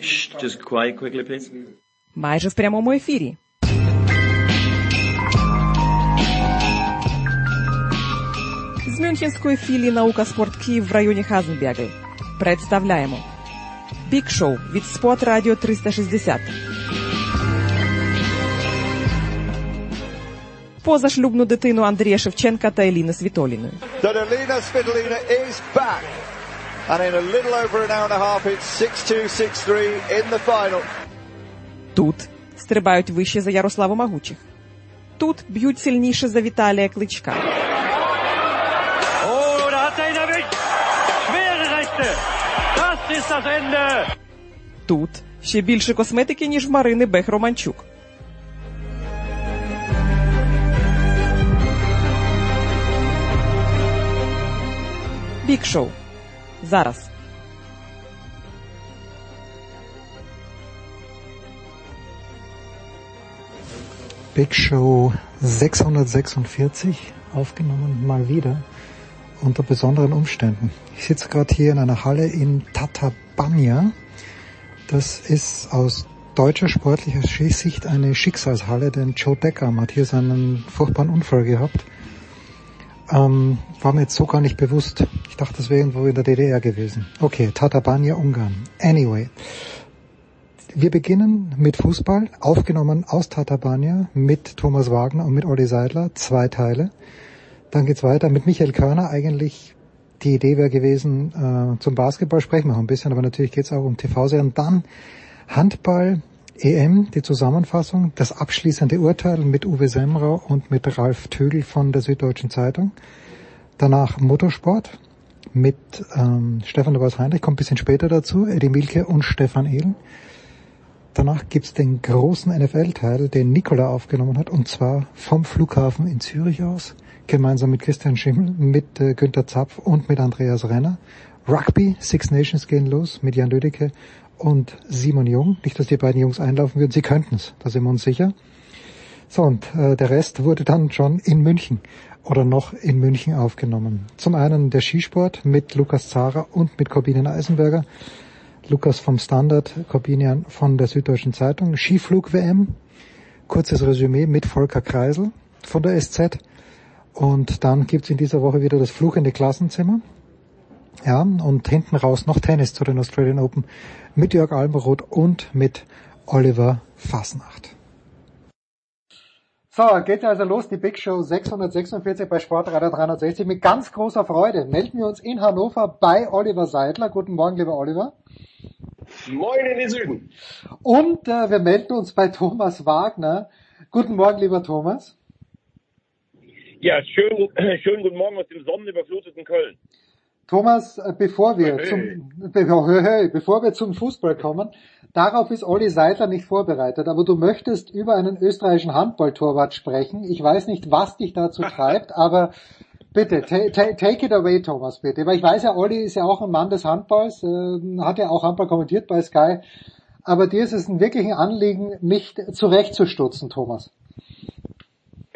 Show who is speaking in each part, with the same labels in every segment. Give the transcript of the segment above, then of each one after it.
Speaker 1: Shh, just quiet quickly, please.
Speaker 2: Майже в прямому ефірі. З Мюнхенської філії Наука Спорт Київ в районі Хазенбергel представляємо Бік Шоу від Спот Радіо 360. Позашлюбну дитину Андрія Шевченка та Еліни Світоліної.
Speaker 3: that Alina Svitolina is back. And in a little over an hour and a half, it's 6-2, 6-3 in the final.
Speaker 2: Тут стрибають вище за Ярославу Магучих. Тут б'ють сильніше за Віталія Кличка. Тут ще більше косметики, ніж в Марини Бех Романчук. Бік Шоу. Зараз.
Speaker 4: Big Show 646 aufgenommen, mal wieder unter besonderen Umständen. Ich sitze gerade hier in einer Halle in Tatabanya. Das ist aus deutscher sportlicher Sicht eine Schicksalshalle, denn Joe Deckham hat hier seinen furchtbaren Unfall gehabt. ähm, war mir jetzt so gar nicht bewusst. Ich dachte, das wäre irgendwo in der DDR gewesen. Okay, Tatabanya, Ungarn. Anyway. Wir beginnen mit Fußball, aufgenommen aus Tatabanya mit Thomas Wagner und mit Olli Seidler, zwei Teile. Dann geht's weiter mit Michael Körner. Eigentlich die Idee wäre gewesen, äh, zum Basketball sprechen wir noch ein bisschen, aber natürlich geht's auch um TV-Serien. Dann Handball, EM, die Zusammenfassung, das abschließende Urteil mit Uwe Semrau und mit Ralf Tögel von der Süddeutschen Zeitung. Danach Motorsport mit ähm, Stefan de Heinrich, kommt ein bisschen später dazu, Eddie Milke und Stefan Ehlen. Danach gibt's den großen NFL-Teil, den Nikola aufgenommen hat, und zwar vom Flughafen in Zürich aus, gemeinsam mit Christian Schimmel, mit äh, Günter Zapf und mit Andreas Renner. Rugby, Six Nations gehen los mit Jan Lüdecke und Simon Jung. Nicht, dass die beiden Jungs einlaufen würden, sie könnten's, da sind wir uns sicher. So, und äh, der Rest wurde dann schon in München oder noch in München aufgenommen. Zum einen der Skisport mit Lukas Zara und mit Corbinian Eisenberger. Lukas vom Standard, Corbinian von der Süddeutschen Zeitung. Skiflug-WM, kurzes Resümee mit Volker Kreisel von der SZ. Und dann gibt's in dieser Woche wieder das fluchende Klassenzimmer. Ja, und hinten raus noch Tennis zu den Australian Open mit Jörg Alberoth und mit Oliver Fasnacht. So, geht also los, die Big Show 646 bei Sportradar 360 mit ganz großer Freude. Melden wir uns in Hannover bei Oliver Seidler. Guten Morgen, lieber Oliver.
Speaker 5: Moin in den Süden.
Speaker 4: Und äh, wir melden uns bei Thomas Wagner. Guten Morgen, lieber Thomas.
Speaker 5: Ja, schön, schönen guten Morgen aus dem sonnenüberfluteten Köln.
Speaker 4: Thomas, äh, bevor wir
Speaker 5: Hey.
Speaker 4: zum hey, bevor wir zum Fußball kommen, darauf ist Olli Seidler nicht vorbereitet, aber du möchtest über einen österreichischen Handballtorwart sprechen. Ich weiß nicht, was dich dazu treibt, aber bitte ta ta take it away, Thomas, bitte, weil ich weiß ja, Olli ist ja auch ein Mann des Handballs, äh, hat ja auch Handball kommentiert bei Sky, aber dir ist es ein wirklichen Anliegen, mich zurechtzustutzen, Thomas.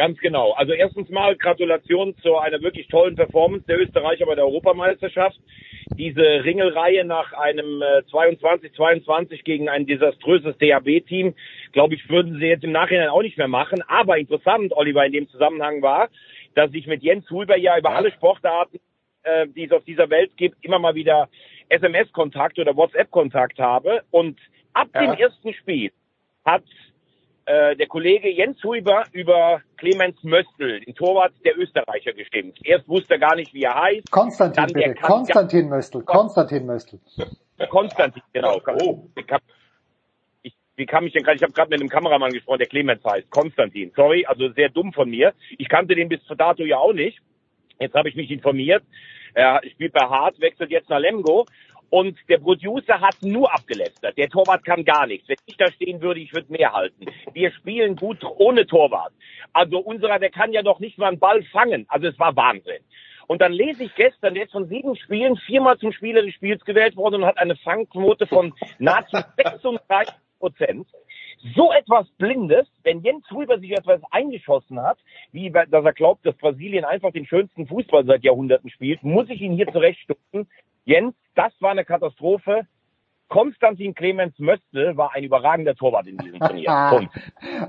Speaker 5: Ganz genau. Also erstens mal Gratulation zu einer wirklich tollen Performance der Österreicher bei der Europameisterschaft. Diese Ringelreihe nach einem äh, 22-22 gegen ein desaströses DHB-Team, glaube ich, würden sie jetzt im Nachhinein auch nicht mehr machen. Aber interessant, Oliver, in dem Zusammenhang war, dass ich mit Jens Huber ja über alle Sportarten, äh, die es auf dieser Welt gibt, immer mal wieder SMS-Kontakt oder WhatsApp-Kontakt habe. Und ab dem ersten Spiel hat äh, der Kollege Jens Huber über Clemens Möstl, den Torwart der Österreicher, gestimmt. Erst wusste er gar nicht, wie er heißt.
Speaker 4: Konstantin, bitte, Konstantin Möstl, Konstantin Möstl.
Speaker 5: Konstantin, genau. Oh. Wie kam, ich, wie kam ich denn gerade? Ich habe gerade mit einem Kameramann gesprochen, der Clemens heißt. Konstantin. Sorry, also sehr dumm von mir. Ich kannte den bis dato ja auch nicht. Jetzt habe ich mich informiert. Er spielt bei Hart, wechselt jetzt nach Lemgo. Und der Producer hat nur abgelästert. Der Torwart kann gar nichts. Wenn ich da stehen würde, ich würde mehr halten. Wir spielen gut ohne Torwart. Also unserer, der kann ja noch nicht mal einen Ball fangen. Also es war Wahnsinn. Und dann lese ich gestern, der ist von sieben Spielen viermal zum Spieler des Spiels gewählt worden und hat eine Fangquote von nahezu 36 Prozent. So etwas Blindes, wenn Jens Huber sich etwas eingeschossen hat, wie dass er glaubt, dass Brasilien einfach den schönsten Fußball seit Jahrhunderten spielt, muss ich ihn hier zurechtstutzen. Jens, das war eine Katastrophe. Konstantin Clemens Möstl war ein überragender Torwart in diesem Turnier. Punkt.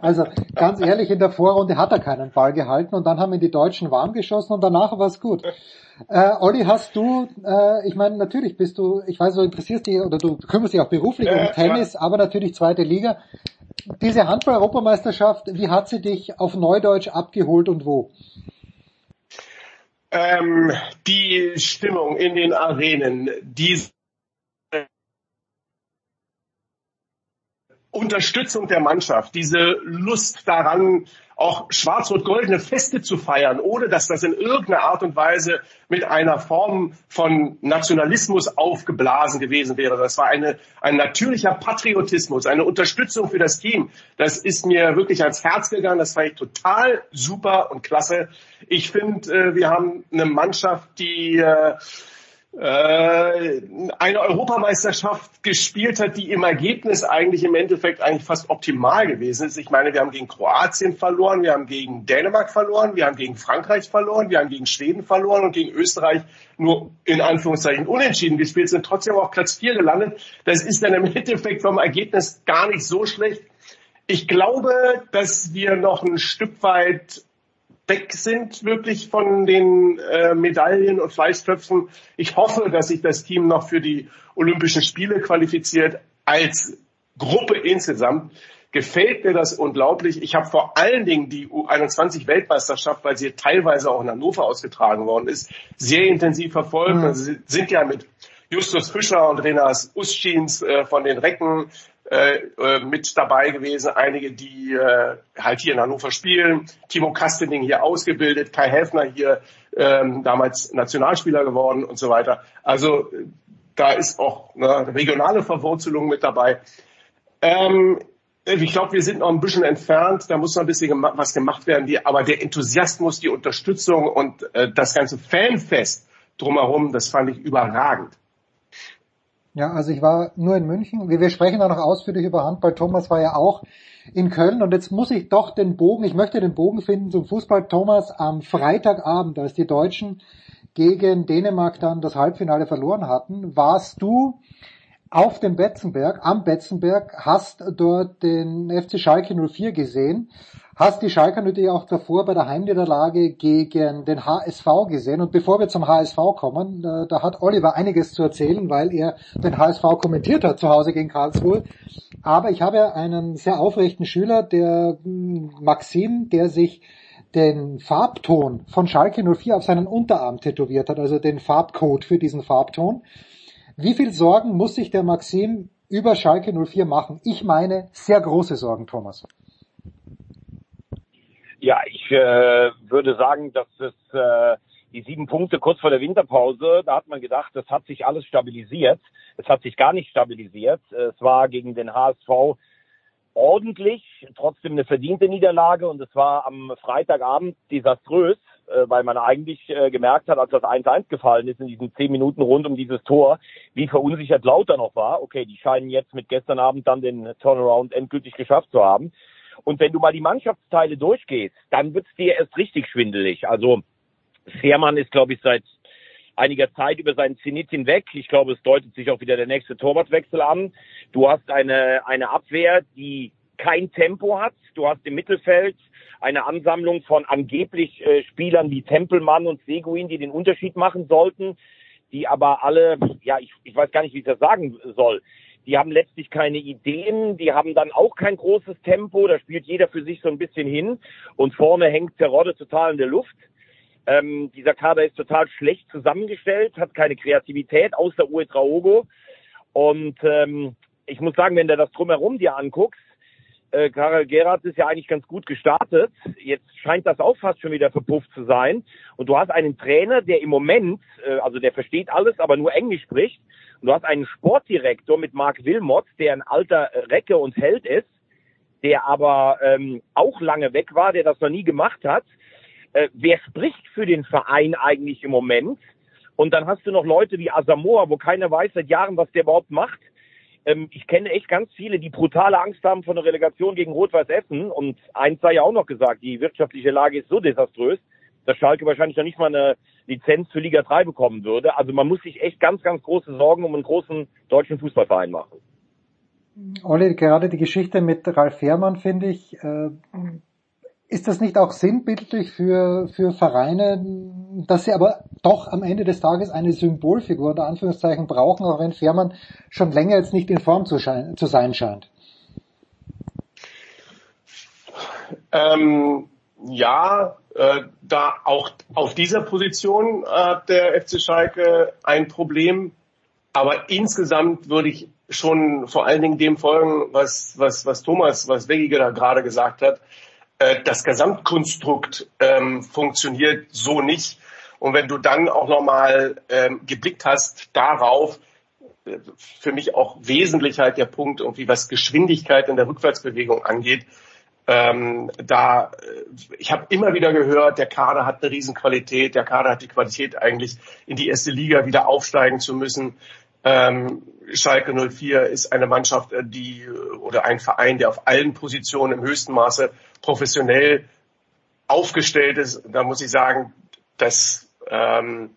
Speaker 6: Also ganz ehrlich, in der Vorrunde hat er keinen Ball gehalten und dann haben ihn die Deutschen warm geschossen und danach war es gut. Äh, Olli, hast du, äh, ich meine, natürlich bist du, ich weiß, du interessierst dich oder du kümmerst dich auch beruflich
Speaker 7: Äh,
Speaker 6: um Tennis, aber natürlich zweite Liga. Diese Handball-Europameisterschaft, wie hat sie dich auf Neudeutsch abgeholt und wo?
Speaker 7: Ähm, die Stimmung in den Arenen, die Unterstützung der Mannschaft, diese Lust daran, auch schwarz-rot-goldene Feste zu feiern, ohne dass das in irgendeiner Art und Weise mit einer Form von Nationalismus aufgeblasen gewesen wäre. Das war eine, ein natürlicher Patriotismus, eine Unterstützung für das Team. Das ist mir wirklich ans Herz gegangen. Das war ich total super und klasse. Ich finde, äh, wir haben eine Mannschaft, die äh, eine Europameisterschaft gespielt hat, die im Ergebnis eigentlich im Endeffekt eigentlich fast optimal gewesen ist. Ich meine, wir haben gegen Kroatien verloren, wir haben gegen Dänemark verloren, wir haben gegen Frankreich verloren, wir haben gegen Schweden verloren und gegen Österreich nur in Anführungszeichen unentschieden gespielt, sind trotzdem auf Platz 4 gelandet. Das ist dann im Endeffekt vom Ergebnis gar nicht so schlecht. Ich glaube, dass wir noch ein Stück weit weg sind wirklich von den äh, Medaillen und Fleißtöpfen. Ich hoffe, dass sich das Team noch für die Olympischen Spiele qualifiziert als Gruppe insgesamt. Gefällt mir das unglaublich. Ich habe vor allen Dingen die U21-Weltmeisterschaft, weil sie teilweise auch in Hannover ausgetragen worden ist, sehr intensiv verfolgt. Mhm. Also sie sind ja mit Justus Fischer und Renas Uschins äh, von den Recken äh, mit dabei gewesen, einige, die äh, halt hier in Hannover spielen, Timo Kastening hier ausgebildet, Kai Häfner hier ähm, damals Nationalspieler geworden und so weiter. Also da ist auch eine regionale Verwurzelung mit dabei. Ähm, ich glaube, wir sind noch ein bisschen entfernt, da muss noch ein bisschen was gemacht werden, die, aber der Enthusiasmus, die Unterstützung und äh, das ganze Fanfest drumherum, das fand ich überragend.
Speaker 6: Ja, also ich war nur in München. Wir sprechen da noch ausführlich über Handball. Thomas war ja auch in Köln und jetzt muss ich doch den Bogen, ich möchte den Bogen finden zum Fußball. Thomas, am Freitagabend, als die Deutschen gegen Dänemark dann das Halbfinale verloren hatten, warst du auf dem Betzenberg, am Betzenberg, hast dort den FC Schalke 04 gesehen, hast die Schalke natürlich auch davor bei der Heimniederlage gegen den HSV gesehen. Und bevor wir zum HSV kommen, da, hat Oliver einiges zu erzählen, weil er den HSV kommentiert hat zu Hause gegen Karlsruhe. Aber ich habe einen sehr aufrechten Schüler, der Maxim, der sich den Farbton von Schalke 04 auf seinen Unterarm tätowiert hat, also den Farbcode für diesen Farbton. Wie viel Sorgen muss sich der Maxim über Schalke 04 machen? Ich meine sehr große Sorgen, Thomas.
Speaker 5: Ja, ich äh, würde sagen, dass es äh, die sieben Punkte kurz vor der Winterpause, da hat man gedacht, das hat sich alles stabilisiert. Es hat sich gar nicht stabilisiert. Es war gegen den HSV ordentlich, trotzdem eine verdiente Niederlage und es war am Freitagabend desaströs, äh, weil man eigentlich äh, gemerkt hat, als das 1-1 gefallen ist in diesen zehn Minuten rund um dieses Tor, wie verunsichert Lauter noch war. Okay, die scheinen jetzt mit gestern Abend dann den Turnaround endgültig geschafft zu haben. Und wenn du mal die Mannschaftsteile durchgehst, dann wird's dir erst richtig schwindelig. Also Fährmann ist, glaube ich, seit einiger Zeit über seinen Zenit hinweg. Ich glaube, es deutet sich auch wieder der nächste Torwartwechsel an. Du hast eine, eine Abwehr, die kein Tempo hat. Du hast im Mittelfeld eine Ansammlung von angeblich äh, Spielern wie Tempelmann und Seguin, die den Unterschied machen sollten, die aber alle, ja, ich, ich weiß gar nicht, wie ich das sagen soll. Die haben letztlich keine Ideen, die haben dann auch kein großes Tempo, da spielt jeder für sich so ein bisschen hin und vorne hängt Terodde total in der Luft. Ähm, dieser Kader ist total schlecht zusammengestellt, hat keine Kreativität, außer Uwe Traogo. Und ähm, ich muss sagen, wenn du das drumherum dir anguckst, äh, Karel Gerhardt ist ja eigentlich ganz gut gestartet. Jetzt scheint das auch fast schon wieder verpufft zu sein. Und du hast einen Trainer, der im Moment, äh, also der versteht alles, aber nur Englisch spricht. Und du hast einen Sportdirektor mit Marc Wilmot, der ein alter Recke und Held ist, der aber ähm, auch lange weg war, der das noch nie gemacht hat. Äh, wer spricht für den Verein eigentlich im Moment? Und dann hast du noch Leute wie Asamoah, wo keiner weiß seit Jahren, was der überhaupt macht. Ähm, ich kenne echt ganz viele, die brutale Angst haben vor einer Relegation gegen Rot-Weiß Essen. Und eins sei ja auch noch gesagt, die wirtschaftliche Lage ist so desaströs, dass Schalke wahrscheinlich noch nicht mal eine Lizenz für Liga 3 bekommen würde. Also man muss sich echt ganz, ganz große Sorgen um einen großen deutschen Fußballverein machen.
Speaker 4: Olli, gerade die Geschichte mit Ralf Fährmann finde ich, äh, ist das nicht auch sinnbildlich für, für Vereine, dass sie aber doch am Ende des Tages eine Symbolfigur unter Anführungszeichen brauchen, auch wenn Fährmann schon länger jetzt nicht in Form zu, schein, zu sein scheint?
Speaker 7: Ähm, ja, äh, da auch auf dieser Position hat der FC Schalke ein Problem. Aber insgesamt würde ich schon vor allen Dingen dem folgen, was, was, was Thomas, was Weggiger da gerade gesagt hat. Äh, das Gesamtkonstrukt ähm, funktioniert so nicht. Und wenn du dann auch nochmal ähm, geblickt hast darauf, äh, für mich auch wesentlich halt der Punkt, irgendwie was Geschwindigkeit in der Rückwärtsbewegung angeht, ähm, da, äh, ich habe immer wieder gehört, der Kader hat eine Riesenqualität, der Kader hat die Qualität eigentlich in die erste Liga wieder aufsteigen zu müssen. Ähm, Schalke 04 ist eine Mannschaft, äh, die oder ein Verein, der auf allen Positionen im höchsten Maße professionell aufgestellt ist. Da muss ich sagen, das, ähm,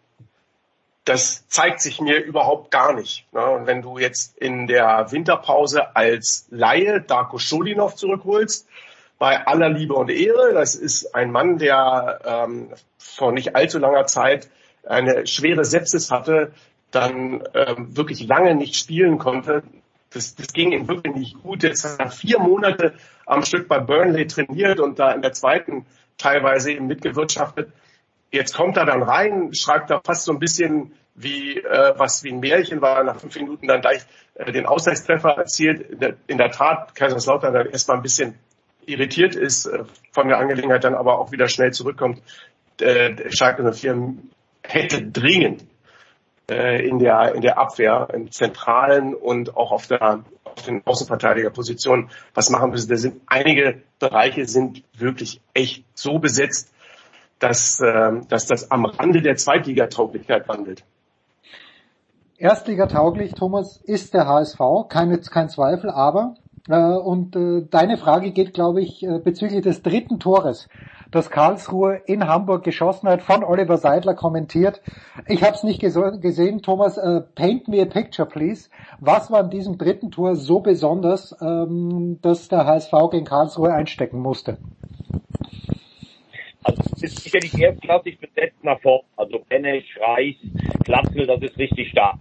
Speaker 7: das zeigt sich mir überhaupt gar nicht. Ne? Und wenn du jetzt in der Winterpause als Laie Darko Schulinov zurückholst, bei aller Liebe und Ehre, das ist ein Mann, der ähm, vor nicht allzu langer Zeit eine schwere Sepsis hatte, dann ähm, wirklich lange nicht spielen konnte. Das, das ging ihm wirklich nicht gut. Jetzt hat er vier Monate am Stück bei Burnley trainiert und da in der zweiten teilweise eben mitgewirtschaftet. Jetzt kommt er dann rein, schreibt da fast so ein bisschen wie äh, was wie ein Märchen war, nach fünf Minuten dann gleich äh, den Ausgleichstreffer erzielt. In der, in der Tat, Kaiserslautern dann erstmal ein bisschen irritiert ist äh, von der Angelegenheit, dann aber auch wieder schnell zurückkommt. Äh, Schalke 04 hätte dringend äh, in der in der Abwehr im zentralen und auch auf der auf den Außenverteidigerpositionen was machen müssen. Da sind einige Bereiche sind wirklich echt so besetzt, dass äh, dass das am Rande der Zweitligatauglichkeit wandelt.
Speaker 4: Erstligatauglich, Thomas, ist der HSV, keine, kein Zweifel, aber und äh, deine Frage geht, glaube ich, äh, bezüglich des dritten Tores das Karlsruhe in Hamburg geschossen hat, von Oliver Seidler kommentiert. Ich habe es nicht gesehen, Thomas, äh, paint me a picture, please. Was war an diesem dritten Tor so besonders, ähm, dass der HSV gegen Karlsruhe einstecken musste?
Speaker 5: Also es ist sicherlich erstklassig besetzt nach vorne. Also Benesch, Reis, Glatzel, das ist richtig stark.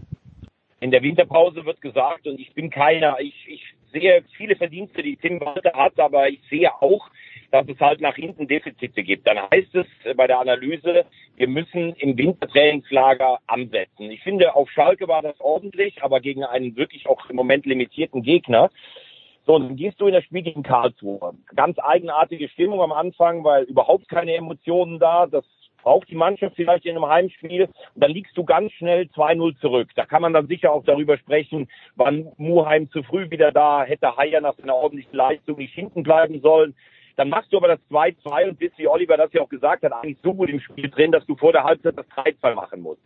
Speaker 5: In der Winterpause wird gesagt, und ich bin keiner, ich, ich sehe viele Verdienste, die Tim Walter hat, aber ich sehe auch, dass es halt nach hinten Defizite gibt. Dann heißt es bei der Analyse, wir müssen im Wintertrainingslager ansetzen. Ich finde, auf Schalke war das ordentlich, aber gegen einen wirklich auch im Moment limitierten Gegner. So, und dann gehst du in das Spiel gegen Karlsruhe. Ganz eigenartige Stimmung am Anfang, weil überhaupt keine Emotionen da. Das braucht die Mannschaft vielleicht in einem Heimspiel. Und dann liegst du ganz schnell 2-0 zurück. Da kann man dann sicher auch darüber sprechen, wann Muheim zu früh wieder da, hätte Haier nach seiner ordentlichen Leistung nicht hinten bleiben sollen. Dann machst du aber das 2-2 und bist, wie Oliver das ja auch gesagt hat, eigentlich so gut im Spiel drin, dass du vor der Halbzeit das 3-2 machen musst.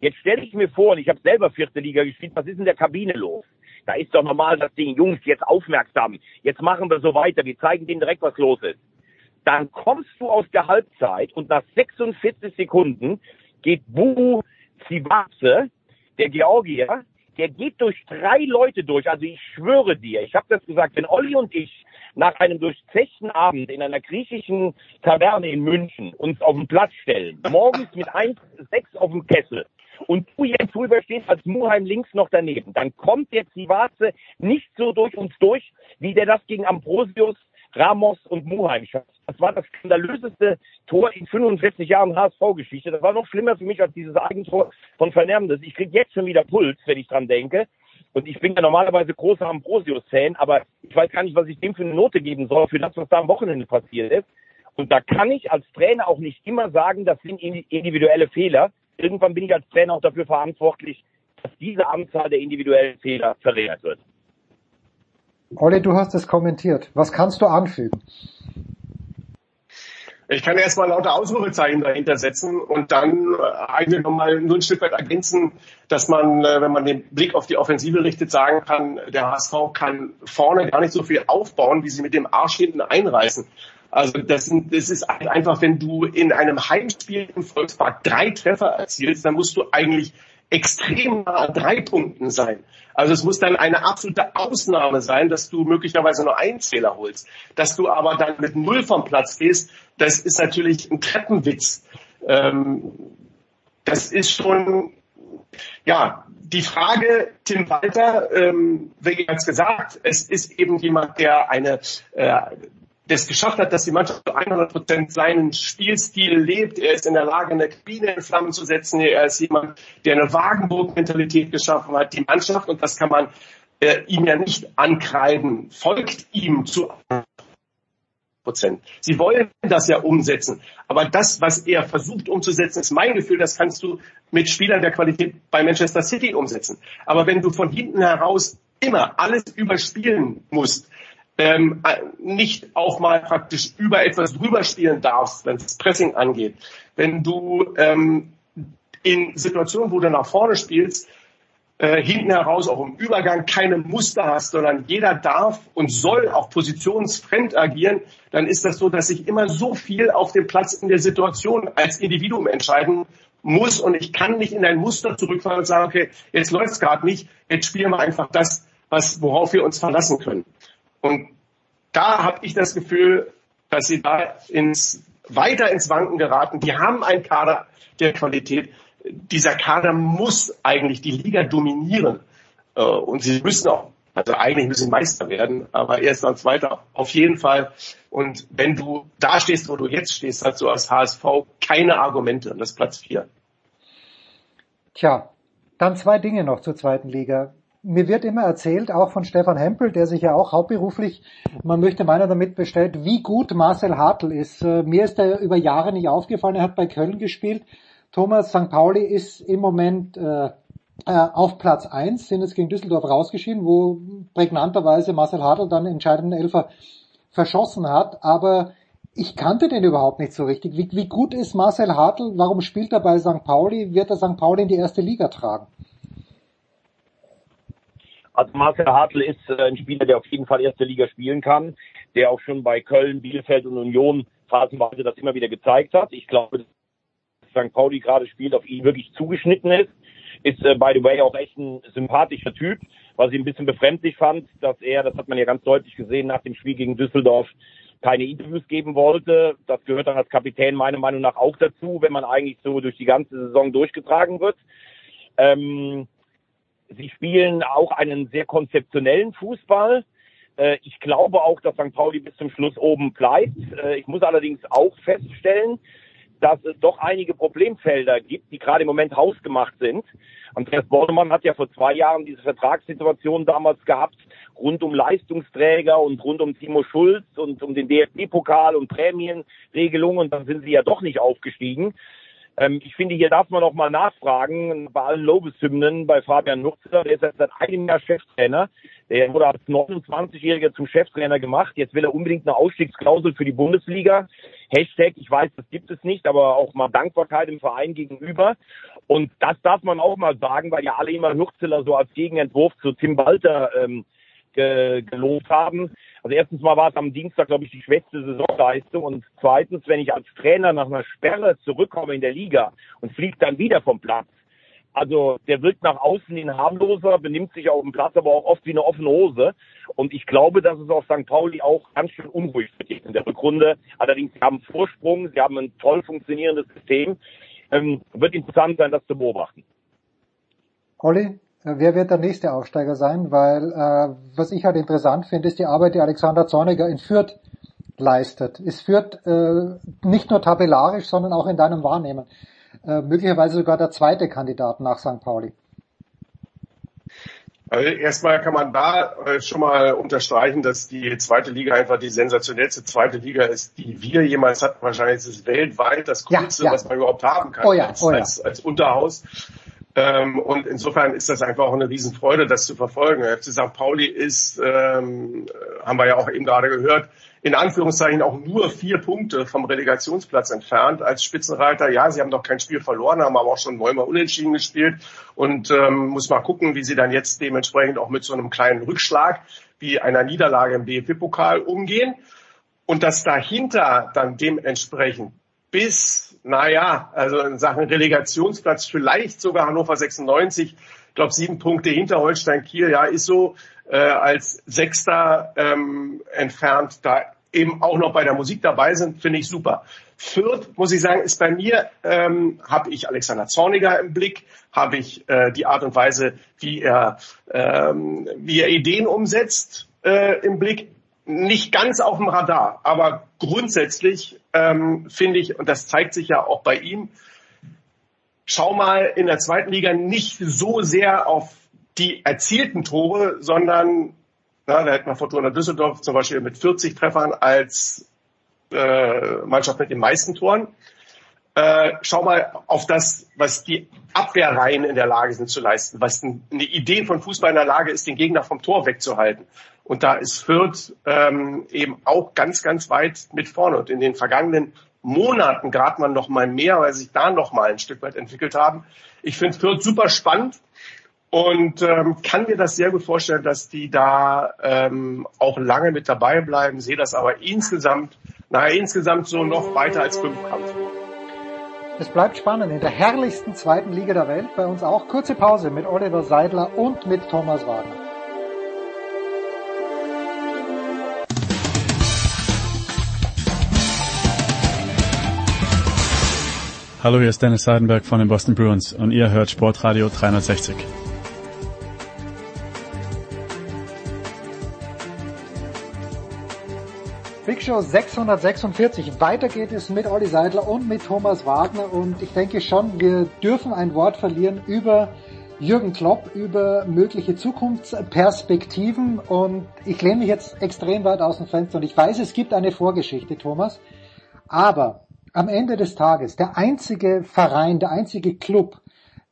Speaker 5: Jetzt stelle ich mir vor, und ich habe selber vierte Liga gespielt, was ist in der Kabine los? Da ist doch normal das Ding, Jungs, jetzt aufmerksam, jetzt machen wir so weiter, wir zeigen denen direkt, was los ist. Dann kommst du aus der Halbzeit und nach 46 Sekunden geht Buhu Zivace, der Georgier, der geht durch drei Leute durch. Also ich schwöre dir, ich habe das gesagt, wenn Olli und ich nach einem durchzechten Abend in einer griechischen Taverne in München uns auf den Platz stellen, morgens mit 1,6 auf dem Kessel und du jetzt drüber stehst als Muheim links noch daneben, dann kommt der Zivaze nicht so durch uns durch, wie der das gegen Ambrosius, Ramos und Muheim schafft. Das war das skandalöseste Tor in 45 Jahren HSV-Geschichte. Das war noch schlimmer für mich als dieses Eigentor von Fernandes. Ich krieg jetzt schon wieder Puls, wenn ich dran denke. Und ich bin ja normalerweise großer Ambrosius-Fan, aber ich weiß gar nicht, was ich dem für eine Note geben soll, für das, was da am Wochenende passiert ist. Und da kann ich als Trainer auch nicht immer sagen, das sind individuelle Fehler. Irgendwann bin ich als Trainer auch dafür verantwortlich, dass diese Anzahl der individuellen Fehler verringert wird.
Speaker 4: Olli, du hast es kommentiert. Was kannst du anfügen?
Speaker 7: Ich kann erstmal lauter Ausrufezeichen dahinter setzen und dann äh, eigentlich nochmal nur ein Stück weit ergänzen, dass man, äh, wenn man den Blick auf die Offensive richtet, sagen kann, der HSV kann vorne gar nicht so viel aufbauen, wie sie mit dem Arsch hinten einreißen. Also das, sind, das ist einfach, wenn du in einem Heimspiel im Volkspark drei Treffer erzielst, dann musst du eigentlich extrem nah an drei Punkten sein. Also es muss dann eine absolute Ausnahme sein, dass du möglicherweise nur einen Zähler holst. Dass du aber dann mit Null vom Platz gehst, das ist natürlich ein Treppenwitz. Ähm, das ist schon, ja, die Frage, Tim Walter, ähm, wie jetzt gesagt, es ist eben jemand, der eine äh, das geschafft hat, dass die Mannschaft zu 100 Prozent seinen Spielstil lebt. Er ist in der Lage, eine Kabine in Flammen zu setzen. Er ist jemand, der eine Wagenburg-Mentalität geschaffen hat. Die Mannschaft, und das kann man äh, ihm ja nicht ankreiden, folgt ihm zu Prozent. Sie wollen das ja umsetzen. Aber das, was er versucht umzusetzen, ist mein Gefühl, das kannst du mit Spielern der Qualität bei Manchester City umsetzen. Aber wenn du von hinten heraus immer alles überspielen musst, ähm, nicht auch mal praktisch über etwas drüber spielen darfst, wenn es Pressing angeht. Wenn du ähm, in Situationen, wo du nach vorne spielst, äh, hinten heraus auch im Übergang keine Muster hast, sondern jeder darf und soll auch positionsfremd agieren, dann ist das so, dass ich immer so viel auf dem Platz in der Situation als Individuum entscheiden muss und ich kann nicht in ein Muster zurückfallen und sagen, okay, jetzt läuft's gerade nicht, jetzt spielen wir einfach das, was, worauf wir uns verlassen können. Und da habe ich das Gefühl, dass sie da ins, weiter ins Wanken geraten. Die haben einen Kader der Qualität. Dieser Kader muss eigentlich die Liga dominieren. Äh, und sie müssen auch, also eigentlich müssen sie Meister werden, aber erst dann Zweiter auf jeden Fall. Und wenn du da stehst, wo du jetzt stehst, hast du als HSV keine Argumente. Und das ist Platz vier.
Speaker 4: Tja, dann zwei Dinge noch zur zweiten Liga mir wird immer erzählt, auch von Stefan Hempel, der sich ja auch hauptberuflich, man möchte meiner damit bestellt, wie gut Marcel Hartl ist. Äh, mir ist er über Jahre nicht aufgefallen, er hat bei Köln gespielt. Thomas St. Pauli ist im Moment äh, äh auf Platz eins, sind jetzt gegen Düsseldorf rausgeschieden, wo prägnanterweise Marcel Hartl dann entscheidenden Elfer verschossen hat. Aber ich kannte den überhaupt nicht so richtig. Wie, wie gut ist Marcel Hartl? Warum spielt er bei St. Pauli? Wird er St. Pauli in die erste Liga tragen?
Speaker 5: Also Marcel Hartl ist äh, ein Spieler, der auf jeden Fall erste Liga spielen kann, der auch schon bei Köln, Bielefeld und Union phasenweise das immer wieder gezeigt hat. Ich glaube, dass St. Pauli gerade spielt, auf ihn wirklich zugeschnitten ist. Ist, äh, by the way, auch echt ein sympathischer Typ, was ich ein bisschen befremdlich fand, dass er, das hat man ja ganz deutlich gesehen, nach dem Spiel gegen Düsseldorf keine Interviews geben wollte. Das gehört dann als Kapitän meiner Meinung nach auch dazu, wenn man eigentlich so durch die ganze Saison durchgetragen wird. Ähm, Sie spielen auch einen sehr konzeptionellen Fußball. Äh, ich glaube auch, dass St. Pauli bis zum Schluss oben bleibt. Äh, ich muss allerdings auch feststellen, dass es doch einige Problemfelder gibt, die gerade im Moment hausgemacht sind. Andreas Bornemann hat ja vor zwei Jahren diese Vertragssituation damals gehabt, rund um Leistungsträger und rund um Timo Schulz und um den DFB-Pokal und Prämienregelungen und dann sind sie ja doch nicht aufgestiegen. Ähm, ich finde, hier darf man noch mal nachfragen bei allen Lobeshymnen bei Fabian Nutzer. Der ist jetzt seit einem Jahr Cheftrainer. Der wurde als 29-Jähriger zum Cheftrainer gemacht. Jetzt will er unbedingt eine Ausstiegsklausel für die Bundesliga. Hashtag, ich weiß, das gibt es nicht, aber auch mal Dankbarkeit im Verein gegenüber. Und das darf man auch mal sagen, weil ja alle immer Nutzeler so als Gegenentwurf zu Tim Walter ähm, ge gelobt haben. Also erstens mal war es am Dienstag, glaube ich, die schwächste Saisonleistung und zweitens, wenn ich als Trainer nach einer Sperre zurückkomme in der Liga und fliege dann wieder vom Platz, also der wirkt nach außen hin harmloser, benimmt sich auf dem Platz aber auch oft wie eine offene Hose. Und ich glaube, dass es auf St. Pauli auch ganz schön unruhig wird in der Rückrunde. Allerdings, sie haben Vorsprung, sie haben ein toll funktionierendes System. Ähm, wird interessant sein, das zu beobachten.
Speaker 4: Olli, wer wird der nächste Aufsteiger sein? Weil äh, was ich halt interessant finde, ist die Arbeit, die Alexander Zorniger in Fürth leistet. Ist Fürth äh, nicht nur tabellarisch, sondern auch in deinem Wahrnehmen. Äh, möglicherweise sogar der zweite Kandidat nach St. Pauli.
Speaker 7: Also erstmal kann man da äh, schon mal unterstreichen, dass die zweite Liga einfach die sensationellste zweite Liga ist, die wir jemals hatten. Wahrscheinlich ist es weltweit das Coolste, ja, ja. was man überhaupt haben kann
Speaker 4: oh ja, oh ja.
Speaker 7: als, als Unterhaus. Ähm, und insofern ist das einfach auch eine Riesenfreude, das zu verfolgen. FC St. Pauli ist, ähm, haben wir ja auch eben gerade gehört, in Anführungszeichen auch nur vier Punkte vom Relegationsplatz entfernt als Spitzenreiter. Ja, sie haben doch kein Spiel verloren, haben aber auch schon neunmal unentschieden gespielt und ähm, muss mal gucken, wie sie dann jetzt dementsprechend auch mit so einem kleinen Rückschlag wie einer Niederlage im DFB-Pokal umgehen. und dass dahinter dann dementsprechend bis, naja, also in Sachen Relegationsplatz vielleicht sogar Hannover 96, ich glaube sieben Punkte hinter Holstein Kiel, ja, ist so äh, als Sechster ähm, entfernt, da eben auch noch bei der Musik dabei sind, finde ich super. Fürth, muss ich sagen, ist bei mir, ähm, habe ich Alexander Zorniger im Blick, habe ich äh, die Art und Weise, wie er, ähm, wie er Ideen umsetzt äh, im Blick. Nicht ganz auf dem Radar, aber grundsätzlich ähm, finde ich, und das zeigt sich ja auch bei ihm, schau mal in der zweiten Liga nicht so sehr auf die erzielten Tore, sondern na, da hätten wir Fortuna Düsseldorf zum Beispiel mit 40 Treffern als äh, Mannschaft mit den meisten Toren. Äh, schau mal auf das, was die Abwehrreihen in der Lage sind zu leisten, was eine Idee von Fußball in der Lage ist, den Gegner vom Tor wegzuhalten. Und da ist Fürth ähm, eben auch ganz, ganz weit mit vorne. Und in den vergangenen Monaten gerade man noch mal mehr, weil sich da noch mal ein Stück weit entwickelt haben. Ich finde Fürth super spannend und ähm, kann mir das sehr gut vorstellen, dass die da ähm, auch lange mit dabei bleiben. Sehe das aber insgesamt, naja, insgesamt so noch weiter als Fünfkampf.
Speaker 6: Es bleibt spannend in der herrlichsten zweiten Liga der Welt. Bei uns auch kurze Pause mit Oliver Seidler und mit Thomas Wagner.
Speaker 8: Hallo, hier ist Dennis Seidenberg von den Boston Bruins und ihr hört Sportradio 360.
Speaker 6: Big Show 646. Weiter geht es mit Olli Seidler und mit Thomas Wagner und ich denke schon, wir dürfen ein Wort verlieren über Jürgen Klopp, über mögliche Zukunftsperspektiven und ich lehne mich jetzt extrem weit aus dem Fenster und ich weiß, es gibt eine Vorgeschichte, Thomas, aber am Ende des Tages der einzige Verein, der einzige Club,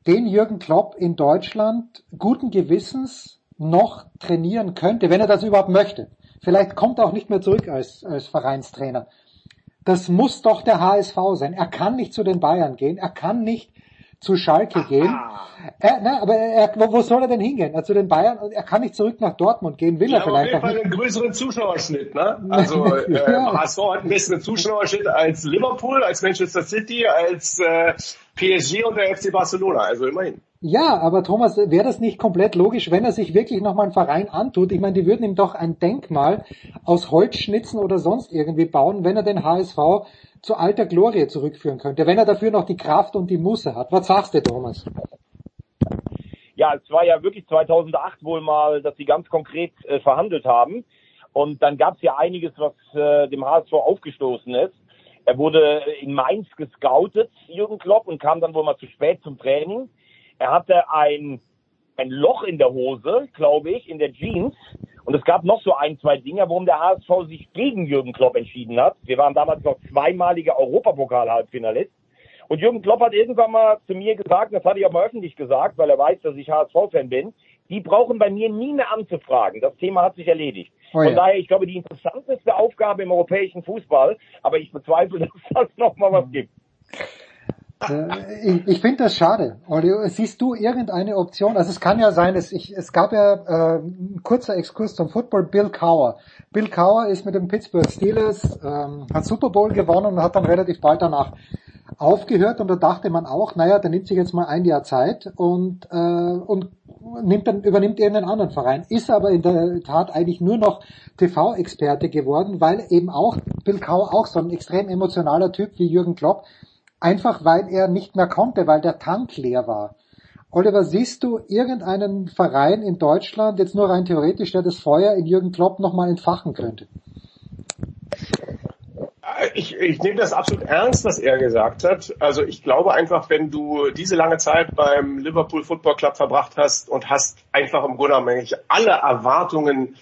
Speaker 6: den Jürgen Klopp in Deutschland guten Gewissens noch trainieren könnte, wenn er das überhaupt möchte Vielleicht kommt er auch nicht mehr zurück als, als Vereinstrainer. Das muss doch der HSV sein. Er kann nicht zu den Bayern gehen. Er kann nicht zu Schalke gehen. Er, na, aber er, wo, soll er denn hingehen? Er, zu den Bayern? Er kann nicht zurück nach Dortmund gehen. Will
Speaker 7: ja,
Speaker 6: er vielleicht
Speaker 7: auf jeden Fall einen größeren Zuschauerschnitt. Ne? Also äh. HSV hat einen besseren Zuschauerschnitt als Liverpool, als Manchester City, als äh, PSG und der FC Barcelona. Also immerhin.
Speaker 6: Ja, aber Thomas, wäre das nicht komplett logisch, wenn er sich wirklich nochmal einen Verein antut? Ich meine, die würden ihm doch ein Denkmal aus Holzschnitzen oder sonst irgendwie bauen, wenn er den HSV zu alter Glorie zurückführen könnte, wenn er dafür noch die Kraft und die Musse hat. Was sagst du, Thomas?
Speaker 5: Ja, es war ja wirklich 2008 wohl mal, dass sie ganz konkret äh, verhandelt haben. Und dann gab es ja einiges, was äh, dem HSV aufgestoßen ist. Er wurde in Mainz gescoutet, Jürgen Klopp, und kam dann wohl mal zu spät zum Training. Er hatte ein, ein Loch in der Hose, glaube ich, in der Jeans. Und es gab noch so ein, zwei Dinge, warum der HSV sich gegen Jürgen Klopp entschieden hat. Wir waren damals noch zweimaliger Europapokal-Halbfinalist. Und Jürgen Klopp hat irgendwann mal zu mir gesagt, das hatte ich auch mal öffentlich gesagt, weil er weiß, dass ich HSV-Fan bin, die brauchen bei mir nie mehr anzufragen. Das Thema hat sich erledigt. Oh ja. Von daher, ich glaube, die interessanteste Aufgabe im europäischen Fußball, aber ich bezweifle, dass das nochmal was gibt.
Speaker 6: Äh, ich, ich finde das schade. Siehst du irgendeine Option? Also es kann ja sein, es, ich, es gab ja äh, ein kurzer Exkurs zum Football. Bill Cower. Bill Cower ist mit den Pittsburgh Steelers, ähm, hat Super Bowl gewonnen und hat dann relativ bald danach aufgehört und da dachte man auch, naja, der nimmt sich jetzt mal ein Jahr Zeit und, äh, und nimmt dann, übernimmt irgendeinen anderen Verein. Ist aber in der Tat eigentlich nur noch TV-Experte geworden, weil eben auch Bill Cower auch so ein extrem emotionaler Typ wie Jürgen Klopp einfach weil er nicht mehr konnte, weil der Tank leer war. Oliver, siehst du irgendeinen Verein in Deutschland, jetzt nur rein theoretisch, der das Feuer in Jürgen Klopp nochmal entfachen könnte?
Speaker 7: Ich, ich nehme das absolut ernst, was er gesagt hat. Also ich glaube einfach, wenn du diese lange Zeit beim Liverpool Football Club verbracht hast und hast einfach im Grunde genommen alle Erwartungen,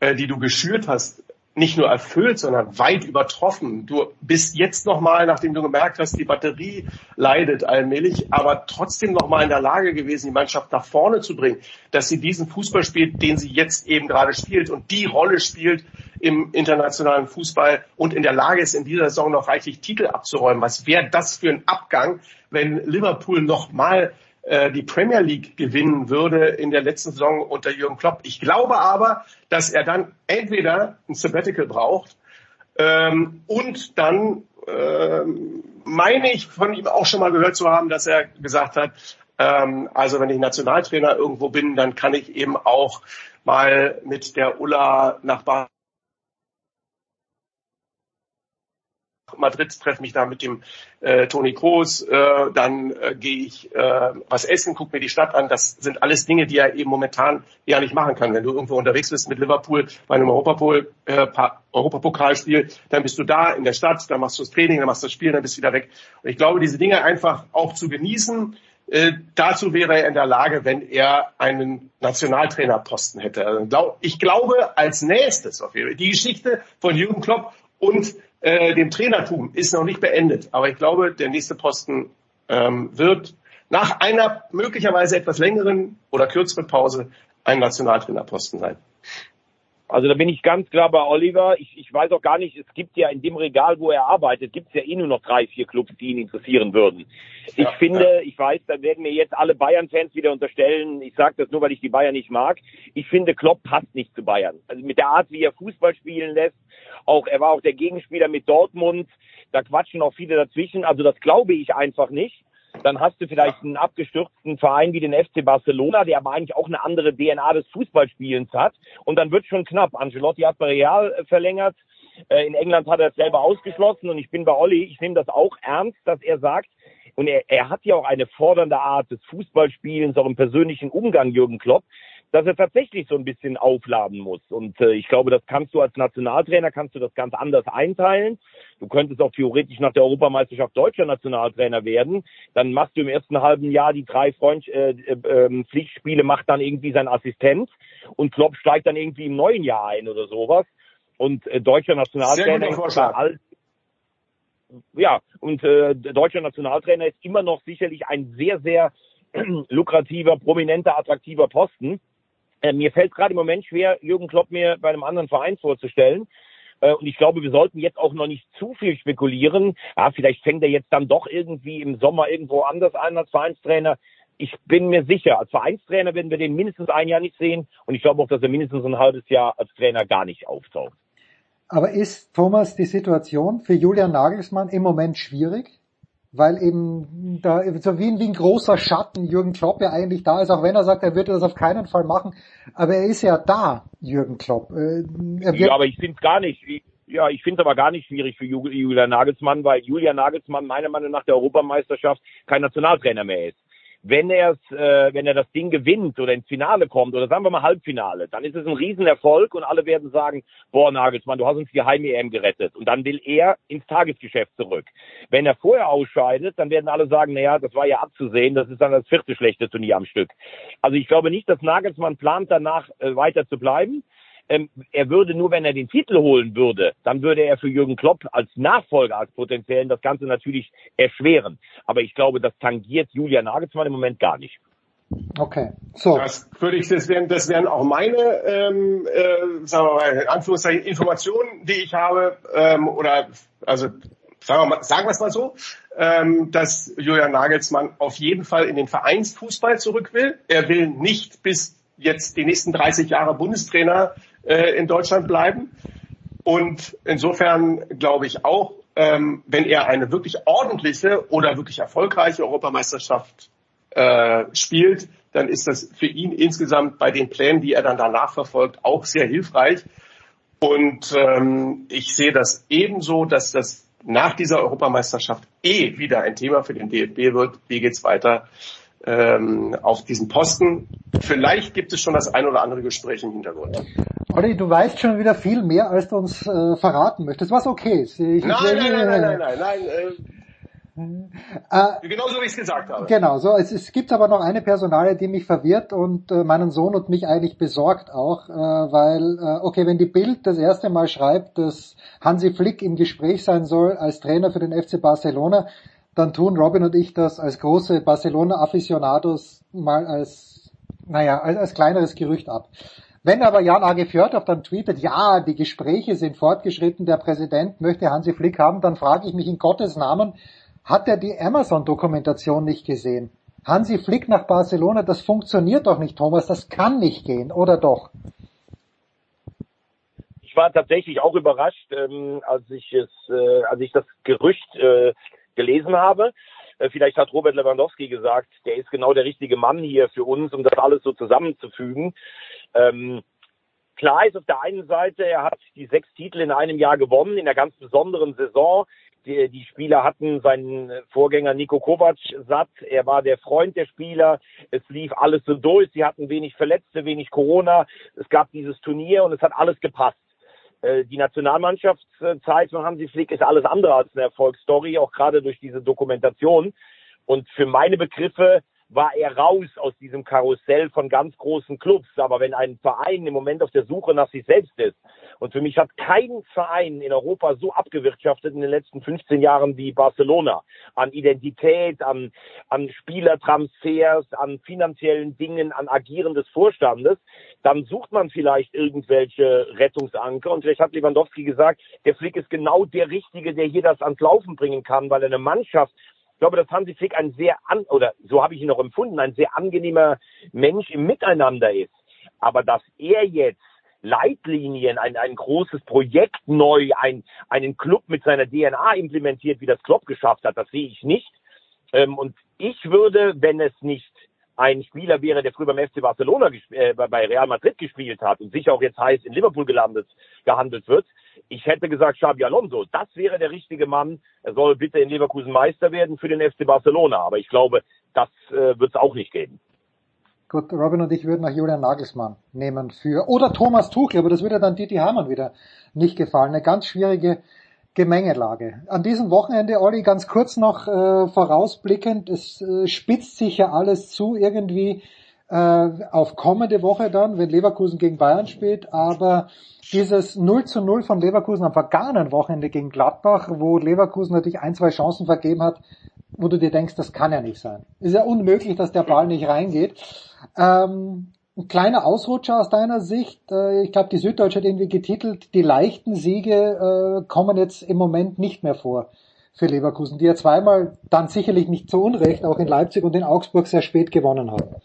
Speaker 7: äh, die du geschürt hast, nicht nur erfüllt, sondern weit übertroffen. Du bist jetzt nochmal, nachdem du gemerkt hast, die Batterie leidet allmählich, aber trotzdem nochmal in der Lage gewesen, die Mannschaft nach vorne zu bringen, dass sie diesen Fußball spielt, den sie jetzt eben gerade spielt und die Rolle spielt im internationalen Fußball und in der Lage ist, in dieser Saison noch reichlich Titel abzuräumen. Was wäre das für ein Abgang, wenn Liverpool nochmal die Premier League gewinnen würde in der letzten Saison unter Jürgen Klopp. Ich glaube aber, dass er dann entweder ein Sabbatical braucht Ähm, und dann ähm, meine ich von ihm auch schon mal gehört zu haben, dass er gesagt hat, ähm, also wenn ich Nationaltrainer irgendwo bin, dann kann ich eben auch mal mit der Ulla nach Bar Madrid, treffe mich da mit dem äh, Toni Kroos, äh, dann äh, gehe ich äh, was essen, gucke mir die Stadt an. Das sind alles Dinge, die er eben momentan ja nicht machen kann. Wenn du irgendwo unterwegs bist mit Liverpool bei einem Europapol, äh, Europapokalspiel, dann bist du da in der Stadt, dann machst du das Training, dann machst du das Spiel, dann bist du wieder weg. Und ich glaube, diese Dinge einfach auch zu genießen, äh, dazu wäre er in der Lage, wenn er einen Nationaltrainerposten hätte. Also, ich glaube, als nächstes auf jeden Fall die Geschichte von Jürgen Klopp und äh, dem Trainertum ist noch nicht beendet. Aber ich glaube, der nächste Posten ähm, wird nach einer möglicherweise etwas längeren oder kürzeren Pause ein Nationaltrainerposten sein.
Speaker 5: Also da bin ich ganz klar bei Oliver. Ich, ich weiß auch gar nicht, es gibt ja in dem Regal, wo er arbeitet, gibt es ja eh nur noch drei, vier Clubs, die ihn interessieren würden. Ich ja, finde, ja. ich weiß, da werden mir jetzt alle Bayern-Fans wieder unterstellen, ich sage das nur, weil ich die Bayern nicht mag. Ich finde, Klopp passt nicht zu Bayern. Also mit der Art, wie er Fußball spielen lässt, auch er war auch der Gegenspieler mit Dortmund, da quatschen auch viele dazwischen. Also das glaube ich einfach nicht. Dann hast du vielleicht einen abgestürzten Verein wie den FC Barcelona, der aber eigentlich auch eine andere DNA des Fußballspielens hat. Und dann wird schon knapp. Angelotti hat bei Real äh, verlängert. Äh, in England hat er es selber ausgeschlossen. Und ich bin bei Olli, ich nehme das auch ernst, dass er sagt, und er, er hat ja auch eine fordernde Art des Fußballspielens, auch im persönlichen Umgang, Jürgen Klopp dass er tatsächlich so ein bisschen aufladen muss. Und äh, ich glaube, das kannst du als Nationaltrainer, kannst du das ganz anders einteilen. Du könntest auch theoretisch nach der Europameisterschaft deutscher Nationaltrainer werden. Dann machst du im ersten halben Jahr die drei Freund äh, äh, ähm, Pflichtspiele, macht dann irgendwie sein Assistent und Klopp steigt dann irgendwie im neuen Jahr ein oder sowas. Und äh, deutscher Nationaltrainer ist alt. Ja, und äh, deutscher Nationaltrainer ist immer noch sicherlich ein sehr, sehr lukrativer, prominenter, attraktiver Posten. Äh, mir fällt gerade im Moment schwer, Jürgen Klopp mir bei einem anderen Verein vorzustellen. Äh, und ich glaube, wir sollten jetzt auch noch nicht zu viel spekulieren. Ja, vielleicht fängt er jetzt dann doch irgendwie im Sommer irgendwo anders an als Vereinstrainer. Ich bin mir sicher, als Vereinstrainer werden wir den mindestens ein Jahr nicht sehen. Und ich glaube auch, dass er mindestens ein halbes Jahr als Trainer gar nicht auftaucht.
Speaker 6: Aber ist, Thomas, die Situation für Julian Nagelsmann im Moment schwierig? Weil eben da so wie, wie ein großer Schatten Jürgen Klopp ja eigentlich da ist, auch wenn er sagt, er würde das auf keinen Fall machen, aber er ist ja da, Jürgen Klopp. Äh,
Speaker 5: ja, aber ich finde es gar nicht. Ja, ich finde es aber gar nicht schwierig für Julian Nagelsmann, weil Julian Nagelsmann meiner Meinung nach der Europameisterschaft kein Nationaltrainer mehr ist wenn er äh, wenn er das Ding gewinnt oder ins Finale kommt oder sagen wir mal Halbfinale, dann ist es ein Riesenerfolg und alle werden sagen, boah Nagelsmann, du hast uns die Heim-EM gerettet und dann will er ins Tagesgeschäft zurück. Wenn er vorher ausscheidet, dann werden alle sagen, naja, das war ja abzusehen, das ist dann das vierte schlechte Turnier am Stück. Also ich glaube nicht, dass Nagelsmann plant danach äh, weiter zu bleiben ähm, er würde nur, wenn er den Titel holen würde, dann würde er für Jürgen Klopp als Nachfolger, als potenziellen, das Ganze natürlich erschweren. Aber ich glaube, das tangiert Julian Nagelsmann im Moment gar nicht.
Speaker 7: Okay, so. Das würde ich, das wären, das wären auch meine, ähm, äh, sagen wir mal, in Anführungszeichen Informationen, die ich habe, ähm, oder, also, sagen wir mal, sagen wir es mal so, ähm, dass Julian Nagelsmann auf jeden Fall in den Vereinsfußball zurück will. Er will nicht bis jetzt die nächsten 30 Jahre Bundestrainer äh, in Deutschland bleiben. Und insofern glaube ich auch, ähm, wenn er eine wirklich ordentliche oder wirklich erfolgreiche Europameisterschaft äh, spielt, dann ist das für ihn insgesamt bei den Plänen, die er dann danach verfolgt, auch sehr hilfreich. Und ähm, ich sehe das ebenso, dass das nach dieser Europameisterschaft eh wieder ein Thema für den DFB wird. Wie geht's weiter ähm, auf diesen Posten? Vielleicht gibt es schon das ein oder andere Gespräch im Hintergrund.
Speaker 6: Olli, du weißt schon wieder viel mehr, als du uns äh, verraten möchtest, was okay ist.
Speaker 7: Ich, nein, nein, nein, nein, nein, nein, nein, äh, Genauso wie ich es gesagt habe.
Speaker 6: Genau, so es, es gibt aber noch eine Personale, die mich verwirrt und äh, meinen Sohn und mich eigentlich besorgt auch, äh, weil, äh, okay, wenn die Bild das erste Mal schreibt, dass Hansi Flick im Gespräch sein soll als Trainer für den FC Barcelona, dann tun Robin und ich das als große Barcelona-Afficionados mal als, naja, als, als kleineres Gerücht ab. Wenn aber Jan A. Fjordhoff dann tweetet, ja, die Gespräche sind fortgeschritten, der Präsident möchte Hansi Flick haben, dann frage ich mich in Gottes Namen, hat er die Amazon-Dokumentation nicht gesehen? Hansi Flick nach Barcelona, das funktioniert doch nicht, Thomas, das kann nicht gehen, oder doch?
Speaker 5: ich war tatsächlich auch überrascht, ähm, als ich es, äh, als ich das Gerücht äh, gelesen habe. Äh, vielleicht hat Robert Lewandowski gesagt, der ist genau der richtige Mann hier für uns, um das alles so zusammenzufügen. Ähm, klar ist auf der einen Seite, er hat die sechs Titel in einem Jahr gewonnen, in einer ganz besonderen Saison. Die, die Spieler hatten seinen Vorgänger Nico Kovac satt. Er war der Freund der Spieler. Es lief alles so durch. Sie hatten wenig Verletzte, wenig Corona. Es gab dieses Turnier und es hat alles gepasst. Äh, die Nationalmannschaftszeit von Hansi Flick ist alles andere als eine Erfolgsstory, auch gerade durch diese Dokumentation. Und für meine Begriffe war er raus aus diesem Karussell von ganz großen Clubs. Aber wenn ein Verein im Moment auf der Suche nach sich selbst ist, und für mich hat kein Verein in Europa so abgewirtschaftet in den letzten 15 Jahren wie Barcelona, an Identität, an, an Spielertransfers, an finanziellen Dingen, an Agieren des Vorstandes, dann sucht man vielleicht irgendwelche Rettungsanker. Und vielleicht hat Lewandowski gesagt, der Flick ist genau der Richtige, der hier das ans Laufen bringen kann, weil er eine Mannschaft glaube, dass Hansi Flick ein sehr an, oder so habe ich ihn noch empfunden, ein sehr angenehmer Mensch im Miteinander ist. Aber dass er jetzt Leitlinien, ein, ein großes Projekt neu, ein, einen Club mit seiner DNA implementiert, wie das Klopp geschafft hat, das sehe ich nicht. Ähm, und ich würde, wenn es nicht ein Spieler wäre, der früher beim FC Barcelona äh, bei Real Madrid gespielt hat und sicher auch jetzt heiß in Liverpool gelandet, gehandelt wird. Ich hätte gesagt, Xabi Alonso, das wäre der richtige Mann. Er soll bitte in Leverkusen Meister werden für den FC Barcelona. Aber ich glaube, das äh, wird es auch nicht geben.
Speaker 6: Gut, Robin und ich würden auch Julian Nagelsmann nehmen für, oder Thomas Tuchel, aber das würde dann Didi Hamann wieder nicht gefallen. Eine ganz schwierige Gemengelage. An diesem Wochenende, Olli, ganz kurz noch äh, vorausblickend, es äh, spitzt sich ja alles zu irgendwie äh, auf kommende Woche dann, wenn Leverkusen gegen Bayern spielt, aber dieses 0 zu 0 von Leverkusen am vergangenen Wochenende gegen Gladbach, wo Leverkusen natürlich ein, zwei Chancen vergeben hat, wo du dir denkst, das kann ja nicht sein. Ist ja unmöglich, dass der Ball nicht reingeht. Ähm, ein kleiner Ausrutscher aus deiner Sicht. Äh, ich glaube, die Süddeutsche hat irgendwie getitelt, die leichten Siege äh, kommen jetzt im Moment nicht mehr vor für Leverkusen, die ja zweimal dann sicherlich nicht zu Unrecht auch in Leipzig und in Augsburg sehr spät gewonnen haben.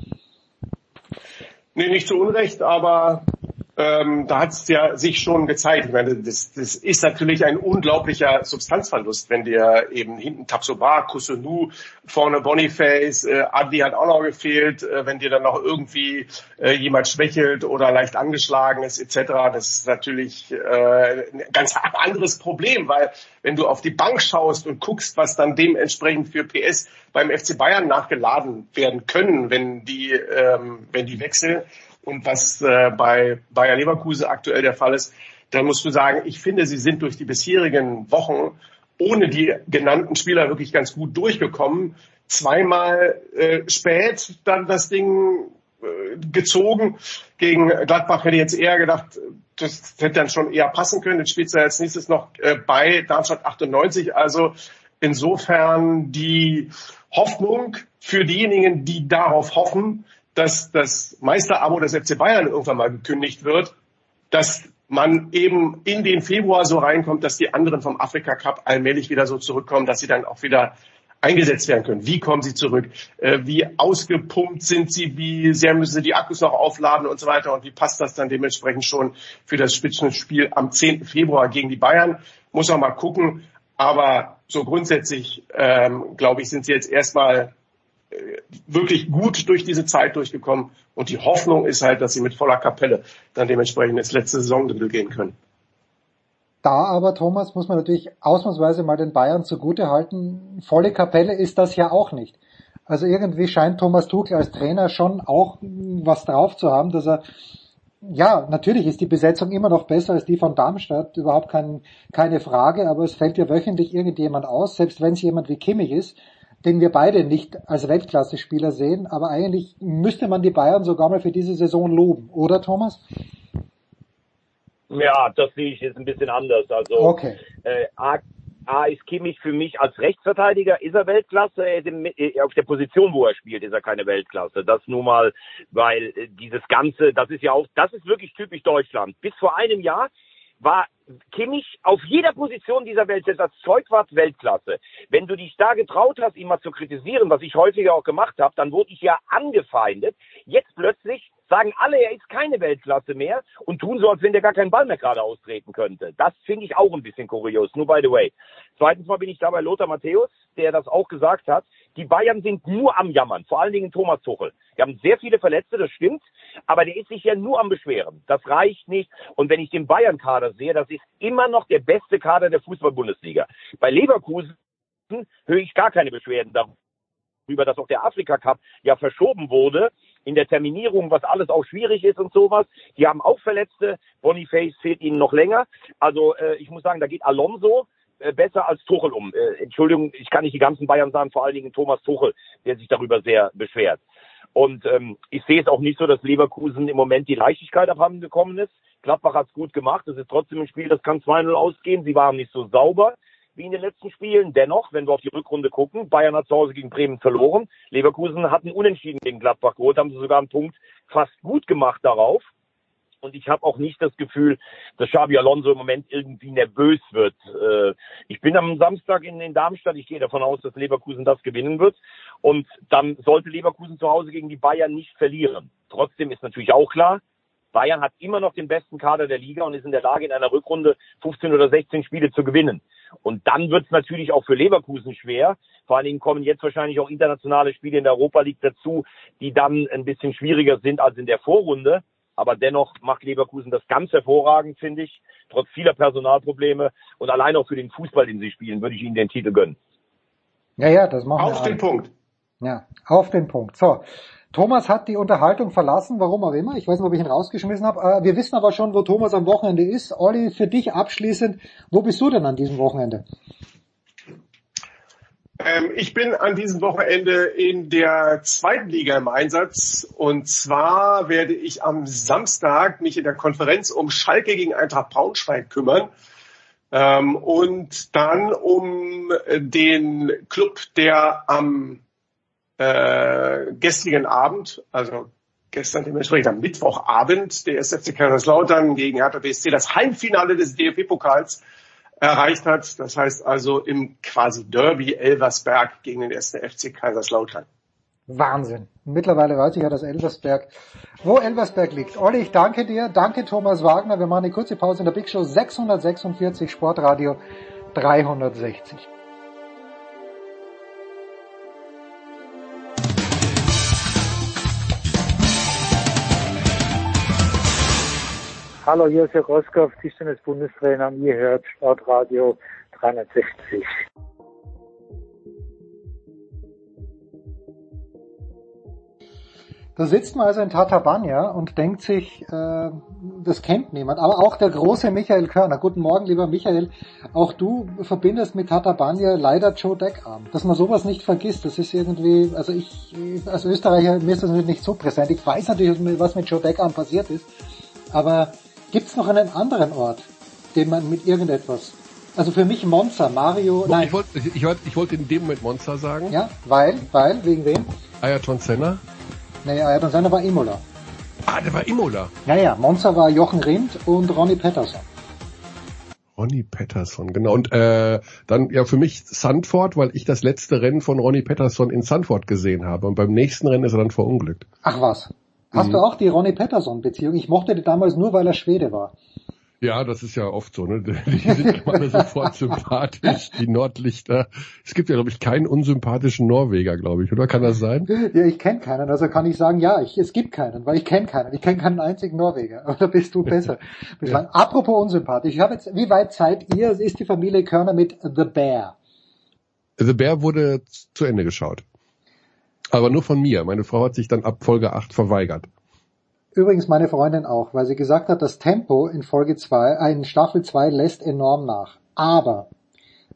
Speaker 7: Nee, nicht zu Unrecht, aber ähm, da hat es ja sich schon gezeigt. Ich meine, das, das ist natürlich ein unglaublicher Substanzverlust, wenn dir eben hinten Tapsoba, Kusunu, vorne Boniface, äh, Adi hat auch noch gefehlt, äh, wenn dir dann noch irgendwie äh, jemand schwächelt oder leicht angeschlagen ist etc. Das ist natürlich äh, ein ganz anderes Problem, weil wenn du auf die Bank schaust und guckst, was dann dementsprechend für PS beim FC Bayern nachgeladen werden können, wenn die, ähm, wenn die wechseln, und was äh, bei Bayer Leverkusen aktuell der Fall ist, dann musst du sagen, ich finde, sie sind durch die bisherigen Wochen ohne die genannten Spieler wirklich ganz gut durchgekommen. Zweimal äh, spät dann das Ding äh, gezogen. Gegen Gladbach hätte ich jetzt eher gedacht, das hätte dann schon eher passen können. Jetzt spielt er als nächstes noch äh, bei Darmstadt 98. Also insofern die Hoffnung für diejenigen, die darauf hoffen, dass das Meisterabo des FC Bayern irgendwann mal gekündigt wird, dass man eben in den Februar so reinkommt, dass die anderen vom Afrika Cup allmählich wieder so zurückkommen, dass sie dann auch wieder eingesetzt werden können. Wie kommen sie zurück? Äh, wie ausgepumpt sind sie? Wie sehr müssen sie die Akkus noch aufladen und so weiter? Und wie passt das dann dementsprechend schon für das Spitzenspiel am 10. Februar gegen die Bayern? Muss man mal gucken. Aber so grundsätzlich, ähm, glaube ich, sind sie jetzt erstmal wirklich gut durch diese Zeit durchgekommen. Und die Hoffnung ist halt, dass sie mit voller Kapelle dann dementsprechend ins letzte Saisondrittel gehen können.
Speaker 6: Da aber, Thomas, muss man natürlich ausnahmsweise mal den Bayern zugute halten. Volle Kapelle ist das ja auch nicht. Also irgendwie scheint Thomas Tuchel als Trainer schon auch was drauf zu haben, dass er ja, natürlich ist die Besetzung immer noch besser als die von Darmstadt, überhaupt kein, keine Frage, aber es fällt ja wöchentlich irgendjemand aus, selbst wenn es jemand wie Kimmich ist, den wir beide nicht als Weltklasse-Spieler sehen, aber eigentlich müsste man die Bayern sogar mal für diese Saison loben, oder Thomas?
Speaker 5: Ja, das sehe ich jetzt ein bisschen anders. Also
Speaker 6: okay.
Speaker 5: äh, A, A ist Kimmich für mich als Rechtsverteidiger, ist er Weltklasse, er ist im, äh, auf der Position, wo er spielt, ist er keine Weltklasse. Das nur mal, weil äh, dieses Ganze, das ist ja auch, das ist wirklich typisch Deutschland. Bis vor einem Jahr war Kimmich auf jeder Position dieser Welt, das Zeug war Weltklasse. Wenn du dich da getraut hast, ihn mal zu kritisieren, was ich häufiger auch gemacht habe, dann wurde ich ja angefeindet. Jetzt plötzlich sagen alle, er ist keine Weltklasse mehr und tun so, als wenn der gar keinen Ball mehr gerade austreten könnte. Das finde ich auch ein bisschen kurios, nur by the way. Zweitens mal bin ich da bei Lothar Matthäus, der das auch gesagt hat. Die Bayern sind nur am Jammern, vor allen Dingen Thomas Tuchel. Wir haben sehr viele Verletzte, das stimmt, aber der ist sich ja nur am Beschweren. Das reicht nicht. Und wenn ich den Bayern-Kader sehe, das ist immer noch der beste Kader der Fußball-Bundesliga. Bei Leverkusen höre ich gar keine Beschwerden darüber, dass auch der Afrika Cup ja verschoben wurde in der Terminierung, was alles auch schwierig ist und sowas. Die haben auch Verletzte. Boniface fehlt ihnen noch länger. Also äh, ich muss sagen, da geht Alonso äh, besser als Tuchel um. Äh, Entschuldigung, ich kann nicht die ganzen Bayern sagen, vor allen Dingen Thomas Tuchel, der sich darüber sehr beschwert. Und ähm, ich sehe es auch nicht so, dass Leverkusen im Moment die Leichtigkeit abhanden gekommen ist. Gladbach hat es gut gemacht. Es ist trotzdem ein Spiel, das kann 2-0 ausgehen. Sie waren nicht so sauber wie in den letzten Spielen. Dennoch, wenn wir auf die Rückrunde gucken, Bayern hat zu Hause gegen Bremen verloren. Leverkusen hatten unentschieden gegen Gladbach geholt, haben sie sogar einen Punkt fast gut gemacht darauf. Und ich habe auch nicht das Gefühl, dass Xabi Alonso im Moment irgendwie nervös wird. Äh, ich bin am Samstag in, in Darmstadt. Ich gehe davon aus, dass Leverkusen das gewinnen wird. Und dann sollte Leverkusen zu Hause gegen die Bayern nicht verlieren. Trotzdem ist natürlich auch klar, Bayern hat immer noch den besten Kader der Liga und ist in der Lage, in einer Rückrunde 15 oder 16 Spiele zu gewinnen. Und dann wird es natürlich auch für Leverkusen schwer. Vor allen Dingen kommen jetzt wahrscheinlich auch internationale Spiele in der Europa League dazu, die dann ein bisschen schwieriger sind als in der Vorrunde. Aber dennoch macht Leverkusen das ganz hervorragend, finde ich, trotz vieler Personalprobleme. Und allein auch für den Fußball, den sie spielen, würde ich ihnen den Titel gönnen.
Speaker 6: Ja, ja, das machen
Speaker 7: Auf
Speaker 6: wir.
Speaker 7: den Punkt.
Speaker 6: Ja, auf den Punkt. So. Thomas hat die Unterhaltung verlassen, warum auch immer. Ich weiß nicht, ob ich ihn rausgeschmissen habe. Äh, Wir wissen aber schon, wo Thomas am Wochenende ist. Olli, für dich abschließend, wo bist du denn an diesem Wochenende?
Speaker 7: Ähm, ich bin an diesem Wochenende in der zweiten Liga im Einsatz. Und zwar werde ich am Samstag mich in der Konferenz um Schalke gegen Eintracht Braunschweig kümmern. Ähm, und dann um den Club, der am äh, gestrigen Abend, also gestern dementsprechend am Mittwochabend, der SFC Kaiserslautern gegen Hertha BSC das Halbfinale des DFB-Pokals erreicht hat. Das heißt also im quasi Derby Elversberg gegen den ersten FC Kaiserslautern.
Speaker 6: Wahnsinn. Mittlerweile weiß ich ja, dass Elversberg, wo Elversberg liegt. Olli, ich danke dir. Danke Thomas Wagner. Wir machen eine kurze Pause in der Big Show 646 Sportradio 360.
Speaker 9: Hallo, hier ist Herr Roskow, Tischtennis-Bundestrainer und ihr hört Sportradio 360.
Speaker 6: Da sitzt man also in Tatabanya und denkt sich, äh, das kennt niemand. Aber auch der große Michael Körner. Guten Morgen, lieber Michael. Auch du verbindest mit Tatabanya leider Joe Deckarm. Dass man sowas nicht vergisst, das ist irgendwie, also ich, als Österreicher, mir ist das nicht so präsent. Ich weiß natürlich, was mit Joe Deckarm passiert ist. Aber gibt's noch einen anderen Ort, den man mit irgendetwas, also für mich Monza, Mario, nein.
Speaker 10: Ich wollte ich, wollte- ich wollte in dem Moment Monster sagen.
Speaker 6: Ja, weil, weil, wegen wem?
Speaker 10: Ayrton Senna.
Speaker 6: Nee, Ayrton Senna war Imola.
Speaker 10: Ah, der war Imola.
Speaker 6: Naja, Monza war Jochen Rindt und Ronnie Patterson.
Speaker 10: Ronnie Patterson, genau. Und äh, dann ja für mich Sandford, weil ich das letzte Rennen von Ronnie Patterson in Sandford gesehen habe. Und beim nächsten Rennen ist er dann verunglückt.
Speaker 6: Ach was. Hast
Speaker 10: Mhm.
Speaker 6: du auch die Ronnie Patterson-Beziehung? Ich mochte die damals nur, weil er Schwede war.
Speaker 10: Ja, das ist ja oft so, ne? Die sind immer alle sofort sympathisch, die Nordlichter. Es gibt ja, glaube ich, keinen unsympathischen Norweger, glaube ich, oder? Kann das sein?
Speaker 6: Ja, ich kenne keinen, also kann ich sagen, ja, ich, es gibt keinen, weil ich kenne keinen. Ich kenne keinen einzigen Norweger. Oder bist du besser? Bislang. Apropos unsympathisch, ich habe jetzt, wie weit seid ihr? Ist die Familie Körner mit The Bear?
Speaker 10: The Bear wurde zu Ende geschaut. Aber nur von mir. Meine Frau hat sich dann ab Folge 8 verweigert.
Speaker 6: Übrigens meine Freundin auch, weil sie gesagt hat, das Tempo in Folge 2, äh, in Staffel 2 lässt enorm nach. Aber,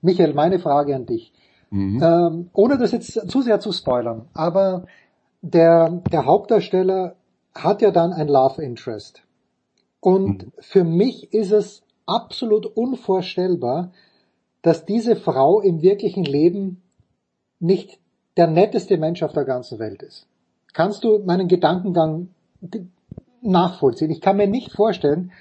Speaker 6: Michael, meine Frage an dich.
Speaker 10: Mhm.
Speaker 6: Ähm, ohne das jetzt zu sehr zu spoilern, aber der, der Hauptdarsteller hat ja dann ein Love Interest. Und
Speaker 10: Mhm.
Speaker 6: für mich ist es absolut unvorstellbar, dass diese Frau im wirklichen Leben nicht der netteste Mensch auf der ganzen Welt ist. Kannst du meinen Gedankengang nachvollziehen? Ich kann mir nicht vorstellen,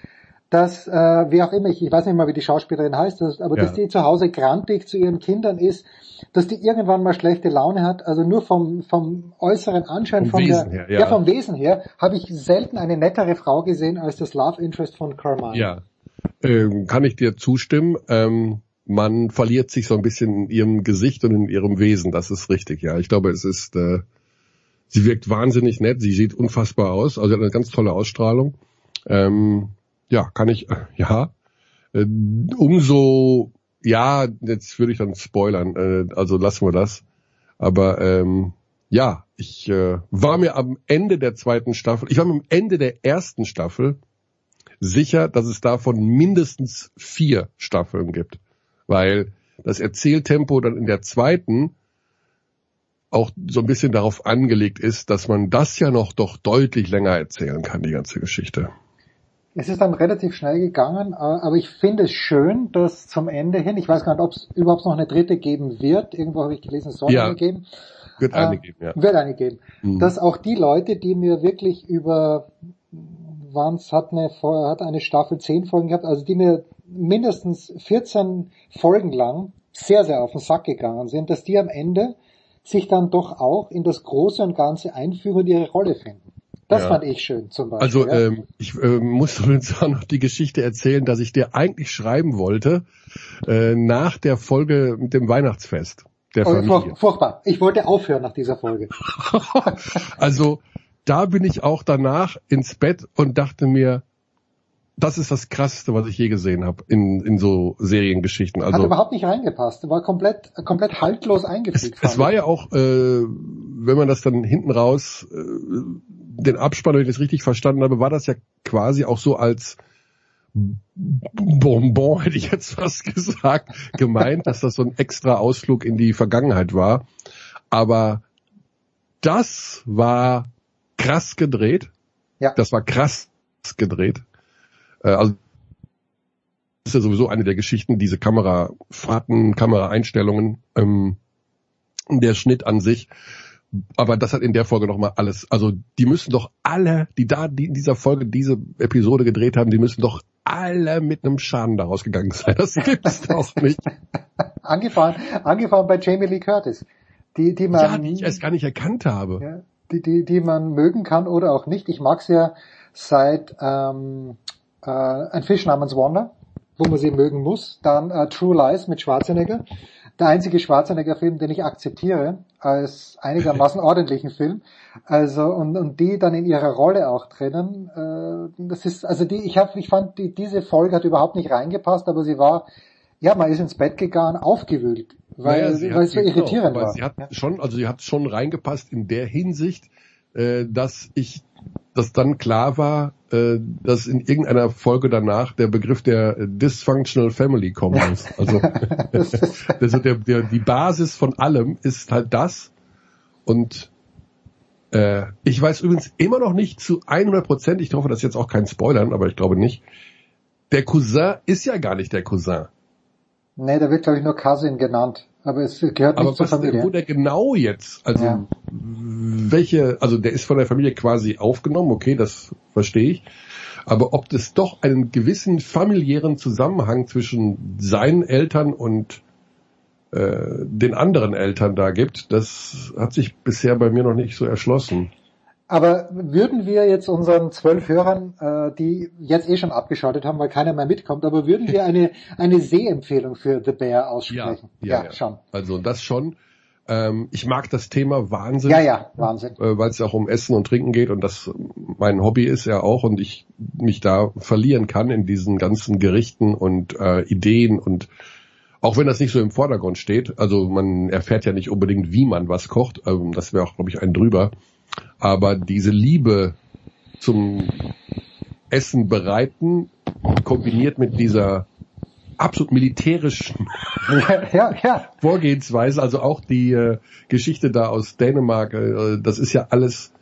Speaker 6: dass, äh, wie auch immer, ich, ich weiß nicht mal, wie die Schauspielerin heißt, aber
Speaker 10: Ja.
Speaker 6: dass die zu Hause grantig zu ihren Kindern ist, dass die irgendwann mal schlechte Laune hat, also nur vom, vom äußeren Anschein,
Speaker 10: Vom
Speaker 6: von
Speaker 10: Wesen
Speaker 6: der,
Speaker 10: her, ja.
Speaker 6: vom Wesen her, habe ich selten eine nettere Frau gesehen als das Love Interest von Carmine.
Speaker 10: Ja. Ähm, kann ich dir zustimmen. Ähm, man verliert sich so ein bisschen in ihrem Gesicht und in ihrem Wesen. Das ist richtig, ja. Ich glaube, es ist, äh, sie wirkt wahnsinnig nett. Sie sieht unfassbar aus. Also sie hat eine ganz tolle Ausstrahlung. Ähm, ja, kann ich, äh, ja. Äh, umso, ja, jetzt würde ich dann spoilern. Äh, also lassen wir das. Aber ähm, ja, ich äh, war mir am Ende der zweiten Staffel, ich war mir am Ende der ersten Staffel sicher, dass es davon mindestens vier Staffeln gibt. Weil das Erzähltempo dann in der zweiten auch so ein bisschen darauf angelegt ist, dass man das ja noch doch deutlich länger erzählen kann, die ganze Geschichte.
Speaker 6: Es ist dann relativ schnell gegangen, äh, aber ich finde es schön, dass zum Ende hin, ich weiß gar nicht, ob es überhaupt noch eine dritte geben wird, irgendwo habe ich gelesen, es soll
Speaker 10: Ja.
Speaker 6: eine geben.
Speaker 10: Wird eine
Speaker 6: Äh,
Speaker 10: geben, ja.
Speaker 6: Wird eine geben.
Speaker 10: Mhm.
Speaker 6: Dass auch die Leute, die mir wirklich über, waren's, hat eine, hat eine Staffel 10 Folgen gehabt, also die mir mindestens 14 Folgen lang sehr, sehr auf den Sack gegangen sind, dass die am Ende sich dann doch auch in das Große und Ganze einfügen und ihre Rolle finden. Das
Speaker 10: Ja.
Speaker 6: fand ich schön zum Beispiel.
Speaker 10: Also
Speaker 6: ja.
Speaker 10: ähm, ich äh, muss auch noch die Geschichte erzählen, dass ich dir eigentlich schreiben wollte äh, nach der Folge mit dem Weihnachtsfest der
Speaker 6: Oh,
Speaker 10: Familie.
Speaker 6: furch- furchtbar. Ich wollte aufhören nach dieser Folge.
Speaker 10: Also da bin ich auch danach ins Bett und dachte mir, das ist das Krasseste, was ich je gesehen habe in, in so Seriengeschichten.
Speaker 6: Hat
Speaker 10: Also
Speaker 6: überhaupt nicht reingepasst. War komplett, komplett haltlos
Speaker 10: es,
Speaker 6: eingefügt.
Speaker 10: es
Speaker 6: fand
Speaker 10: war ja auch, äh, wenn man das dann hinten raus, äh, den Abspann, wenn ich das richtig verstanden habe, war das ja quasi auch so als Bonbon, hätte ich jetzt fast gesagt, gemeint, dass das so ein extra Ausflug in die Vergangenheit war. Aber das war krass gedreht.
Speaker 6: Ja.
Speaker 10: Das war krass gedreht. Äh, also das ist ja sowieso eine der Geschichten, diese Kamerafahrten, Kameraeinstellungen, ähm, der Schnitt an sich. Aber das hat in der Folge nochmal alles. Also die müssen doch alle, die da die in dieser Folge diese Episode gedreht haben, die müssen doch alle mit einem Schaden daraus gegangen sein. Das gibt's doch nicht.
Speaker 6: Angefahren, angefahren bei Jamie Lee Curtis. Die, die man,
Speaker 10: Ja, die ich erst gar nicht erkannt habe.
Speaker 6: ja, die, die, die man mögen kann oder auch nicht. Ich mag sie ja seit ähm, äh, Ein Fisch namens Wanda, wo man sie mögen muss. Dann äh, True Lies mit Schwarzenegger. Der einzige Schwarzenegger-Film, den ich akzeptiere als einigermaßen ordentlichen Film. Also und, und die dann in ihrer Rolle auch drinnen. Äh, das ist also die. Ich habe, ich fand die, diese Folge hat überhaupt nicht reingepasst, aber sie war ja, man ist ins Bett gegangen, aufgewühlt, weil,
Speaker 10: Naja, sie
Speaker 6: weil es so
Speaker 10: genau,
Speaker 6: irritierend
Speaker 10: aber
Speaker 6: war.
Speaker 10: Sie hat schon, also sie hat schon reingepasst in der Hinsicht, äh, dass ich, dass dann klar war, äh, dass in irgendeiner Folge danach der Begriff der äh, Dysfunctional Family kommen muss. Also, also der, der, die Basis von allem ist halt das. Und äh, ich weiß übrigens immer noch nicht zu 100 Prozent, ich hoffe, das ist jetzt auch kein Spoilern, aber ich glaube nicht, der Cousin ist ja gar nicht der Cousin.
Speaker 6: Nee, da wird, glaube ich, nur Cousin genannt. Aber es gehört
Speaker 10: Aber
Speaker 6: nicht zur
Speaker 10: was,
Speaker 6: Familie.
Speaker 10: wo der genau jetzt, also
Speaker 6: Ja.
Speaker 10: welche, also der ist von der Familie quasi aufgenommen, okay, das verstehe ich. Aber ob es doch einen gewissen familiären Zusammenhang zwischen seinen Eltern und äh, den anderen Eltern da gibt, das hat sich bisher bei mir noch nicht so erschlossen.
Speaker 6: Aber würden wir jetzt unseren zwölf Hörern, äh, die jetzt eh schon abgeschaltet haben, weil keiner mehr mitkommt, aber würden wir eine, eine Sehempfehlung für The Bear aussprechen? schon.
Speaker 10: Also das schon. Ähm, ich mag das Thema Wahnsinn.
Speaker 6: Ja, ja, Wahnsinn.
Speaker 10: äh, weil es ja auch um Essen und Trinken geht und das mein Hobby ist ja auch und ich mich da verlieren kann in diesen ganzen Gerichten und äh, Ideen und auch wenn das nicht so im Vordergrund steht, also man erfährt ja nicht unbedingt, wie man was kocht, ähm, das wäre auch, glaube ich, ein drüber, aber diese Liebe zum Essen bereiten, kombiniert mit dieser absolut militärischen
Speaker 6: ja, ja.
Speaker 10: Vorgehensweise, also auch die äh, Geschichte da aus Dänemark, äh, das ist ja alles.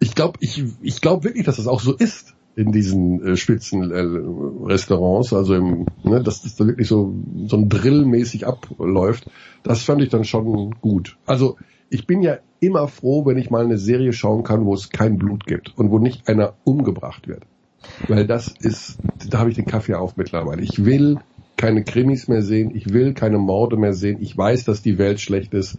Speaker 10: Ich glaube, ich, ich glaube wirklich, dass das auch so ist in diesen äh, Spitzenrestaurants, also im, ne, dass das da wirklich so so ein Drillmäßig abläuft. Das fand ich dann schon gut. Also ich bin ja immer froh, wenn ich mal eine Serie schauen kann, wo es kein Blut gibt und wo nicht einer umgebracht wird. Weil das ist, da habe ich den Kaffee auf mittlerweile. Ich will keine Krimis mehr sehen, ich will keine Morde mehr sehen, ich weiß, dass die Welt schlecht ist.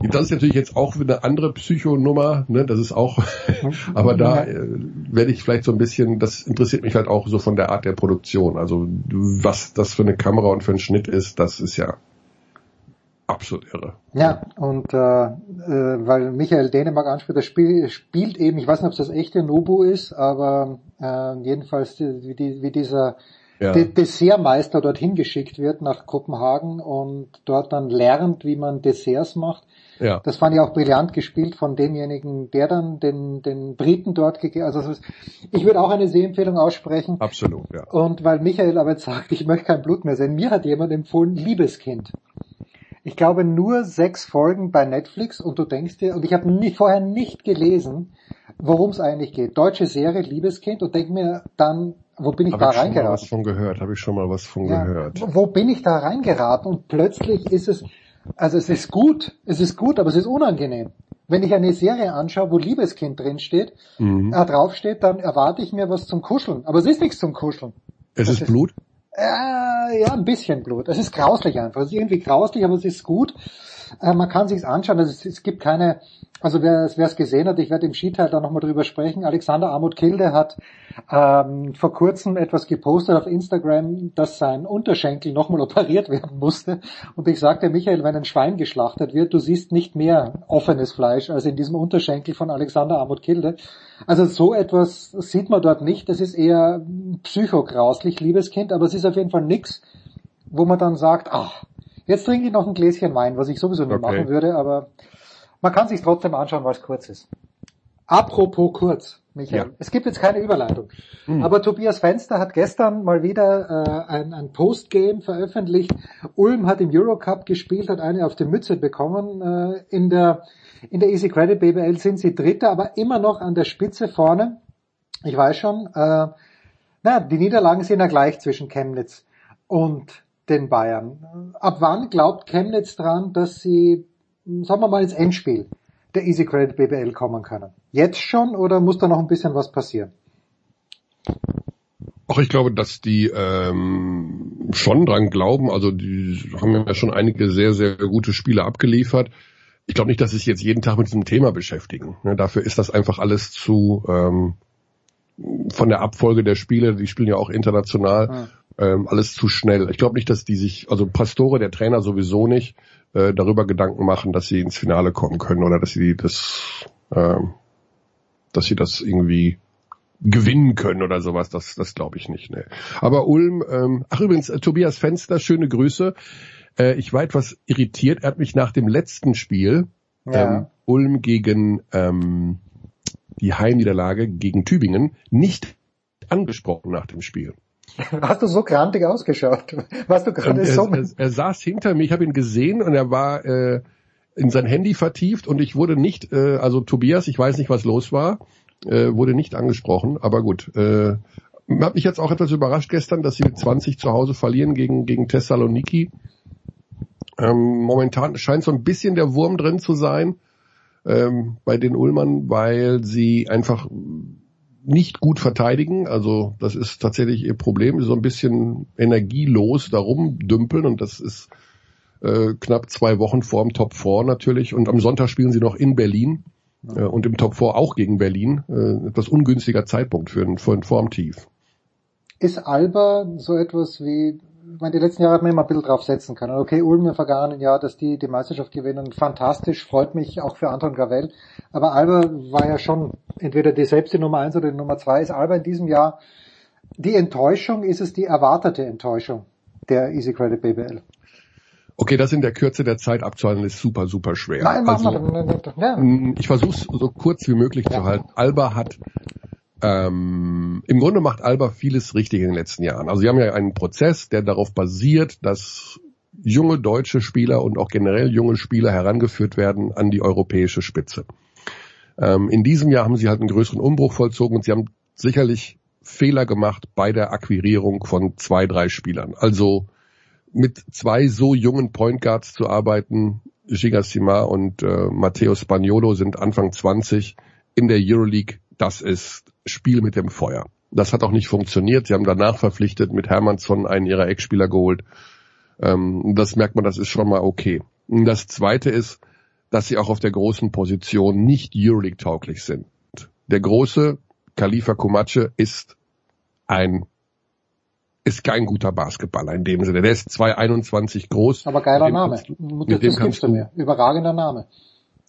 Speaker 10: Das ist natürlich jetzt auch eine andere Psychonummer, ne? Das ist auch, aber da äh, werde ich vielleicht so ein bisschen, das interessiert mich halt auch so von der Art der Produktion. Also was das für eine Kamera und für einen Schnitt ist, das ist ja absolut irre.
Speaker 6: Ja, und äh, äh, weil Michael Dänemark anspricht, das Spiel spielt eben, ich weiß nicht, ob es das echte Nobu ist, aber äh, jedenfalls wie, die, wie dieser ja. Dessertmeister dorthin geschickt wird nach Kopenhagen und dort dann lernt, wie man Desserts macht. Ja. Das fand ich auch brillant gespielt von demjenigen, der dann den, den Briten dort gegeben Also ist, ich würde auch eine Sehempfehlung aussprechen.
Speaker 10: Absolut, ja.
Speaker 6: Und weil Michael aber jetzt sagt, ich möchte kein Blut mehr sehen, mir hat jemand empfohlen, Liebeskind. Ich glaube nur sechs Folgen bei Netflix und du denkst dir, und ich habe nie, vorher nicht gelesen, worum es eigentlich geht. Deutsche Serie, Liebeskind und denk mir dann, wo bin ich hab da
Speaker 10: ich
Speaker 6: reingeraten?
Speaker 10: Habe ich schon mal was von gehört, habe ich schon mal was von ja, gehört.
Speaker 6: Wo bin ich da reingeraten und plötzlich ist es, also es ist gut, es ist gut, aber es ist unangenehm. Wenn ich eine Serie anschaue, wo Liebeskind drinsteht, mhm. äh, draufsteht, dann erwarte ich mir was zum Kuscheln. Aber es ist nichts zum Kuscheln.
Speaker 10: Es
Speaker 6: das
Speaker 10: ist Blut?
Speaker 6: Äh, ja, ein bisschen Blut. Es ist grauslich einfach. Es ist irgendwie grauslich, aber es ist gut. Äh, man kann sich's anschauen. Also es, es gibt keine, also wer es gesehen hat, ich werde im Skiteil da nochmal drüber sprechen. Alexander Amut Kilde hat ähm, vor kurzem etwas gepostet auf Instagram, dass sein Unterschenkel nochmal operiert werden musste. Und ich sagte, Michael, wenn ein Schwein geschlachtet wird, du siehst nicht mehr offenes Fleisch als in diesem Unterschenkel von Alexander Amut Kilde. Also so etwas sieht man dort nicht. Das ist eher psychokrauslich, liebes Kind, aber es ist auf jeden Fall nix, wo man dann sagt, ach, jetzt trinke ich noch ein Gläschen Wein, was ich sowieso nicht okay. machen würde, aber man kann sich trotzdem anschauen, weil es kurz ist. Apropos kurz, Michael. Ja. Es gibt jetzt keine Überleitung. Mhm. Aber Tobias Fenster hat gestern mal wieder äh, ein, ein Postgame veröffentlicht. Ulm hat im Eurocup gespielt, hat eine auf die Mütze bekommen. Äh, in der in der Easy Credit BBL sind sie Dritter, aber immer noch an der Spitze vorne. Ich weiß schon. Äh, na, die Niederlagen sind ja gleich zwischen Chemnitz und den Bayern. Ab wann glaubt Chemnitz dran, dass sie, sagen wir mal, ins Endspiel der Easy Credit BBL kommen können? Jetzt schon oder muss da noch ein bisschen was passieren?
Speaker 10: Ach, ich glaube, dass die ähm, schon dran glauben. Also die haben ja schon einige sehr, sehr gute Spiele abgeliefert ich glaube nicht, dass sie sich jetzt jeden Tag mit diesem Thema beschäftigen. Ne, dafür ist das einfach alles zu ähm, von der Abfolge der Spiele, die spielen ja auch international, ah. ähm, alles zu schnell. Ich glaube nicht, dass die sich, also Pastore, der Trainer sowieso nicht, äh, darüber Gedanken machen, dass sie ins Finale kommen können oder dass sie das, äh, dass sie das irgendwie gewinnen können oder sowas, das, das glaube ich nicht. Ne. Aber Ulm, ähm, ach übrigens, äh, Tobias Fenster, schöne Grüße. Äh, ich war etwas irritiert. Er hat mich nach dem letzten Spiel, ja. ähm, Ulm gegen ähm, die Heimniederlage gegen Tübingen, nicht angesprochen nach dem Spiel.
Speaker 6: Hast du so grantig ausgeschaut? Warst du gerade
Speaker 10: er,
Speaker 6: so?
Speaker 10: Er, er, saß hinter mir, ich habe ihn gesehen und er war äh, in sein Handy vertieft und ich wurde nicht, äh, also Tobias, ich weiß nicht, was los war, äh, wurde nicht angesprochen, aber gut. Äh, hat mich jetzt auch etwas überrascht gestern, dass sie mit 20 zu Hause verlieren gegen, gegen Thessaloniki. Ähm, momentan scheint so ein bisschen der Wurm drin zu sein ähm, bei den Ullmann, weil sie einfach nicht gut verteidigen. Also das ist tatsächlich ihr Problem. So ein bisschen energielos darum dümpeln und das ist äh, knapp zwei Wochen vor dem Top 4 natürlich. Und am Sonntag spielen sie noch in Berlin äh, und im Top 4 auch gegen Berlin. Äh, etwas ungünstiger Zeitpunkt für ein, für ein Formtief.
Speaker 6: Ist Alba so etwas wie ich meine, die letzten Jahre hat man immer ein bisschen drauf setzen können. Okay, Ulm im vergangenen Jahr, dass die die Meisterschaft gewinnen, fantastisch, freut mich auch für Anton Gravel. Aber Alba war ja schon entweder die selbst die Nummer eins oder die Nummer zwei. Ist Alba in diesem Jahr die Enttäuschung? Ist es die erwartete Enttäuschung der Easy Credit BBL?
Speaker 10: Okay, das in der Kürze der Zeit abzuhalten ist super, super schwer. Nein, also, ja. Ich versuche es so kurz wie möglich ja. zu halten. Alba hat ähm, Im Grunde macht Alba vieles richtig in den letzten Jahren. Also sie haben ja einen Prozess, der darauf basiert, dass junge deutsche Spieler und auch generell junge Spieler herangeführt werden an die europäische Spitze. Ähm, in diesem Jahr haben sie halt einen größeren Umbruch vollzogen und sie haben sicherlich Fehler gemacht bei der Akquirierung von zwei, drei Spielern. Also mit zwei so jungen Point Guards zu arbeiten, Giga Sima und äh, Matteo Spagnolo sind Anfang 20 in der Euroleague, das ist Spiel mit dem Feuer. Das hat auch nicht funktioniert. Sie haben danach verpflichtet mit Hermannsson einen ihrer Eckspieler geholt. Ähm, das merkt man, das ist schon mal okay. Und das zweite ist, dass sie auch auf der großen Position nicht Euroleague-tauglich sind. Der große Khalifa Kumace ist ein ist kein guter Basketballer in dem Sinne. Der ist 2,21 groß.
Speaker 6: Aber geiler Name.
Speaker 10: Mit dem
Speaker 6: gibst du mir. Überragender Name.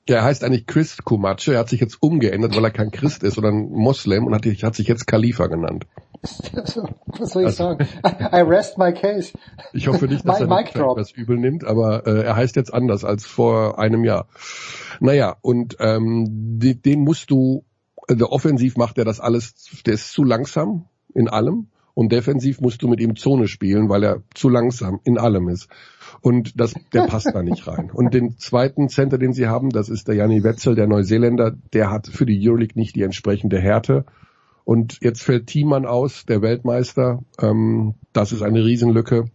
Speaker 10: Der heißt eigentlich Chris Kumace. Er hat sich jetzt umgeändert, weil er kein Christ ist, sondern Moslem und hat, hat sich jetzt Khalifa genannt.
Speaker 6: Was soll ich also, sagen? I rest my case.
Speaker 10: Ich hoffe nicht, dass er das übel nimmt, aber äh, er heißt jetzt anders als vor einem Jahr. Naja, und ähm, den, den musst du, also offensiv macht er das alles, der ist zu langsam in allem und defensiv musst du mit ihm Zone spielen, weil er zu langsam in allem ist. Und das, der passt da nicht rein. Und den zweiten Center, den sie haben, das ist der Janni Wetzel, der Neuseeländer, der hat für die Euroleague nicht die entsprechende Härte. Und jetzt fällt Thiemann aus, der Weltmeister. Ähm, das ist eine Riesenlücke.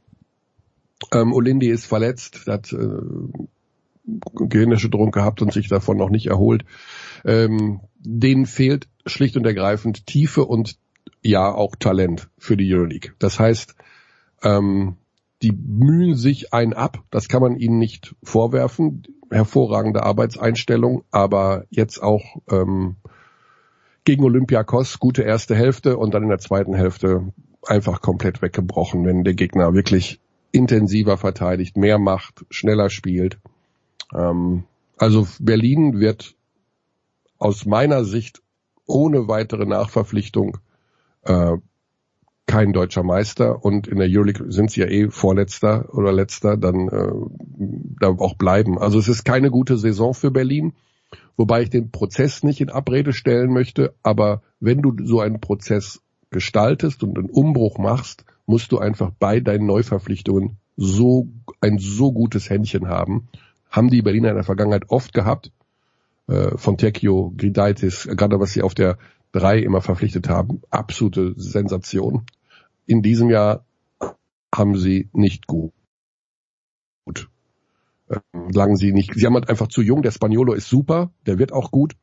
Speaker 10: Ähm, Olindi ist verletzt, hat äh, Gehirnerschütterung gehabt und sich davon noch nicht erholt. Ähm, denen fehlt schlicht und ergreifend Tiefe und ja auch Talent für die Euroleague. Das heißt, ähm, die mühen sich ein ab, das kann man ihnen nicht vorwerfen. Hervorragende Arbeitseinstellung, aber jetzt auch ähm, gegen Olympiakos gute erste Hälfte und dann in der zweiten Hälfte einfach komplett weggebrochen, wenn der Gegner wirklich intensiver verteidigt, mehr macht, schneller spielt. Ähm, also Berlin wird aus meiner Sicht ohne weitere Nachverpflichtung äh, kein deutscher Meister und in der Euroleague sind sie ja eh vorletzter oder letzter, dann äh, da auch bleiben. Also es ist keine gute Saison für Berlin, wobei ich den Prozess nicht in Abrede stellen möchte, aber wenn du so einen Prozess gestaltest und einen Umbruch machst, musst du einfach bei deinen Neuverpflichtungen so ein so gutes Händchen haben. Haben die Berliner in der Vergangenheit oft gehabt, äh, von Tekio, Gridaitis, gerade was sie auf der drei immer verpflichtet haben. Absolute Sensation. In diesem Jahr haben sie nicht gut. gut. Ähm, sagen sie nicht. Sie haben halt einfach zu jung. Der Spaniolo ist super, der wird auch gut,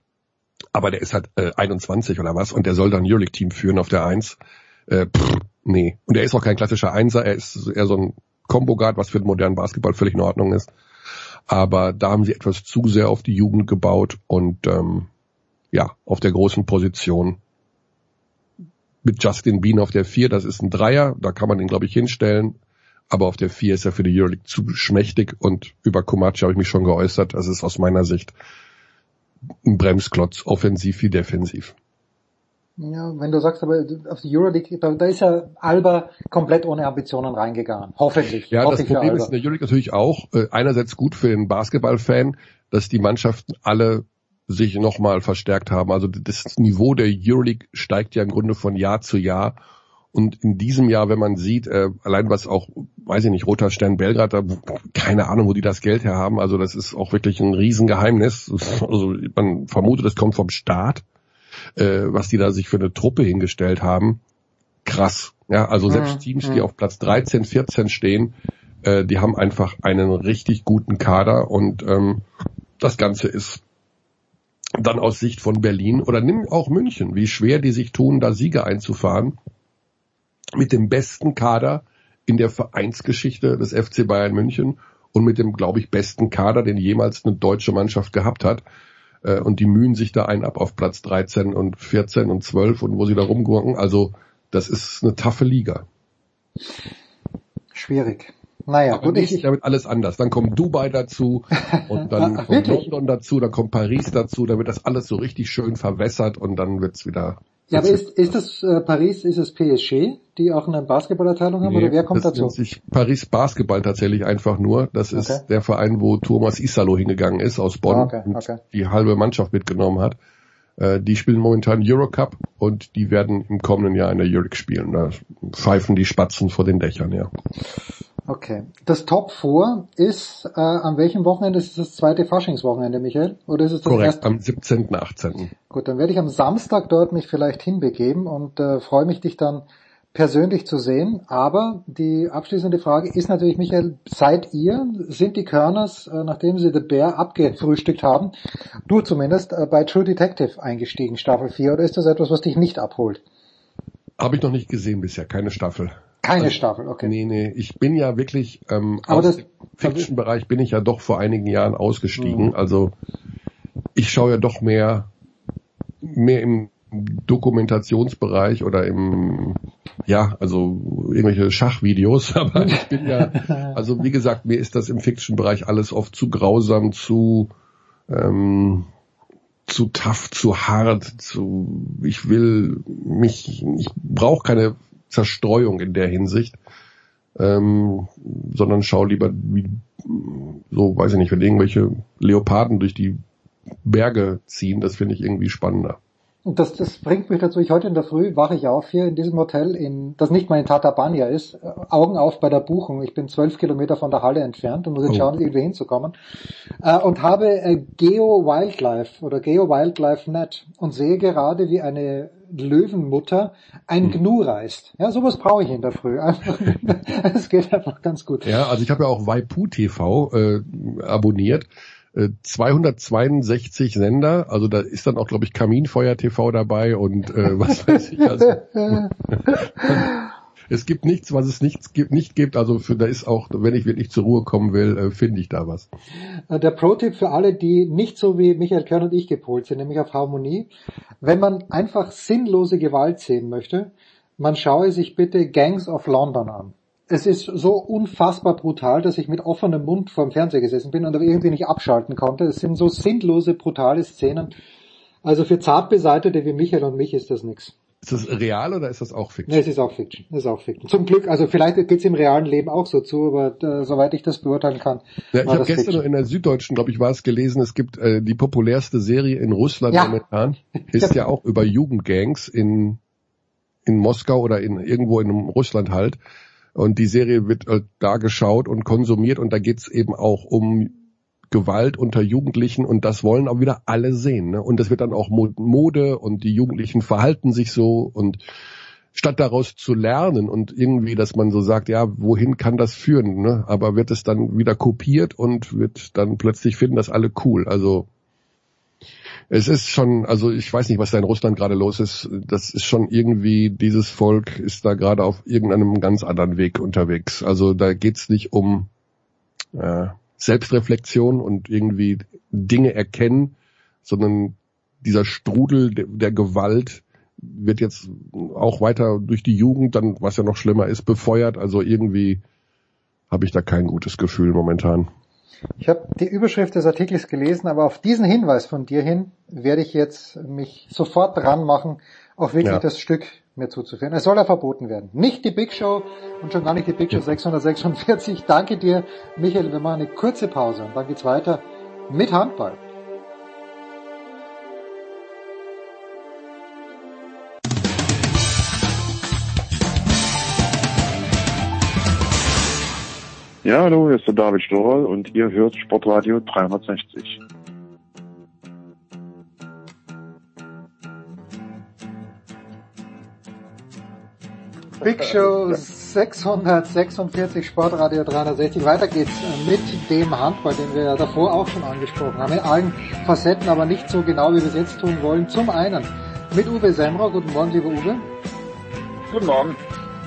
Speaker 10: aber der ist halt äh, 21 oder was und der soll dann Euroleague-Team führen auf der Eins. Äh, pff, nee. Und er ist auch kein klassischer Einser, er ist eher so ein Combo-Guard, was für den modernen Basketball völlig in Ordnung ist. Aber da haben sie etwas zu sehr auf die Jugend gebaut und ähm, ja, auf der großen Position mit Justin Bean auf der vier, das ist ein Dreier, da kann man ihn, glaube ich, hinstellen. Aber auf der vier ist er für die Euroleague zu schmächtig und über Komachi habe ich mich schon geäußert. Das ist aus meiner Sicht ein Bremsklotz, offensiv wie defensiv.
Speaker 6: Ja, wenn du sagst, aber auf die Euroleague, da, da ist ja Alba komplett ohne Ambitionen reingegangen. Hoffentlich.
Speaker 10: Ja,
Speaker 6: Hoffe
Speaker 10: das Problem ist in der Euroleague natürlich auch, äh, einerseits gut für den Basketballfan, dass die Mannschaften alle sich nochmal verstärkt haben. Also das Niveau der Euroleague steigt ja im Grunde von Jahr zu Jahr. Und in diesem Jahr, wenn man sieht, äh, allein was auch, weiß ich nicht, Roter Stern Belgrad, da, keine Ahnung, wo die das Geld her haben. Also das ist auch wirklich ein Riesengeheimnis. Also man vermutet, es kommt vom Staat, äh, was die da sich für eine Truppe hingestellt haben. Krass. Ja, also selbst Teams, die auf Platz 13, 14 stehen, äh, die haben einfach einen richtig guten Kader und ähm, das Ganze ist dann aus Sicht von Berlin oder nimm auch München, wie schwer die sich tun, da Siege einzufahren mit dem besten Kader in der Vereinsgeschichte des FC Bayern München und mit dem, glaube ich, besten Kader, den jemals eine deutsche Mannschaft gehabt hat. Äh, und die mühen sich da ein ab auf Platz 13 und 14 und 12 und wo sie da rumgurken. Also das ist eine taffe Liga.
Speaker 6: Schwierig. Naja,
Speaker 10: Aber gut, ich, damit alles anders. Dann kommt Dubai dazu und dann Ach, kommt wirklich? London dazu, dann kommt Paris dazu, dann wird das alles so richtig schön verwässert und dann wird's wieder.
Speaker 6: Ja, aber ist, ist das äh, Paris, ist es PSG, die auch eine Basketballabteilung haben nee, oder wer kommt
Speaker 10: das
Speaker 6: dazu?
Speaker 10: Das sich Paris Basketball tatsächlich einfach nur. Das ist okay. der Verein, wo Thomas Isalo hingegangen ist aus Bonn ah, okay, okay. und die halbe Mannschaft mitgenommen hat. Äh, die spielen momentan Eurocup und die werden im kommenden Jahr in der Euroleague spielen. Da pfeifen die Spatzen vor den Dächern, ja.
Speaker 6: Okay. Das Top 4 ist, äh, an welchem Wochenende ist es das zweite Faschingswochenende, Michael? Oder ist es das
Speaker 10: Korrekt, erste? am 17., 18.
Speaker 6: Gut, dann werde ich am Samstag dort mich vielleicht hinbegeben und äh, freue mich, dich dann persönlich zu sehen. Aber die abschließende Frage ist natürlich, Michael, seid ihr, sind die Körners, äh, nachdem sie The Bear abgefrühstückt haben, du zumindest, äh, bei True Detective eingestiegen, Staffel 4, oder ist das etwas, was dich nicht abholt?
Speaker 10: Habe ich noch nicht gesehen bisher, keine Staffel.
Speaker 6: Keine also, Staffel, okay.
Speaker 10: Nee, nee, ich bin ja wirklich ähm, Aber aus dem Fiction-Bereich bin ich ja doch vor einigen Jahren ausgestiegen. Mhm. Also ich schaue ja doch mehr mehr im Dokumentationsbereich oder im, ja, also irgendwelche Schachvideos, aber ich bin ja, also wie gesagt, mir ist das im Fiction-Bereich alles oft zu grausam, zu, ähm, zu tough, zu hart, zu, ich will mich, ich brauche keine Zerstreuung in der Hinsicht, ähm, sondern schau lieber, wie, so, weiß ich nicht, wenn irgendwelche Leoparden durch die Berge ziehen, das finde ich irgendwie spannender.
Speaker 6: Und das, das bringt mich dazu, ich heute in der Früh wache ich auf hier in diesem Hotel, in, das nicht mal in Tatabania ist, äh, Augen auf bei der Buchung. Ich bin zwölf Kilometer von der Halle entfernt und muss jetzt oh. schauen, irgendwie hinzukommen. Äh, und habe äh, Geo Wildlife oder Geo Wildlife Net und sehe gerade, wie eine Löwenmutter ein hm. Gnu reißt. Ja, sowas brauche ich in der Früh. Es geht einfach ganz gut.
Speaker 10: Ja, also ich habe ja auch Waipu TV äh, abonniert 262 äh, Sender, also da ist dann auch, glaube ich, Kaminfeuer TV dabei und äh, was weiß ich. Also, es gibt nichts, was es nichts gibt, nicht gibt. Also für, da ist auch, wenn ich wirklich zur Ruhe kommen will, äh, finde ich da was.
Speaker 6: Äh, der Pro-Tipp für alle, die nicht so wie Michael Körn und ich gepolt sind, nämlich auf Harmonie. Wenn man einfach sinnlose Gewalt sehen möchte, man schaue sich bitte Gangs of London an es ist so unfassbar brutal, dass ich mit offenem Mund vor dem Fernseher gesessen bin und irgendwie nicht abschalten konnte. Es sind so sinnlose, brutale Szenen. Also für Zartbeseitete wie Michael und mich ist das nichts.
Speaker 10: Ist das real oder ist das auch Fiction?
Speaker 6: Nee, es ist auch Fiction. Es ist auch Fiction. Zum Glück, also vielleicht geht's im realen Leben auch so zu, aber äh, soweit ich das beurteilen kann.
Speaker 10: Ja, ich habe gestern Fiction. noch in der Süddeutschen, glaube ich, war es gelesen, es gibt äh, die populärste Serie in Russland ja. momentan, ist ja auch über Jugendgangs in in Moskau oder in irgendwo in Russland halt. Und die Serie wird äh, da geschaut und konsumiert und da geht's eben auch um Gewalt unter Jugendlichen und das wollen auch wieder alle sehen. Ne? Und das wird dann auch Mode und die Jugendlichen verhalten sich so und statt daraus zu lernen und irgendwie, dass man so sagt, ja, wohin kann das führen? Ne? Aber wird es dann wieder kopiert und wird dann plötzlich finden das alle cool. Also es ist schon, also ich weiß nicht, was da in Russland gerade los ist. Das ist schon irgendwie, dieses Volk ist da gerade auf irgendeinem ganz anderen Weg unterwegs. Also da geht's nicht um äh, Selbstreflexion und irgendwie Dinge erkennen, sondern dieser Strudel der, der Gewalt wird jetzt auch weiter durch die Jugend, dann was ja noch schlimmer ist, befeuert. Also irgendwie habe ich da kein gutes Gefühl momentan.
Speaker 6: Ich habe die Überschrift des Artikels gelesen, aber auf diesen Hinweis von dir hin werde ich jetzt mich sofort dran machen, auch wirklich ja. das Stück mir zuzuführen. Es soll ja verboten werden. Nicht die Big Show und schon gar nicht die Big Show 646. Danke dir, Michael. Wir machen eine kurze Pause und dann geht's weiter mit Handball.
Speaker 11: Ja, hallo, hier ist der David Storl und ihr hört Sportradio 360.
Speaker 6: Big Show 646 Sportradio 360. Weiter geht's mit dem Handball, den wir ja davor auch schon angesprochen haben. In allen Facetten, aber nicht so genau, wie wir es jetzt tun wollen. Zum einen mit Uwe Semmer. Guten Morgen, lieber Uwe.
Speaker 12: Guten Morgen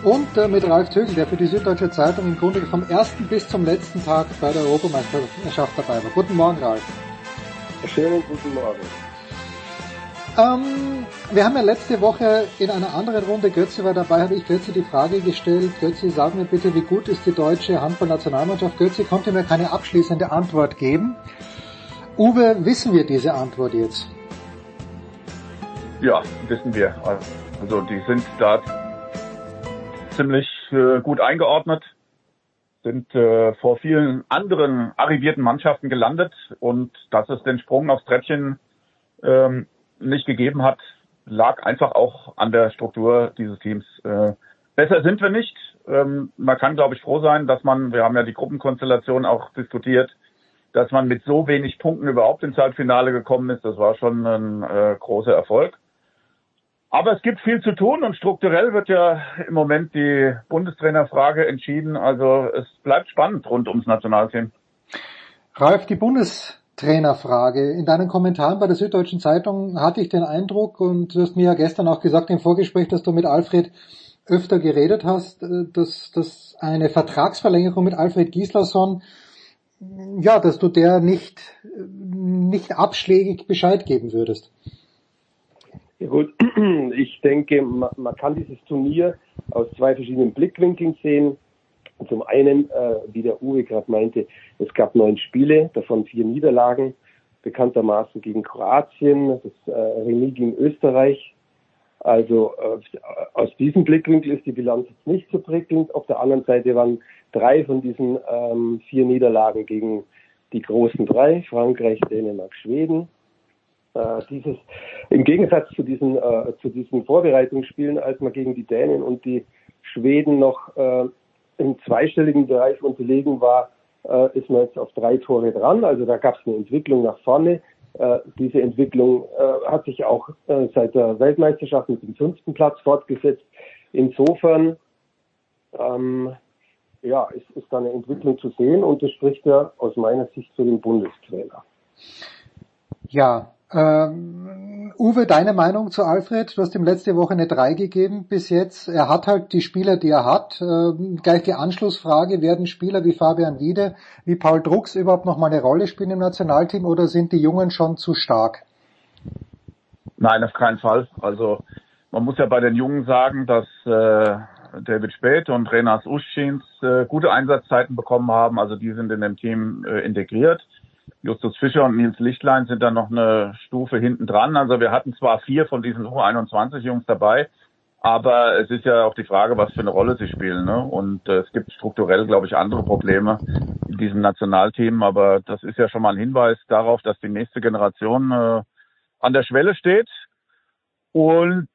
Speaker 6: und äh, mit Ralf Tögel, der für die Süddeutsche Zeitung im Grunde vom ersten bis zum letzten Tag bei der Europameisterschaft dabei war. Guten Morgen, Ralf.
Speaker 12: Schönen guten Morgen.
Speaker 6: Ähm, wir haben ja letzte Woche in einer anderen Runde, Götze war dabei, habe ich Götze die Frage gestellt, Götze, sag mir bitte, wie gut ist die deutsche Handballnationalmannschaft? Götze konnte mir keine abschließende Antwort geben. Uwe, wissen wir diese Antwort jetzt?
Speaker 12: Ja, wissen wir. Also die sind da ziemlich äh, gut eingeordnet, sind äh, vor vielen anderen arrivierten Mannschaften gelandet und dass es den Sprung aufs Treppchen ähm, nicht gegeben hat, lag einfach auch an der Struktur dieses Teams. Äh, besser sind wir nicht. Ähm, man kann, glaube ich, froh sein, dass man, wir haben ja die Gruppenkonstellation auch diskutiert, dass man mit so wenig Punkten überhaupt ins Halbfinale gekommen ist. Das war schon ein äh, großer Erfolg. Aber es gibt viel zu tun und strukturell wird ja im Moment die Bundestrainerfrage entschieden. Also es bleibt spannend rund ums Nationalteam.
Speaker 6: Ralf, die Bundes Trainerfrage. In deinen Kommentaren bei der Süddeutschen Zeitung hatte ich den Eindruck, und du hast mir ja gestern auch gesagt im Vorgespräch, dass du mit Alfred öfter geredet hast, äh, dass, dass eine Vertragsverlängerung mit Alfred Gislason, ja, dass du der nicht, nicht abschlägig Bescheid geben würdest.
Speaker 13: Ja gut, ich denke, man, kann dieses Turnier aus zwei verschiedenen Blickwinkeln sehen. Zum einen, äh, wie der Uwe gerade meinte, es gab neun Spiele, davon vier Niederlagen, bekanntermaßen gegen Kroatien, das äh, Remis gegen Österreich. Also äh, aus diesem Blickwinkel ist die Bilanz jetzt nicht so prickelnd. Auf der anderen Seite waren drei von diesen ähm, vier Niederlagen gegen die großen drei, Frankreich, Dänemark, Schweden. Äh, dieses, Im Gegensatz zu diesen, äh, zu diesen Vorbereitungsspielen, als man gegen die Dänen und die Schweden noch äh, im zweistelligen Bereich unterlegen war, äh, ist man jetzt auf drei Tore dran. Also da gab es eine Entwicklung nach vorne. Äh, diese Entwicklung äh, hat sich auch äh, seit der Weltmeisterschaft mit dem fünften Platz fortgesetzt. Insofern ähm, ja, ist, ist da eine Entwicklung zu sehen und das spricht ja aus meiner Sicht für den Bundestrainer.
Speaker 6: Ja, ähm, Uwe, deine Meinung zu Alfred? Du hast ihm letzte Woche eine 3 gegeben bis jetzt. Er hat halt die Spieler, die er hat. Ähm, gleich die Anschlussfrage, werden Spieler wie Fabian Wiede, wie Paul Drucks überhaupt noch mal eine Rolle spielen im Nationalteam oder sind die Jungen schon zu stark?
Speaker 12: Nein, auf keinen Fall. Also man muss ja bei den Jungen sagen, dass äh, David Spät und Renas Uschins äh, gute Einsatzzeiten bekommen haben. Also die sind in dem Team äh, integriert. Justus Fischer und Nils Lichtlein sind dann noch eine Stufe hinten dran. Also wir hatten zwar vier von diesen U21 Jungs dabei, aber es ist ja auch die Frage, was für eine Rolle sie spielen. Ne? Und äh, es gibt strukturell, glaube ich, andere Probleme in diesem Nationalteam. Aber das ist ja schon mal ein Hinweis darauf, dass die nächste Generation äh, an der Schwelle steht. Und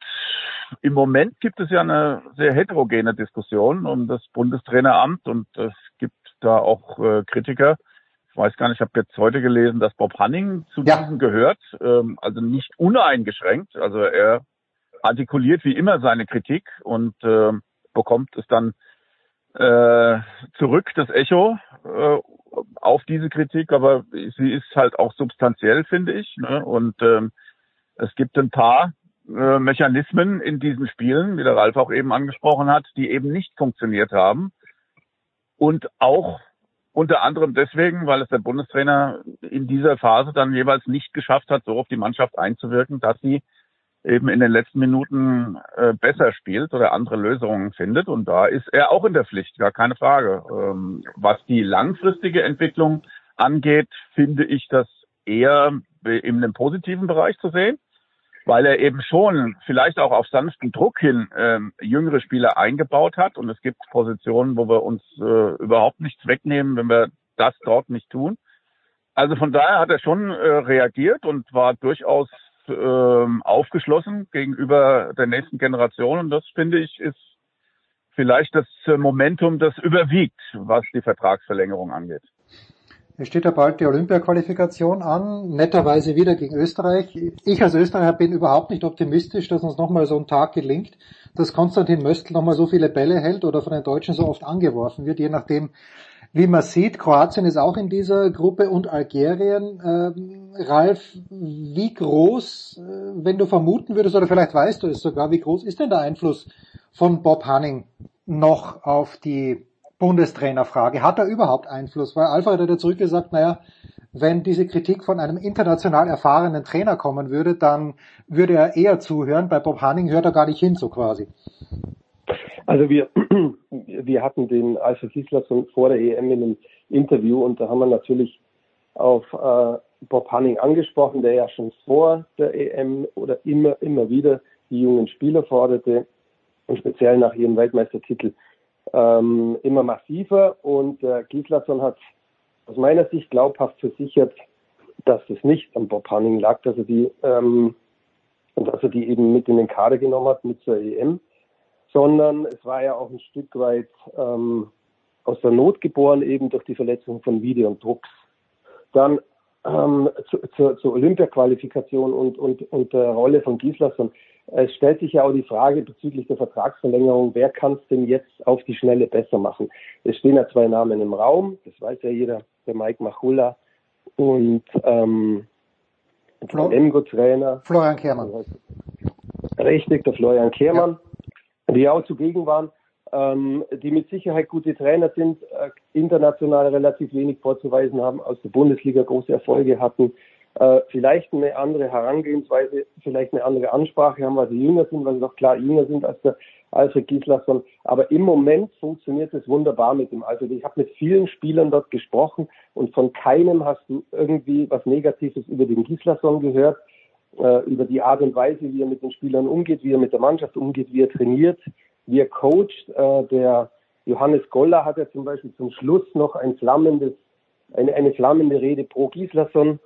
Speaker 12: im Moment gibt es ja eine sehr heterogene Diskussion um das Bundestraineramt und es gibt da auch äh, Kritiker, weiß gar nicht, ich habe jetzt heute gelesen, dass Bob Hanning zu ja. diesen gehört, ähm, also nicht uneingeschränkt. Also er artikuliert wie immer seine Kritik und äh, bekommt es dann äh, zurück, das Echo äh, auf diese Kritik, aber sie ist halt auch substanziell, finde ich. Ne? Und ähm, es gibt ein paar äh, Mechanismen in diesen Spielen, wie der Ralf auch eben angesprochen hat, die eben nicht funktioniert haben. Und auch unter anderem deswegen, weil es der Bundestrainer in dieser Phase dann jeweils nicht geschafft hat, so auf die Mannschaft einzuwirken, dass sie eben in den letzten Minuten äh, besser spielt oder andere Lösungen findet. Und da ist er auch in der Pflicht, gar keine Frage. Ähm, was die langfristige Entwicklung angeht, finde ich das eher in einem positiven Bereich zu sehen weil er eben schon vielleicht auch auf sanften Druck hin ähm, jüngere Spieler eingebaut hat. Und es gibt Positionen, wo wir uns äh, überhaupt nichts wegnehmen, wenn wir das dort nicht tun. Also von daher hat er schon äh, reagiert und war durchaus äh, aufgeschlossen gegenüber der nächsten Generation. Und das finde ich ist vielleicht das Momentum, das überwiegt, was die Vertragsverlängerung angeht.
Speaker 6: Es steht ja bald die Olympia-Qualifikation an, netterweise wieder gegen Österreich. Ich als Österreicher bin überhaupt nicht optimistisch, dass uns nochmal so ein Tag gelingt, dass Konstantin Möstl nochmal so viele Bälle hält oder von den Deutschen so oft angeworfen wird, je nachdem, wie man sieht. Kroatien ist auch in dieser Gruppe und Algerien. Ähm, Ralf, wie groß, äh, wenn du vermuten würdest, oder vielleicht weißt du es sogar, wie groß ist denn der Einfluss von Bob Hanning noch auf die Bundestrainerfrage. Hat er überhaupt Einfluss? Weil Alfred hat ja zurückgesagt, naja, wenn diese Kritik von einem international erfahrenen Trainer kommen würde, dann würde er eher zuhören. Bei Bob Hanning hört er gar nicht hin, so quasi.
Speaker 13: Also wir, wir hatten den Alfred Gislason vor der EM in einem Interview und da haben wir natürlich auf äh, Bob Hanning angesprochen, der ja schon vor der EM oder immer, immer wieder die jungen Spieler forderte und speziell nach ihrem Weltmeistertitel ähm, immer massiver und äh, Gislason hat aus meiner Sicht glaubhaft versichert, dass es nicht am Bob Hanning lag, dass er die ähm, dass er die eben mit in den Kader genommen hat mit zur EM, sondern es war ja auch ein Stück weit ähm, aus der Not geboren, eben durch die Verletzung von Video und Drucks. Dann ähm, zu, zu, zur Olympia-Qualifikation und, und, und der Rolle von Gislason. Es stellt sich ja auch die Frage bezüglich der Vertragsverlängerung, wer kann es denn jetzt auf die Schnelle besser machen? Es stehen ja zwei Namen im Raum, das weiß ja jeder, der Mike Machulla und ähm, Flo Lemgo-Trainer.
Speaker 6: Florian Kehrmann.
Speaker 13: Richtig, der Florian Kehrmann, ja. die auch zugegen waren, ähm, die mit Sicherheit gute Trainer sind, äh, international relativ wenig vorzuweisen haben, aus der Bundesliga große Erfolge hatten, äh, vielleicht eine andere Herangehensweise, vielleicht eine andere Ansprache haben, weil sie jünger sind, weil sie doch klar jünger sind als der Alfred Gislason. Aber im Moment funktioniert es wunderbar mit ihm. Also ich habe mit vielen Spielern dort gesprochen und von keinem hast du irgendwie was Negatives über den Gislason gehört, äh, über die Art und Weise, wie er mit den Spielern umgeht, wie er mit der Mannschaft umgeht, wie er trainiert, wie er coacht. Äh, der Johannes Goller hat ja zum Beispiel zum Schluss noch ein flammendes, eine, eine flammende Rede pro Gislason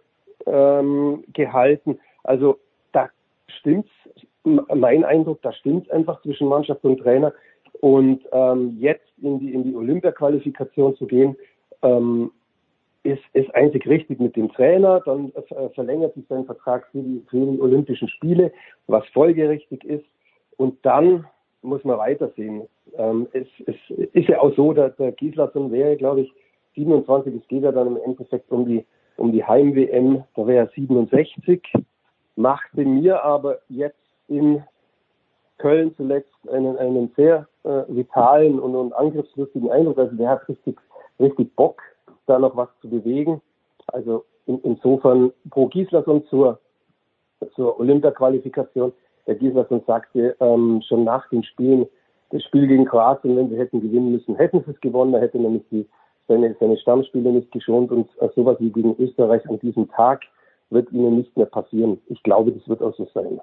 Speaker 13: ähm, gehalten. Also da stimmt's, mein Eindruck, da stimmt's einfach zwischen Mannschaft und Trainer. Und ähm, jetzt in die, in die Olympia-Qualifikation zu gehen, ähm, ist, ist einzig richtig mit dem Trainer. Dann äh, verlängert sich sein Vertrag für die, für die Olympischen Spiele, was folgerichtig ist. Und dann muss man weitersehen. Ähm, es, es ist ja auch so, dass der Gislason wäre, glaube ich, 27, es geht ja dann im Endeffekt um die um die Heim-WM, da wäre er 67, machte mir aber jetzt in Köln zuletzt einen, einen sehr äh, vitalen und, und angriffslustigen Eindruck. Also der hat richtig, richtig Bock, da noch was zu bewegen. Also in, insofern pro Gislason zur, zur Olympia-Qualifikation. Der Gislason sagte ähm, schon nach den Spielen, das Spiel gegen Kroatien, wenn sie hätten gewinnen müssen, hätten sie es gewonnen. Da hätte nämlich die seine, seine Stammspieler nicht geschont und sowas wie gegen Österreich an diesem Tag wird ihnen nicht mehr passieren. Ich glaube, das wird auch so sein.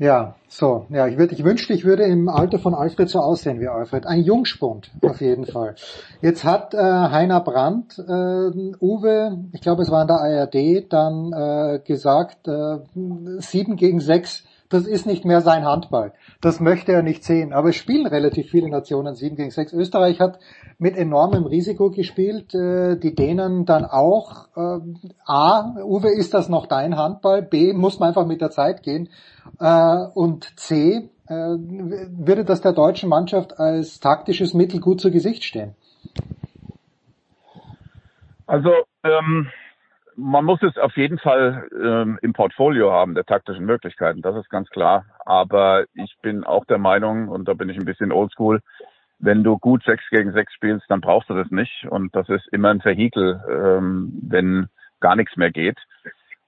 Speaker 6: Ja, so. Ja, ich, würde, ich wünschte, ich würde im Alter von Alfred so aussehen wie Alfred. Ein Jungspund, auf jeden Fall. Jetzt hat äh, Heiner Brandt, äh, Uwe, ich glaube, es war in der ARD, dann äh, gesagt, äh, sieben gegen sechs das ist nicht mehr sein Handball. Das möchte er nicht sehen. Aber es spielen relativ viele Nationen 7 gegen 6. Österreich hat mit enormem Risiko gespielt, äh, die Dänen dann auch. Äh, A, Uwe, ist das noch dein Handball? B, muss man einfach mit der Zeit gehen. Äh, und C, würde das der deutschen Mannschaft als taktisches Mittel gut zu Gesicht stehen?
Speaker 12: Also ähm, man muss es auf jeden Fall ähm, im Portfolio haben, der taktischen Möglichkeiten, das ist ganz klar. Aber ich bin auch der Meinung, und da bin ich ein bisschen oldschool, wenn du gut 6 gegen 6 spielst, dann brauchst du das nicht. Und das ist immer ein Vehikel, ähm, wenn gar nichts mehr geht.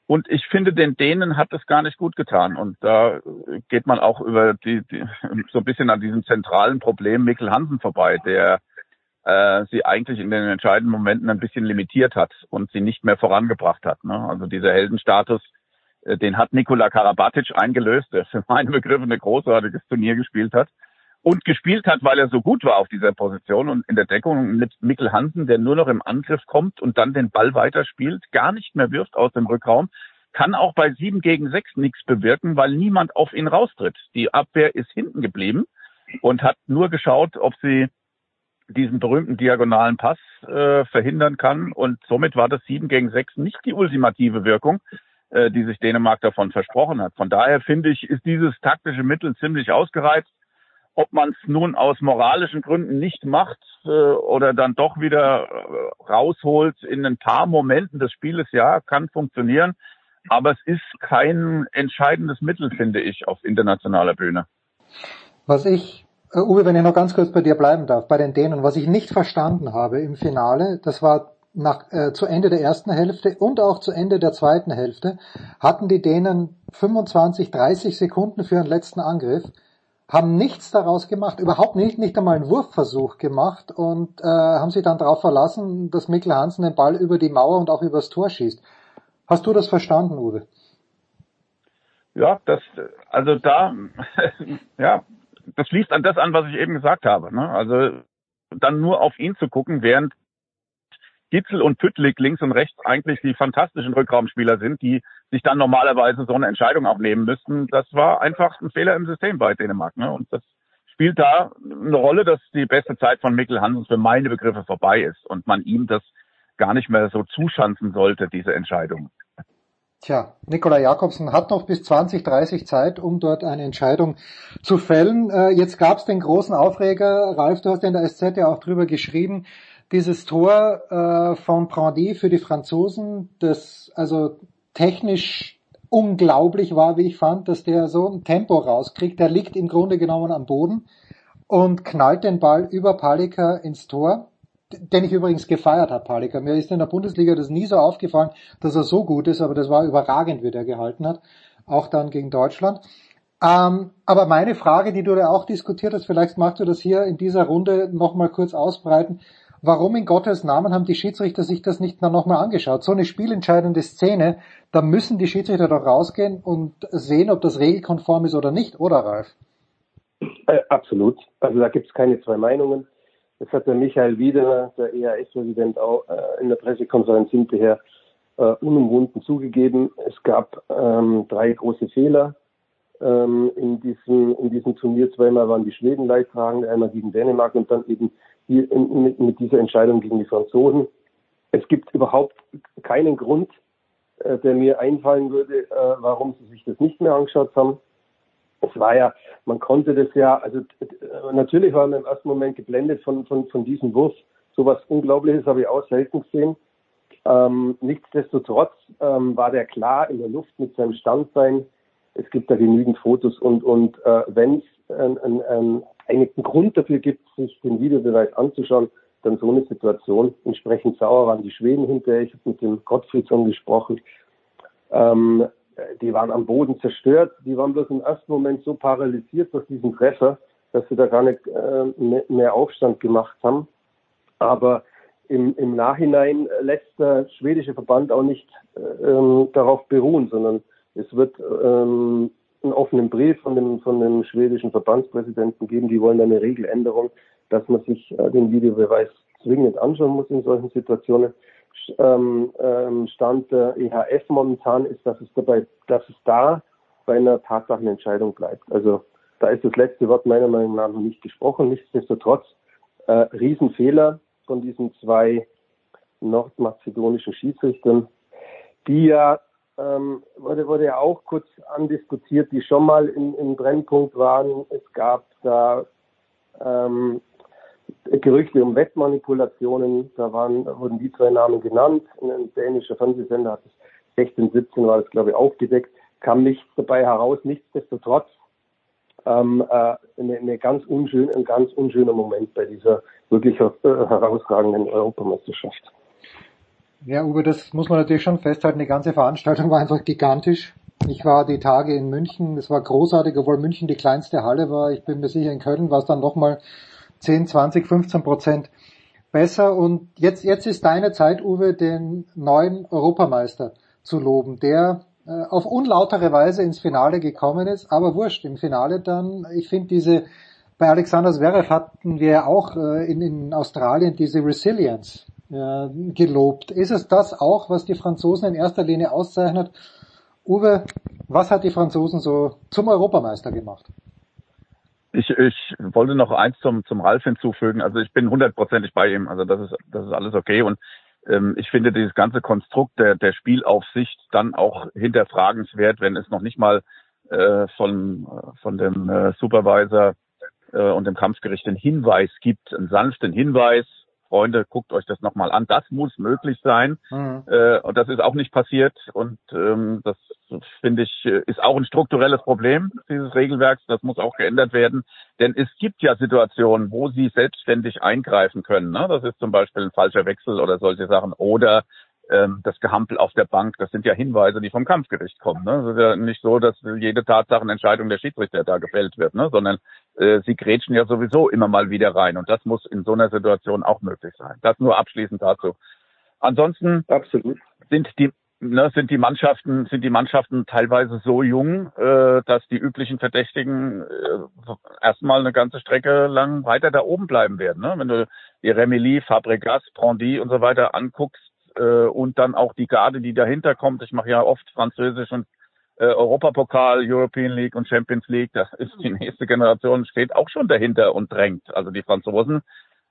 Speaker 12: Und ich finde, den Dänen hat es gar nicht gut getan. Und da geht man auch über die, die so ein bisschen an diesem zentralen Problem Mikkel Hansen vorbei, der äh, sie eigentlich in den entscheidenden Momenten ein bisschen limitiert hat und sie nicht mehr vorangebracht hat. Ne? Also dieser Heldenstatus, äh, den hat Nikola Karabatic eingelöst, der für meine Begriffe ein großartiges Turnier gespielt hat und gespielt hat, weil er so gut war auf dieser Position und in der Deckung mit Mikkel Hansen, der nur noch im Angriff kommt und dann den Ball weiterspielt, gar nicht mehr wirft aus dem Rückraum, kann auch bei sieben gegen sechs nichts bewirken, weil niemand auf ihn raustritt. Die Abwehr ist hinten geblieben und hat nur geschaut, ob sie diesen berühmten diagonalen Pass äh, verhindern kann. Und somit war das 7 gegen 6 nicht die ultimative Wirkung, äh, die sich Dänemark davon versprochen hat. Von daher finde ich, ist dieses taktische Mittel ziemlich ausgereizt. Ob man es nun aus moralischen Gründen nicht macht äh, oder dann doch wieder äh, rausholt in ein paar Momenten des Spieles, ja, kann funktionieren. Aber es ist kein entscheidendes Mittel, finde ich, auf internationaler Bühne.
Speaker 6: Was ich Uh, Uwe, wenn ich noch ganz kurz bei dir bleiben darf, bei den Dänen, was ich nicht verstanden habe im Finale, das war nach, äh, zu Ende der ersten Hälfte und auch zu Ende der zweiten Hälfte, hatten die Dänen 25, 30 Sekunden für einen letzten Angriff, haben nichts daraus gemacht, überhaupt nicht, nicht einmal einen Wurfversuch gemacht und äh, haben sich dann darauf verlassen, dass Mikkel Hansen den Ball über die Mauer und auch übers Tor schießt. Hast du das verstanden, Uwe?
Speaker 12: Ja, das, also da, ja, das schließt an das an, was ich eben gesagt habe. Ne? Also dann nur auf ihn zu gucken, während Gitzel und Püttlik links und rechts eigentlich die fantastischen Rückraumspieler sind, die sich dann normalerweise so eine Entscheidung auch nehmen müssten. Das war einfach ein Fehler im System bei Dänemark. Ne? Und das spielt da eine Rolle, dass die beste Zeit von Mikkel Hansens für meine Begriffe vorbei ist und man ihm das gar nicht mehr so zuschanzen sollte, diese Entscheidung.
Speaker 6: Tja, Nikola Jakobsen hat noch bis 2030 Zeit, um dort eine Entscheidung zu fällen. Äh, jetzt gab es den großen Aufreger, Ralf, du hast in der SZ ja auch drüber geschrieben, dieses Tor äh, von Brandy für die Franzosen, das also technisch unglaublich war, wie ich fand, dass der so ein Tempo rauskriegt. Der liegt im Grunde genommen am Boden und knallt den Ball über Palika ins Tor, den ich übrigens gefeiert habe, Palika. Mir ist in der Bundesliga das nie so aufgefallen, dass er so gut ist, aber das war überragend, wie der gehalten hat, auch dann gegen Deutschland. Ähm, aber meine Frage, die du da auch diskutiert hast, vielleicht magst du das hier in dieser Runde nochmal kurz ausbreiten. Warum in Gottes Namen haben die Schiedsrichter sich das nicht nochmal angeschaut? So eine spielentscheidende Szene, da müssen die Schiedsrichter doch rausgehen und sehen, ob das regelkonform ist oder nicht, oder Ralf?
Speaker 13: Äh, absolut. Also da gibt es keine zwei Meinungen. Das hat der Michael Wieder, der EAS-Präsident, auch äh, in der Pressekonferenz hinterher äh, unumwunden zugegeben. Es gab ähm, drei große Fehler ähm, in, diesem, in diesem Turnier. Zweimal waren die Schweden leidtragend, einmal gegen Dänemark und dann eben hier in, mit, mit dieser Entscheidung gegen die Franzosen. Es gibt überhaupt keinen Grund, äh, der mir einfallen würde, äh, warum sie sich das nicht mehr angeschaut haben. Es war ja, man konnte das ja, also natürlich war man im ersten Moment geblendet von, von, von diesem Wurf. So was Unglaubliches habe ich auch selten gesehen. Ähm, nichtsdestotrotz ähm, war der klar in der Luft mit seinem Standbein es gibt da genügend Fotos und, und äh, wenn es ein, ein, ein, einen Grund dafür gibt, sich den Videobeweis anzuschauen, dann so eine Situation. Entsprechend sauer waren die Schweden hinterher. Ich habe mit dem Gottfriedsson gesprochen. Ähm, die waren am Boden zerstört. Die waren bloß im ersten Moment so paralysiert durch diesen Treffer, dass sie da gar nicht äh, mehr Aufstand gemacht haben. Aber im, im Nachhinein lässt der schwedische Verband auch nicht äh, ähm, darauf beruhen, sondern es wird ähm, einen offenen Brief von dem, von dem schwedischen Verbandspräsidenten geben. Die wollen eine Regeländerung, dass man sich äh, den Videobeweis zwingend anschauen muss in solchen Situationen. Ähm, ähm, Stand der EHF momentan ist, dass es dabei, dass es da bei einer Tatsachenentscheidung bleibt. Also da ist das letzte Wort meiner Meinung nach noch nicht gesprochen. Nichtsdestotrotz äh, Riesenfehler von diesen zwei nordmazedonischen Schiedsrichtern, die ja ähm, wurde, wurde ja auch kurz andiskutiert, die schon mal im, im Brennpunkt waren. Es gab da ähm, Gerüchte um Wettmanipulationen, da waren, wurden die zwei Namen genannt. Ein dänischer Fernsehsender hat es 16, 17 war das glaube ich aufgedeckt, kam nichts dabei heraus. Nichtsdestotrotz ähm, äh, eine, eine ganz unschön, ein ganz unschöner Moment bei dieser wirklich äh, herausragenden Europameisterschaft.
Speaker 6: Ja, Uwe, das muss man natürlich schon festhalten. Die ganze Veranstaltung war einfach gigantisch. Ich war die Tage in München, es war großartig, obwohl München die kleinste Halle war. Ich bin mir sicher, in Köln war es dann nochmal 10, 20, 15 Prozent besser. Und jetzt, jetzt ist deine Zeit, Uwe, den neuen Europameister zu loben, der äh, auf unlautere Weise ins Finale gekommen ist, aber wurscht, im Finale dann, ich finde diese, bei Alexander Zverev hatten wir auch äh, in, in Australien diese Resilience, gelobt. Ist es das auch, was die Franzosen in erster Linie auszeichnet? Uwe, was hat die Franzosen so zum Europameister gemacht?
Speaker 12: Ich, ich wollte noch eins zum, zum Ralf hinzufügen. Also ich bin hundertprozentig bei ihm. Also das ist, das ist alles okay. Und ähm, ich finde dieses ganze Konstrukt der, der Spielaufsicht dann auch hinterfragenswert, wenn es noch nicht mal äh, von, von dem äh, Supervisor äh, und dem Kampfgericht einen Hinweis gibt, einen sanften Hinweis, Freunde, guckt euch das nochmal an. Das muss möglich sein. Mhm. Äh, und das ist auch nicht passiert. Und ähm, das finde ich ist auch ein strukturelles Problem dieses Regelwerks. Das muss auch geändert werden. Denn es gibt ja Situationen, wo sie selbstständig eingreifen können. Ne? Das ist zum Beispiel ein falscher Wechsel oder solche Sachen. Oder ähm, das Gehampel auf der Bank, das sind ja Hinweise, die vom Kampfgericht kommen. Ne? Es ist ja nicht so, dass jede Tatsachenentscheidung der Schiedsrichter da gefällt wird, ne? sondern äh, sie grätschen ja sowieso immer mal wieder rein. Und das muss in so einer Situation auch möglich sein. Das nur abschließend dazu. Ansonsten
Speaker 13: Absolut.
Speaker 12: sind die ne, sind die Mannschaften sind die Mannschaften teilweise so jung, äh, dass die üblichen Verdächtigen äh, erstmal eine ganze Strecke lang weiter da oben bleiben werden. Ne? Wenn du die Remilly, Fabregas, Prandy und so weiter anguckst, äh, und dann auch die Garde, die dahinter kommt. Ich mache ja oft Französisch und äh, Europapokal, European League und Champions League. Das ist die nächste Generation, steht auch schon dahinter und drängt. Also die Franzosen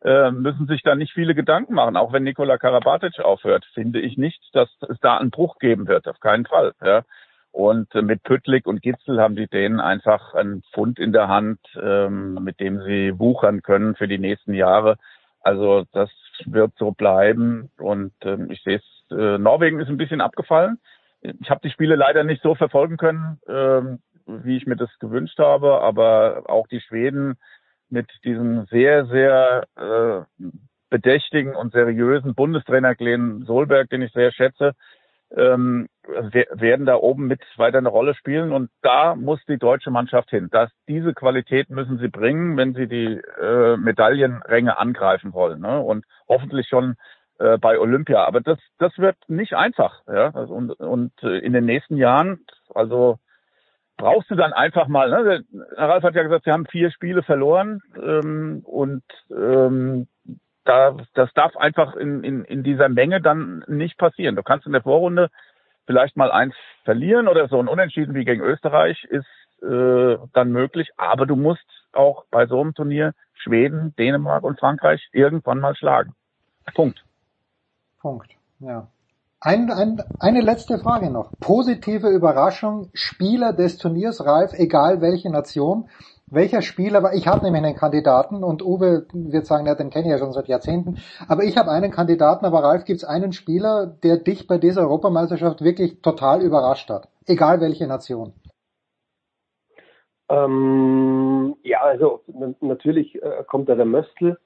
Speaker 12: äh, müssen sich da nicht viele Gedanken machen. Auch wenn Nikola Karabatic aufhört, finde ich nicht, dass es da einen Bruch geben wird. Auf keinen Fall. Ja. Und mit Püttlik und Gitzel haben die Dänen einfach einen Pfund in der Hand, ähm, mit dem sie wuchern können für die nächsten Jahre. Also das wird so bleiben. Und ähm, ich sehe es, äh, Norwegen ist ein bisschen abgefallen. Ich habe die Spiele leider nicht so verfolgen können, ähm, wie ich mir das gewünscht habe, aber auch die Schweden mit diesem sehr, sehr äh, bedächtigen und seriösen Bundestrainer Glenn Solberg, den ich sehr schätze, ähm, werden da oben mit weiter eine Rolle spielen. Und da muss die deutsche Mannschaft hin. Das, diese Qualität müssen sie bringen, wenn sie die äh, Medaillenränge angreifen wollen. Ne? Und hoffentlich schon äh, bei Olympia. Aber das, das wird nicht einfach. Ja? Also, und, und äh, in den nächsten Jahren, also brauchst du dann einfach mal, ne? Herr Ralf hat ja gesagt, sie haben vier Spiele verloren ähm, und ähm, da, das darf einfach in, in, in dieser Menge dann nicht passieren. Du kannst in der Vorrunde vielleicht mal eins verlieren oder so ein Unentschieden wie gegen Österreich ist äh, dann möglich, aber du musst auch bei so einem Turnier Schweden, Dänemark und Frankreich irgendwann mal schlagen. Punkt.
Speaker 6: Punkt, ja. Ein, ein, eine letzte Frage noch. Positive Überraschung, Spieler des Turniers, Ralf, egal welche Nation. Welcher Spieler war, ich habe nämlich einen Kandidaten und Uwe wird sagen, ja, den kenne ich ja schon seit Jahrzehnten, aber ich habe einen Kandidaten, aber Ralf, gibt es einen Spieler, der dich bei dieser Europameisterschaft wirklich total überrascht hat? Egal welche Nation.
Speaker 13: Ähm, ja, also natürlich äh, kommt da der Möstl,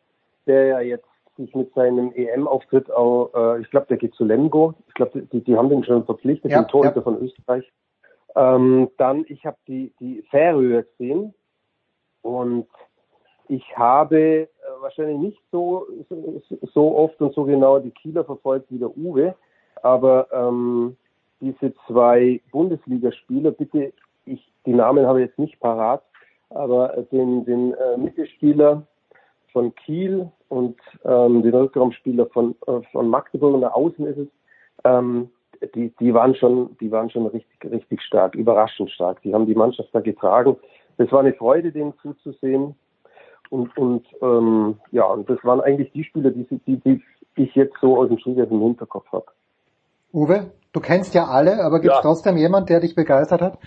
Speaker 13: der ja jetzt sich mit seinem EM-Auftritt auch, äh, ich glaube, der geht zu Lemgo. Ich glaube, die, die haben den schon verpflichtet, ja, den Torhüter ja. von Österreich. Ähm, dann, ich habe die, die Färöer gesehen, und ich habe äh, wahrscheinlich nicht so, so, oft und so genau die Kieler verfolgt wie der Uwe, aber ähm, diese zwei Bundesligaspieler, bitte, ich, die Namen habe ich jetzt nicht parat, aber den, den äh, Mittelspieler von Kiel und ähm, den Rückraumspieler von, äh, von Magdeburg und der Außen ist es, ähm, die, die waren schon, die waren schon richtig, richtig stark, überraschend stark. Die haben die Mannschaft da getragen es war eine Freude, denen zuzusehen. Und, und ähm, ja, und das waren eigentlich die Spieler, die, die, die ich jetzt so aus dem Stegreif im Hinterkopf habe.
Speaker 6: Uwe, du kennst ja alle, aber gibt es ja. trotzdem jemand, der dich begeistert hat?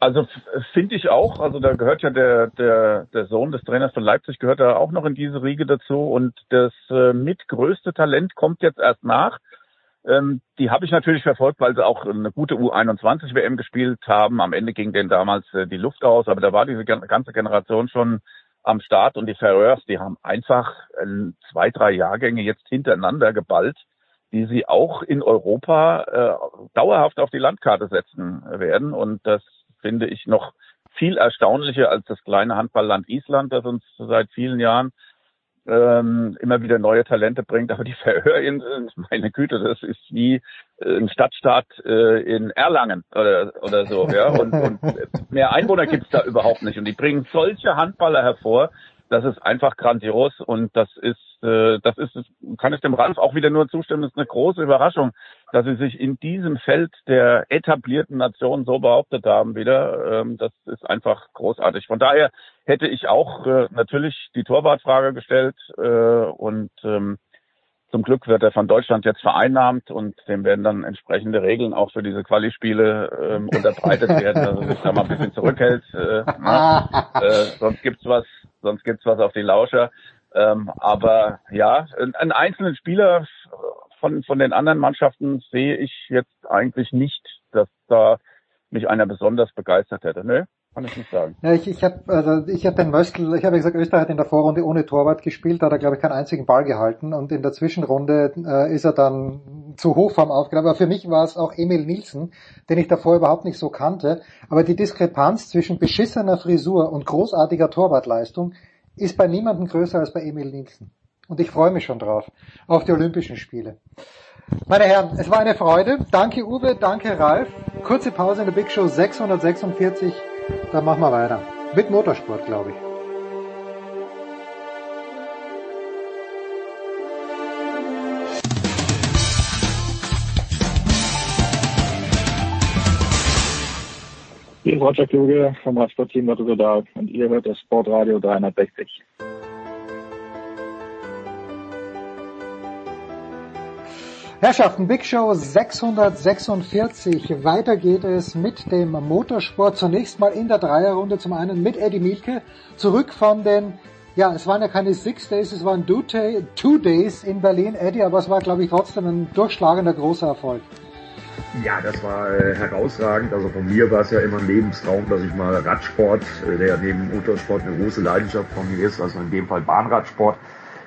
Speaker 12: Also finde ich auch. Also da gehört ja der, der, der Sohn des Trainers von Leipzig gehört da auch noch in diese Riege dazu. Und das äh, mitgrößte Talent kommt jetzt erst nach. Ähm, die habe ich natürlich verfolgt, weil sie auch eine gute U21 WM gespielt haben. Am Ende ging denen damals äh, die Luft aus, aber da war diese ganze Generation schon am Start und die Färöers, die haben einfach äh, zwei, drei Jahrgänge jetzt hintereinander geballt, die sie auch in Europa äh, dauerhaft auf die Landkarte setzen werden. Und das finde ich noch viel erstaunlicher als das kleine Handballland Island, das uns seit vielen Jahren ähm, immer wieder neue Talente bringt. Aber die Färöerinseln, meine Güte, das ist wie äh, ein Stadtstaat äh, in Erlangen oder, oder so. Ja? Und, und mehr Einwohner gibt's da überhaupt nicht. Und die bringen solche Handballer hervor, das ist einfach grandios und das ist, äh, das ist, kann ich dem Ralf auch wieder nur zustimmen, das ist eine große Überraschung, dass sie sich in diesem Feld der etablierten Nationen so behauptet haben wieder. Ähm, das ist einfach großartig. Von daher hätte ich auch äh, natürlich die Torwartfrage gestellt äh, und ähm, zum Glück wird er von Deutschland jetzt vereinnahmt und dem werden dann entsprechende Regeln auch für diese Quali-Spiele ähm, unterbreitet werden, dass er sich da mal ein bisschen zurückhält. Äh, äh, sonst gibt's was, sonst gibt's was auf die Lauscher. Ähm, aber ja, einen einzelnen Spieler von, von den anderen Mannschaften sehe ich jetzt eigentlich nicht, dass da mich einer besonders begeistert hätte. Ne? Kann ich nicht sagen.
Speaker 6: Ja, ich, ich habe also ich habe den Möstl, ich habe gesagt, Österreich hat in der Vorrunde ohne Torwart gespielt, da hat er glaube ich keinen einzigen Ball gehalten und in der Zwischenrunde äh, ist er dann zu Hochform aufgelaufen. Aber für mich war es auch Emil Nielsen, den ich davor überhaupt nicht so kannte. Aber die Diskrepanz zwischen beschissener Frisur und großartiger Torwartleistung ist bei niemandem größer als bei Emil Nielsen. Und ich freue mich schon drauf, auf die Olympischen Spiele. Meine Herren, es war eine Freude. Danke Uwe, danke Ralf. Kurze Pause in der Big Show 646. Dann machen wir weiter. Mit Motorsport, glaube ich.
Speaker 14: Hier ist Roger Kluge vom Radsportteam Rotterdam und ihr hört das Sportradio 360.
Speaker 6: Herrschaften, Big Show 646. Weiter geht es mit dem Motorsport. Zunächst mal in der Dreierrunde. Zum einen mit Eddie Mielke, zurück von den Ja, es waren ja keine Six Days, es waren Two Days in Berlin, Eddie, aber es war, glaube ich, trotzdem ein durchschlagender großer Erfolg.
Speaker 15: Ja, das war äh, herausragend. Also von mir war es ja immer ein Lebenstraum, dass ich mal Radsport, äh, der neben Motorsport eine große Leidenschaft von mir ist, also in dem Fall Bahnradsport,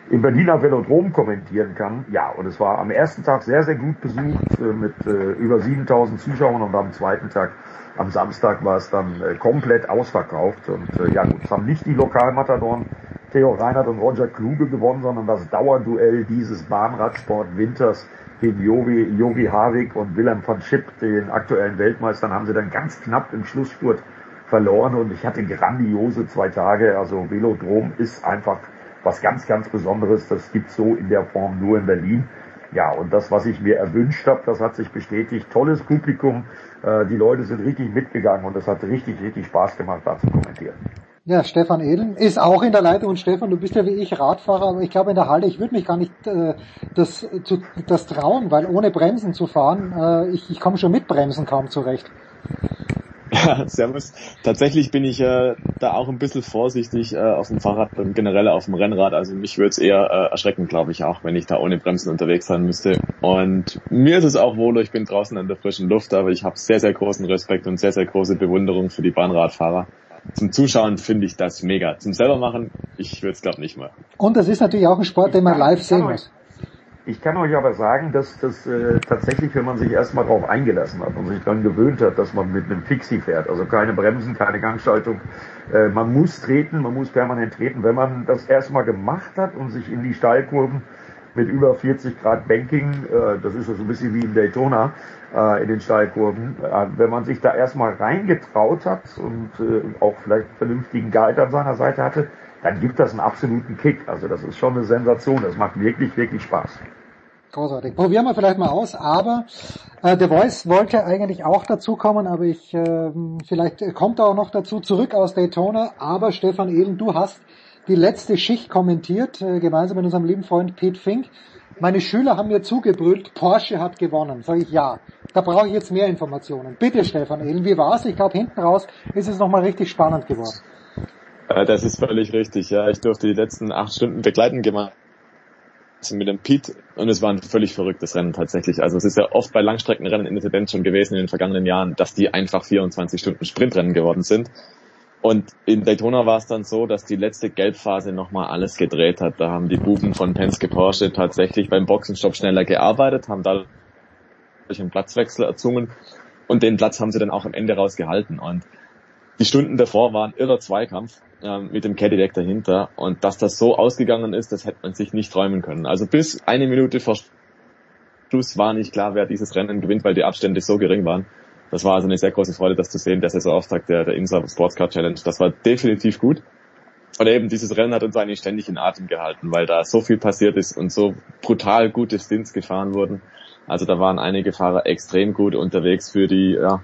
Speaker 15: im Berliner Velodrom kommentieren kann. Ja, und es war am ersten Tag sehr, sehr gut besucht äh, mit äh, über 7000 Zuschauern und am zweiten Tag, am Samstag, war es dann äh, komplett ausverkauft. Und ja gut, es haben nicht die Lokalmatadoren Theo Reinhardt und Roger Kluge gewonnen, sondern das Dauerduell dieses Bahnradsport Winters gegen Jogi, Jogi Havik und Willem von Schipp, den aktuellen Weltmeistern, haben sie dann ganz knapp im Schlussspurt verloren und ich hatte grandiose zwei Tage. Also Velodrom ist einfach was ganz, ganz Besonderes. Das gibt's so in der Form nur in Berlin. Ja, und das, was ich mir erwünscht habe, das hat sich bestätigt. Tolles Publikum. Äh, die Leute sind richtig mitgegangen und es hat richtig, richtig Spaß gemacht, da zu kommentieren.
Speaker 6: Ja, Stefan Edel ist auch in der Leitung und Stefan, du bist ja wie ich Radfahrer, aber ich glaube in der Halle, ich würde mich gar nicht äh, das, zu, das trauen, weil ohne Bremsen zu fahren, äh, ich, ich komme schon mit Bremsen kaum zurecht.
Speaker 16: Ja, servus. Tatsächlich bin ich äh, da auch ein bisschen vorsichtig äh, auf dem Fahrrad und generell auf dem Rennrad. Also mich würde es eher äh, erschrecken, glaube ich, auch, wenn ich da ohne Bremsen unterwegs sein müsste. Und mir ist es auch wohler, ich bin draußen an der frischen Luft, aber ich habe sehr, sehr großen Respekt und sehr, sehr große Bewunderung für die Bahnradfahrer. Zum Zuschauen finde ich das mega. Zum selber machen, ich würde es glaube nicht machen.
Speaker 6: Und das ist natürlich auch ein Sport, den man live sehen muss.
Speaker 15: Ich kann euch aber sagen, dass das äh, tatsächlich, wenn man sich erstmal darauf eingelassen hat und sich daran gewöhnt hat, dass man mit einem Fixie fährt, also keine Bremsen, keine Gangschaltung, äh, man muss treten, man muss permanent treten. Wenn man das erstmal gemacht hat und sich in die Steilkurven mit über 40 Grad Banking, äh, das ist so ein bisschen wie in Daytona, äh, in den Steilkurven, äh, wenn man sich da erstmal reingetraut hat und äh, auch vielleicht vernünftigen Guide an seiner Seite hatte, dann gibt das einen absoluten Kick. Also das ist schon eine Sensation. Das macht wirklich, wirklich Spaß.
Speaker 6: Großartig. Probieren wir vielleicht mal aus, aber äh, The Voice wollte eigentlich auch dazukommen, aber ich äh, vielleicht kommt er auch noch dazu, zurück aus Daytona, aber Stefan Ehlen, du hast die letzte Schicht kommentiert, äh, gemeinsam mit unserem lieben Freund Pete Fink. Meine Schüler haben mir zugebrüllt, Porsche hat gewonnen. Sag ich ja. Da brauche ich jetzt mehr Informationen. Bitte Stefan Ehlen, wie war's? Ich glaube hinten raus ist es nochmal richtig spannend geworden.
Speaker 16: Äh, das ist völlig richtig, ja. Ich durfte die letzten acht Stunden begleiten gemacht mit dem Pete und es war ein völlig verrücktes Rennen tatsächlich. Also es ist ja oft bei Langstreckenrennen in der Tendenz schon gewesen in den vergangenen Jahren, dass die einfach 24 Stunden Sprintrennen geworden sind. Und in Daytona war es dann so, dass die letzte Gelbphase nochmal alles gedreht hat. Da haben die Buben von Penske Porsche tatsächlich beim Boxenstopp schneller gearbeitet, haben dadurch einen Platzwechsel erzwungen und den Platz haben sie dann auch am Ende rausgehalten. Und die Stunden davor waren irrer Zweikampf ähm, mit dem Cadillac dahinter und dass das so ausgegangen ist, das hätte man sich nicht träumen können. Also bis eine Minute vor Schluss war nicht klar, wer dieses Rennen gewinnt, weil die Abstände so gering waren. Das war also eine sehr große Freude, das zu sehen, der Saisonauftakt der, der IMSA Sportscar Challenge. Das war definitiv gut. Und eben dieses Rennen hat uns eigentlich ständig in Atem gehalten, weil da so viel passiert ist und so brutal gute Stints gefahren wurden. Also da waren einige Fahrer extrem gut unterwegs für die ja,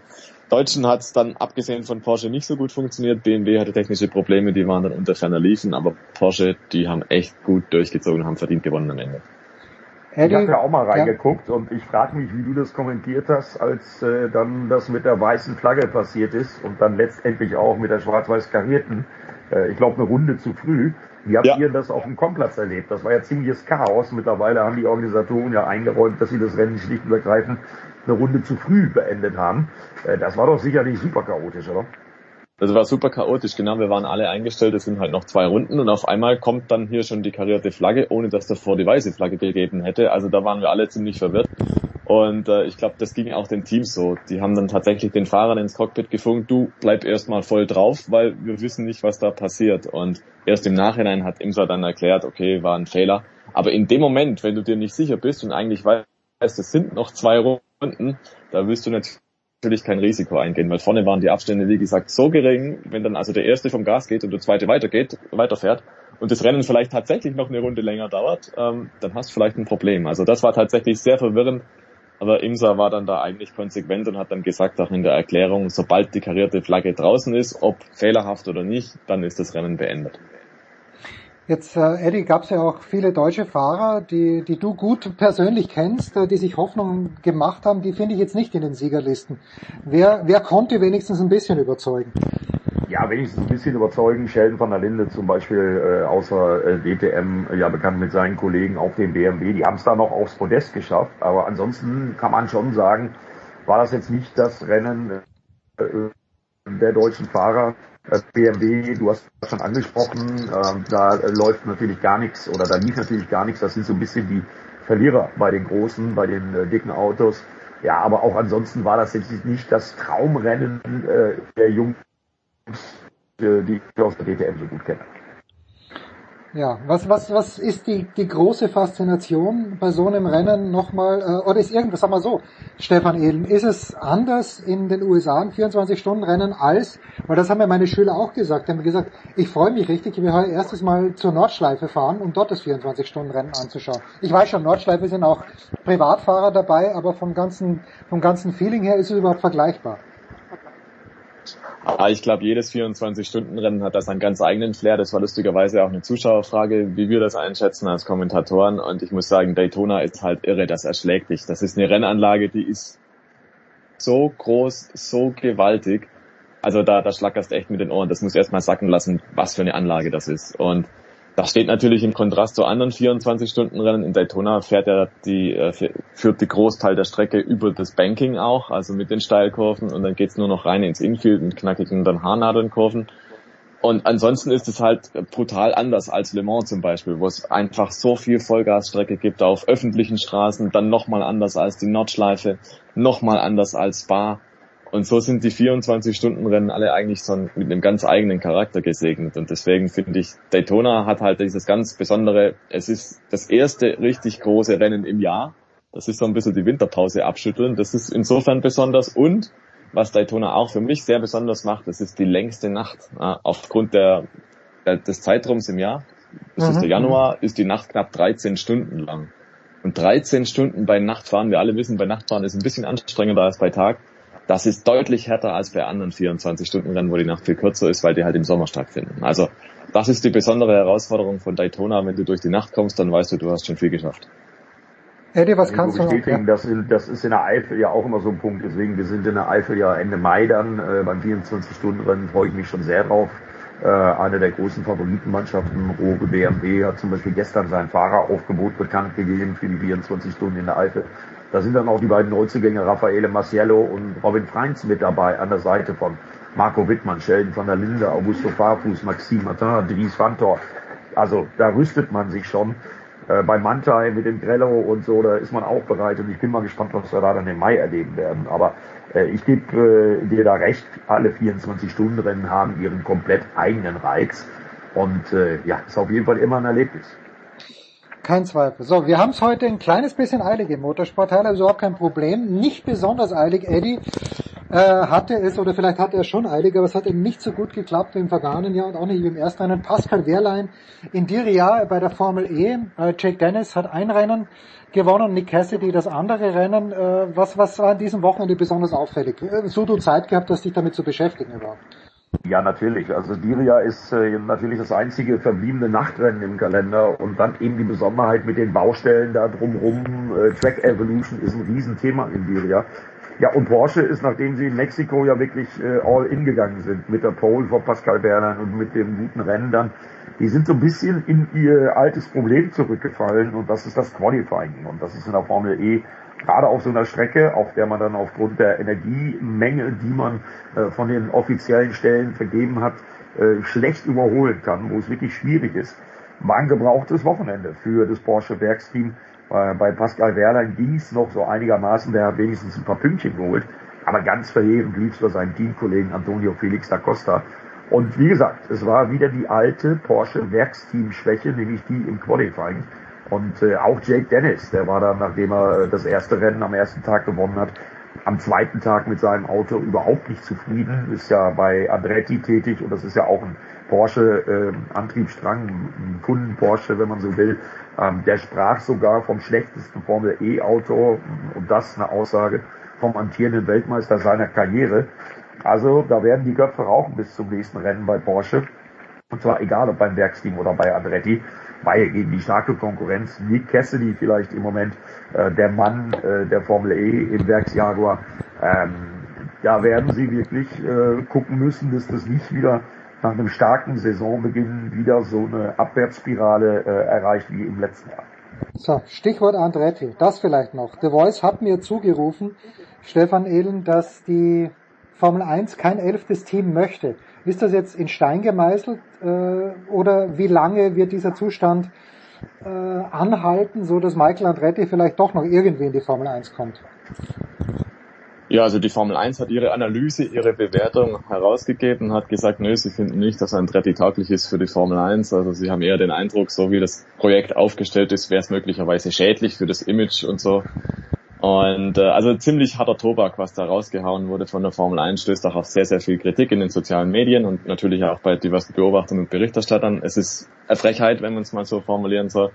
Speaker 16: Deutschen hat es dann abgesehen von Porsche nicht so gut funktioniert. BMW hatte technische Probleme, die waren dann unter ferner Liefen, aber Porsche, die haben echt gut durchgezogen und haben verdient gewonnen am Ende.
Speaker 15: Ich habe ja auch mal reingeguckt ja. und ich frage mich, wie du das kommentiert hast, als äh, dann das mit der weißen Flagge passiert ist und dann letztendlich auch mit der schwarz-weiß karierten, äh, ich glaube eine Runde zu früh. Wie habt ja. ihr das auf dem Komplatz erlebt? Das war ja ziemliches Chaos. Mittlerweile haben die Organisatoren ja eingeräumt, dass sie das Rennen schlicht und ergreifend eine Runde zu früh beendet haben. Äh, das war doch sicherlich super chaotisch, oder?
Speaker 16: Das war super chaotisch, genau. Wir waren alle eingestellt, es sind halt noch zwei Runden und auf einmal kommt dann hier schon die karierte Flagge, ohne dass davor die weiße Flagge gegeben hätte. Also da waren wir alle ziemlich verwirrt. Und äh, ich glaube, das ging auch den Teams so. Die haben dann tatsächlich den Fahrern ins Cockpit gefunkt, du bleib erstmal voll drauf, weil wir wissen nicht, was da passiert. Und erst im Nachhinein hat Imsa dann erklärt, okay, war ein Fehler. Aber in dem Moment, wenn du dir nicht sicher bist und eigentlich weißt, es sind noch zwei Runden, da willst du natürlich natürlich kein Risiko eingehen, weil vorne waren die Abstände, wie gesagt, so gering, wenn dann also der erste vom Gas geht und der zweite weitergeht, weiterfährt und das Rennen vielleicht tatsächlich noch eine Runde länger dauert, ähm, dann hast du vielleicht ein Problem. Also das war tatsächlich sehr verwirrend, aber Imsa war dann da eigentlich konsequent und hat dann gesagt, auch in der Erklärung, sobald die karierte Flagge draußen ist, ob fehlerhaft oder nicht, dann ist das Rennen beendet.
Speaker 6: Jetzt, äh, Eddie, gab es ja auch viele deutsche Fahrer, die, die du gut persönlich kennst, äh, die sich Hoffnung gemacht haben, die finde ich jetzt nicht in den Siegerlisten. Wer, wer konnte wenigstens ein bisschen überzeugen?
Speaker 15: ja, wenigstens ein bisschen überzeugen. Sheldon van der Linde zum Beispiel äh, außer äh, DTM ja bekannt mit seinen Kollegen auf dem BMW. Die haben es da noch aufs Podest geschafft. Aber ansonsten kann man schon sagen, war das jetzt nicht das Rennen äh, der deutschen Fahrer. Äh, BMW, du hast das schon angesprochen, äh, da läuft natürlich gar nichts oder da lief natürlich gar nichts. Das sind so ein bisschen die Verlierer bei den großen, bei den äh, dicken Autos. Ja, aber auch ansonsten war das jetzt nicht das Traumrennen äh, der Jungs, die ich aus der DTM so gut kenne.
Speaker 6: Ja, was, was, was ist die, die große Faszination bei so einem Rennen nochmal, äh, oder ist irgendwas, sag mal so, Stefan Ehlen, ist es anders in den USA ein 24-Stunden-Rennen als, weil das haben ja meine Schüler auch gesagt, die haben gesagt, ich freue mich richtig, ich will heute erstes Mal zur Nordschleife fahren, um dort das 24-Stunden-Rennen anzuschauen. Ich weiß schon, Nordschleife sind auch Privatfahrer dabei, aber vom ganzen, vom ganzen Feeling her ist es überhaupt vergleichbar.
Speaker 16: Ah, ich glaube, jedes 24-Stunden-Rennen hat das einen ganz eigenen Flair. Das war lustigerweise auch eine Zuschauerfrage, wie wir das einschätzen als Kommentatoren. Und ich muss sagen, Daytona ist halt irre, das erschlägt dich. Das ist eine Rennanlage, die ist so groß, so gewaltig. Also da, da schlackerst echt mit den Ohren. Das muss erstmal sacken lassen, was für eine Anlage das ist. Und das steht natürlich im Kontrast zu anderen 24-Stunden-Rennen. In Daytona fährt er die, äh, führt die Großteil der Strecke über das Banking auch, also mit den Steilkurven und dann geht's nur noch rein ins Infield und knackigen dann Haarnadelnkurven. Und ansonsten ist es halt brutal anders als Le Mans zum Beispiel, wo es einfach so viel Vollgasstrecke gibt auf öffentlichen Straßen, dann nochmal anders als die Nordschleife, nochmal anders als Spa. Und so sind die 24-Stunden-Rennen alle eigentlich so mit einem ganz eigenen Charakter gesegnet. Und deswegen finde ich, Daytona hat halt dieses ganz besondere, es ist das erste richtig große Rennen im Jahr. Das ist so ein bisschen die Winterpause abschütteln. Das ist insofern besonders. Und was Daytona auch für mich sehr besonders macht, das ist die längste Nacht. Aufgrund der, der, des Zeitraums im Jahr, das mhm. ist der Januar, ist die Nacht knapp 13 Stunden lang. Und 13 Stunden bei Nachtfahren, wir alle wissen, bei Nachtfahren ist ein bisschen anstrengender als bei Tag. Das ist deutlich härter als bei anderen 24-Stunden-Rennen, wo die Nacht viel kürzer ist, weil die halt im Sommer stattfinden. Also das ist die besondere Herausforderung von Daytona. Wenn du durch die Nacht kommst, dann weißt du, du hast schon viel geschafft.
Speaker 6: Eddie, was kannst du
Speaker 15: bestätigen, noch? Ja. Das, das ist in der Eifel ja auch immer so ein Punkt. Deswegen, wir sind in der Eifel ja Ende Mai dann. Äh, beim 24-Stunden-Rennen freue ich mich schon sehr drauf. Äh, eine der großen Favoritenmannschaften, Roge BMW, hat zum Beispiel gestern sein Fahreraufgebot bekannt gegeben für die 24 Stunden in der Eifel. Da sind dann auch die beiden Neuzugänge Raffaele Marciello und Robin Freins mit dabei an der Seite von Marco Wittmann, Sheldon van der Linde, Augusto Farfus, Maxime Martin, Dries Vantor. Also da rüstet man sich schon. Äh, bei Mantai mit dem Grello und so, da ist man auch bereit und ich bin mal gespannt, was wir da dann im Mai erleben werden. Aber äh, ich gebe äh, dir da recht, alle 24-Stunden-Rennen haben ihren komplett eigenen Reiz und äh, ja, ist auf jeden Fall immer ein Erlebnis.
Speaker 6: Kein Zweifel. So, wir haben es heute ein kleines bisschen eilig im Motorsport, also überhaupt kein Problem. Nicht besonders eilig, Eddie äh, hatte es, oder vielleicht hatte er schon eilig, aber es hat eben nicht so gut geklappt wie im vergangenen Jahr und auch nicht wie im ersten Rennen. Pascal Wehrlein in Diriyah bei der Formel E. Äh, Jake Dennis hat ein Rennen gewonnen, Nick Cassidy das andere Rennen. Äh, was, was war in diesem Wochenende besonders auffällig? Äh, so du Zeit gehabt hast, dich damit zu beschäftigen überhaupt?
Speaker 15: Ja, natürlich. Also Diria ist äh, natürlich das einzige verbliebene Nachtrennen im Kalender und dann eben die Besonderheit mit den Baustellen da drumrum. Äh, Track Evolution ist ein Riesenthema in Diria. Ja, und Porsche ist, nachdem sie in Mexiko ja wirklich äh, all in gegangen sind mit der Pole vor Pascal Bernard und mit dem guten Rennen dann, die sind so ein bisschen in ihr altes Problem zurückgefallen und das ist das Qualifying und das ist in der Formel E gerade auf so einer Strecke, auf der man dann aufgrund der Energiemenge, die man äh, von den offiziellen Stellen vergeben hat, äh, schlecht überholen kann, wo es wirklich schwierig ist, war ein gebrauchtes Wochenende für das Porsche Werksteam. Äh, bei Pascal Wehrlein ging es noch so einigermaßen, der hat wenigstens ein paar Pünktchen geholt, aber ganz verheerend lief es für seinen Teamkollegen Antonio Felix da Costa. Und wie gesagt, es war wieder die alte Porsche Werksteam-Schwäche, nämlich die im Qualifying. Und äh, auch Jake Dennis, der war dann, nachdem er äh, das erste Rennen am ersten Tag gewonnen hat, am zweiten Tag mit seinem Auto überhaupt nicht zufrieden, ist ja bei Andretti tätig und das ist ja auch ein Porsche äh, Antriebsstrang, ein Kunden Porsche, wenn man so will. Ähm, der sprach sogar vom schlechtesten Formel E Auto und das eine Aussage vom amtierenden Weltmeister seiner Karriere. Also da werden die Köpfe rauchen bis zum nächsten Rennen bei Porsche. Und zwar egal ob beim Werksteam oder bei Andretti weil gegen die starke Konkurrenz, Nick Cassidy vielleicht im Moment, äh, der Mann äh, der Formel E im Werksjaguar, ähm, ja, werden sie wirklich äh, gucken müssen, dass das nicht wieder nach einem starken Saisonbeginn wieder so eine Abwärtsspirale äh, erreicht wie im letzten Jahr.
Speaker 6: So, Stichwort Andretti, das vielleicht noch. The Voice hat mir zugerufen, Stefan Ehlen, dass die Formel 1 kein elftes Team möchte. Ist das jetzt in Stein gemeißelt oder wie lange wird dieser Zustand äh, anhalten, so dass Michael Andretti vielleicht doch noch irgendwie in die Formel 1 kommt?
Speaker 16: Ja, also die Formel 1 hat ihre Analyse, ihre Bewertung herausgegeben, hat gesagt, nö, sie finden nicht, dass Andretti tauglich ist für die Formel 1. Also sie haben eher den Eindruck, so wie das Projekt aufgestellt ist, wäre es möglicherweise schädlich für das Image und so. Und äh, also ziemlich harter Tobak, was da rausgehauen wurde von der Formel 1, stößt auch auf sehr, sehr viel Kritik in den sozialen Medien und natürlich auch bei diversen Beobachtern und Berichterstattern. Es ist eine Frechheit, wenn man es mal so formulieren soll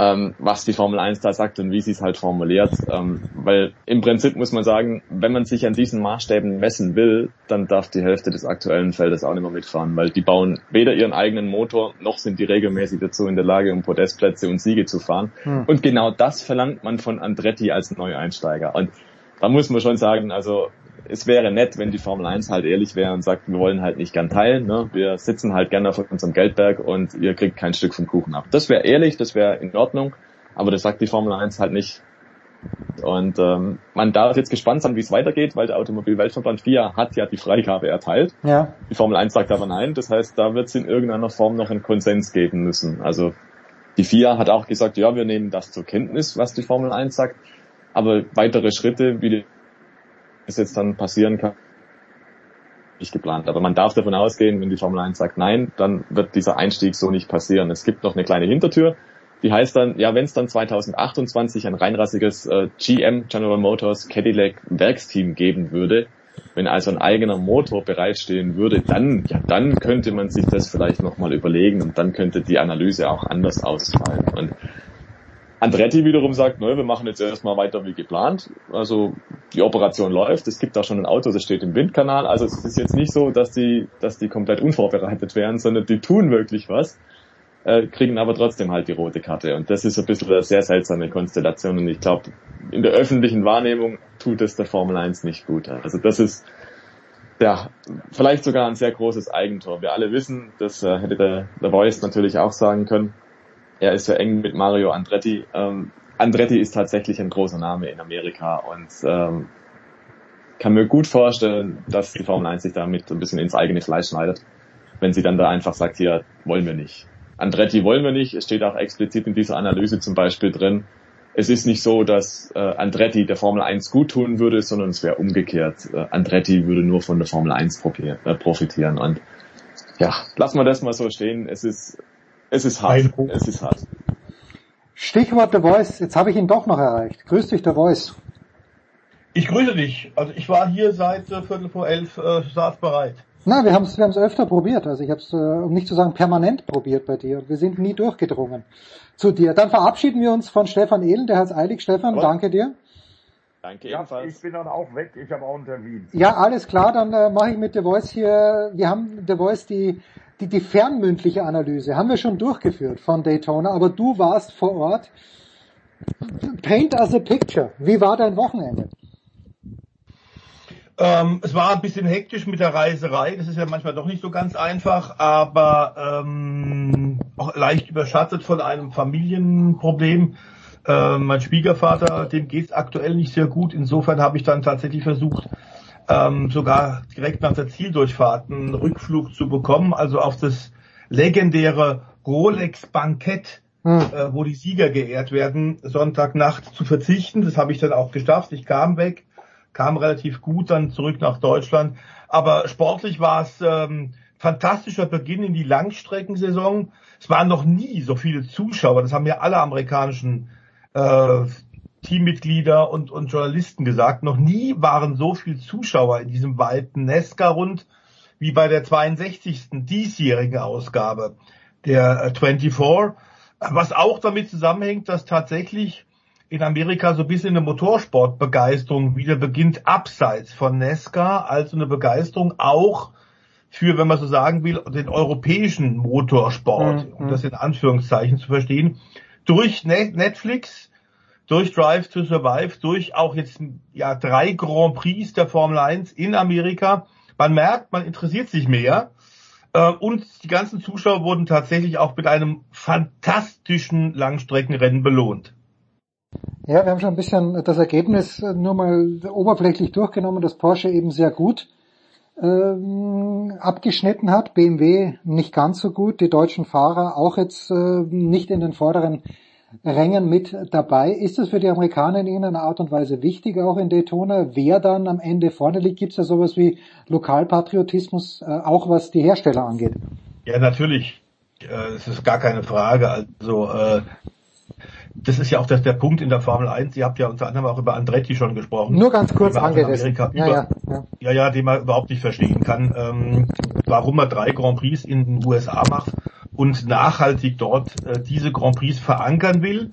Speaker 16: ähm, was die Formel 1 da sagt und wie sie es halt formuliert. Ähm, weil im Prinzip muss man sagen, wenn man sich an diesen Maßstäben messen will, dann darf die Hälfte des aktuellen Feldes auch nicht mehr mitfahren, weil die bauen weder ihren eigenen Motor, noch sind die regelmäßig dazu in der Lage, um Podestplätze und Siege zu fahren. Hm. Und genau das verlangt man von Andretti als Neueinsteiger. Und da muss man schon sagen, also es wäre nett, wenn die Formel 1 halt ehrlich wäre und sagt, wir wollen halt nicht gern teilen, ne? wir sitzen halt gerne auf unserem Geldberg und ihr kriegt kein Stück vom Kuchen ab. Das wäre ehrlich, das wäre in Ordnung, aber das sagt die Formel 1 halt nicht. Und ähm, man darf jetzt gespannt sein, wie es weitergeht, weil der Automobilweltverband FIA hat ja die Freigabe erteilt.
Speaker 6: Ja.
Speaker 16: Die Formel 1 sagt aber nein, das heißt, da wird es in irgendeiner Form noch einen Konsens geben müssen. Also die FIA hat auch gesagt, ja, wir nehmen das zur Kenntnis, was die Formel 1 sagt, aber weitere Schritte, wie die es jetzt dann passieren kann, nicht geplant. Aber man darf davon ausgehen, wenn die Formel 1 sagt nein, dann wird dieser Einstieg so nicht passieren. Es gibt noch eine kleine Hintertür, die heißt dann, ja, wenn es dann 2028 ein reinrassiges äh, GM General Motors Cadillac Werksteam geben würde, wenn also ein eigener Motor bereitstehen würde, dann, ja, dann könnte man sich das vielleicht nochmal überlegen und dann könnte die Analyse auch anders ausfallen. Und Andretti wiederum sagt, nö, wir machen jetzt erstmal weiter wie geplant. Also die Operation läuft, es gibt da schon ein Auto, das steht im Windkanal. Also es ist jetzt nicht so, dass die, dass die komplett unvorbereitet wären, sondern die tun wirklich was, äh, kriegen aber trotzdem halt die rote Karte. Und das ist ein bisschen eine sehr seltsame Konstellation. Und ich glaube, in der öffentlichen Wahrnehmung tut es der Formel 1 nicht gut. Also das ist ja vielleicht sogar ein sehr großes Eigentor. Wir alle wissen, das äh, hätte der, der Voice natürlich auch sagen können er ist ja eng mit Mario Andretti. Ähm, Andretti ist tatsächlich ein großer Name in Amerika und ähm, kann mir gut vorstellen, dass die Formel 1 sich damit ein bisschen ins eigene Fleisch schneidet, wenn sie dann da einfach sagt, hier wollen wir nicht. Andretti wollen wir nicht. Es steht auch explizit in dieser Analyse zum Beispiel drin. Es ist nicht so, dass äh, Andretti der Formel 1 gut tun würde, sondern es wäre umgekehrt. Äh, Andretti würde nur von der Formel 1 äh, profitieren. Und ja, lassen wir das mal so stehen. Es ist es ist hart. Es ist hart.
Speaker 6: Stichwort The Voice. Jetzt habe ich ihn doch noch erreicht. Grüß dich, The Voice.
Speaker 17: Ich grüße dich. Also ich war hier seit äh, Viertel vor elf, äh, saß bereit.
Speaker 6: Na, wir haben es wir haben's öfter probiert. Also ich habe es, äh, um nicht zu sagen permanent probiert bei dir. Wir sind nie durchgedrungen zu dir. Dann verabschieden wir uns von Stefan Ehlen. Der hat eilig. Stefan, oh. danke dir.
Speaker 16: Danke
Speaker 15: ja, ebenfalls. Ich bin dann auch weg. Ich habe auch einen Termin.
Speaker 6: Ja, alles klar. Dann äh, mache ich mit The Voice hier. Wir haben The Voice die die, die fernmündliche Analyse haben wir schon durchgeführt von Daytona, aber du warst vor Ort. Paint us a picture. Wie war dein Wochenende?
Speaker 17: Ähm, es war ein bisschen hektisch mit der Reiserei. Das ist ja manchmal doch nicht so ganz einfach, aber ähm, auch leicht überschattet von einem Familienproblem. Äh, mein Schwiegervater, dem geht's aktuell nicht sehr gut. Insofern habe ich dann tatsächlich versucht, ähm, sogar direkt nach der Zieldurchfahrt einen Rückflug zu bekommen, also auf das legendäre Rolex-Bankett, hm. äh, wo die Sieger geehrt werden, Sonntagnacht zu verzichten. Das habe ich dann auch geschafft. Ich kam weg, kam relativ gut dann zurück nach Deutschland. Aber sportlich war es ähm, fantastischer Beginn in die Langstreckensaison. Es waren noch nie so viele Zuschauer. Das haben ja alle amerikanischen äh, Teammitglieder und, und Journalisten gesagt, noch nie waren so viel Zuschauer in diesem weiten Nesca-Rund wie bei der 62. diesjährigen Ausgabe der 24, äh, was auch damit zusammenhängt, dass tatsächlich in Amerika so ein bisschen eine Motorsportbegeisterung wieder beginnt, abseits von Nesca, also eine Begeisterung auch für, wenn man so sagen will, den europäischen Motorsport, mhm. um das in Anführungszeichen zu verstehen, durch Netflix, durch Drive to Survive, durch auch jetzt ja drei Grand Prix der Formel 1 in Amerika. Man merkt, man interessiert sich mehr. Äh, und die ganzen Zuschauer wurden tatsächlich auch mit einem fantastischen Langstreckenrennen belohnt.
Speaker 6: Ja, wir haben schon ein bisschen das Ergebnis nur mal oberflächlich durchgenommen, dass Porsche eben sehr gut ähm, abgeschnitten hat, BMW nicht ganz so gut, die deutschen Fahrer auch jetzt äh, nicht in den vorderen Rängen mit dabei. Ist es für die Amerikaner in irgendeiner Art und Weise wichtig, auch in Daytona, wer dann am Ende vorne liegt? Gibt es da sowas wie Lokalpatriotismus, äh, auch was die Hersteller angeht?
Speaker 17: Ja, natürlich. Äh, es ist gar keine Frage. Also äh, das ist ja auch das, der Punkt in der Formel 1. Ihr habt ja unter anderem auch über Andretti schon gesprochen.
Speaker 6: Nur ganz kurz angerissen.
Speaker 17: Ja, über, ja, ja. ja, ja, den man überhaupt nicht verstehen kann, ähm, warum man drei Grand Prix in den USA macht und nachhaltig dort äh, diese Grand Prix verankern will.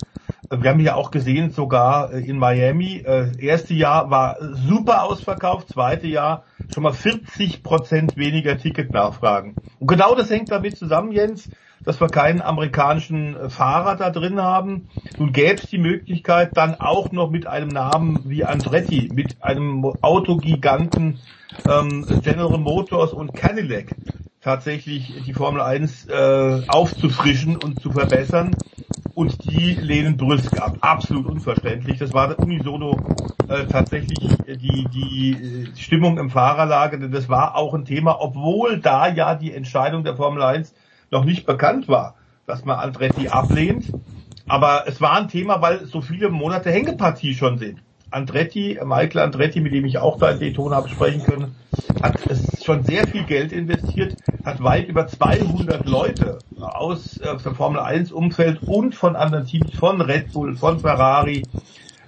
Speaker 17: Wir haben ja auch gesehen, sogar äh, in Miami, äh, erste Jahr war super ausverkauft, zweite Jahr schon mal 40 Prozent weniger Ticketnachfragen. Und genau das hängt damit zusammen, Jens, dass wir keinen amerikanischen äh, Fahrer da drin haben. Nun gäbe es die Möglichkeit, dann auch noch mit einem Namen wie Andretti, mit einem Autogiganten ähm, General Motors und Cadillac tatsächlich die Formel 1 äh, aufzufrischen und zu verbessern. Und die lehnen brüsk ab. Absolut unverständlich. Das war unisono äh, tatsächlich die, die äh, Stimmung im Fahrerlager, denn das war auch ein Thema, obwohl da ja die Entscheidung der Formel 1 noch nicht bekannt war, dass man Andretti ablehnt. Aber es war ein Thema, weil so viele Monate Hängepartie schon sind. Andretti, Michael Andretti, mit dem ich auch da in Daytona habe sprechen können, hat es schon sehr viel Geld investiert, hat weit über 200 Leute aus äh, dem Formel 1 Umfeld und von anderen Teams, von Red Bull, von Ferrari,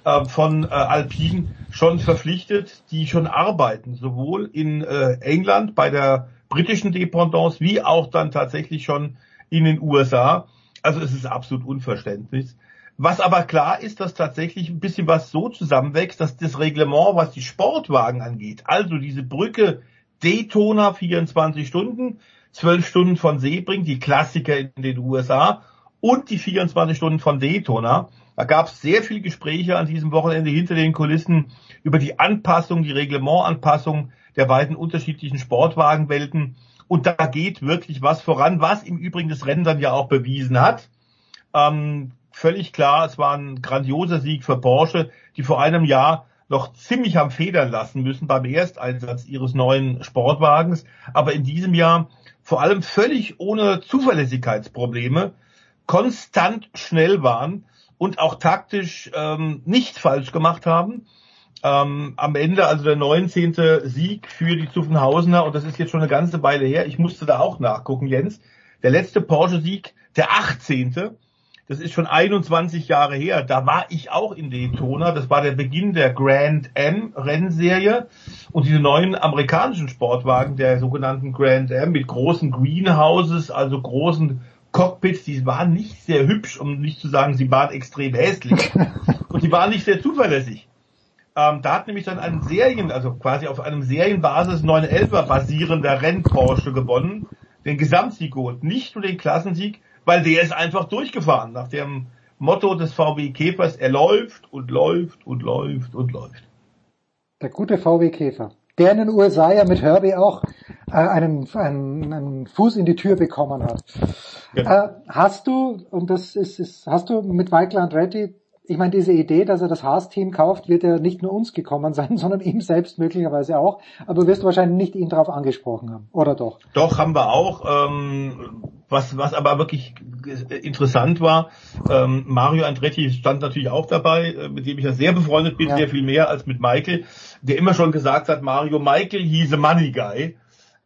Speaker 17: äh, von äh, Alpine schon verpflichtet, die schon arbeiten, sowohl in äh, England bei der britischen Dependance wie auch dann tatsächlich schon in den USA. Also es ist absolut unverständlich. Was aber klar ist, dass tatsächlich ein bisschen was so zusammenwächst, dass das Reglement, was die Sportwagen angeht, also diese Brücke Daytona 24 Stunden, 12 Stunden von Sebring, die Klassiker in den USA und die 24 Stunden von Daytona. Da gab es sehr viele Gespräche an diesem Wochenende hinter den Kulissen über die Anpassung, die Reglementanpassung der beiden unterschiedlichen Sportwagenwelten. Und da geht wirklich was voran, was im Übrigen das Rennen dann ja auch bewiesen hat. Ähm, völlig klar, es war ein grandioser Sieg für Porsche, die vor einem Jahr noch ziemlich haben federn lassen müssen beim Ersteinsatz ihres neuen Sportwagens, aber in diesem Jahr vor allem völlig ohne Zuverlässigkeitsprobleme konstant schnell waren und auch taktisch ähm, nichts falsch gemacht haben ähm, am Ende also der 19. Sieg für die Zuffenhausener und das ist jetzt schon eine ganze Weile her. Ich musste da auch nachgucken, Jens. Der letzte Porsche-Sieg, der 18. Das ist schon 21 Jahre her. Da war ich auch in Daytona. Das war der Beginn der Grand M Rennserie. Und diese neuen amerikanischen Sportwagen, der sogenannten Grand M mit großen Greenhouses, also großen Cockpits, die waren nicht sehr hübsch, um nicht zu sagen, sie waren extrem hässlich. Und die waren nicht sehr zuverlässig. Ähm, da hat nämlich dann ein Serien, also quasi auf einem Serienbasis 911er basierender Renn-Porsche gewonnen, den Gesamtsieg geholt, nicht nur den Klassensieg, weil der ist einfach durchgefahren nach dem Motto des VW Käfers, er läuft und läuft und läuft und läuft.
Speaker 6: Der gute VW Käfer, der in den USA ja mit Herbie auch äh, einen, einen, einen Fuß in die Tür bekommen hat. Genau. Äh, hast du, und das ist, ist hast du mit Michael Andretti ich meine, diese Idee, dass er das Haas-Team kauft, wird ja nicht nur uns gekommen sein, sondern ihm selbst möglicherweise auch. Aber du wirst wahrscheinlich nicht ihn darauf angesprochen haben, oder doch?
Speaker 17: Doch, haben wir auch. Ähm, was, was aber wirklich interessant war, ähm, Mario Andretti stand natürlich auch dabei, äh, mit dem ich ja sehr befreundet bin, ja. sehr viel mehr als mit Michael, der immer schon gesagt hat, Mario Michael, he's a money guy.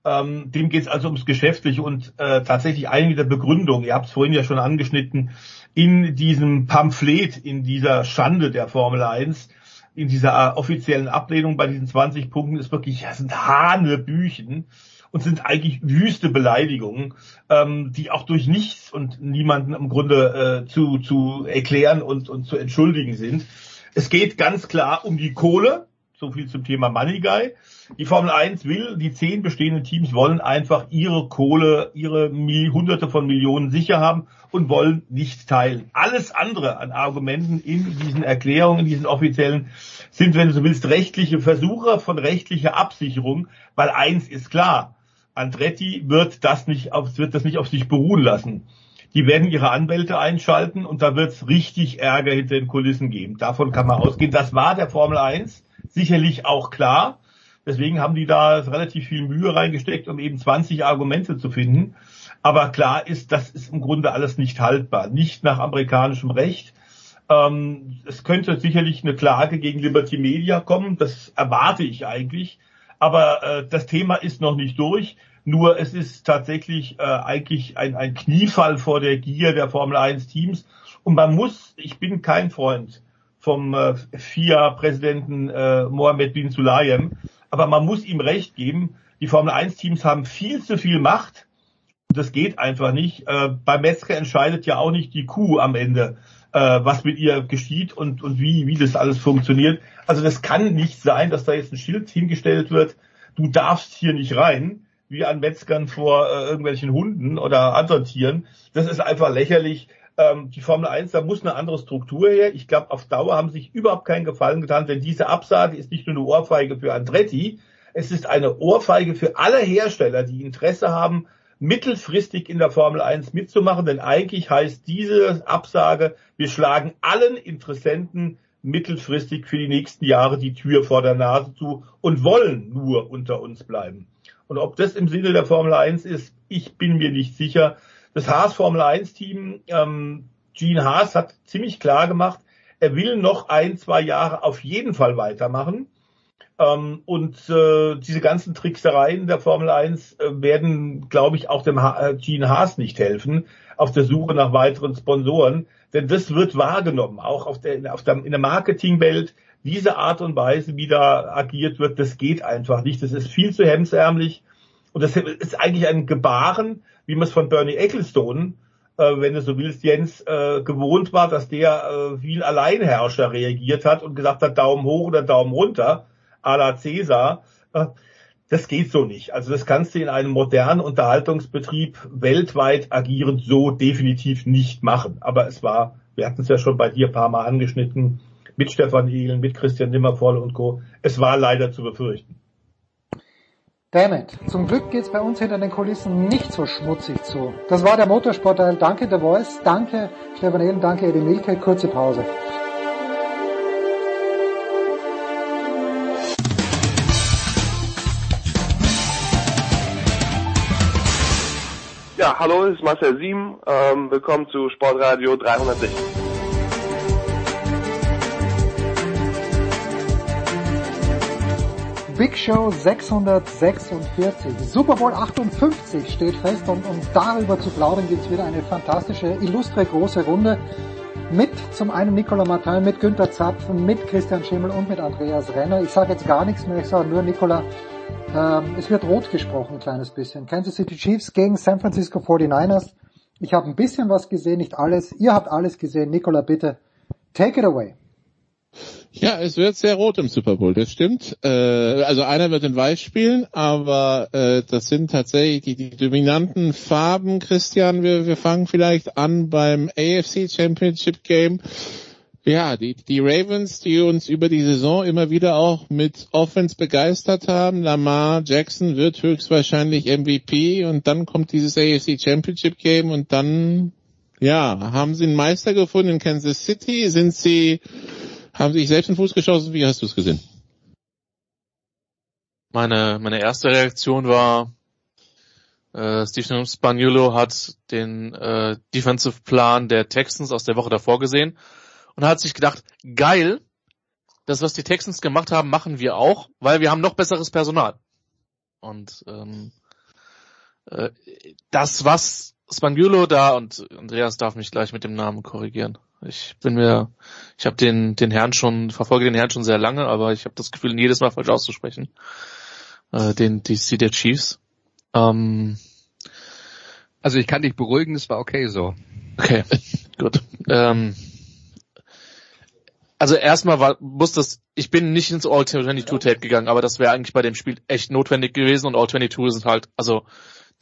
Speaker 17: Ähm, dem geht es also ums Geschäftliche und äh, tatsächlich einige der Begründungen, ihr habt es vorhin ja schon angeschnitten, in diesem Pamphlet, in dieser Schande der Formel 1, in dieser offiziellen Ablehnung bei diesen 20 Punkten ist wirklich, das sind Hanebüchen und sind eigentlich wüste Beleidigungen, ähm, die auch durch nichts und niemanden im Grunde äh, zu, zu erklären und, und zu entschuldigen sind. Es geht ganz klar um die Kohle, So viel zum Thema Money Guy. Die Formel 1 will, die zehn bestehenden Teams wollen einfach ihre Kohle, ihre Hunderte von Millionen sicher haben und wollen nicht teilen. Alles andere an Argumenten in diesen Erklärungen, in diesen offiziellen, sind, wenn du so willst, rechtliche Versuche von rechtlicher Absicherung, weil eins ist klar, Andretti wird das nicht auf, wird das nicht auf sich beruhen lassen. Die werden ihre Anwälte einschalten und da wird es richtig Ärger hinter den Kulissen geben. Davon kann man ausgehen. Das war der Formel 1 sicherlich auch klar. Deswegen haben die da relativ viel Mühe reingesteckt, um eben 20 Argumente zu finden. Aber klar ist, das ist im Grunde alles nicht haltbar. Nicht nach amerikanischem Recht. Ähm, es könnte sicherlich eine Klage gegen Liberty Media kommen. Das erwarte ich eigentlich. Aber äh, das Thema ist noch nicht durch. Nur es ist tatsächlich äh, eigentlich ein, ein Kniefall vor der Gier der Formel 1 Teams. Und man muss, ich bin kein Freund vom äh, FIA-Präsidenten äh, Mohammed bin Sulayem, aber man muss ihm recht geben, die Formel 1 Teams haben viel zu viel Macht. Das geht einfach nicht. Äh, bei Metzger entscheidet ja auch nicht die Kuh am Ende, äh, was mit ihr geschieht und, und wie, wie das alles funktioniert. Also das kann nicht sein, dass da jetzt ein Schild hingestellt wird, du darfst hier nicht rein wie an Metzgern vor äh, irgendwelchen Hunden oder anderen Tieren. Das ist einfach lächerlich. Ähm, die Formel 1, da muss eine andere Struktur her. Ich glaube, auf Dauer haben sich überhaupt keinen Gefallen getan, denn diese Absage ist nicht nur eine Ohrfeige für Andretti, es ist eine Ohrfeige für alle Hersteller, die Interesse haben, mittelfristig in der Formel 1 mitzumachen, denn eigentlich heißt diese Absage, wir schlagen allen Interessenten mittelfristig für die nächsten Jahre die Tür vor der Nase zu und wollen nur unter uns bleiben. Und ob das im Sinne der Formel 1 ist, ich bin mir nicht sicher. Das Haas Formel 1 Team, ähm, Gene Haas hat ziemlich klar gemacht, er will noch ein, zwei Jahre auf jeden Fall weitermachen. Ähm, und äh, diese ganzen Tricksereien der Formel 1 äh, werden, glaube ich, auch dem ha äh, Gene Haas nicht helfen auf der Suche nach weiteren Sponsoren. Denn das wird wahrgenommen, auch auf der, auf der, in der Marketingwelt diese Art und Weise, wie da agiert wird, das geht einfach nicht. Das ist viel zu hemsärmlich. Und das ist eigentlich ein Gebaren, wie man es von Bernie Ecclestone, äh, wenn du so willst, Jens, äh, gewohnt war, dass der äh, wie ein Alleinherrscher reagiert hat und gesagt hat, Daumen hoch oder Daumen runter, à la Cäsar. Äh, das geht so nicht. Also das kannst du in einem modernen Unterhaltungsbetrieb weltweit agierend so definitiv nicht machen. Aber es war, wir hatten es ja schon bei dir ein paar Mal angeschnitten, mit Stefan Ehlen, mit Christian Nimmervoll und Co. Es war leider zu befürchten.
Speaker 6: Dammit. Zum Glück geht's bei uns hinter den Kulissen nicht so schmutzig zu. Das war der Motorsportteil. Danke The Voice, danke Stefan Ehlen, danke Eddie Milke. Kurze Pause.
Speaker 18: Ja, hallo, es ist Marcel Sieben. Ähm, willkommen zu Sportradio 360.
Speaker 6: Big Show 646. Super Bowl 58 steht fest und um darüber zu plaudern gibt's wieder eine fantastische, illustre große Runde mit zum einen Nicola Martin, mit Günter Zapfen, mit Christian Schimmel und mit Andreas Renner. Ich sage jetzt gar nichts mehr, ich sage nur Nicola, ähm, es wird rot gesprochen, ein kleines bisschen. Kansas City Chiefs gegen San Francisco 49ers. Ich habe ein bisschen was gesehen, nicht alles. Ihr habt alles gesehen. Nicola, bitte, take it away.
Speaker 19: Ja, es wird sehr rot im Super Bowl, das stimmt. Äh, also einer wird in Weiß spielen, aber äh, das sind tatsächlich die, die dominanten Farben, Christian. Wir, wir fangen vielleicht an beim AFC Championship Game. Ja, die, die Ravens, die uns über die Saison immer wieder auch mit Offense begeistert haben. Lamar Jackson wird höchstwahrscheinlich MVP und dann kommt dieses AFC Championship Game und dann, ja, haben sie einen Meister gefunden in Kansas City. Sind sie haben sich selbst in den Fuß geschossen. Wie hast du es gesehen?
Speaker 20: Meine, meine erste Reaktion war, äh, Stephen Spagnuolo hat den äh, Defensive Plan der Texans aus der Woche davor gesehen und hat sich gedacht, geil, das, was die Texans gemacht haben, machen wir auch, weil wir haben noch besseres Personal. Und ähm, äh, das, was Spagnuolo da, und Andreas darf mich gleich mit dem Namen korrigieren, ich bin mir, ich habe den den Herrn schon verfolge den Herrn schon sehr lange, aber ich habe das Gefühl, ihn jedes Mal falsch auszusprechen. Äh, den DC der Chiefs. Ähm,
Speaker 21: also ich kann dich beruhigen, es war okay so.
Speaker 20: Okay, gut. Ähm, also erstmal war, muss das, ich bin nicht ins All-22-Tape gegangen, aber das wäre eigentlich bei dem Spiel echt notwendig gewesen und All-22 sind halt, also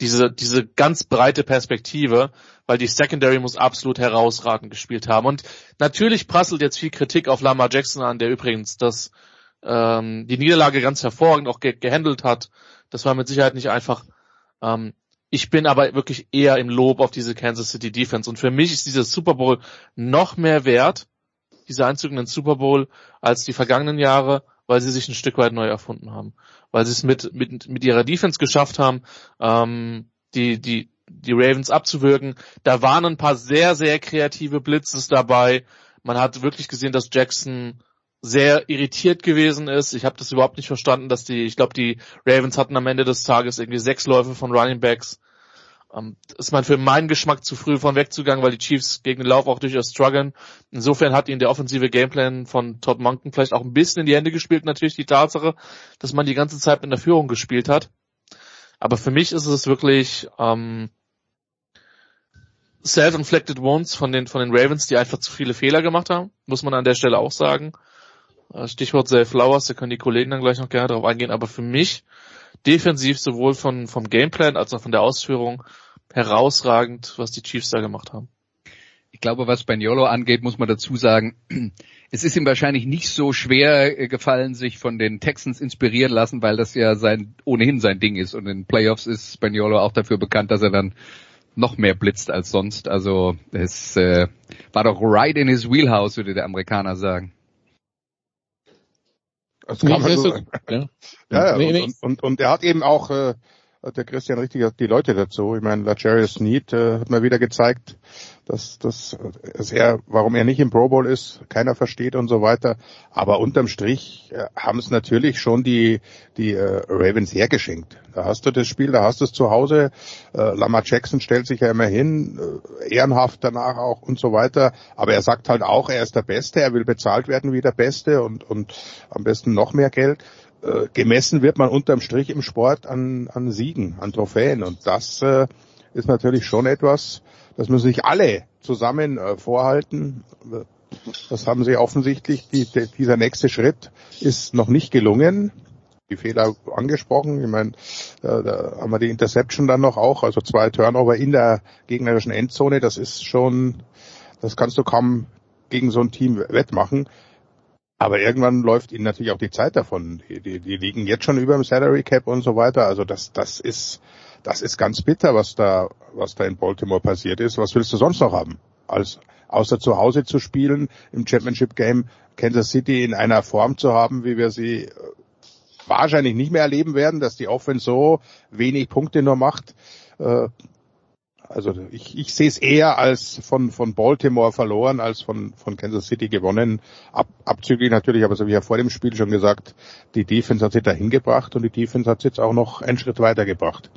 Speaker 20: diese, diese ganz breite Perspektive, weil die Secondary muss absolut herausragend gespielt haben. Und natürlich prasselt jetzt viel Kritik auf Lamar Jackson an, der übrigens das, ähm, die Niederlage ganz hervorragend auch ge gehandelt hat. Das war mit Sicherheit nicht einfach. Ähm, ich bin aber wirklich eher im Lob auf diese Kansas City Defense. Und für mich ist dieser Super Bowl noch mehr wert, diese Einzug in den Super Bowl, als die vergangenen Jahre, weil sie sich ein Stück weit neu erfunden haben. Weil sie es mit, mit, mit ihrer Defense geschafft haben, ähm, die, die, die Ravens abzuwirken. Da waren ein paar sehr, sehr kreative Blitzes dabei. Man hat wirklich gesehen, dass Jackson sehr irritiert gewesen ist. Ich habe das überhaupt nicht verstanden, dass die, ich glaube, die Ravens hatten am Ende des Tages irgendwie sechs Läufe von Running Backs. Ähm, ist man für meinen Geschmack zu früh von wegzugangen, weil die Chiefs gegen den Lauf auch durchaus strugglen. Insofern hat ihnen der offensive Gameplan von Todd Monken vielleicht auch ein bisschen in die Hände gespielt. Natürlich die Tatsache, dass man die ganze Zeit mit der Führung gespielt hat. Aber für mich ist es wirklich ähm, self-inflicted wounds von den von den Ravens, die einfach zu viele Fehler gemacht haben, muss man an der Stelle auch sagen. Äh, Stichwort Zay Flowers, da können die Kollegen dann gleich noch gerne darauf eingehen. Aber für mich defensiv sowohl von, vom Gameplan als auch von der Ausführung herausragend, was die Chiefs da gemacht haben.
Speaker 21: Ich glaube, was Spaniolo angeht, muss man dazu sagen, es ist ihm wahrscheinlich nicht so schwer äh, gefallen, sich von den Texans inspirieren lassen, weil das ja sein ohnehin sein Ding ist. Und in Playoffs ist Spaniolo auch dafür bekannt, dass er dann noch mehr blitzt als sonst. Also es äh, war doch right in his wheelhouse, würde der Amerikaner sagen.
Speaker 22: Das kann man so, ja. ja, ja und, und, und, er hat eben auch, äh, der Christian richtig die Leute dazu. Ich meine, Lajarius Need äh, hat mal wieder gezeigt, dass, dass, dass er, warum er nicht im Pro Bowl ist, keiner versteht und so weiter. Aber unterm Strich äh, haben es natürlich schon die, die äh, Ravens hergeschenkt. Da hast du das Spiel, da hast du es zu Hause. Äh, Lamar Jackson stellt sich ja immer hin, äh, ehrenhaft danach auch und so weiter. Aber er sagt halt auch, er ist der Beste, er will bezahlt werden wie der Beste und, und am besten noch mehr Geld. Äh, gemessen wird man unterm Strich im Sport an, an Siegen, an Trophäen. Und das äh, ist natürlich schon etwas, das müssen sich alle zusammen äh, vorhalten. Das haben sie offensichtlich. Die, die, dieser nächste Schritt ist noch nicht gelungen. Die Fehler angesprochen. Ich meine, da, da haben wir die Interception dann noch auch, also zwei Turnover in der gegnerischen Endzone. Das ist schon, das kannst du kaum gegen so ein Team wettmachen. Aber irgendwann läuft ihnen natürlich auch die Zeit davon. Die, die, die liegen jetzt schon über dem Salary Cap und so weiter. Also das, das ist, das ist ganz bitter, was da, was da in Baltimore passiert ist. Was willst du sonst noch haben? Als, außer zu Hause zu spielen, im Championship Game Kansas City in einer Form zu haben, wie wir sie äh, wahrscheinlich nicht mehr erleben werden, dass die Offense so wenig Punkte nur macht. Äh, also ich, ich sehe es eher als von, von Baltimore verloren, als von, von Kansas City gewonnen. Ab, abzüglich natürlich, aber so wie ja vor dem Spiel schon gesagt, die Defense hat sie dahin gebracht und die Defense hat sie jetzt auch noch einen Schritt weiter gebracht.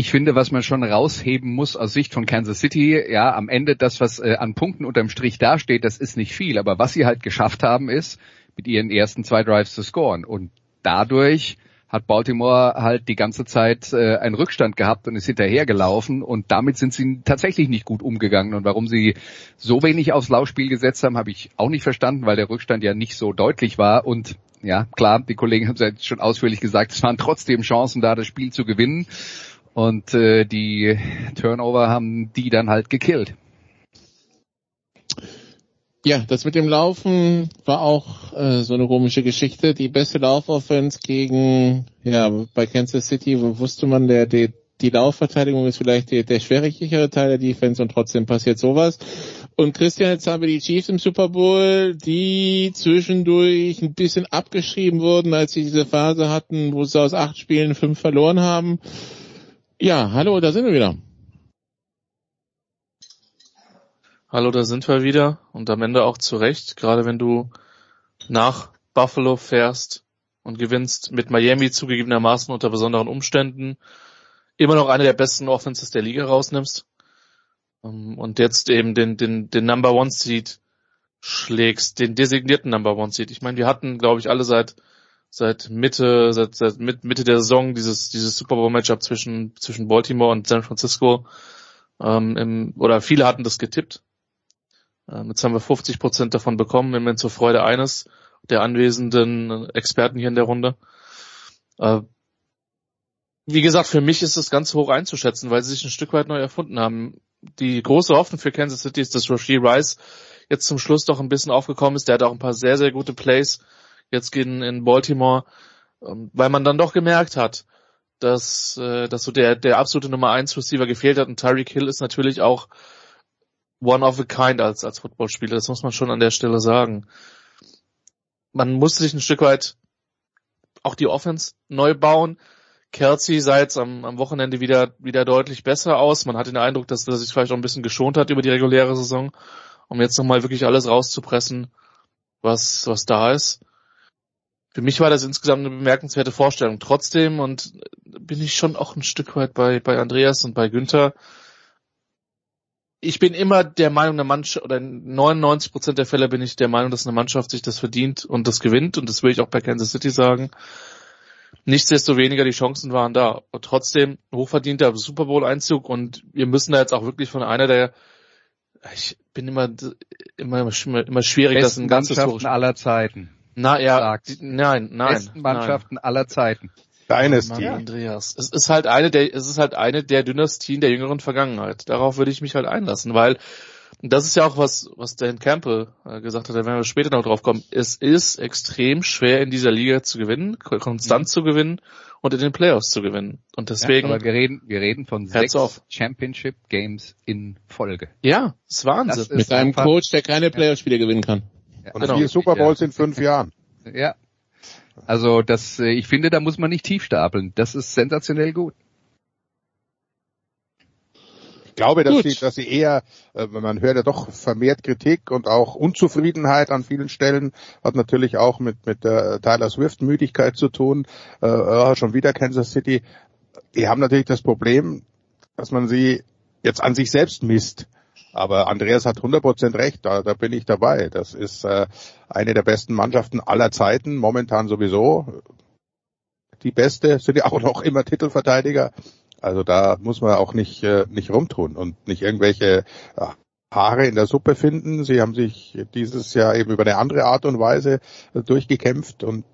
Speaker 21: Ich finde, was man schon rausheben muss aus Sicht von Kansas City, ja, am Ende das, was äh, an Punkten unterm Strich dasteht, das ist nicht viel. Aber was sie halt geschafft haben, ist, mit ihren ersten zwei Drives zu scoren. Und dadurch hat Baltimore halt die ganze Zeit äh, einen Rückstand gehabt und ist hinterhergelaufen und damit sind sie tatsächlich nicht gut umgegangen. Und warum sie so wenig aufs Laufspiel gesetzt haben, habe ich auch nicht verstanden, weil der Rückstand ja nicht so deutlich war. Und ja, klar, die Kollegen haben es ja schon ausführlich gesagt, es waren trotzdem Chancen da, das Spiel zu gewinnen. Und äh, die Turnover haben die dann halt gekillt.
Speaker 19: Ja, das mit dem Laufen war auch äh, so eine komische Geschichte. Die beste Laufoffense gegen, ja, bei Kansas City wusste man, der, der die Laufverteidigung ist vielleicht der, der schwierigere Teil der Defense und trotzdem passiert sowas. Und Christian, jetzt haben wir die Chiefs im Super Bowl, die zwischendurch ein bisschen abgeschrieben wurden, als sie diese Phase hatten, wo sie aus acht Spielen fünf verloren haben. Ja, hallo, da sind wir wieder.
Speaker 20: Hallo, da sind wir wieder und am Ende auch zurecht, gerade wenn du nach Buffalo fährst und gewinnst mit Miami zugegebenermaßen unter besonderen Umständen, immer noch eine der besten Offenses der Liga rausnimmst ähm, und jetzt eben den, den, den Number One Seed schlägst, den designierten Number One Seed. Ich meine, wir hatten, glaube ich, alle seit seit Mitte, seit, seit Mitte der Saison dieses, dieses Super Bowl Matchup zwischen, zwischen Baltimore und San Francisco, ähm, im, oder viele hatten das getippt Ähm, jetzt haben wir 50 Prozent davon bekommen, immerhin zur Freude eines der anwesenden Experten hier in der Runde. Äh, wie gesagt, für mich ist es ganz hoch einzuschätzen, weil sie sich ein Stück weit neu erfunden haben. Die große Hoffnung für Kansas City ist, dass Rasheed Rice jetzt zum Schluss doch ein bisschen aufgekommen ist. Der hat auch ein paar sehr, sehr gute Plays jetzt gehen in Baltimore, ähm, weil man dann doch gemerkt hat, dass, äh, dass so der, der absolute Nummer 1 Receiver gefehlt hat und Tyreek Hill ist natürlich auch one of a kind als, als Footballspieler. Das muss man schon an der Stelle sagen. Man musste sich ein Stück weit auch die Offense neu bauen. Kelsey sah jetzt am, am Wochenende wieder, wieder deutlich besser aus. Man hat den Eindruck, dass er sich vielleicht auch ein bisschen geschont hat über die reguläre Saison, um jetzt nochmal wirklich alles rauszupressen, was, was da ist. Für mich war das insgesamt eine bemerkenswerte Vorstellung. Trotzdem, und bin ich schon auch ein Stück weit bei, bei Andreas und bei Günther, ich bin immer der Meinung, der Mannschaft, oder 99 Prozent der Fälle bin ich der Meinung, dass eine Mannschaft sich das verdient und das gewinnt. Und das will ich auch bei Kansas City sagen. Nichtsdestoweniger, die Chancen waren da. Und trotzdem hochverdienter Super Bowl Einzug und wir müssen da jetzt auch wirklich von einer der, ich bin immer, immer, immer schwierig,
Speaker 21: Besten das ein ganzes Mannschaften aller Zeiten.
Speaker 20: Na ja, nein, nein.
Speaker 21: Besten Mannschaften
Speaker 20: nein.
Speaker 21: aller Zeiten.
Speaker 22: Dynasty.
Speaker 20: Ja. Andreas. Es ist halt eine der, es ist halt eine der Dynastien der jüngeren Vergangenheit. Darauf würde ich mich halt einlassen, weil das ist ja auch was, was Dan Campbell äh, gesagt hat, da werden wir später noch drauf kommen. Es ist extrem schwer in dieser Liga zu gewinnen, konstant mhm. zu gewinnen und in den Playoffs zu gewinnen. Und deswegen.
Speaker 21: Ja, aber wir reden, wir reden von sechs auf. Championship Games in Folge.
Speaker 20: Ja, das ist Wahnsinn. Das ist
Speaker 19: Mit einem Coach, der keine Playoff-Spiele gewinnen kann.
Speaker 22: Ja, und genau. vier Super Bowls ja. in fünf Jahren.
Speaker 21: Ja, also das, äh, ich finde, da muss man nicht tief stapeln. Das ist sensationell gut.
Speaker 22: Ich glaube, dass sie, dass sie eher, äh, man hört ja doch vermehrt Kritik und auch Unzufriedenheit an vielen Stellen, hat natürlich auch mit, mit der Tyler Swift Müdigkeit zu tun, äh, schon wieder Kansas City. Die haben natürlich das Problem, dass man sie jetzt an sich selbst misst. Aber Andreas hat 100% recht, da, da bin ich dabei. Das ist äh, eine der besten Mannschaften aller Zeiten, momentan sowieso. Die beste, sind ja auch noch immer Titelverteidiger. Also da muss man auch nicht, äh, nicht rumtun und nicht irgendwelche äh, Haare in der Suppe finden. Sie haben sich dieses Jahr eben über eine andere Art und Weise äh, durchgekämpft und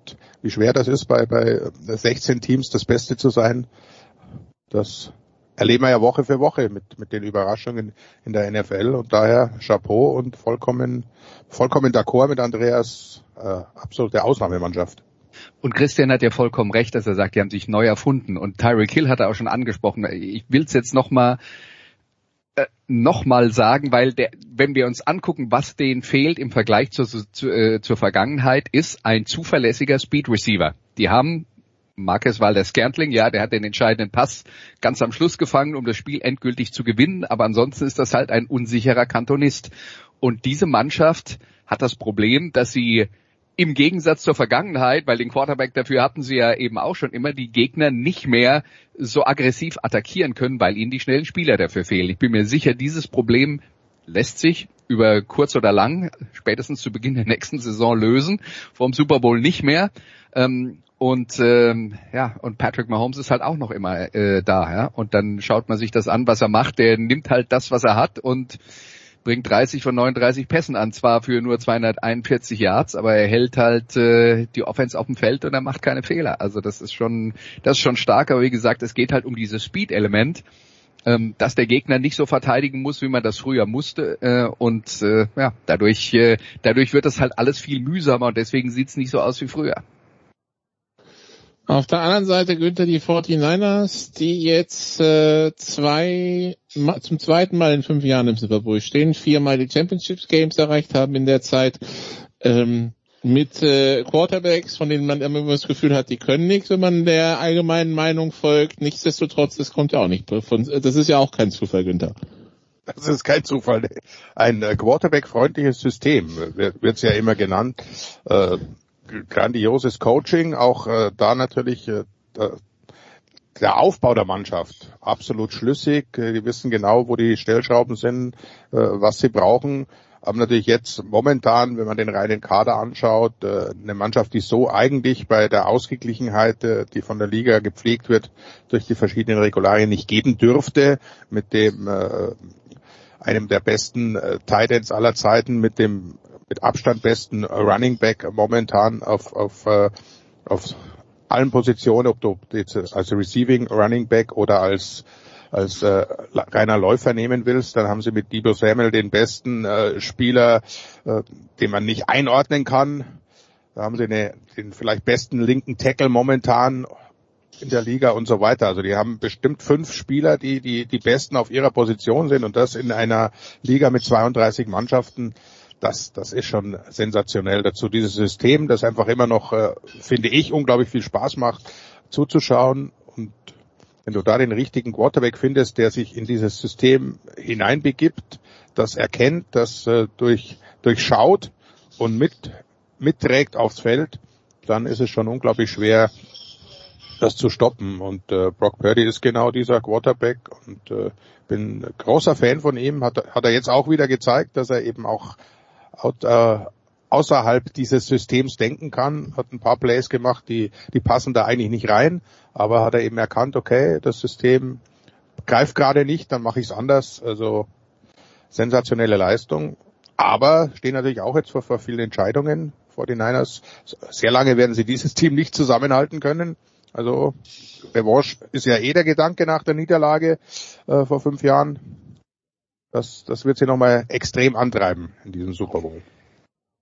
Speaker 22: wie schwer das ist, bei, bei 16 Teams das Beste zu sein, das erleben wir ja Woche für Woche mit, mit den Überraschungen in der NFL und daher Chapeau und vollkommen, vollkommen d'accord mit Andreas, äh, absolute Ausnahmemannschaft.
Speaker 21: Und Christian hat ja vollkommen recht, dass er sagt, die haben sich neu erfunden. Und Tyreek Hill hat er auch schon angesprochen. Ich will es jetzt nochmal äh, noch mal sagen, weil der, wenn wir uns angucken, was denen fehlt im Vergleich zur, zu, äh, zur Vergangenheit, ist ein zuverlässiger Speed Receiver. Die haben Marquez Valdes Scantling, ja, der hat den entscheidenden Pass ganz am Schluss gefangen, um das Spiel endgültig zu gewinnen, aber ansonsten ist das halt ein unsicherer Kantonist. Und diese Mannschaft hat das Problem, dass sie im Gegensatz zur Vergangenheit, weil den Quarterback dafür hatten sie ja eben auch schon immer, die Gegner nicht mehr so aggressiv attackieren können, weil ihnen die schnellen Spieler dafür fehlen. Ich bin mir sicher, dieses Problem lässt sich über kurz oder lang, spätestens zu Beginn der nächsten Saison lösen, vom Super Bowl nicht mehr. Ähm, und ähm, ja, und Patrick Mahomes ist halt auch noch immer äh, da, ja. Und dann schaut man sich das an, was er macht. Der nimmt halt das, was er hat und bringt 30 von 39 Pässen an, zwar für nur 241 Yards, aber er hält halt äh, die Offense auf dem Feld und er macht keine Fehler. Also das ist schon, das ist schon stark, aber wie gesagt, es geht halt um dieses Speed-Element, ähm, dass der Gegner nicht so verteidigen muss, wie man das früher musste. Äh, und äh, ja, dadurch, äh, dadurch wird das halt alles viel mühsamer und deswegen sieht's nicht so aus wie früher.
Speaker 19: Auf der anderen Seite Günther die 49ers, die jetzt äh, zwei zum zweiten Mal in fünf Jahren im Super Bowl stehen, viermal die Championships Games erreicht haben in der Zeit, ähm, mit äh, Quarterbacks, von denen man immer das Gefühl hat, die können nichts, wenn man der allgemeinen Meinung folgt. Nichtsdestotrotz, das kommt ja auch nicht von, das ist ja auch kein Zufall, Günther.
Speaker 22: Das ist kein Zufall. Ein äh, Quarterback-freundliches System wird es ja immer genannt. Äh, grandioses Coaching, auch äh, da natürlich äh, der Aufbau der Mannschaft absolut schlüssig. Äh, die wissen genau, wo die Stellschrauben sind, äh, was sie brauchen. Aber natürlich jetzt momentan, wenn man den reinen Kader anschaut, äh, eine Mannschaft, die so eigentlich bei der Ausgeglichenheit, äh, die von der Liga gepflegt wird, durch die verschiedenen Regularien nicht geben dürfte, mit dem äh, einem der besten äh, Titans aller Zeiten mit dem mit Abstand besten Running Back momentan auf, auf, äh, auf allen Positionen, ob du jetzt als Receiving Running Back oder als als äh, reiner Läufer nehmen willst, dann haben sie mit Debo Samuel den besten äh, Spieler, äh, den man nicht einordnen kann. Da haben sie eine, den vielleicht besten linken Tackle momentan in der Liga und so weiter. Also die haben bestimmt fünf Spieler, die die die besten auf ihrer Position sind und das in einer Liga mit 32 Mannschaften das, das ist schon sensationell. Dazu dieses System, das einfach immer noch, äh, finde ich, unglaublich viel Spaß macht, zuzuschauen. Und wenn du da den richtigen Quarterback findest, der sich in dieses System hineinbegibt, das erkennt, das äh, durch, durchschaut und mit, mitträgt aufs Feld, dann ist es schon unglaublich schwer, das zu stoppen. Und äh, Brock Purdy ist genau dieser Quarterback und äh, bin großer Fan von ihm. Hat, hat er jetzt auch wieder gezeigt, dass er eben auch außerhalb dieses Systems denken kann, hat ein paar Plays gemacht, die, die passen da eigentlich nicht rein, aber hat er eben erkannt, okay, das System greift gerade nicht, dann mache ich es anders. Also sensationelle Leistung. Aber stehen natürlich auch jetzt vor, vor vielen Entscheidungen vor den Niners. Sehr lange werden sie dieses Team nicht zusammenhalten können. Also Revanche ist ja eh der Gedanke nach der Niederlage äh, vor fünf Jahren. Das, das wird sie nochmal extrem antreiben in diesem Super Bowl.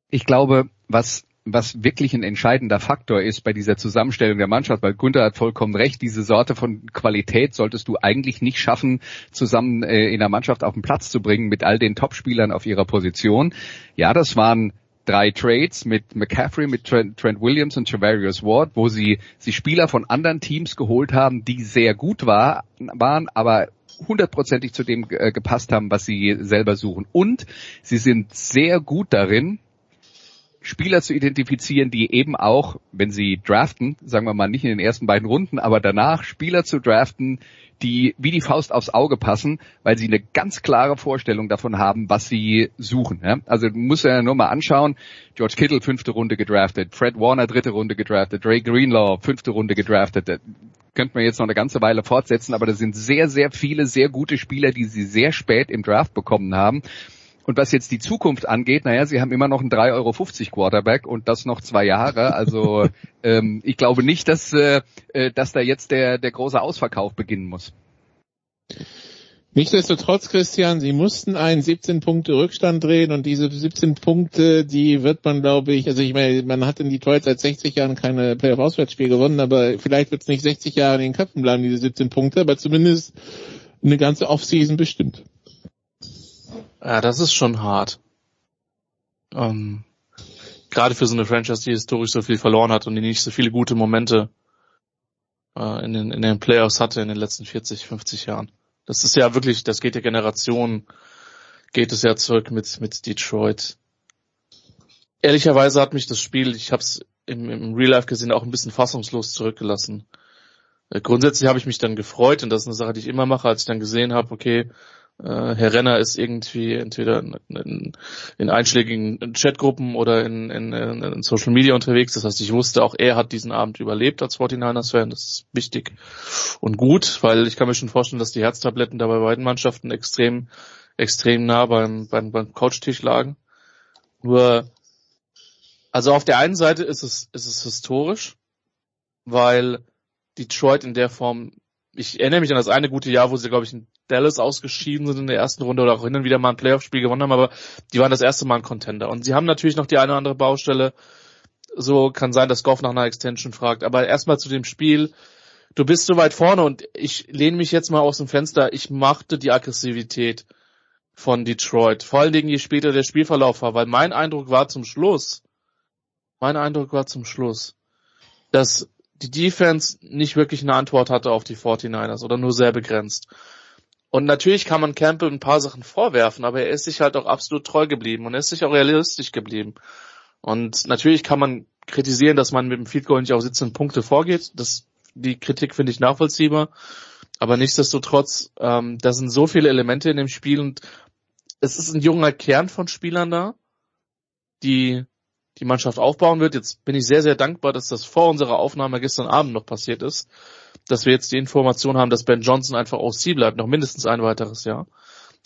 Speaker 21: Ich glaube, was was wirklich ein entscheidender Faktor ist bei dieser Zusammenstellung der Mannschaft, weil Gunther hat vollkommen recht, diese Sorte von Qualität solltest du eigentlich nicht schaffen, zusammen äh, in der Mannschaft auf den Platz zu bringen mit all den Topspielern auf ihrer Position. Ja, das waren drei Trades mit McCaffrey, mit Trent, Trent Williams und Javarius Ward, wo sie, sie Spieler von anderen Teams geholt haben, die sehr gut war, waren, aber hundertprozentig zu dem äh, gepasst haben, was sie selber suchen. Und sie sind sehr gut darin, Spieler zu identifizieren, die eben auch, wenn sie draften, sagen wir mal nicht in den ersten beiden Runden, aber danach Spieler zu draften, die wie die Faust aufs Auge passen, weil sie eine ganz klare Vorstellung davon haben, was sie suchen. Ja? Also du musst ja nur mal anschauen, George Kittle fünfte Runde gedraftet, Fred Warner dritte Runde gedraftet, Dre Greenlaw fünfte Runde gedraftet könnte man jetzt noch eine ganze Weile fortsetzen, aber das sind sehr, sehr viele sehr gute Spieler, die sie sehr spät im Draft bekommen haben. Und was jetzt die Zukunft angeht, naja, sie haben immer noch einen 3,50 Euro Quarterback und das noch zwei Jahre. Also ähm, ich glaube nicht, dass, äh, äh, dass da jetzt der, der große Ausverkauf beginnen muss.
Speaker 19: Nichtsdestotrotz, Christian, sie mussten einen 17 Punkte Rückstand drehen und diese 17 Punkte, die wird man, glaube ich, also ich meine, man hat in Detroit seit 60 Jahren keine Playoff-Auswärtsspiel gewonnen, aber vielleicht wird es nicht 60 Jahre in den Köpfen bleiben, diese 17 Punkte, aber zumindest eine ganze Offseason bestimmt.
Speaker 20: Ja, das ist schon hart. Ähm, gerade für so eine Franchise, die historisch so viel verloren hat und die nicht so viele gute Momente äh, in, den, in den Playoffs hatte in den letzten 40, 50 Jahren. Das ist ja wirklich, das geht ja Generation, geht es ja zurück mit, mit Detroit. Ehrlicherweise hat mich das Spiel, ich habe es im, im Real Life gesehen, auch ein bisschen fassungslos zurückgelassen. Äh, grundsätzlich habe ich mich dann gefreut und das ist eine Sache, die ich immer mache, als ich dann gesehen habe, okay, äh, Herr Renner ist irgendwie entweder in, in einschlägigen Chatgruppen oder in, in, in, Social Media unterwegs. Das heißt, ich wusste, auch er hat diesen Abend überlebt als 49ers-Fan. Das ist wichtig und gut, weil ich kann mir schon vorstellen, dass die Herztabletten da bei beiden Mannschaften extrem, extrem nah beim, beim, beim Couchtisch lagen. Nur, also auf der einen Seite ist es, ist es historisch, weil Detroit in der Form ich erinnere mich an das eine gute Jahr, wo sie, glaube ich, in Dallas ausgeschieden sind in der ersten Runde oder auch hin und wieder mal ein Playoff-Spiel gewonnen haben, aber die waren das erste Mal ein Contender. Und sie haben natürlich noch die eine oder andere Baustelle. So kann sein, dass Goff nach einer Extension fragt. Aber erstmal zu dem Spiel. Du bist so weit vorne und ich lehne mich jetzt mal aus dem Fenster. Ich machte die Aggressivität von Detroit. Vor allen Dingen, je später der Spielverlauf war, weil mein Eindruck war zum Schluss, mein Eindruck war zum Schluss, dass die Defense nicht wirklich eine Antwort hatte auf die 49ers oder nur sehr begrenzt. Und natürlich kann man Campbell ein paar Sachen vorwerfen, aber er ist sich halt auch absolut treu geblieben und er ist sich auch realistisch geblieben. Und natürlich kann man kritisieren, dass man mit dem Field Goal nicht auf 17 Punkte vorgeht. Das, die Kritik finde ich nachvollziehbar. Aber nichtsdestotrotz, ähm, da sind so viele Elemente in dem Spiel und es ist ein junger Kern von Spielern da, die die Mannschaft aufbauen wird. Jetzt bin ich sehr, sehr dankbar, dass das vor unserer Aufnahme gestern Abend noch passiert ist, dass wir jetzt die Information haben, dass Ben Johnson einfach OC bleibt, noch mindestens ein weiteres Jahr.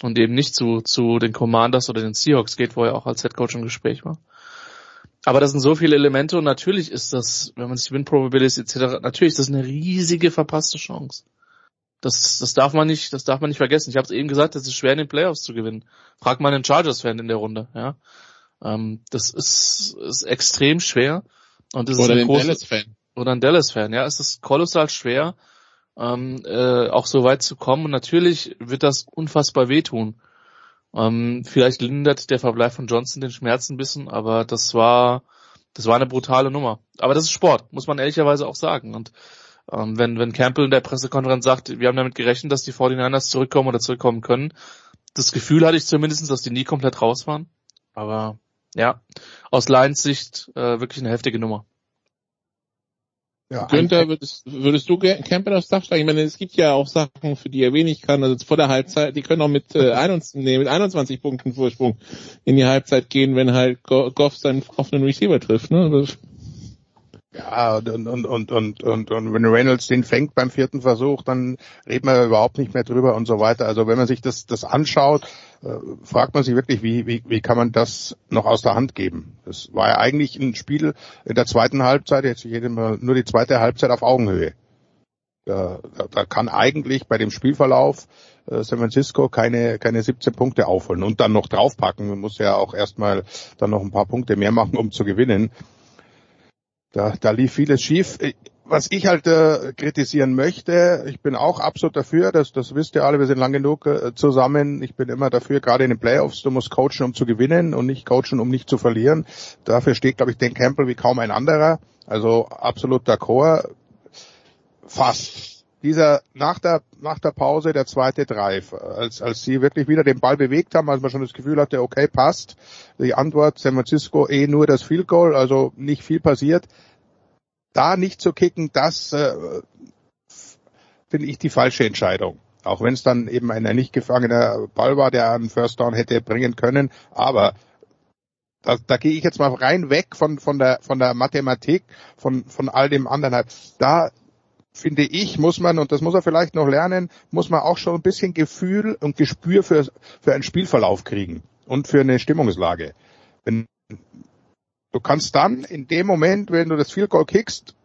Speaker 20: und eben nicht zu, zu den Commanders oder den Seahawks geht, wo er auch als Head Coach im Gespräch war. Aber das sind so viele Elemente und natürlich ist das, wenn man sich Win Probability etc., natürlich ist das eine riesige verpasste Chance. Das, das darf man nicht, das darf man nicht vergessen. Ich habe es eben gesagt, es ist schwer in den Playoffs zu gewinnen. Frag mal einen Chargers-Fan in der Runde, ja. Ähm, das ist, ist extrem schwer. Und das
Speaker 19: oder
Speaker 20: ist
Speaker 19: ein Dallas-Fan.
Speaker 20: Oder ein Dallas-Fan, ja. Es ist kolossal schwer, ähm, äh, auch so weit zu kommen. Und natürlich wird das unfassbar wehtun. Ähm, vielleicht lindert der Verbleib von Johnson den Schmerz ein bisschen, aber das war, das war eine brutale Nummer. Aber das ist Sport, muss man ehrlicherweise auch sagen. Und ähm, wenn, wenn Campbell in der Pressekonferenz sagt, wir haben damit gerechnet, dass die 49ers zurückkommen oder zurückkommen können, das Gefühl hatte ich zumindest, dass die nie komplett raus waren. Aber ja, aus Lions Sicht äh, wirklich eine heftige Nummer.
Speaker 19: Ja, Günther, würdest, würdest du Campbell aufs Dach steigen? Ich meine, es gibt ja auch Sachen, für die er wenig kann. Also vor der Halbzeit, die können auch mit, äh, 21, nee, mit 21 Punkten Vorsprung in die Halbzeit gehen, wenn halt Goff seinen offenen Receiver trifft. Ne?
Speaker 22: Ja, und, und, und, und, und, und wenn Reynolds den fängt beim vierten Versuch, dann reden wir überhaupt nicht mehr drüber und so weiter. Also wenn man sich das, das anschaut, äh, fragt man sich wirklich, wie, wie, wie kann man das noch aus der Hand geben? Das war ja eigentlich ein Spiel in der zweiten Halbzeit, jetzt jedem nur die zweite Halbzeit auf Augenhöhe. Da, da, da kann eigentlich bei dem Spielverlauf äh, San Francisco keine, keine 17 Punkte aufholen und dann noch draufpacken. Man muss ja auch erstmal dann noch ein paar Punkte mehr machen, um zu gewinnen. Da, da lief vieles schief. Was ich halt äh, kritisieren möchte, ich bin auch absolut dafür, das, das wisst ihr alle, wir sind lang genug äh, zusammen. Ich bin immer dafür, gerade in den Playoffs, du musst coachen, um zu gewinnen und nicht coachen, um nicht zu verlieren. Dafür steht, glaube ich, Dan Campbell wie kaum ein anderer. Also absolut d'accord. Fast dieser nach der nach der Pause der zweite Drive, als als sie wirklich wieder den Ball bewegt haben, als man schon das Gefühl hatte, okay, passt. Die Antwort San Francisco eh nur das Field Goal, also nicht viel passiert. Da nicht zu kicken, das äh, finde ich die falsche Entscheidung. Auch wenn es dann eben ein nicht gefangener Ball war, der einen First Down hätte bringen können, aber da, da gehe ich jetzt mal rein weg von von der von der Mathematik, von von all dem anderen. Da finde ich, muss man, und das muss er vielleicht noch lernen, muss man auch schon ein bisschen Gefühl und Gespür für, für einen Spielverlauf kriegen und für eine Stimmungslage. Wenn, du kannst dann in dem Moment, wenn du das Field Goal kickst,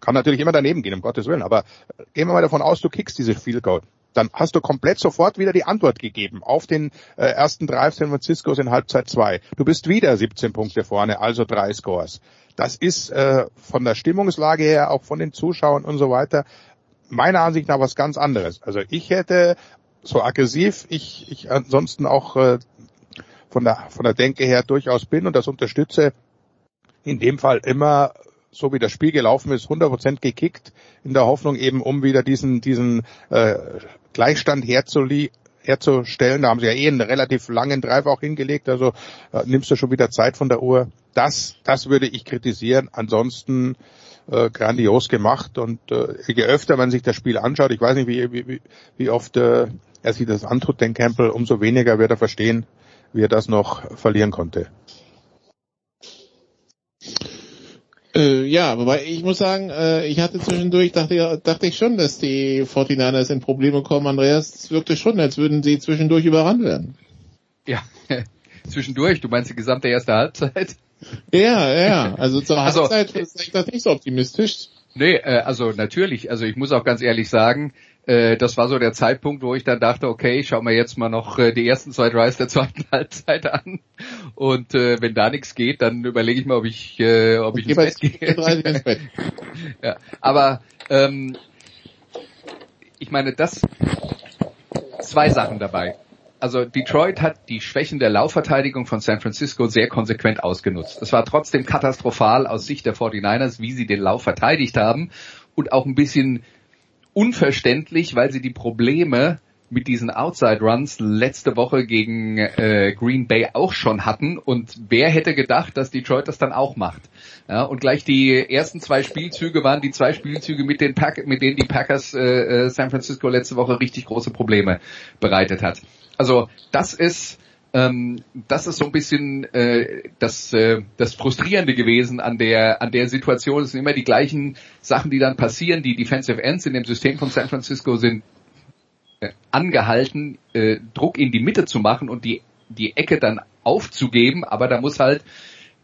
Speaker 22: kann natürlich immer daneben gehen, um Gottes Willen, aber gehen wir mal davon aus, du kickst diese Field Goal dann hast du komplett sofort wieder die Antwort gegeben auf den äh, ersten Drive San Franciscos in Halbzeit 2. Du bist wieder 17 Punkte vorne, also drei Scores. Das ist äh, von der Stimmungslage her, auch von den Zuschauern und so weiter, meiner Ansicht nach was ganz anderes. Also ich hätte so aggressiv, ich, ich ansonsten auch äh, von der von der Denke her durchaus bin und das unterstütze, in dem Fall immer so wie das Spiel gelaufen ist, 100% gekickt, in der Hoffnung eben, um wieder diesen, diesen äh, Gleichstand herzuli herzustellen. Da haben sie ja eh einen relativ langen Drive auch hingelegt, also äh, nimmst du schon wieder Zeit von der Uhr. Das, das würde ich kritisieren. Ansonsten äh, grandios gemacht und äh, je öfter man sich das Spiel anschaut, ich weiß nicht, wie, wie, wie oft äh, er sich das antut, den Campbell, umso weniger wird er verstehen, wie er das noch verlieren konnte.
Speaker 19: Äh, ja, wobei ich muss sagen, äh, ich hatte zwischendurch, dachte, dachte ich schon, dass die 49ers in Probleme kommen. Andreas, es wirkte schon, als würden sie zwischendurch überrannt werden.
Speaker 21: Ja, zwischendurch, du meinst die gesamte erste Halbzeit?
Speaker 19: Ja, ja, also zur also, Halbzeit ist ich das nicht so optimistisch.
Speaker 21: Nee, äh, also natürlich, also ich muss auch ganz ehrlich sagen, äh, das war so der Zeitpunkt, wo ich dann dachte, okay, ich schau mir jetzt mal noch äh, die ersten zwei Drives der zweiten Halbzeit an. Und äh, wenn da nichts geht, dann überlege ich mal, ob ich, äh, ob ich, ich ins Bett gehe. ja, aber ähm, ich meine, das zwei Sachen dabei. Also Detroit hat die Schwächen der Laufverteidigung von San Francisco sehr konsequent ausgenutzt. Es war trotzdem katastrophal aus Sicht der 49ers, wie sie den Lauf verteidigt haben und auch ein bisschen unverständlich, weil sie die Probleme mit diesen Outside Runs letzte Woche gegen äh, Green Bay auch schon hatten und wer hätte gedacht, dass Detroit das dann auch macht. Ja, und gleich die ersten zwei Spielzüge waren die zwei Spielzüge, mit, den Pack mit denen die Packers äh, äh, San Francisco letzte Woche richtig große Probleme bereitet hat. Also das ist ähm, das ist so ein bisschen äh, das, äh, das Frustrierende gewesen an der, an der Situation. Es sind immer die gleichen Sachen, die dann passieren. Die Defensive Ends in dem System von San Francisco sind äh, angehalten, äh, Druck in die Mitte zu machen und die, die Ecke dann aufzugeben, aber da muss halt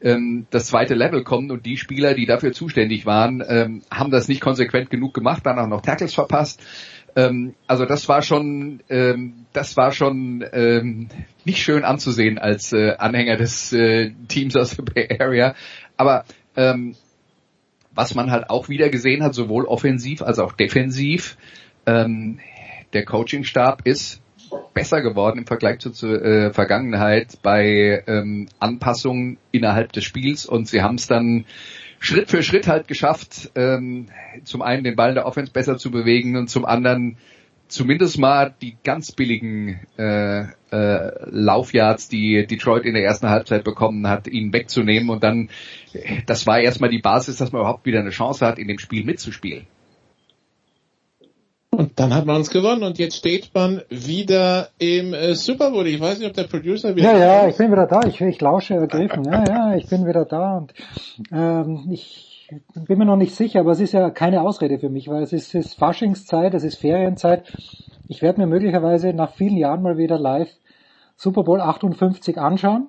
Speaker 21: ähm, das zweite Level kommen und die Spieler, die dafür zuständig waren, ähm, haben das nicht konsequent genug gemacht, dann auch noch Tackles verpasst. Ähm, also das war schon, ähm, das war schon ähm, nicht schön anzusehen als äh, Anhänger des äh, Teams aus der Bay Area. Aber ähm, was man halt auch wieder gesehen hat, sowohl offensiv als auch defensiv, ähm, der Coachingstab ist besser geworden im Vergleich zur, zur äh, Vergangenheit bei ähm, Anpassungen innerhalb des Spiels und sie haben es dann Schritt für Schritt halt geschafft, ähm, zum einen den Ball der Offense besser zu bewegen und zum anderen zumindest mal die ganz billigen äh, äh, Laufyards, die Detroit in der ersten Halbzeit bekommen hat, ihnen wegzunehmen und dann, das war erstmal die Basis, dass man überhaupt wieder eine Chance hat, in dem Spiel mitzuspielen.
Speaker 19: Und dann hat man uns gewonnen und jetzt steht man wieder im äh, Super Bowl. Ich weiß nicht, ob der Producer
Speaker 6: wieder. Ja, ja, ich bin wieder da. Ich, ich lausche ergriffen. Ja, ja, ich bin wieder da und ähm, ich bin mir noch nicht sicher, aber es ist ja keine Ausrede für mich, weil es ist, es ist Faschingszeit, es ist Ferienzeit. Ich werde mir möglicherweise nach vielen Jahren mal wieder live Super Bowl 58 anschauen.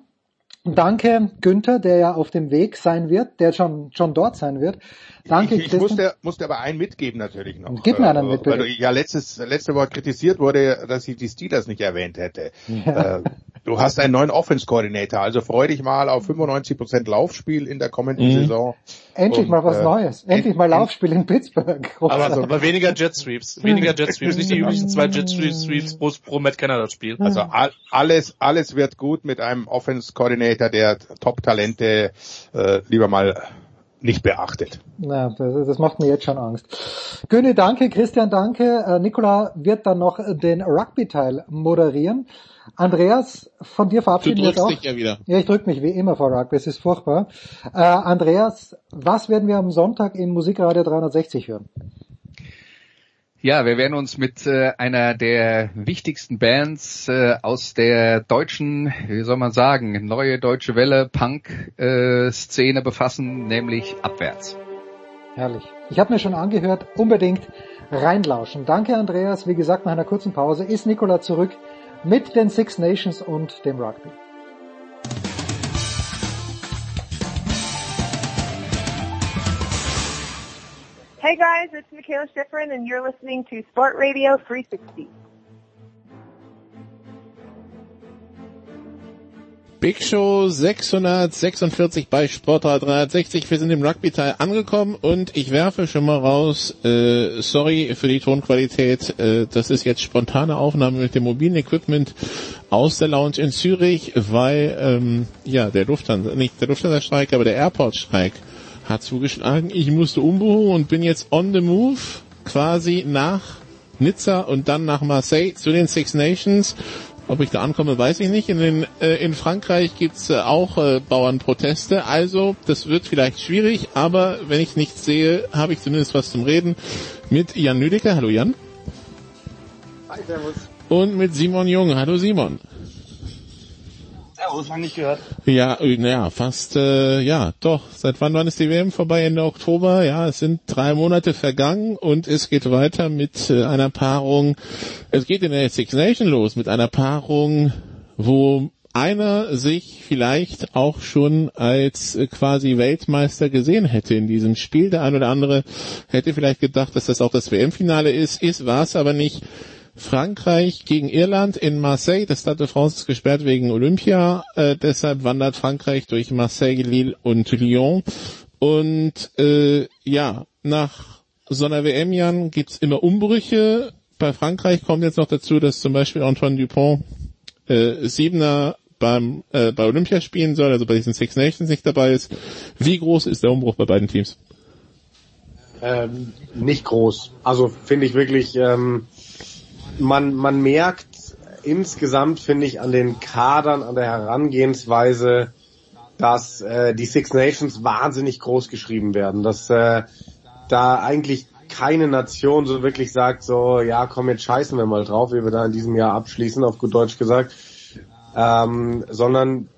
Speaker 6: Danke Günther, der ja auf dem Weg sein wird, der schon schon dort sein wird. Danke
Speaker 22: ich, ich musste, musste aber einen mitgeben natürlich noch.
Speaker 6: Gib mir einen mit,
Speaker 22: bitte. Weil du ja letztes, letzte Woche kritisiert wurde, dass ich die Steelers nicht erwähnt hätte. Ja. Äh, du hast einen neuen Offense-Coordinator, also freu dich mal auf 95% Laufspiel in der kommenden mhm. Saison.
Speaker 6: Endlich Und, mal was äh, Neues. Endlich mal Laufspiel in Pittsburgh.
Speaker 20: Aber, so, aber weniger Jet Sweeps. Weniger Jet Sweeps. Nicht die üblichen zwei Jet Sweeps pro, pro Matt Canada Spiel.
Speaker 22: Also all, alles, alles wird gut mit einem Offense-Coordinator, der Top-Talente äh, lieber mal nicht beachtet.
Speaker 6: Na, das, das macht mir jetzt schon Angst. Göne, danke, Christian, danke. Äh, Nikola wird dann noch den Rugby-Teil moderieren. Andreas, von dir verabschieden wir uns auch. Dich
Speaker 19: ja, wieder.
Speaker 6: ja, ich drücke mich wie immer vor Rugby, es ist furchtbar. Äh, Andreas, was werden wir am Sonntag in Musikradio 360 hören?
Speaker 21: Ja, wir werden uns mit äh, einer der wichtigsten Bands äh, aus der deutschen, wie soll man sagen, neue deutsche Welle Punk-Szene äh, befassen, nämlich Abwärts.
Speaker 6: Herrlich. Ich habe mir schon angehört, unbedingt reinlauschen. Danke Andreas. Wie gesagt, nach einer kurzen Pause ist Nikola zurück mit den Six Nations und dem Rugby.
Speaker 23: Hey guys, it's Michaela Schifrin and you're listening to Sport Radio 360.
Speaker 19: Big Show 646 bei Sportrad 360. Wir sind im Rugby-Teil angekommen und ich werfe schon mal raus, äh, sorry für die Tonqualität, äh, das ist jetzt spontane Aufnahme mit dem mobilen Equipment aus der Lounge in Zürich, weil ähm, ja der Lufthansa, nicht der Lufthansa-Streik, aber der Airport-Streik hat zugeschlagen. Ich musste umbuchen und bin jetzt on the move quasi nach Nizza und dann nach Marseille zu den Six Nations. Ob ich da ankomme, weiß ich nicht. In, den, äh, in Frankreich gibt's äh, auch äh, Bauernproteste. Also, das wird vielleicht schwierig, aber wenn ich nichts sehe, habe ich zumindest was zum Reden mit Jan Lüdecke. Hallo Jan. Hi, servus. Und mit Simon Jung. Hallo Simon. Ja, naja, fast, äh, ja, doch. Seit wann wann ist die WM vorbei? Ende Oktober? Ja, es sind drei Monate vergangen und es geht weiter mit äh, einer Paarung. Es geht in der Six Nation los mit einer Paarung, wo einer sich vielleicht auch schon als äh, quasi Weltmeister gesehen hätte in diesem Spiel. Der ein oder andere hätte vielleicht gedacht, dass das auch das WM-Finale ist. Ist, war es aber nicht. Frankreich gegen Irland in Marseille. Das Stade de France ist gesperrt wegen Olympia. Äh, deshalb wandert Frankreich durch Marseille, Lille und Lyon. Und äh, ja, nach so einer WM, Jan, gibt's immer Umbrüche. Bei Frankreich kommt jetzt noch dazu, dass zum Beispiel Antoine Dupont äh, Siebener beim, äh, bei Olympia spielen soll, also bei diesen Six Nations nicht dabei ist. Wie groß ist der Umbruch bei beiden Teams?
Speaker 24: Ähm, nicht groß. Also finde ich wirklich, ähm, man, man merkt insgesamt, finde ich, an den Kadern, an der Herangehensweise, dass äh, die Six Nations wahnsinnig groß geschrieben werden. Dass äh, da eigentlich keine Nation so wirklich sagt, so, ja, komm, jetzt scheißen wir mal drauf, wie wir da in diesem Jahr abschließen, auf gut Deutsch gesagt. Ähm, sondern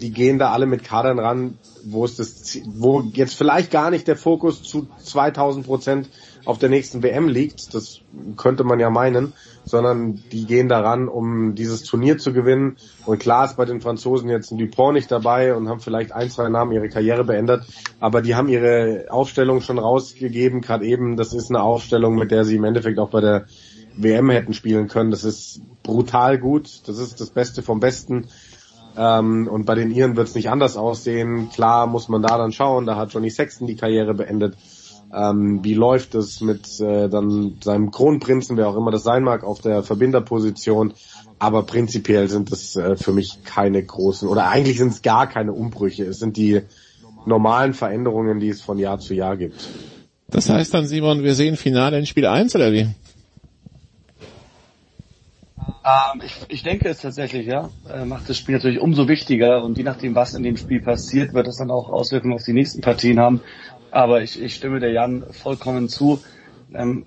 Speaker 24: die gehen da alle mit Kadern ran, wo es das, wo jetzt vielleicht gar nicht der Fokus zu 2000 Prozent auf der nächsten WM liegt, das könnte man ja meinen, sondern die gehen daran, um dieses Turnier zu gewinnen. Und klar ist bei den Franzosen jetzt ein Dupont nicht dabei und haben vielleicht ein, zwei Namen ihre Karriere beendet, aber die haben ihre Aufstellung schon rausgegeben, gerade eben, das ist eine Aufstellung, mit der sie im Endeffekt auch bei der WM hätten spielen können. Das ist brutal gut, das ist das Beste vom Besten. Ähm, und bei den Iren wird es nicht anders aussehen. Klar muss man da dann schauen, da hat Johnny Sexton die Karriere beendet. Ähm, wie läuft es mit äh, dann seinem Kronprinzen, wer auch immer das sein mag, auf der Verbinderposition. Aber prinzipiell sind es äh, für mich keine großen, oder eigentlich sind es gar keine Umbrüche. Es sind die normalen Veränderungen, die es von Jahr zu Jahr gibt.
Speaker 19: Das heißt dann, Simon, wir sehen Finale in Spiel 1 oder wie?
Speaker 25: Ähm, ich, ich denke es tatsächlich, ja. Äh, macht das Spiel natürlich umso wichtiger und je nachdem, was in dem Spiel passiert, wird es dann auch Auswirkungen auf die nächsten Partien haben. Aber ich, ich stimme der Jan vollkommen zu. Ähm,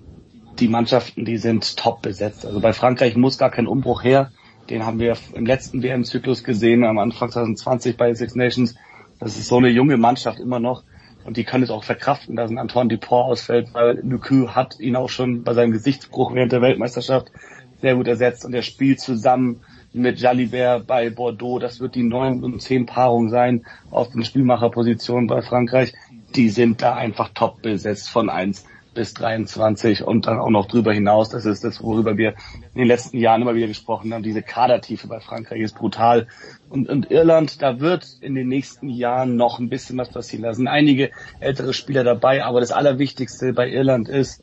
Speaker 25: die Mannschaften, die sind top besetzt. Also bei Frankreich muss gar kein Umbruch her. Den haben wir im letzten WM-Zyklus gesehen, am Anfang 2020 bei Six Nations. Das ist so eine junge Mannschaft immer noch. Und die können es auch verkraften, dass ein Antoine Dupont ausfällt, weil Lucu hat ihn auch schon bei seinem Gesichtsbruch während der Weltmeisterschaft sehr gut ersetzt und er spielt zusammen mit Jalibert bei Bordeaux. Das wird die neun und zehn Paarung sein auf den Spielmacherpositionen bei Frankreich. Die sind da einfach top besetzt von eins bis 23 und dann auch noch drüber hinaus. Das ist das, worüber wir in den letzten Jahren immer wieder gesprochen haben. Diese Kadertiefe bei Frankreich ist brutal. Und, und Irland, da wird in den nächsten Jahren noch ein bisschen was passieren. Da sind einige ältere Spieler dabei, aber das Allerwichtigste bei Irland ist,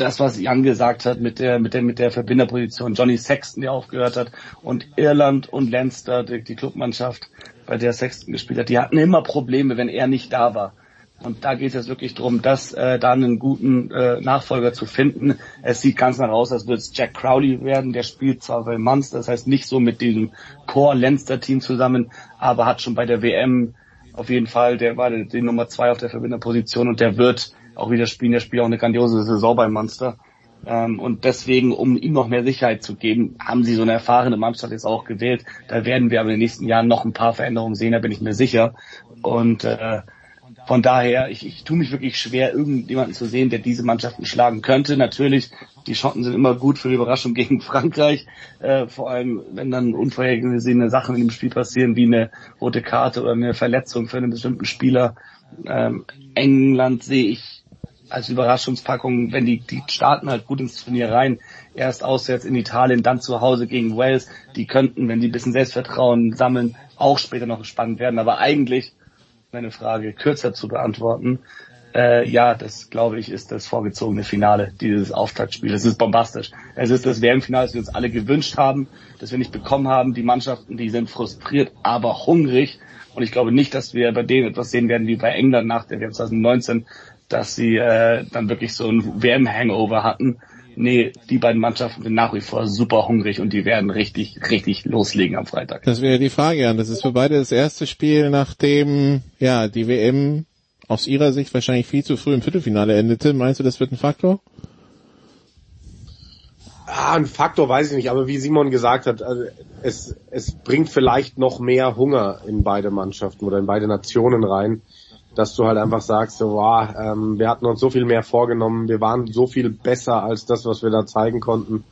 Speaker 25: das, was Jan gesagt hat mit der, mit der, mit der Verbinderposition, Johnny Sexton, der aufgehört hat, und Irland und Leinster, die, die Clubmannschaft, bei der Sexton gespielt hat, die hatten immer Probleme, wenn er nicht da war. Und da geht es jetzt wirklich darum, dass äh, da einen guten äh, Nachfolger zu finden. Es sieht ganz nach aus, als würde es Jack Crowley werden. Der spielt zwar bei Munster, das heißt nicht so mit diesem Core-Lenster-Team zusammen, aber hat schon bei der WM auf jeden Fall, der war die Nummer zwei auf der Verbinderposition und der wird auch wieder spielen. Der spielt auch eine grandiose Saison beim Monster. Ähm, und deswegen, um ihm noch mehr Sicherheit zu geben, haben sie so eine erfahrene Mannschaft jetzt auch gewählt. Da werden wir aber in den nächsten Jahren noch ein paar Veränderungen sehen, da bin ich mir sicher. Und äh, von daher, ich, ich tue mich wirklich schwer, irgendjemanden zu sehen, der diese Mannschaften schlagen könnte. Natürlich, die Schotten sind immer gut für die Überraschung gegen Frankreich, äh, vor allem wenn dann unvorhergesehene Sachen in dem Spiel passieren, wie eine rote Karte oder eine Verletzung für einen bestimmten Spieler. Ähm, England sehe ich als Überraschungspackung, wenn die, die starten halt gut ins Turnier rein, erst auswärts in Italien, dann zu Hause gegen Wales, die könnten, wenn die ein bisschen Selbstvertrauen sammeln, auch später noch spannend werden. Aber eigentlich, meine Frage kürzer zu beantworten, äh, ja, das glaube ich ist das vorgezogene Finale, dieses Auftaktspiel. Das ist bombastisch. Es ist das WM-Finale, das wir uns alle gewünscht haben, das wir nicht bekommen haben. Die Mannschaften, die sind frustriert, aber hungrig. Und ich glaube nicht, dass wir bei denen etwas sehen werden wie bei England nach der WM 2019, dass sie äh, dann wirklich so ein WM-Hangover hatten. Nee, die beiden Mannschaften sind nach wie vor super hungrig und die werden richtig, richtig loslegen am Freitag.
Speaker 19: Das wäre die Frage, Jan. Das ist für beide das erste Spiel, nachdem ja die WM aus ihrer Sicht wahrscheinlich viel zu früh im Viertelfinale endete. Meinst du, das wird ein Faktor?
Speaker 24: Ah, ein Faktor weiß ich nicht, aber wie Simon gesagt hat, also es, es bringt vielleicht noch mehr Hunger in beide Mannschaften oder in beide Nationen rein dass du halt einfach sagst, so, wow, ähm, wir hatten uns so viel mehr vorgenommen, wir waren so viel besser als das, was wir da zeigen konnten.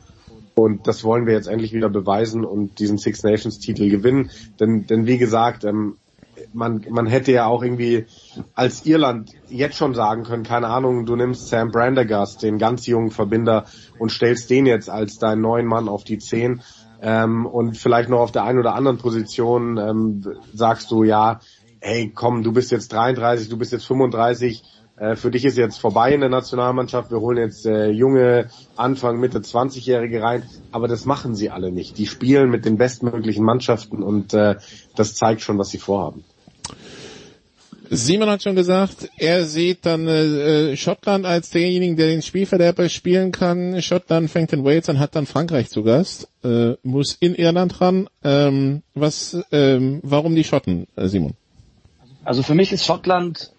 Speaker 24: Und das wollen wir jetzt endlich wieder beweisen und diesen Six Nations Titel gewinnen. Denn, denn wie gesagt, ähm, man, man hätte ja auch irgendwie als Irland jetzt schon sagen können, keine Ahnung, du nimmst Sam Brandergast, den ganz jungen Verbinder, und stellst den jetzt als deinen neuen Mann auf die Zehn. Ähm, und vielleicht noch auf der einen oder anderen Position ähm, sagst du, ja, hey, komm, du bist jetzt 33, du bist jetzt 35, äh, für dich ist jetzt vorbei in der Nationalmannschaft, wir holen jetzt äh, junge, Anfang, Mitte 20-Jährige rein, aber das machen sie alle nicht. Die spielen mit den bestmöglichen Mannschaften und äh, das zeigt schon, was sie vorhaben.
Speaker 19: Simon hat schon gesagt, er sieht dann äh, Schottland als denjenigen, der den Spielverderber spielen kann. Schottland fängt in Wales an, hat dann Frankreich zu Gast, äh, muss in Irland ran. Ähm, was, ähm, warum die Schotten, äh, Simon?
Speaker 25: Also für mich ist Schottland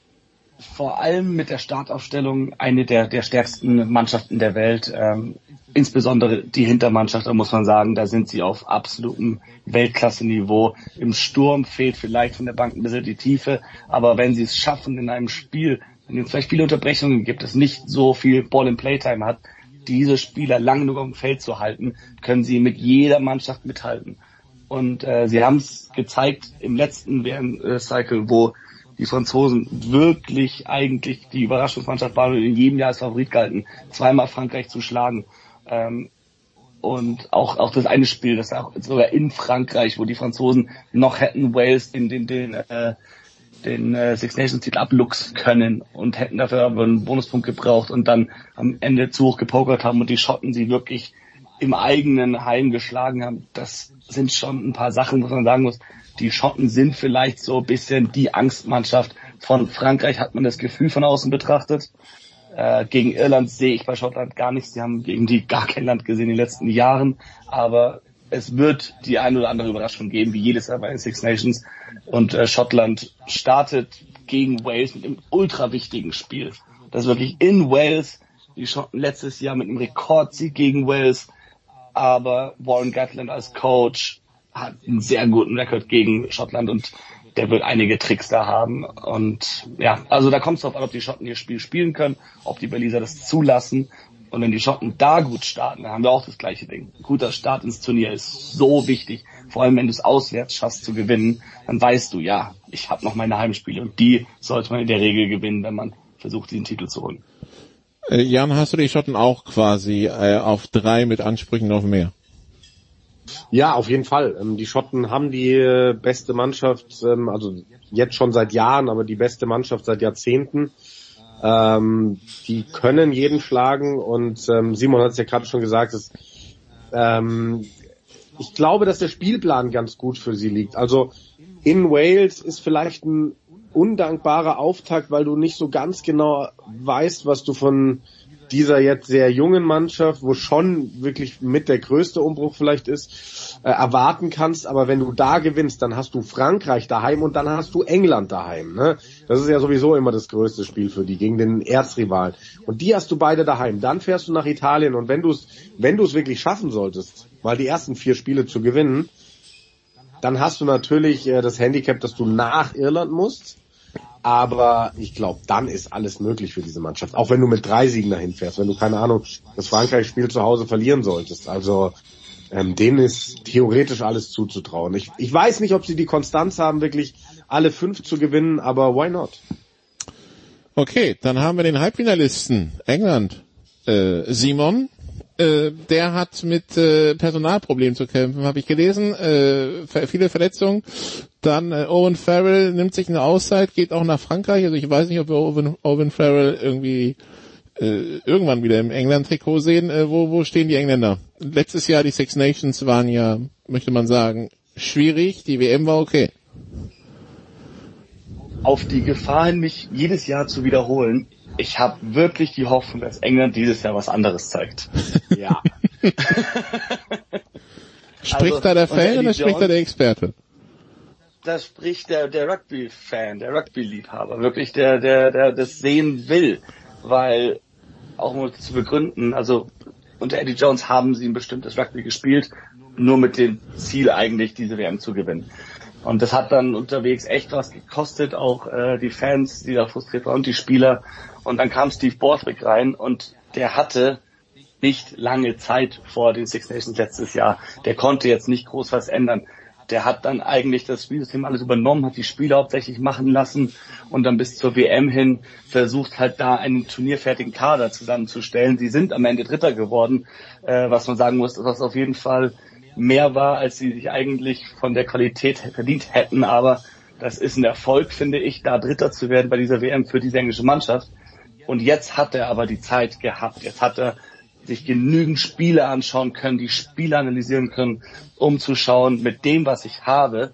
Speaker 25: vor allem mit der Startaufstellung eine der, der stärksten Mannschaften der Welt. Ähm, insbesondere die Hintermannschaft, da muss man sagen, da sind sie auf absolutem Weltklasse-Niveau. Im Sturm fehlt vielleicht von der Bank ein bisschen die Tiefe, aber wenn sie es schaffen, in einem Spiel, in es vielleicht viele Unterbrechungen gibt, es nicht so viel Ball-in-Playtime hat, diese Spieler lang genug auf dem Feld zu halten, können sie mit jeder Mannschaft mithalten. Und äh, sie haben es gezeigt im letzten WM-Cycle, wo die Franzosen wirklich eigentlich die Überraschungsmannschaft waren und in jedem Jahr als Favorit galten, zweimal Frankreich zu schlagen. Ähm, und auch, auch das eine Spiel, das auch sogar in Frankreich, wo die Franzosen noch hätten Wales in den, den, äh, den äh, Six Nations Titel abluchsen können und hätten dafür aber einen Bonuspunkt gebraucht und dann am Ende zu hoch gepokert haben und die Schotten sie wirklich im eigenen Heim geschlagen haben. Das sind schon ein paar Sachen, wo man sagen muss. Die Schotten sind vielleicht so ein bisschen die Angstmannschaft von Frankreich, hat man das Gefühl von außen betrachtet. Äh, gegen Irland sehe ich bei Schottland gar nichts. Sie haben gegen die gar kein Land gesehen in den letzten Jahren. Aber es wird die ein oder andere Überraschung geben, wie jedes Jahr bei den Six Nations. Und äh, Schottland startet gegen Wales mit einem ultra wichtigen Spiel. Das ist wirklich in Wales. Die Schotten letztes Jahr mit einem Rekordsieg gegen Wales. Aber Warren Gatland als Coach hat einen sehr guten Rekord gegen Schottland und der wird einige Tricks da haben. Und ja, also da kommt es drauf an, ob die Schotten ihr Spiel spielen können, ob die Berliser das zulassen. Und wenn die Schotten da gut starten, dann haben wir auch das gleiche Ding. Ein guter Start ins Turnier ist so wichtig. Vor allem, wenn du es auswärts schaffst zu gewinnen, dann weißt du, ja, ich habe noch meine Heimspiele und die sollte man in der Regel gewinnen, wenn man versucht, diesen Titel zu holen.
Speaker 19: Äh, Jan, hast du die Schotten auch quasi äh, auf drei mit Ansprüchen auf mehr?
Speaker 24: Ja, auf jeden Fall. Ähm, die Schotten haben die äh, beste Mannschaft, ähm, also jetzt schon seit Jahren, aber die beste Mannschaft seit Jahrzehnten. Ähm, die können jeden schlagen und Simon hat es ja gerade schon gesagt, dass, ich glaube, dass der Spielplan ganz gut für sie liegt. Also in Wales ist vielleicht ein undankbarer Auftakt, weil du nicht so ganz genau weißt, was du von dieser jetzt sehr jungen Mannschaft, wo schon wirklich mit der größte Umbruch vielleicht ist, äh, erwarten kannst. Aber wenn du da gewinnst, dann hast du Frankreich daheim und dann hast du England daheim. Ne? Das ist ja sowieso immer das größte Spiel für die gegen den Erzrivalen. Und die hast du beide daheim. Dann fährst du nach Italien und wenn du es, wenn du es wirklich schaffen solltest, mal die ersten vier Spiele zu gewinnen, dann hast du natürlich äh, das Handicap, dass du nach Irland musst aber ich glaube, dann ist alles möglich für diese Mannschaft. Auch wenn du mit drei Siegen dahin fährst, wenn du keine Ahnung, das Frankreich-Spiel zu Hause verlieren solltest. Also ähm, denen ist theoretisch alles zuzutrauen. Ich, ich weiß nicht, ob sie die Konstanz haben, wirklich alle fünf zu gewinnen, aber why not?
Speaker 19: Okay, dann haben wir den Halbfinalisten England. Äh, Simon, äh, der hat mit äh, Personalproblemen zu kämpfen, habe ich gelesen. Äh, viele Verletzungen. Dann äh, Owen Farrell nimmt sich eine Auszeit, geht auch nach Frankreich. Also ich weiß nicht, ob wir Owen, Owen Farrell irgendwie äh, irgendwann wieder im England-Trikot sehen. Äh, wo, wo stehen die Engländer? Letztes Jahr die Six Nations waren ja, möchte man sagen, schwierig. Die WM war okay.
Speaker 25: Auf die Gefahr hin, mich jedes Jahr zu wiederholen, ich habe wirklich die Hoffnung, dass England dieses Jahr was anderes zeigt. Ja.
Speaker 19: spricht also, da der Fan oder spricht da der Experte?
Speaker 25: Da spricht der, der Rugby-Fan, der Rugby-Liebhaber, wirklich der, der, der das sehen will, weil auch um zu begründen, also unter Eddie Jones haben sie ein bestimmtes Rugby gespielt, nur mit dem Ziel eigentlich diese WM zu gewinnen. Und das hat dann unterwegs echt was gekostet, auch äh, die Fans, die da frustriert waren und die Spieler. Und dann kam Steve Borthwick rein und der hatte nicht lange Zeit vor den Six Nations letztes Jahr. Der konnte jetzt nicht groß was ändern. Der hat dann eigentlich das Spielsystem alles übernommen, hat die Spieler hauptsächlich machen lassen und dann bis zur WM hin versucht halt da einen turnierfertigen Kader zusammenzustellen. Sie sind am Ende Dritter geworden, äh, was man sagen muss, was auf jeden Fall mehr war, als sie sich eigentlich von der Qualität verdient hätten. Aber das ist ein Erfolg, finde ich, da Dritter zu werden bei dieser WM für diese englische Mannschaft. Und jetzt hat er aber die Zeit gehabt. Jetzt hat er sich genügend Spiele anschauen können, die Spiele analysieren können, um zu schauen, mit dem, was ich habe,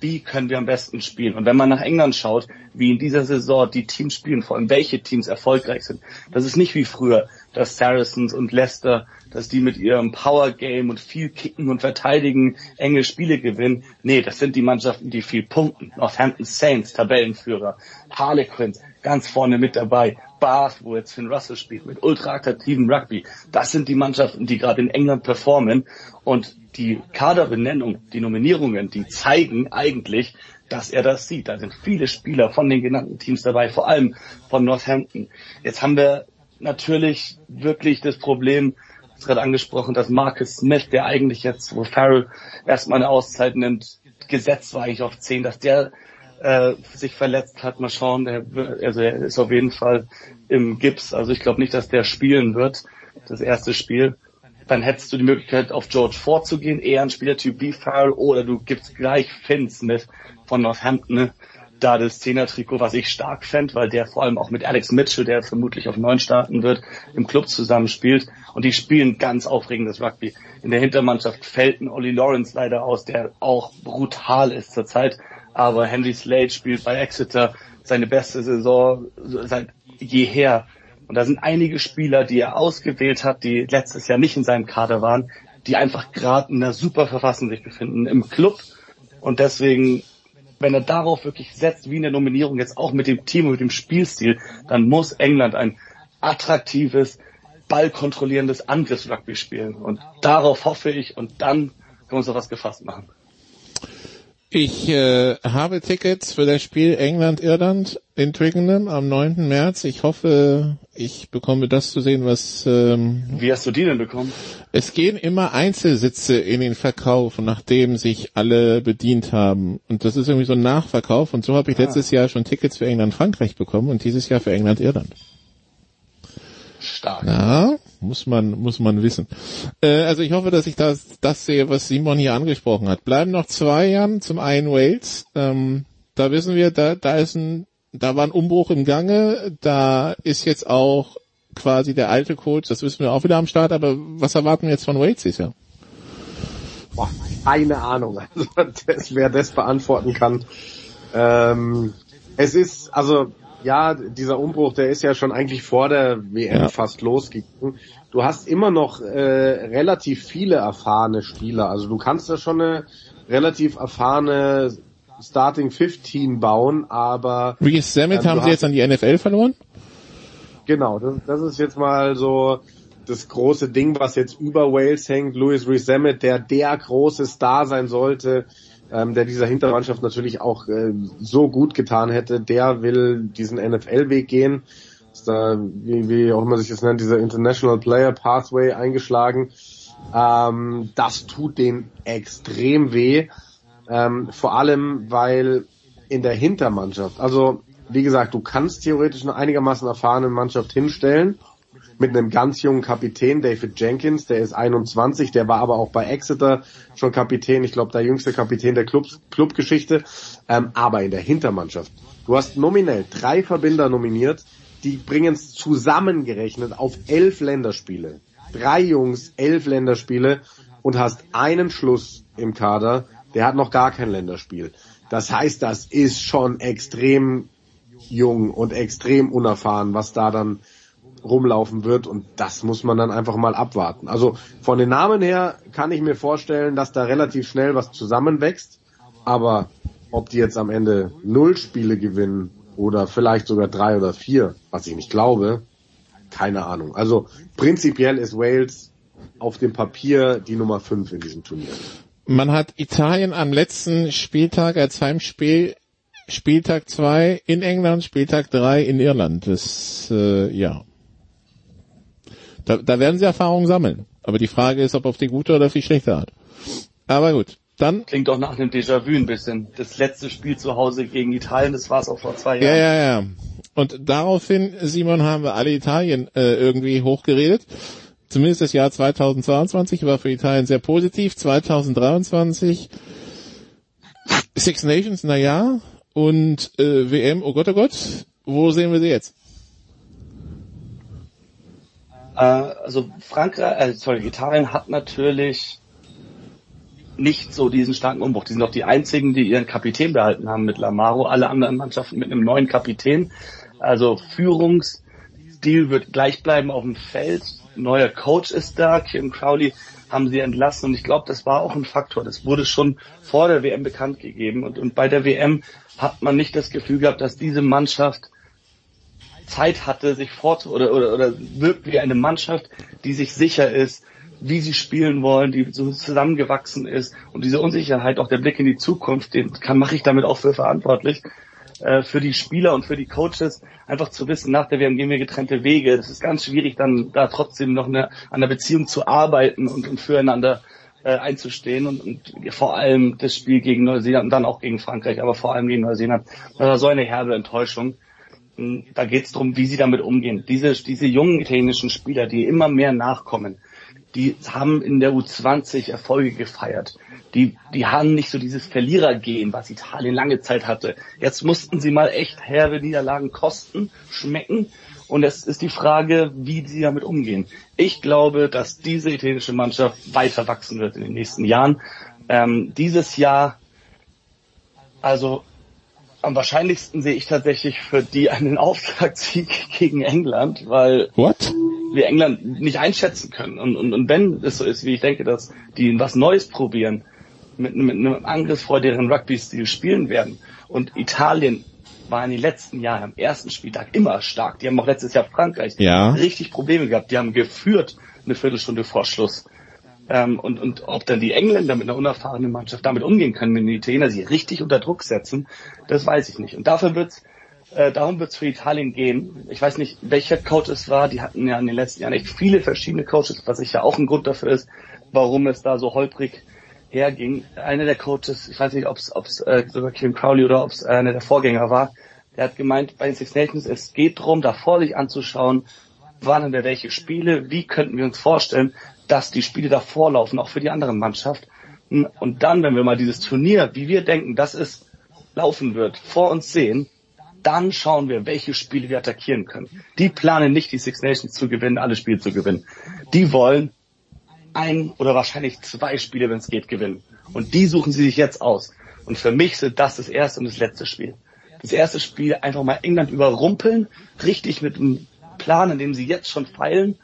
Speaker 25: wie können wir am besten spielen. Und wenn man nach England schaut, wie in dieser Saison die Teams spielen, vor allem welche Teams erfolgreich sind, das ist nicht wie früher, dass Saracens und Leicester, dass die mit ihrem Power Game und viel kicken und verteidigen enge Spiele gewinnen. Nee, das sind die Mannschaften, die viel punkten. Northampton Saints, Tabellenführer, Harlequins, ganz vorne mit dabei. Bath, wo jetzt Finn Russell spielt, mit ultra attraktiven Rugby. Das sind die Mannschaften, die gerade in England performen. Und die Kaderbenennung, die Nominierungen, die zeigen eigentlich, dass er das sieht. Da sind viele Spieler von den genannten Teams dabei, vor allem von Northampton. Jetzt haben wir natürlich wirklich das Problem, das gerade angesprochen, dass Marcus Smith, der eigentlich jetzt, wo Farrell erstmal eine Auszeit nimmt, gesetzt war ich auf 10, dass der äh, sich verletzt hat. Mal schauen, der, also er ist auf jeden Fall im Gips. Also ich glaube nicht, dass der spielen wird, das erste Spiel. Dann hättest du die Möglichkeit, auf George vorzugehen, eher ein Spielertyp wie Farrell, oder du gibst gleich Finn Smith von Northampton ne? Da das Zehner-Trikot, was ich stark fände, weil der vor allem auch mit Alex Mitchell, der vermutlich auf neun starten wird, im Club zusammenspielt. Und die spielen ganz aufregendes Rugby. In der Hintermannschaft fällt ein Ollie Lawrence leider aus, der auch brutal ist zurzeit aber Henry Slade spielt bei Exeter seine beste Saison seit jeher. Und da sind einige Spieler, die er ausgewählt hat, die letztes Jahr nicht in seinem Kader waren, die einfach gerade in einer super Verfassung sich befinden im Club. Und deswegen, wenn er darauf wirklich setzt, wie in der Nominierung jetzt auch mit dem Team und mit dem Spielstil, dann muss England ein attraktives, ballkontrollierendes Angriffsrugby spielen. Und darauf hoffe ich und dann können wir uns auf was gefasst machen.
Speaker 19: Ich äh, habe Tickets für das Spiel England-Irland in Twickenham am 9. März. Ich hoffe, ich bekomme das zu sehen, was... Ähm,
Speaker 25: Wie hast du die denn bekommen?
Speaker 19: Es gehen immer Einzelsitze in den Verkauf, nachdem sich alle bedient haben. Und das ist irgendwie so ein Nachverkauf. Und so habe ich ah. letztes Jahr schon Tickets für England-Frankreich bekommen und dieses Jahr für England-Irland.
Speaker 25: Stark.
Speaker 19: Ja, muss man, muss man wissen. Äh, also ich hoffe, dass ich das, das sehe, was Simon hier angesprochen hat. Bleiben noch zwei Jahren zum einen Wales. Ähm, da wissen wir, da, da ist ein, da war ein Umbruch im Gange. Da ist jetzt auch quasi der alte Coach, das wissen wir auch wieder am Start, aber was erwarten wir jetzt von dieses Jahr?
Speaker 24: Boah, keine Ahnung. Also, das, wer das beantworten kann. Ähm, es ist, also ja, dieser Umbruch, der ist ja schon eigentlich vor der WM ja. fast losgegangen. Du hast immer noch äh, relativ viele erfahrene Spieler. Also du kannst da schon eine relativ erfahrene Starting 15 bauen, aber...
Speaker 19: Reese Sammet äh, haben sie jetzt an die NFL verloren?
Speaker 24: Genau, das, das ist jetzt mal so das große Ding, was jetzt über Wales hängt. Louis Reese Sammet, der der große Star sein sollte, ähm, der dieser Hintermannschaft natürlich auch äh, so gut getan hätte, der will diesen NFL-Weg gehen. Ist da, wie, wie auch immer sich das nennt, dieser International Player Pathway eingeschlagen. Ähm, das tut den extrem weh. Ähm, vor allem, weil in der Hintermannschaft, also wie gesagt, du kannst theoretisch eine einigermaßen erfahrene Mannschaft hinstellen mit einem ganz jungen Kapitän, David Jenkins, der ist 21, der war aber auch bei Exeter schon Kapitän, ich glaube der jüngste Kapitän der Clubs, Clubgeschichte, ähm, aber in der Hintermannschaft. Du hast nominell drei Verbinder nominiert, die bringen es zusammengerechnet auf elf Länderspiele. Drei Jungs, elf Länderspiele und hast einen Schluss im Kader, der hat noch gar kein Länderspiel. Das heißt, das ist schon extrem jung und extrem unerfahren, was da dann rumlaufen wird und das muss man dann einfach mal abwarten. Also von den Namen her kann ich mir vorstellen, dass da relativ schnell was zusammenwächst, aber ob die jetzt am Ende null Spiele gewinnen oder vielleicht sogar drei oder vier, was ich nicht glaube, keine Ahnung. Also prinzipiell ist Wales auf dem Papier die Nummer fünf in diesem Turnier.
Speaker 19: Man hat Italien am letzten Spieltag als Heimspiel Spieltag zwei in England, Spieltag drei in Irland. Das äh, ja da, da werden sie Erfahrungen sammeln. Aber die Frage ist, ob auf die gute oder auf die schlechte Art. Aber gut, dann.
Speaker 25: Klingt doch nach einem Déjà-vu ein bisschen. Das letzte Spiel zu Hause gegen Italien, das war es auch vor zwei Jahren.
Speaker 19: Ja, ja, ja. Und daraufhin, Simon, haben wir alle Italien äh, irgendwie hochgeredet. Zumindest das Jahr 2022 war für Italien sehr positiv. 2023 Six Nations, na ja. Und äh, WM, oh Gott, oh Gott. Wo sehen wir sie jetzt?
Speaker 25: Äh, also Frankreich, äh, sorry, Italien hat natürlich nicht so diesen starken Umbruch. Die sind doch die einzigen, die ihren Kapitän behalten haben mit Lamaro. Alle anderen Mannschaften mit einem neuen Kapitän. Also Führungsstil wird gleich bleiben auf dem Feld. Neuer Coach ist da. Kim Crowley haben sie entlassen und ich glaube, das war auch ein Faktor. Das wurde schon vor der WM bekannt gegeben und, und bei der WM hat man nicht das Gefühl gehabt, dass diese Mannschaft Zeit hatte, sich vorzu oder, oder, oder wirkt wie eine Mannschaft, die sich sicher ist, wie sie spielen wollen, die so zusammengewachsen ist und diese Unsicherheit, auch der Blick in die Zukunft, den kann mache ich damit auch für verantwortlich äh, für die Spieler und für die Coaches einfach zu wissen, nach der WM gehen wir getrennte Wege. Das ist ganz schwierig, dann da trotzdem noch eine, an der Beziehung zu arbeiten und, und füreinander äh, einzustehen und, und vor allem das Spiel gegen Neuseeland und dann auch gegen Frankreich, aber vor allem gegen Neuseeland. Das war so eine herbe Enttäuschung. Da geht es darum, wie sie damit umgehen. Diese, diese jungen italienischen Spieler, die immer mehr nachkommen, die haben in der U20 Erfolge gefeiert. Die, die haben nicht so dieses Verlierergehen, was Italien lange Zeit hatte. Jetzt mussten sie mal echt herbe Niederlagen kosten, schmecken. Und es ist die Frage, wie sie damit umgehen. Ich glaube, dass diese italienische Mannschaft weiter wachsen wird in den nächsten Jahren. Ähm, dieses Jahr, also am wahrscheinlichsten sehe ich tatsächlich für die einen Auftragssieg gegen England, weil
Speaker 19: What?
Speaker 25: Wir England nicht einschätzen können. Und, und, und wenn es so ist, wie ich denke, dass die was Neues probieren, mit, mit einem angriffsfreudigeren Rugby-Stil spielen werden und Italien war in den letzten Jahren am ersten Spieltag immer stark. Die haben auch letztes Jahr Frankreich
Speaker 19: ja.
Speaker 25: richtig Probleme gehabt. Die haben geführt eine Viertelstunde vor Schluss. Ähm, und, und ob dann die Engländer mit einer unerfahrenen Mannschaft damit umgehen können, wenn die Italiener sie richtig unter Druck setzen, das weiß ich nicht. Und dafür wird's äh, darum wird es für Italien gehen. Ich weiß nicht, welcher Coach es war. Die hatten ja in den letzten Jahren echt viele verschiedene Coaches, was sicher auch ein Grund dafür ist, warum es da so holprig herging. Einer der Coaches, ich weiß nicht, ob es äh, sogar Kim Crowley oder ob es einer der Vorgänger war, der hat gemeint, bei den Six Nations, es geht darum, davor sich anzuschauen, wann haben wir welche Spiele, wie könnten wir uns vorstellen, dass die Spiele davor laufen, auch für die andere Mannschaft. Und dann, wenn wir mal dieses Turnier, wie wir denken, dass es laufen wird, vor uns sehen, dann schauen wir, welche Spiele wir attackieren können. Die planen nicht, die Six Nations zu gewinnen, alle Spiele zu gewinnen. Die wollen ein oder wahrscheinlich zwei Spiele, wenn es geht, gewinnen. Und die suchen sie sich jetzt aus. Und für mich sind das das erste und das letzte Spiel. Das erste Spiel einfach mal England überrumpeln, richtig mit einem Plan, in dem sie jetzt schon feilen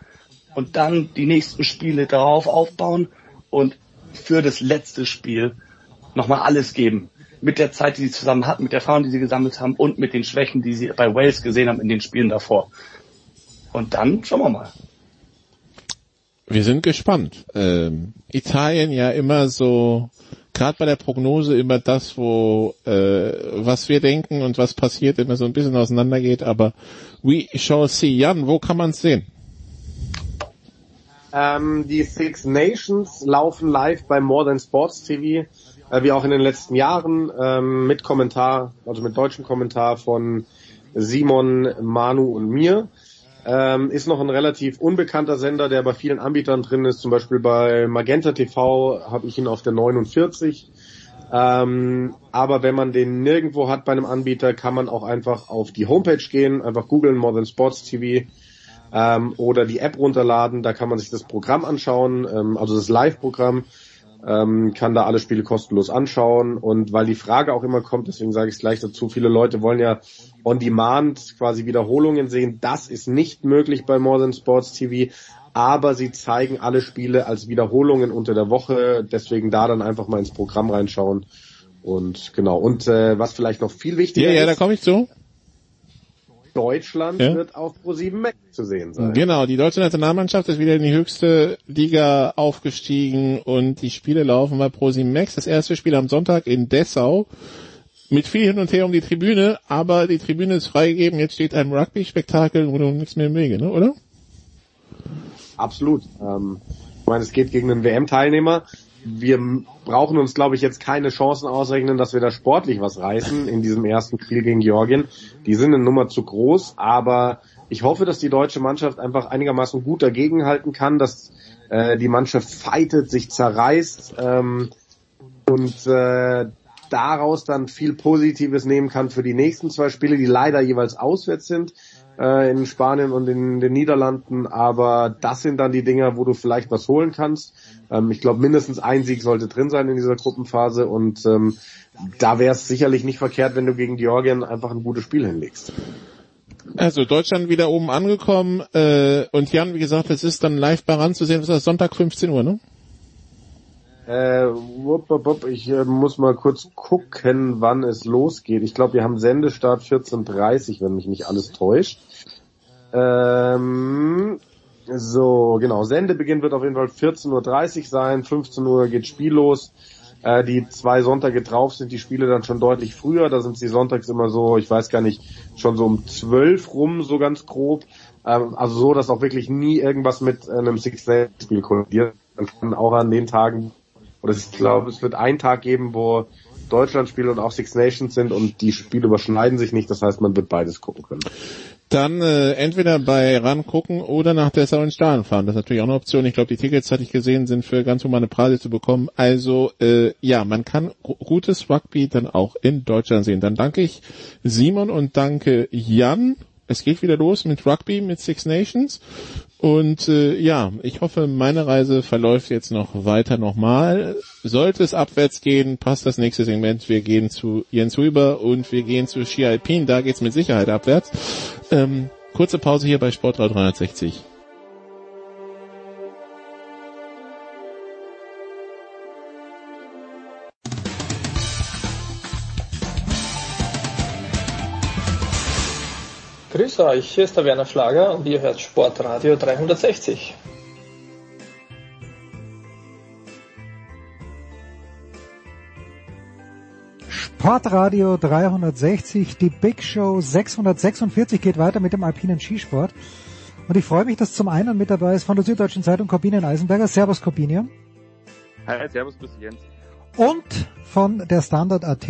Speaker 25: und dann die nächsten Spiele darauf aufbauen und für das letzte Spiel nochmal alles geben mit der Zeit, die sie zusammen hatten, mit der Erfahrung, die sie gesammelt haben und mit den Schwächen, die sie bei Wales gesehen haben in den Spielen davor. Und dann schauen wir mal.
Speaker 19: Wir sind gespannt. Ähm, Italien ja immer so, gerade bei der Prognose immer das, wo äh, was wir denken und was passiert, immer so ein bisschen auseinandergeht. Aber we shall see. Jan, wo kann man es sehen?
Speaker 24: Ähm, die Six Nations laufen live bei More Than Sports TV äh, wie auch in den letzten Jahren, ähm, mit Kommentar, also mit deutschem Kommentar von Simon, Manu und mir. Ähm, ist noch ein relativ unbekannter Sender, der bei vielen Anbietern drin ist. Zum Beispiel bei Magenta TV habe ich ihn auf der 49. Ähm, aber wenn man den nirgendwo hat bei einem Anbieter, kann man auch einfach auf die Homepage gehen, einfach googeln More Than Sports TV ähm, oder die App runterladen. Da kann man sich das Programm anschauen, ähm, also das Live-Programm ähm, kann da alle Spiele kostenlos anschauen. Und weil die Frage auch immer kommt, deswegen sage ich es gleich dazu, viele Leute wollen ja on demand quasi Wiederholungen sehen. Das ist nicht möglich bei More Than Sports TV, aber sie zeigen alle Spiele als Wiederholungen unter der Woche. Deswegen da dann einfach mal ins Programm reinschauen. Und genau. Und äh, was vielleicht noch viel wichtiger
Speaker 19: ja,
Speaker 24: ist.
Speaker 19: Ja, da komme ich zu.
Speaker 24: Deutschland ja. wird auf Pro7 Max zu sehen sein.
Speaker 19: Genau, die deutsche Nationalmannschaft ist wieder in die höchste Liga aufgestiegen und die Spiele laufen bei Pro7 Max. Das erste Spiel am Sonntag in Dessau mit viel hin und her um die Tribüne, aber die Tribüne ist freigegeben. Jetzt steht ein Rugby-Spektakel du nichts mehr im Wege, ne? oder?
Speaker 24: Absolut. Ähm, ich meine, es geht gegen einen WM-Teilnehmer wir brauchen uns, glaube ich, jetzt keine Chancen ausrechnen, dass wir da sportlich was reißen in diesem ersten Spiel gegen Georgien. Die sind eine Nummer zu groß, aber ich hoffe, dass die deutsche Mannschaft einfach einigermaßen gut dagegenhalten kann, dass äh, die Mannschaft fightet, sich zerreißt ähm, und äh, daraus dann viel Positives nehmen kann für die nächsten zwei Spiele, die leider jeweils auswärts sind. äh, in Spanien und in den Niederlanden, aber das sind dann die Dinger, wo du vielleicht was holen kannst. Ähm, ich glaube, mindestens ein Sieg sollte drin sein in dieser Gruppenphase und ähm, da wäre es sicherlich nicht verkehrt, wenn du gegen Georgien einfach ein gutes Spiel hinlegst.
Speaker 19: Also Deutschland wieder oben angekommen äh, und Jan, wie gesagt, es ist dann live bei ranzusehen, was ist das, Sonntag 15 Uhr, ne?
Speaker 24: Äh, wupp, wupp, wupp, ich äh, muss mal kurz gucken, wann es losgeht. Ich glaube, wir haben Sendestart 14.30 wenn mich nicht alles täuscht. Ähm, so, genau. Sendebeginn wird auf jeden Fall 14.30 Uhr sein. 15 Uhr geht Spiel los. Äh, die zwei Sonntage drauf sind die Spiele dann schon deutlich früher. Da sind sie sonntags immer so, ich weiß gar nicht, schon so um 12 rum, so ganz grob. Ähm, also so, dass auch wirklich nie irgendwas mit einem Six-Spiel kollidiert. Man kann auch an den Tagen, oder ich glaube, es wird einen Tag geben, wo Deutschland spielt und auch Six Nations sind und die Spiele überschneiden sich nicht. Das heißt, man wird beides gucken können.
Speaker 19: Dann äh, entweder bei RAN gucken oder nach Dessau in Stahlen fahren. Das ist natürlich auch eine Option. Ich glaube, die Tickets, hatte ich gesehen, sind für ganz humane Preise zu bekommen. Also äh, ja, man kann gutes Rugby dann auch in Deutschland sehen. Dann danke ich Simon und danke Jan. Es geht wieder los mit Rugby, mit Six Nations. Und äh, ja, ich hoffe, meine Reise verläuft jetzt noch weiter nochmal. Sollte es abwärts gehen, passt das nächste Segment. Wir gehen zu Jens Huber und wir gehen zu Ski Alpin. Da geht's mit Sicherheit abwärts. Ähm, kurze Pause hier bei Sportrad 360.
Speaker 26: Grüß euch, hier ist der Werner Schlager und ihr hört Sportradio 360.
Speaker 4: Sportradio 360, die Big Show 646 geht weiter mit dem alpinen Skisport. Und ich freue mich, dass zum einen mit dabei ist von der Süddeutschen Zeitung Corbinian Eisenberger. Servus Corbinian.
Speaker 27: Hi, servus, grüß dich Jens.
Speaker 4: Und von der Standard AT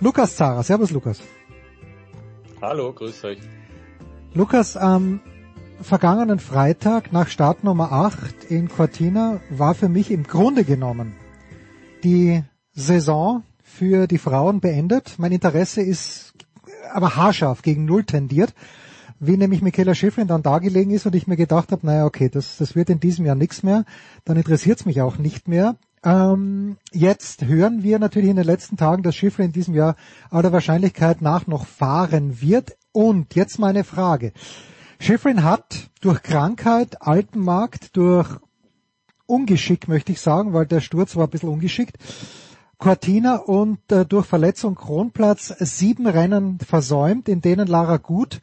Speaker 4: Lukas Zara. Servus Lukas.
Speaker 27: Hallo, grüß euch.
Speaker 4: Lukas, am vergangenen Freitag nach Start Nummer 8 in Cortina war für mich im Grunde genommen die Saison für die Frauen beendet. Mein Interesse ist aber haarscharf gegen Null tendiert, wie nämlich Michaela Schifrin dann da gelegen ist und ich mir gedacht habe, naja, okay, das, das wird in diesem Jahr nichts mehr, dann interessiert es mich auch nicht mehr. Ähm, jetzt hören wir natürlich in den letzten Tagen, dass Schifrin in diesem Jahr aller Wahrscheinlichkeit nach noch fahren wird. Und jetzt meine Frage. Schifrin hat durch Krankheit, Altenmarkt, durch Ungeschick möchte ich sagen, weil der Sturz war ein bisschen ungeschickt, Cortina und äh, durch Verletzung Kronplatz sieben Rennen versäumt, in denen Lara Gut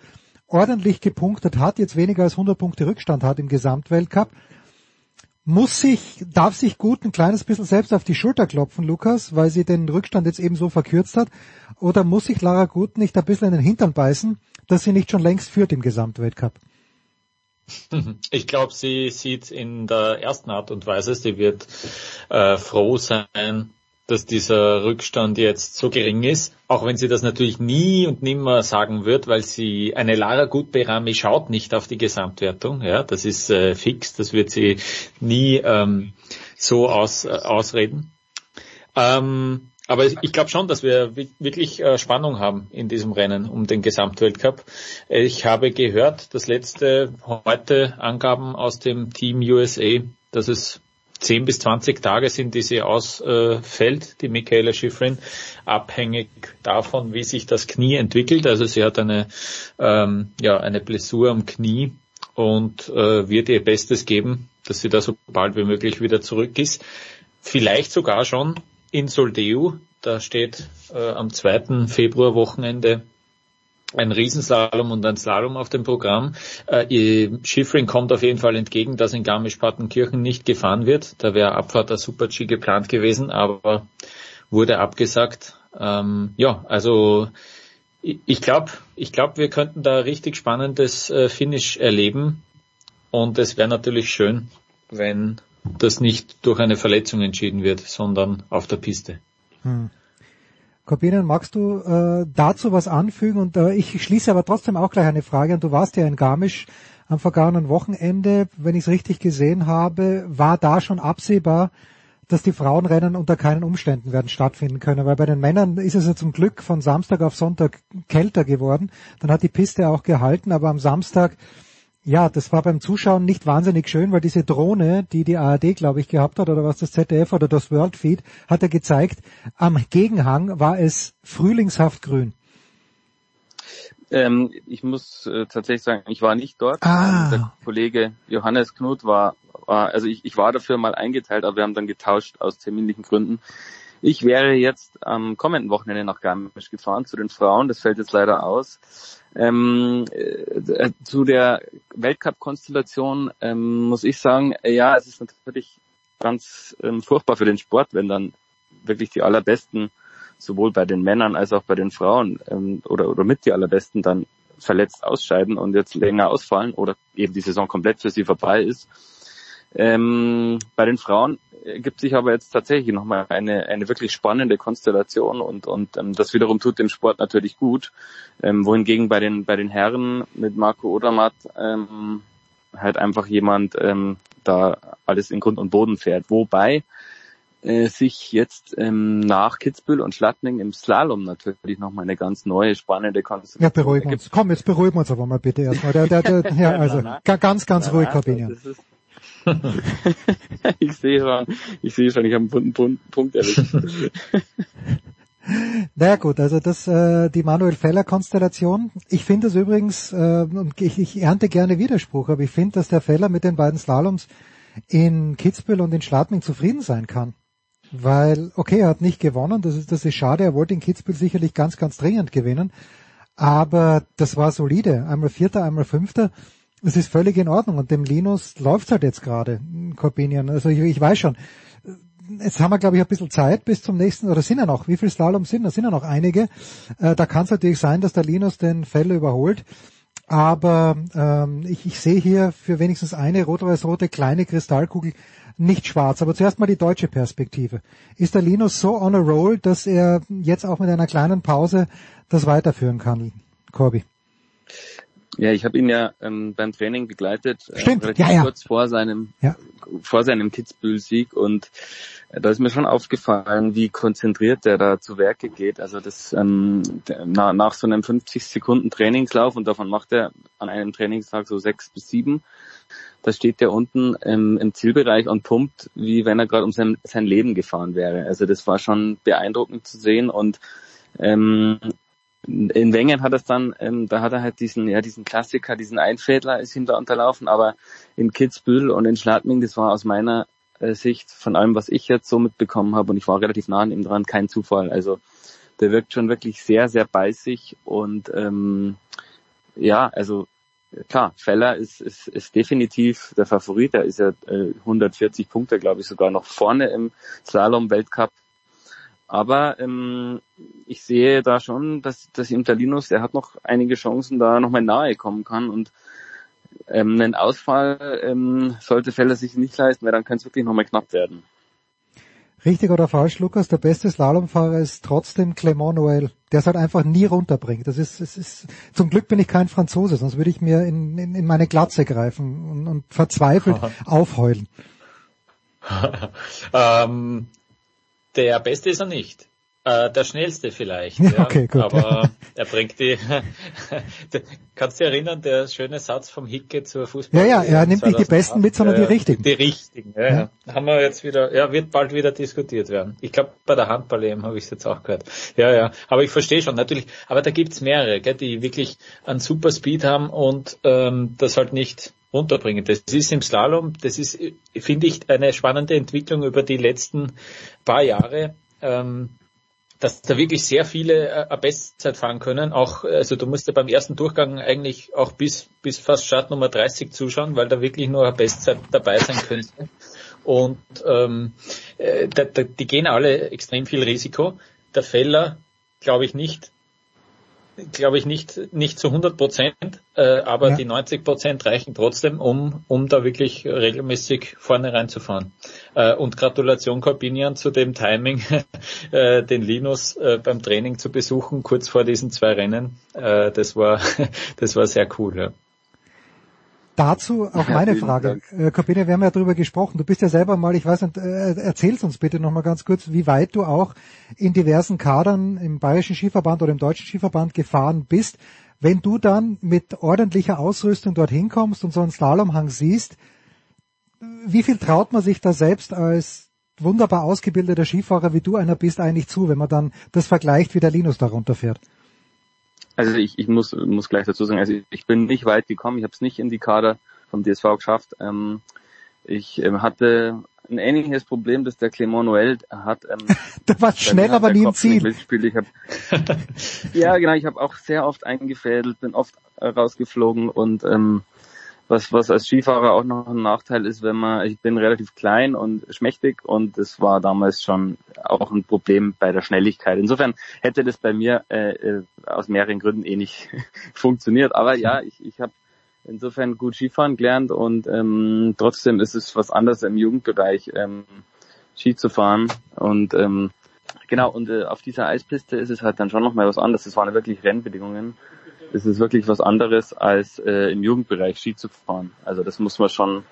Speaker 4: ordentlich gepunktet hat, jetzt weniger als 100 Punkte Rückstand hat im Gesamtweltcup muss sich, darf sich gut ein kleines bisschen selbst auf die Schulter klopfen, Lukas, weil sie den Rückstand jetzt eben so verkürzt hat? Oder muss sich Lara Gut nicht ein bisschen in den Hintern beißen, dass sie nicht schon längst führt im Gesamtweltcup?
Speaker 27: Ich glaube, sie sieht in der ersten Art und Weise, sie wird äh, froh sein, dass dieser Rückstand jetzt so gering ist, auch wenn sie das natürlich nie und nimmer sagen wird, weil sie eine Lara Gutberami schaut nicht auf die Gesamtwertung, ja, das ist äh, fix, das wird sie nie ähm, so aus, äh, ausreden. Ähm, aber ich glaube schon, dass wir wirklich äh, Spannung haben in diesem Rennen um den Gesamtweltcup. Ich habe gehört, das letzte heute Angaben aus dem Team USA, dass es 10 bis 20 Tage sind, die sie ausfällt, die Michaela Schifrin, abhängig davon, wie sich das Knie entwickelt. Also sie hat eine, ähm, ja, eine Blessur am Knie und äh, wird ihr Bestes geben, dass sie da so bald wie möglich wieder zurück ist. Vielleicht sogar schon in Soldeu. Da steht äh, am 2. Februar Wochenende ein Riesenslalom und ein Slalom auf dem Programm. Äh, Schiffrin kommt auf jeden Fall entgegen, dass in Garmisch-Partenkirchen nicht gefahren wird. Da wäre Abfahrt der Super-G geplant gewesen, aber wurde abgesagt. Ähm, ja, also ich glaube, ich glaube, wir könnten da richtig spannendes äh, Finish erleben. Und es wäre natürlich schön, wenn das nicht durch eine Verletzung entschieden wird, sondern auf der Piste. Hm.
Speaker 4: Corbinian, magst du äh, dazu was anfügen? Und äh, ich schließe aber trotzdem auch gleich eine Frage. Und du warst ja in Garmisch am vergangenen Wochenende, wenn ich es richtig gesehen habe, war da schon absehbar, dass die Frauenrennen unter keinen Umständen werden stattfinden können, weil bei den Männern ist es ja zum Glück von Samstag auf Sonntag kälter geworden. Dann hat die Piste auch gehalten, aber am Samstag, ja, das war beim Zuschauen nicht wahnsinnig schön, weil diese Drohne, die die ARD, glaube ich, gehabt hat, oder was das ZDF oder das World Feed, hat er gezeigt, am Gegenhang war es frühlingshaft grün.
Speaker 28: Ähm, ich muss äh, tatsächlich sagen, ich war nicht dort.
Speaker 4: Ah.
Speaker 28: Der Kollege Johannes Knut war, war also ich, ich war dafür mal eingeteilt, aber wir haben dann getauscht aus terminlichen Gründen. Ich wäre jetzt am kommenden Wochenende nach Garmisch gefahren zu den Frauen. Das fällt jetzt leider aus. Ähm, äh, zu der Weltcup-Konstellation ähm, muss ich sagen, äh, ja, es ist natürlich ganz ähm, furchtbar für den Sport, wenn dann wirklich die allerbesten sowohl bei den Männern als auch bei den Frauen ähm, oder, oder mit die allerbesten dann verletzt ausscheiden und jetzt länger ausfallen oder eben die Saison komplett für sie vorbei ist. Ähm, bei den Frauen gibt sich aber jetzt tatsächlich nochmal eine, eine wirklich spannende Konstellation und, und ähm, das wiederum tut dem Sport natürlich gut. Ähm, wohingegen bei den, bei den Herren mit Marco Odermatt ähm, halt einfach jemand ähm, da alles in Grund und Boden fährt. Wobei äh, sich jetzt ähm, nach Kitzbühel und Schladming im Slalom natürlich nochmal eine ganz neue, spannende Konstellation.
Speaker 4: Ja, beruhigen uns. Komm, jetzt beruhigen wir uns aber mal bitte erstmal. Der, der, der, ja, also ganz, ganz ruhig, Corbinian.
Speaker 28: ich sehe schon, ich sehe schon, ich habe einen Punkt, Punkt erwischt.
Speaker 4: Naja gut, also das äh, die Manuel Feller Konstellation. Ich finde es übrigens, äh, ich, ich ernte gerne Widerspruch, aber ich finde, dass der Feller mit den beiden Slaloms in Kitzbühel und in Schladming zufrieden sein kann. Weil, okay, er hat nicht gewonnen, das ist, das ist schade, er wollte in Kitzbühel sicherlich ganz, ganz dringend gewinnen. Aber das war solide. Einmal Vierter, einmal Fünfter. Das ist völlig in Ordnung. Und dem Linus läuft's halt jetzt gerade, Corbinian. Also ich, ich weiß schon. Jetzt haben wir, glaube ich, ein bisschen Zeit bis zum nächsten, oder sind ja noch, wie viel Slalom sind? Da sind ja noch einige. Äh, da kann es natürlich sein, dass der Linus den Feller überholt. Aber ähm, ich, ich sehe hier für wenigstens eine rot-weiß-rote kleine Kristallkugel nicht schwarz. Aber zuerst mal die deutsche Perspektive. Ist der Linus so on a roll, dass er jetzt auch mit einer kleinen Pause das weiterführen kann, Corby?
Speaker 28: Ja, ich habe ihn ja ähm, beim Training begleitet,
Speaker 4: äh, Stimmt.
Speaker 28: relativ
Speaker 4: ja, ja.
Speaker 28: kurz vor seinem
Speaker 4: Ja.
Speaker 28: vor seinem Kitzbühel-Sieg und äh, da ist mir schon aufgefallen, wie konzentriert der da zu Werke geht. Also das ähm, na, nach so einem 50 Sekunden Trainingslauf und davon macht er an einem Trainingstag so sechs bis sieben. Da steht der unten ähm, im Zielbereich und pumpt, wie wenn er gerade um sein, sein Leben gefahren wäre. Also das war schon beeindruckend zu sehen und ähm, in Wengen hat er es dann, ähm, da hat er halt diesen, ja, diesen Klassiker, diesen Einfädler ist da unterlaufen, aber in Kitzbühel und in Schladming, das war aus meiner äh, Sicht von allem, was ich jetzt so mitbekommen habe und ich war relativ nah an ihm dran, kein Zufall. Also der wirkt schon wirklich sehr, sehr beißig und ähm, ja, also klar, Feller ist, ist, ist definitiv der Favorit. Er ist ja äh, 140 Punkte, glaube ich, sogar noch vorne im Slalom-Weltcup. Aber ähm, ich sehe da schon, dass, dass ihm der Linus, der hat noch einige Chancen, da nochmal nahe kommen kann. Und ähm, einen Ausfall ähm, sollte Feller sich nicht leisten, weil dann kann es wirklich nochmal knapp werden.
Speaker 4: Richtig oder falsch, Lukas? Der beste Slalomfahrer ist trotzdem Clement Noël, der es halt einfach nie runterbringt. Das ist, es ist, zum Glück bin ich kein Franzose, sonst würde ich mir in, in, in meine Glatze greifen und, und verzweifelt aufheulen.
Speaker 27: ähm, der Beste ist er nicht. Äh, der schnellste vielleicht.
Speaker 4: Ja,
Speaker 27: ja.
Speaker 4: okay, gut.
Speaker 27: Aber er bringt die. Kannst du dich erinnern, der schöne Satz vom Hicke zur Fußball?
Speaker 4: Ja, ja, er nimmt nicht die Besten mit, sondern die richtigen.
Speaker 27: Die richtigen, ja, ja. Haben wir jetzt wieder, ja, wird bald wieder diskutiert werden. Ich glaube, bei der Handball-EM habe ich es jetzt auch gehört. Ja, ja. Aber ich verstehe schon, natürlich. Aber da gibt's mehrere, gell, die wirklich einen super Speed haben und ähm, das halt nicht runterbringen. Das ist im Slalom, das ist, finde ich, eine spannende Entwicklung über die letzten paar Jahre. Ähm, dass da wirklich sehr viele äh, Bestzeit fahren können. Auch, also du musst ja beim ersten Durchgang eigentlich auch bis, bis fast Start Nummer 30 zuschauen, weil da wirklich nur eine Bestzeit dabei sein könnte. Und ähm, äh, da, da, die gehen alle extrem viel Risiko. Der Feller, glaube ich nicht, glaube ich nicht nicht zu 100 Prozent, äh, aber
Speaker 4: Ja.
Speaker 27: die 90 Prozent reichen trotzdem, um um da wirklich regelmäßig vorne reinzufahren. Äh, und Gratulation Corbinian zu dem Timing, äh, den Linus äh, beim Training zu besuchen kurz vor diesen zwei Rennen. Äh, das war das war sehr cool. Ja.
Speaker 4: Dazu auch meine Frage. Äh, Corbine, wir haben ja darüber gesprochen. Du bist ja selber mal, ich weiß nicht, äh, erzähl's uns bitte nochmal ganz kurz, wie weit du auch in diversen Kadern im Bayerischen Skiverband oder im Deutschen Skiverband gefahren bist. Wenn du dann mit ordentlicher Ausrüstung dorthin kommst und so einen Slalomhang siehst, wie viel traut man sich da selbst als wunderbar ausgebildeter Skifahrer, wie du einer bist, eigentlich zu, wenn man dann das vergleicht, wie der Linus da runterfährt?
Speaker 28: Also ich, ich muss, muss gleich dazu sagen, also ich bin nicht weit gekommen, ich habe es nicht in die Kader vom DSV geschafft. Ähm, ich ähm, hatte ein ähnliches Problem, das der Clement Noël hat. Ähm,
Speaker 4: du warst schnell, aber nie im Ziel.
Speaker 28: Ich hab, ja, genau, ich habe auch sehr oft eingefädelt, bin oft rausgeflogen und ähm, was, was als Skifahrer auch noch ein Nachteil ist, wenn man, ich bin relativ klein und schmächtig und das war damals schon auch ein Problem bei der Schnelligkeit. Insofern hätte das bei mir äh, äh aus mehreren Gründen eh nicht funktioniert. Aber ja, ich, ich habe insofern gut Skifahren gelernt und ähm, trotzdem ist es was anderes im Jugendbereich ähm, Ski zu fahren und ähm, genau und äh, auf dieser Eispiste ist es halt dann schon nochmal was anderes. Es waren wirklich Rennbedingungen ist es wirklich was anderes als äh, im Jugendbereich Ski zu fahren. Also das muss man schon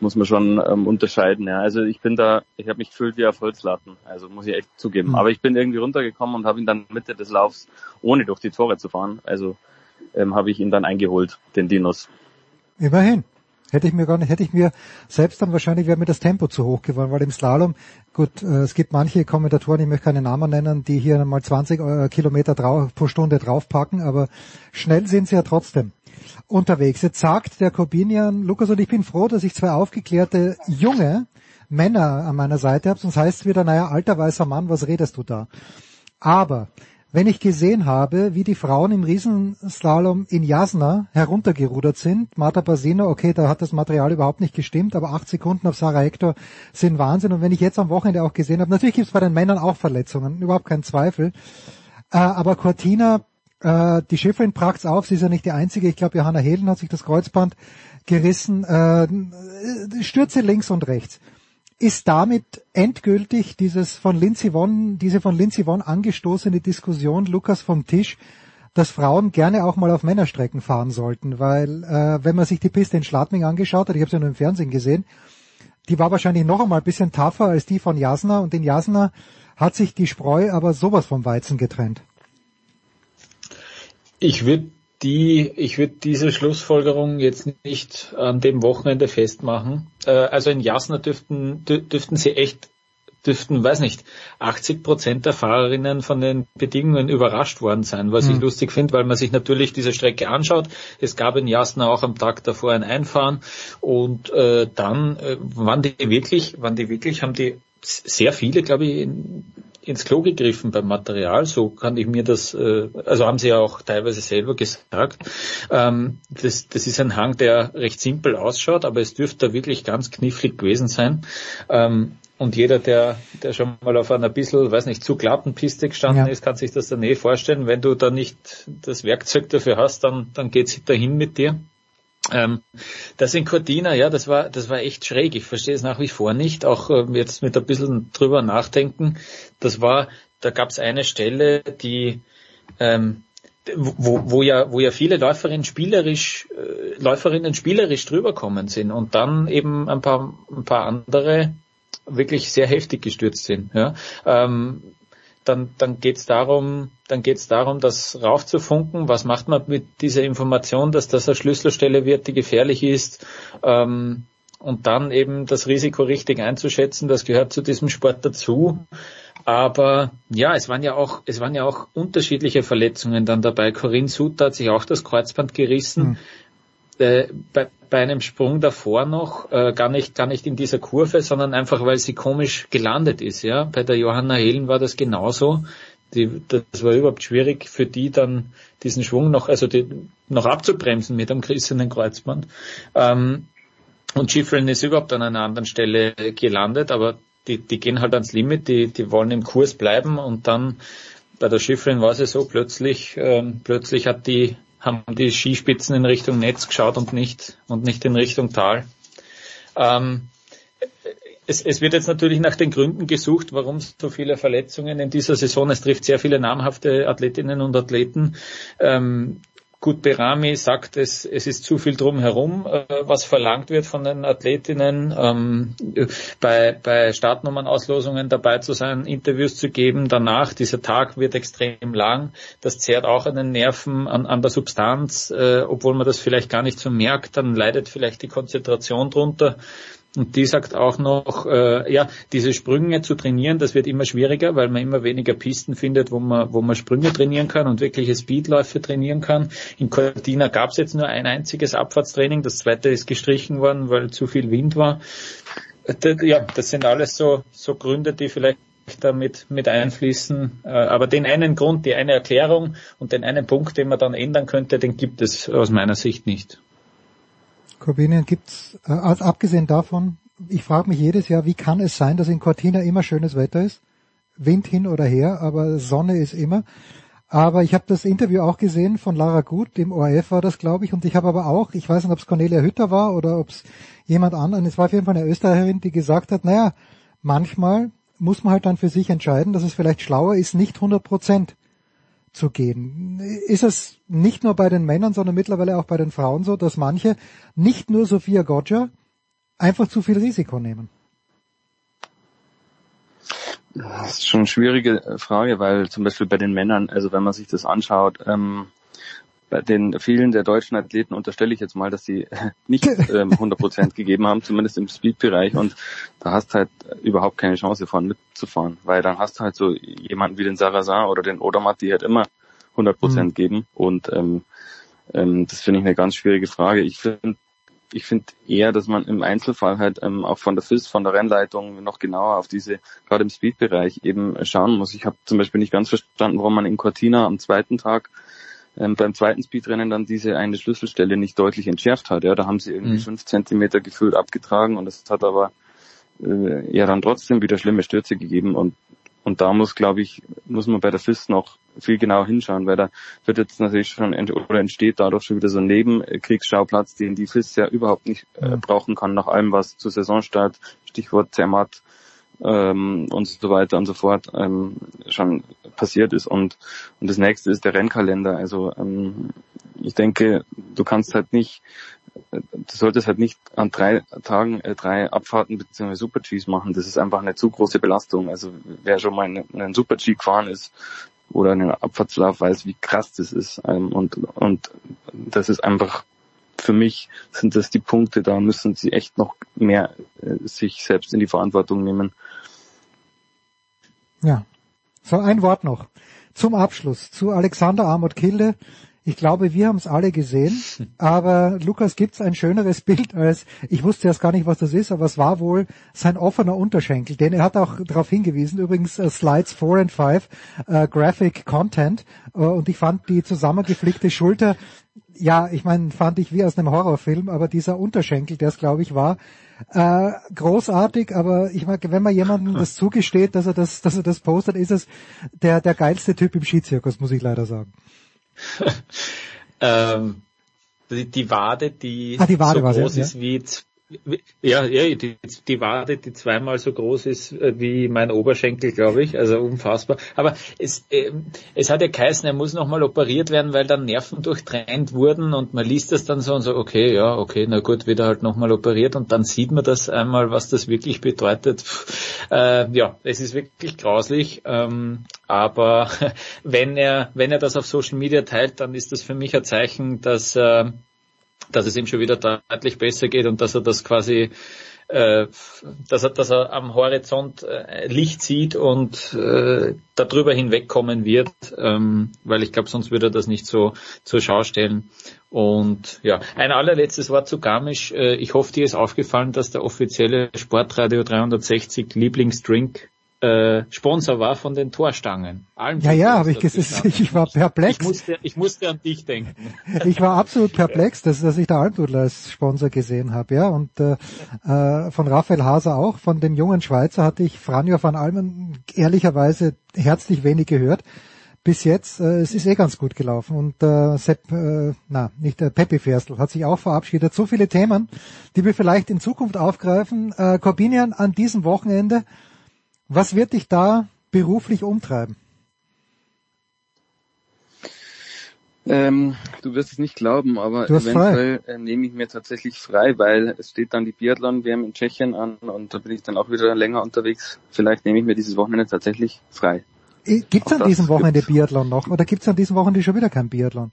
Speaker 28: muss man schon ähm, unterscheiden. Ja. Also ich bin da, ich habe mich gefühlt wie auf Holzlatten, also muss ich echt zugeben. Mhm. Aber ich bin irgendwie runtergekommen und habe ihn dann Mitte des Laufs, ohne durch die Tore zu fahren, also ähm, habe ich ihn dann eingeholt, den Dinos.
Speaker 4: Immerhin. Hätte ich mir gar nicht, hätte ich mir selbst dann wahrscheinlich wäre mir das Tempo zu hoch geworden, weil im Slalom, gut, äh, es gibt manche Kommentatoren, ich möchte keine Namen nennen, die hier mal 20 äh, Kilometer drauf, pro Stunde draufpacken, aber schnell sind sie ja trotzdem unterwegs. Jetzt sagt der Corbinian, Lukas, und ich bin froh, dass ich zwei aufgeklärte junge Männer an meiner Seite habe, sonst heißt es wieder, naja, alter weißer Mann, was redest du da? Aber wenn ich gesehen habe, wie die Frauen im Riesenslalom in Jasna heruntergerudert sind, Marta Basino, okay, da hat das Material überhaupt nicht gestimmt, aber acht Sekunden auf Sarah Hector sind Wahnsinn. Und wenn ich jetzt am Wochenende auch gesehen habe, natürlich gibt es bei den Männern auch Verletzungen, überhaupt kein Zweifel. Äh, aber Cortina, äh, die Schifferin bracht's auf, sie ist ja nicht die einzige. Ich glaube, Johanna Helen hat sich das Kreuzband gerissen. Äh, Stürze links und rechts ist damit endgültig dieses von Lindsay Vonn, diese von Lindsay Vonn angestoßene Diskussion, Lukas vom Tisch, dass Frauen gerne auch mal auf Männerstrecken fahren sollten, weil äh, wenn man sich die Piste in Schladming angeschaut hat, ich habe sie ja nur im Fernsehen gesehen, die war wahrscheinlich noch einmal ein bisschen tougher als die von Jasna und in Jasna hat sich die Spreu aber sowas vom Weizen getrennt.
Speaker 27: Ich würde die, ich würde diese Schlussfolgerung jetzt nicht an dem Wochenende festmachen. Äh, also in Jasna dürften, dürften sie echt, dürften, weiß nicht, 80 Prozent der Fahrerinnen von den Bedingungen überrascht worden sein, was mhm. ich lustig finde, weil man sich natürlich diese Strecke anschaut. Es gab in Jasna auch am Tag davor ein Einfahren und äh, dann äh, waren die wirklich, waren die wirklich, haben die sehr viele, glaube ich, in, ins Klo gegriffen beim Material, so kann ich mir das, äh, also haben sie ja auch teilweise selber gesagt. Ähm, das, das ist ein Hang, der recht simpel ausschaut, aber es dürfte da wirklich ganz knifflig gewesen sein. Ähm, und jeder, der, der schon mal auf einer bisschen, weiß nicht, zu glatten Piste gestanden ja. ist, kann sich das dann eh vorstellen. Wenn du da nicht das Werkzeug dafür hast, dann, dann geht's dahin mit dir. Ähm, das in Cortina, ja, das war, das war echt schräg. Ich verstehe es nach wie vor nicht. Auch äh, jetzt mit ein bisschen drüber nachdenken. Das war, da gab es eine Stelle, die, ähm, wo, wo ja, wo ja viele Läuferinnen spielerisch, äh, Läuferinnen spielerisch drüber kommen sind und dann eben ein paar, ein paar andere wirklich sehr heftig gestürzt sind. Ja. Ähm, dann, dann geht es darum, dann geht es darum, das raufzufunken. Was macht man mit dieser Information, dass das eine Schlüsselstelle wird, die gefährlich ist? Ähm, und dann eben das Risiko richtig einzuschätzen, das gehört zu diesem Sport dazu. Aber ja, es waren ja auch, es waren ja auch unterschiedliche Verletzungen dann dabei. Corinne Suter hat sich auch das Kreuzband gerissen. Mhm. Äh, bei, bei einem Sprung davor noch, äh, gar nicht, gar nicht in dieser Kurve, sondern einfach, weil sie komisch gelandet ist, ja. Bei der Johanna Helen war das genauso. Die, das war überhaupt schwierig für die dann diesen Schwung noch, also die, noch abzubremsen mit einem gerissenen Kreuzband. Ähm, und Schiffeln ist überhaupt an einer anderen Stelle gelandet, aber die, die gehen halt ans Limit, die, die wollen im Kurs bleiben und dann bei der Schifferin war es so, plötzlich, ähm, plötzlich hat die haben die Skispitzen in Richtung Netz geschaut und nicht, und nicht in Richtung Tal. Ähm, es, es, wird jetzt natürlich nach den Gründen gesucht, warum so viele Verletzungen in dieser Saison. Es trifft sehr viele namhafte Athletinnen und Athleten. Ähm, Gut, Berami sagt, es, es ist zu viel drumherum, äh, was verlangt wird von den Athletinnen, ähm, bei, bei Startnummernauslosungen dabei zu sein, Interviews zu geben. Danach, dieser Tag wird extrem lang. Das zehrt auch an den Nerven, an, an der Substanz, äh, obwohl man das vielleicht gar nicht so merkt. Dann leidet vielleicht die Konzentration drunter. Und die sagt auch noch, äh, ja, diese Sprünge zu trainieren, das wird immer schwieriger, weil man immer weniger Pisten findet, wo man, wo man Sprünge trainieren kann und wirkliche Speedläufe trainieren kann. In Cortina gab es jetzt nur ein einziges Abfahrtstraining, das zweite ist gestrichen worden, weil zu viel Wind war. Ja, das sind alles so, so Gründe, die vielleicht damit mit einfließen. Äh, aber den einen Grund, die eine Erklärung und den einen Punkt, den man dann ändern könnte, den gibt es aus meiner Sicht nicht.
Speaker 4: Corbinian gibt's, äh, abgesehen davon, ich frage mich jedes Jahr, wie kann es sein, dass in Cortina immer schönes Wetter ist? Wind hin oder her, aber Sonne ist immer. Aber ich habe das Interview auch gesehen von Lara Gut, dem ORF war das, glaube ich, und ich habe aber auch, ich weiß nicht, ob es Cornelia Hütter war oder ob es jemand anderen, es war auf jeden Fall eine Österreicherin, die gesagt hat, naja, manchmal muss man halt dann für sich entscheiden, dass es vielleicht schlauer ist, nicht 100 Prozent zu gehen. Ist es nicht nur bei den Männern, sondern mittlerweile auch bei den Frauen so, dass manche, nicht nur Sophia Goggia, einfach zu viel Risiko nehmen?
Speaker 28: Das ist schon eine schwierige Frage, weil zum Beispiel bei den Männern, also wenn man sich das anschaut, ähm, den vielen der deutschen Athleten unterstelle ich jetzt mal, dass sie nicht ähm, 100% gegeben haben, zumindest im Speed-Bereich und da hast halt überhaupt keine Chance von mitzufahren, weil dann hast du halt so jemanden wie den Sarazan oder den Odermatt, die halt immer 100% mhm. geben und ähm, ähm, das finde ich eine ganz schwierige Frage. Ich finde ich finde eher, dass man im Einzelfall halt ähm, auch von der FIS, von der Rennleitung noch genauer auf diese, gerade im Speed-Bereich eben schauen muss. Ich habe zum Beispiel nicht ganz verstanden, warum man in Cortina am zweiten Tag ähm, beim zweiten Speedrennen dann diese eine Schlüsselstelle nicht deutlich entschärft hat. Ja, da haben sie irgendwie mhm. fünf Zentimeter gefühlt abgetragen und es hat aber äh, ja dann trotzdem wieder schlimme Stürze gegeben und und da muss, glaube ich, muss man bei der FIS noch viel genauer hinschauen, weil da wird jetzt natürlich schon ent oder entsteht dadurch schon wieder so ein Nebenkriegsschauplatz, den die FIS ja überhaupt nicht äh, brauchen kann, nach allem, was zu Saisonstart, Stichwort Zermatt, ähm, und so weiter und so fort ähm, schon passiert ist. Und, und das nächste ist der Rennkalender. Also ähm, ich denke, du kannst halt nicht, du solltest halt nicht an drei Tagen äh, drei Abfahrten bzw. Super Gs machen. Das ist einfach eine zu große Belastung. Also wer schon mal einen, einen Super G gefahren ist, oder einen Abfahrtslauf weiß, wie krass das ist. Ähm, und, und das ist einfach für mich sind das die Punkte, da müssen sie echt noch mehr äh, sich selbst in die Verantwortung nehmen.
Speaker 4: Ja. So, ein Wort noch. Zum Abschluss. Zu Alexander Amott Kilde. Ich glaube, wir haben es alle gesehen, aber Lukas gibt's ein schöneres Bild als, ich wusste erst gar nicht, was das ist, aber es war wohl sein offener Unterschenkel, denn er hat auch darauf hingewiesen, übrigens uh, Slides 4 und 5, uh, Graphic Content, uh, und ich fand die zusammengeflickte Schulter, ja, ich meine, fand ich wie aus einem Horrorfilm, aber dieser Unterschenkel, der es glaube ich war, äh, großartig, aber ich meine, wenn man jemandem das zugesteht, dass er das, dass er das postet, ist es der, der geilste Typ im Skizirkus, muss ich leider sagen.
Speaker 27: ähm, die, die Wade, die,
Speaker 4: ah, die Wade
Speaker 27: so groß ja, ist wie ja, ja, die, die Wade, die zweimal so groß ist äh, wie mein Oberschenkel, glaube ich, also unfassbar. Aber es, äh, es hat ja geheißen, er muss nochmal operiert werden, weil dann Nerven durchtrennt wurden und man liest das dann so und so, okay, ja, okay, na gut, wieder halt nochmal operiert und dann sieht man das einmal, was das wirklich bedeutet. Äh, ja, es ist wirklich grauslich, ähm, aber wenn er, wenn er das auf Social Media teilt, dann ist das für mich ein Zeichen, dass äh, dass es ihm schon wieder deutlich besser geht und dass er das quasi äh, dass er, dass er am Horizont äh, Licht sieht und äh, darüber hinwegkommen wird, ähm, weil ich glaube, sonst würde er das nicht so zur Schau stellen. Und ja, ein allerletztes Wort zu Garmisch. Äh, ich hoffe, dir ist aufgefallen, dass der offizielle Sportradio 360 Lieblingsdrink äh, Sponsor war von den Torstangen.
Speaker 4: Allen ja, ja, habe ich gesehen. Ich war perplex.
Speaker 27: Ich musste, ich musste an dich denken.
Speaker 4: Ich war absolut perplex, dass, dass ich da Almdudler als Sponsor gesehen habe, ja. Und äh, äh, von Raphael Haser auch, von dem jungen Schweizer hatte ich Franjo van Almen ehrlicherweise herzlich wenig gehört. Bis jetzt, äh, es ist eh ganz gut gelaufen. Und äh, Sepp, äh, na, nicht der äh, Peppi Ferstl hat sich auch verabschiedet. So viele Themen, die wir vielleicht in Zukunft aufgreifen. Äh, Corbinian an diesem Wochenende was wird dich da beruflich umtreiben?
Speaker 28: Ähm, du wirst es nicht glauben, aber eventuell äh, nehme ich mir tatsächlich frei, weil es steht dann die Biathlon-WM in Tschechien an und da bin ich dann auch wieder länger unterwegs. Vielleicht nehme ich mir dieses Wochenende tatsächlich frei.
Speaker 4: Gibt es an diesem Wochenende Biathlon noch oder gibt es an diesem Wochenende schon wieder kein Biathlon?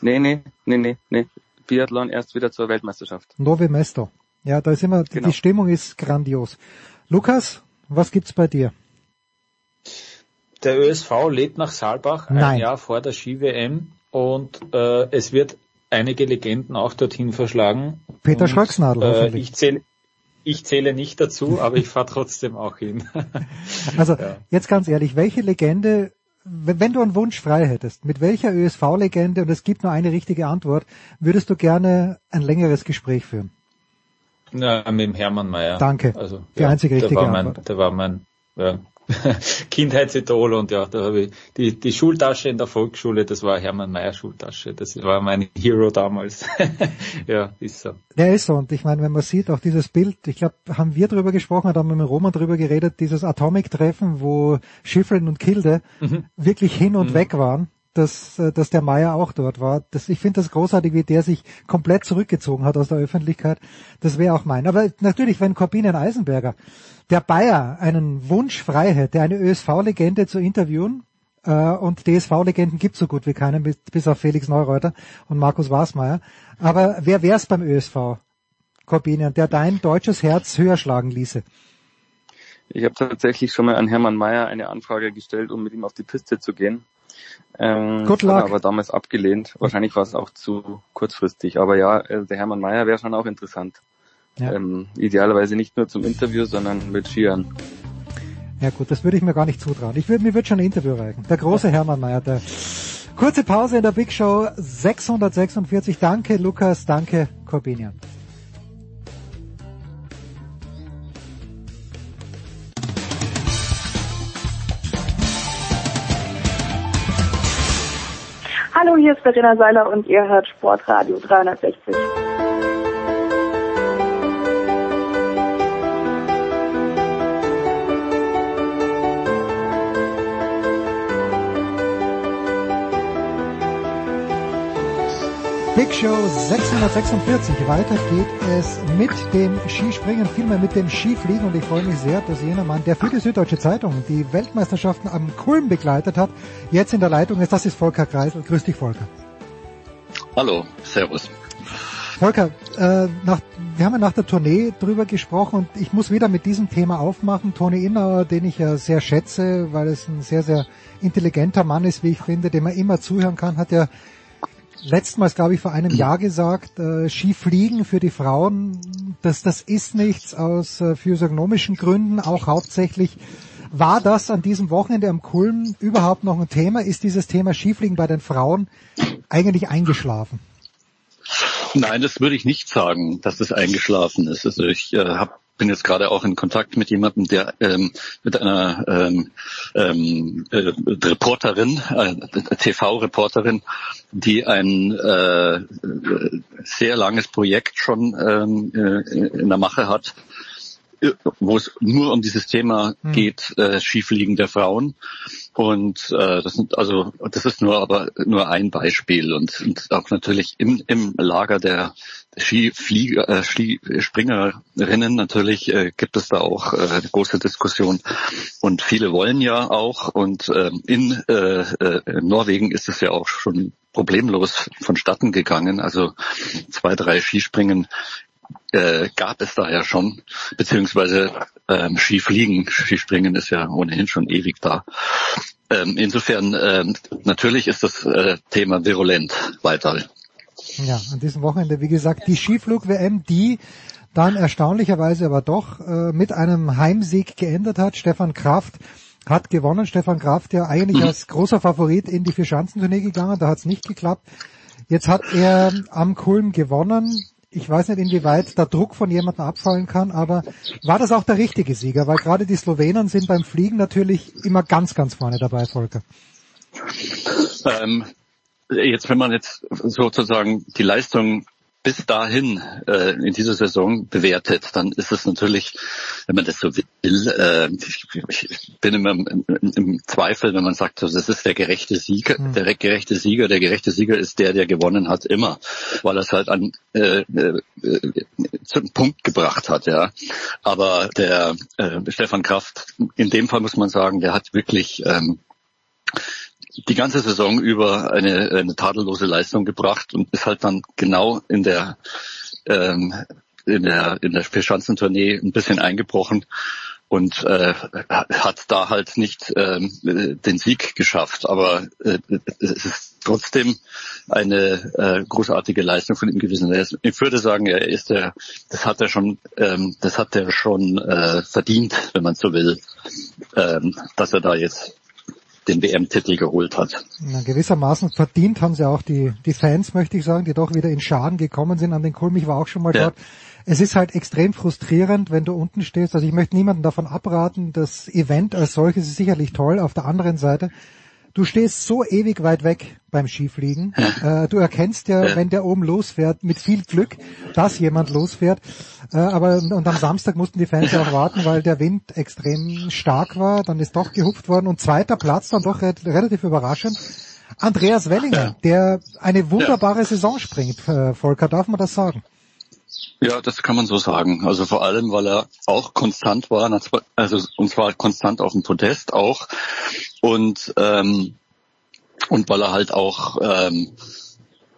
Speaker 28: Nee, nee, nee, nee, nee. Biathlon erst wieder zur Weltmeisterschaft.
Speaker 4: Nove Mesto. Ja, da ist immer, genau. die Stimmung ist grandios. Lukas, was gibt's bei dir?
Speaker 27: Der ÖSV lädt nach Saalbach ein Nein. Jahr vor der Ski-WM und äh, es wird einige Legenden auch dorthin verschlagen.
Speaker 4: Peter Schröcksnadel äh, hoffentlich.
Speaker 27: Ich zähle ich zähle nicht dazu, aber ich fahre trotzdem auch hin.
Speaker 4: also ja. jetzt ganz ehrlich, welche Legende, wenn du einen Wunsch frei hättest, mit welcher ÖSV-Legende, und es gibt nur eine richtige Antwort, würdest du gerne ein längeres Gespräch führen?
Speaker 27: Ja, mit dem Hermann Mayer.
Speaker 4: Danke. Also, die ja, einzige richtige
Speaker 27: der war
Speaker 4: Antwort.
Speaker 27: Mein, der war mein, ja, Kindheitsidol und ja, da habe ich die, die Schultasche in der Volksschule, das war Hermann Mayer Schultasche. Das war mein Hero damals. ja, ist so.
Speaker 4: Ja, ist so. Und ich meine, wenn man sieht, auch dieses Bild, ich glaube, haben wir drüber gesprochen, oder haben wir mit Roman drüber geredet, dieses Atomic-Treffen, wo Schiffrin und Kilde mhm. wirklich hin und mhm. weg waren dass, äh, dass der Meier auch dort war. Das, ich finde das großartig, wie der sich komplett zurückgezogen hat aus der Öffentlichkeit. Das wäre auch mein. Aber natürlich, wenn Corbinian Eisenberger, der Bayer, einen Wunsch frei hätte, eine ÖSV-Legende zu interviewen, äh, und DSV-Legenden gibt so gut wie keinen, bis, bis auf Felix Neureuter und Markus Wasmeier. Aber wer wär's beim ÖSV, Corbinian, der dein deutsches Herz höher schlagen ließe?
Speaker 28: Ich habe tatsächlich schon mal an Hermann Mayer eine Anfrage gestellt, um mit ihm auf die Piste zu gehen. Ähm, Good luck. aber damals abgelehnt. Wahrscheinlich war es auch zu kurzfristig. Aber ja, äh, der Hermann Mayer wäre schon auch interessant. Ja. Ähm, idealerweise nicht nur zum Interview, sondern mit Skiern.
Speaker 4: Ja gut, das würde ich mir gar nicht zutrauen. Ich würde, mir würde schon ein Interview reichen. Der große Hermann Mayer, der kurze Pause in der Big Show 646. Danke Lukas, danke Corbinian.
Speaker 29: Hallo, hier ist Verena Seiler und ihr hört Sportradio 360.
Speaker 4: Big Show 646. Weiter geht es mit dem Skispringen, vielmehr mit dem Skifliegen und ich freue mich sehr, dass jener Mann, der für die Süddeutsche Zeitung die Weltmeisterschaften am Kulm begleitet hat, jetzt in der Leitung ist. Das ist Volker Kreisel. Grüß dich, Volker.
Speaker 30: Hallo, Servus.
Speaker 4: Volker, äh, nach, wir haben ja nach der Tournee drüber gesprochen und ich muss wieder mit diesem Thema aufmachen. Toni Innauer, den ich ja sehr schätze, weil es ein sehr, sehr intelligenter Mann ist, wie ich finde, dem man immer zuhören kann, hat ja letztmals, glaube ich, vor einem Jahr gesagt, äh, Skifliegen für die Frauen, das, das ist nichts aus äh, physiognomischen Gründen, auch hauptsächlich. War das an diesem Wochenende am Kulm überhaupt noch ein Thema? Ist dieses Thema Skifliegen bei den Frauen eigentlich eingeschlafen?
Speaker 30: Nein, das würde ich nicht sagen, dass das eingeschlafen ist. Also ich äh, habe bin jetzt gerade auch in Kontakt mit jemandem, der ähm, mit einer ähm, ähm, äh, Reporterin, äh, TV-Reporterin, die ein äh, sehr langes Projekt schon ähm, äh, in der Mache hat, wo es nur um dieses Thema hm. geht, äh, Skifliegen der Frauen. Und äh, das sind also das ist nur aber nur ein Beispiel und, und auch natürlich im, im Lager der Skiflieger, äh, Skispringerinnen natürlich äh, gibt es da auch äh, große Diskussion und viele wollen ja auch und äh, in, äh, äh, Norwegen ist es ja auch schon problemlos vonstatten gegangen. Also zwei, drei Skispringen äh, gab es da ja schon, beziehungsweise ähm, Skifliegen, Skispringen ist ja ohnehin schon ewig da. Ähm, insofern ähm, natürlich ist das äh, Thema virulent weiter.
Speaker 4: Ja, an diesem Wochenende, wie gesagt, die Skiflug-WM, die dann erstaunlicherweise aber doch äh, mit einem Heimsieg geändert hat. Stefan Kraft hat gewonnen. Stefan Kraft ja eigentlich als großer Favorit in die Vierschanzentournee gegangen, da hat es nicht geklappt. Jetzt hat er am Kulm gewonnen ich weiß nicht, inwieweit der Druck von jemandem abfallen kann, aber war das auch der richtige Sieger? Weil gerade die Slowenen sind beim Fliegen natürlich immer ganz, ganz vorne dabei, Volker.
Speaker 30: Ähm, jetzt, wenn man jetzt sozusagen die Leistung bis dahin äh, in dieser Saison bewertet, dann ist es natürlich, wenn man das so will, äh, ich, ich bin immer im, im, im, Zweifel, wenn man sagt, das ist der gerechte Sieger, mhm. der gerechte Sieger, der gerechte Sieger ist der, der gewonnen hat, immer, weil er es halt an äh, äh, zum Punkt gebracht hat, ja. Aber der äh, Stefan Kraft, in dem Fall muss man sagen, der hat wirklich ähm, die ganze Saison über eine, eine tadellose Leistung gebracht und ist halt dann genau in der ähm, in der in der Vierschanzentournee ein bisschen eingebrochen und äh, hat da halt nicht ähm, den Sieg geschafft. Aber äh, es ist trotzdem eine äh, großartige Leistung von ihm gewesen. Ich würde sagen, er ist der, das hat er schon, ähm, das hat er schon äh, verdient, wenn man so will, ähm, dass er da jetzt den WM-Titel geholt hat.
Speaker 4: Na, gewissermaßen verdient haben sie auch die, die Fans, möchte ich sagen, die doch wieder in Schaden gekommen sind an den Kulm. Ich war auch schon mal ja. dort. Es ist halt extrem frustrierend, wenn du unten stehst. Also ich möchte niemanden davon abraten. Das Event als solches ist sicherlich toll. Auf der anderen Seite du stehst so ewig weit weg beim Skifliegen. Äh, du erkennst ja, ja, wenn der oben losfährt, mit viel Glück, dass jemand losfährt. Äh, aber und am Samstag mussten die Fans ja auch warten, weil der Wind extrem stark war. Dann ist doch gehupft worden und zweiter Platz dann doch re relativ überraschend. Andreas Wellinger, der eine wunderbare Saison springt. Äh, Volker, darf man das sagen?
Speaker 30: Ja, das kann man so sagen. Also vor allem, weil er auch konstant war, also und zwar konstant auf dem Podest auch und ähm, und weil er halt auch ähm,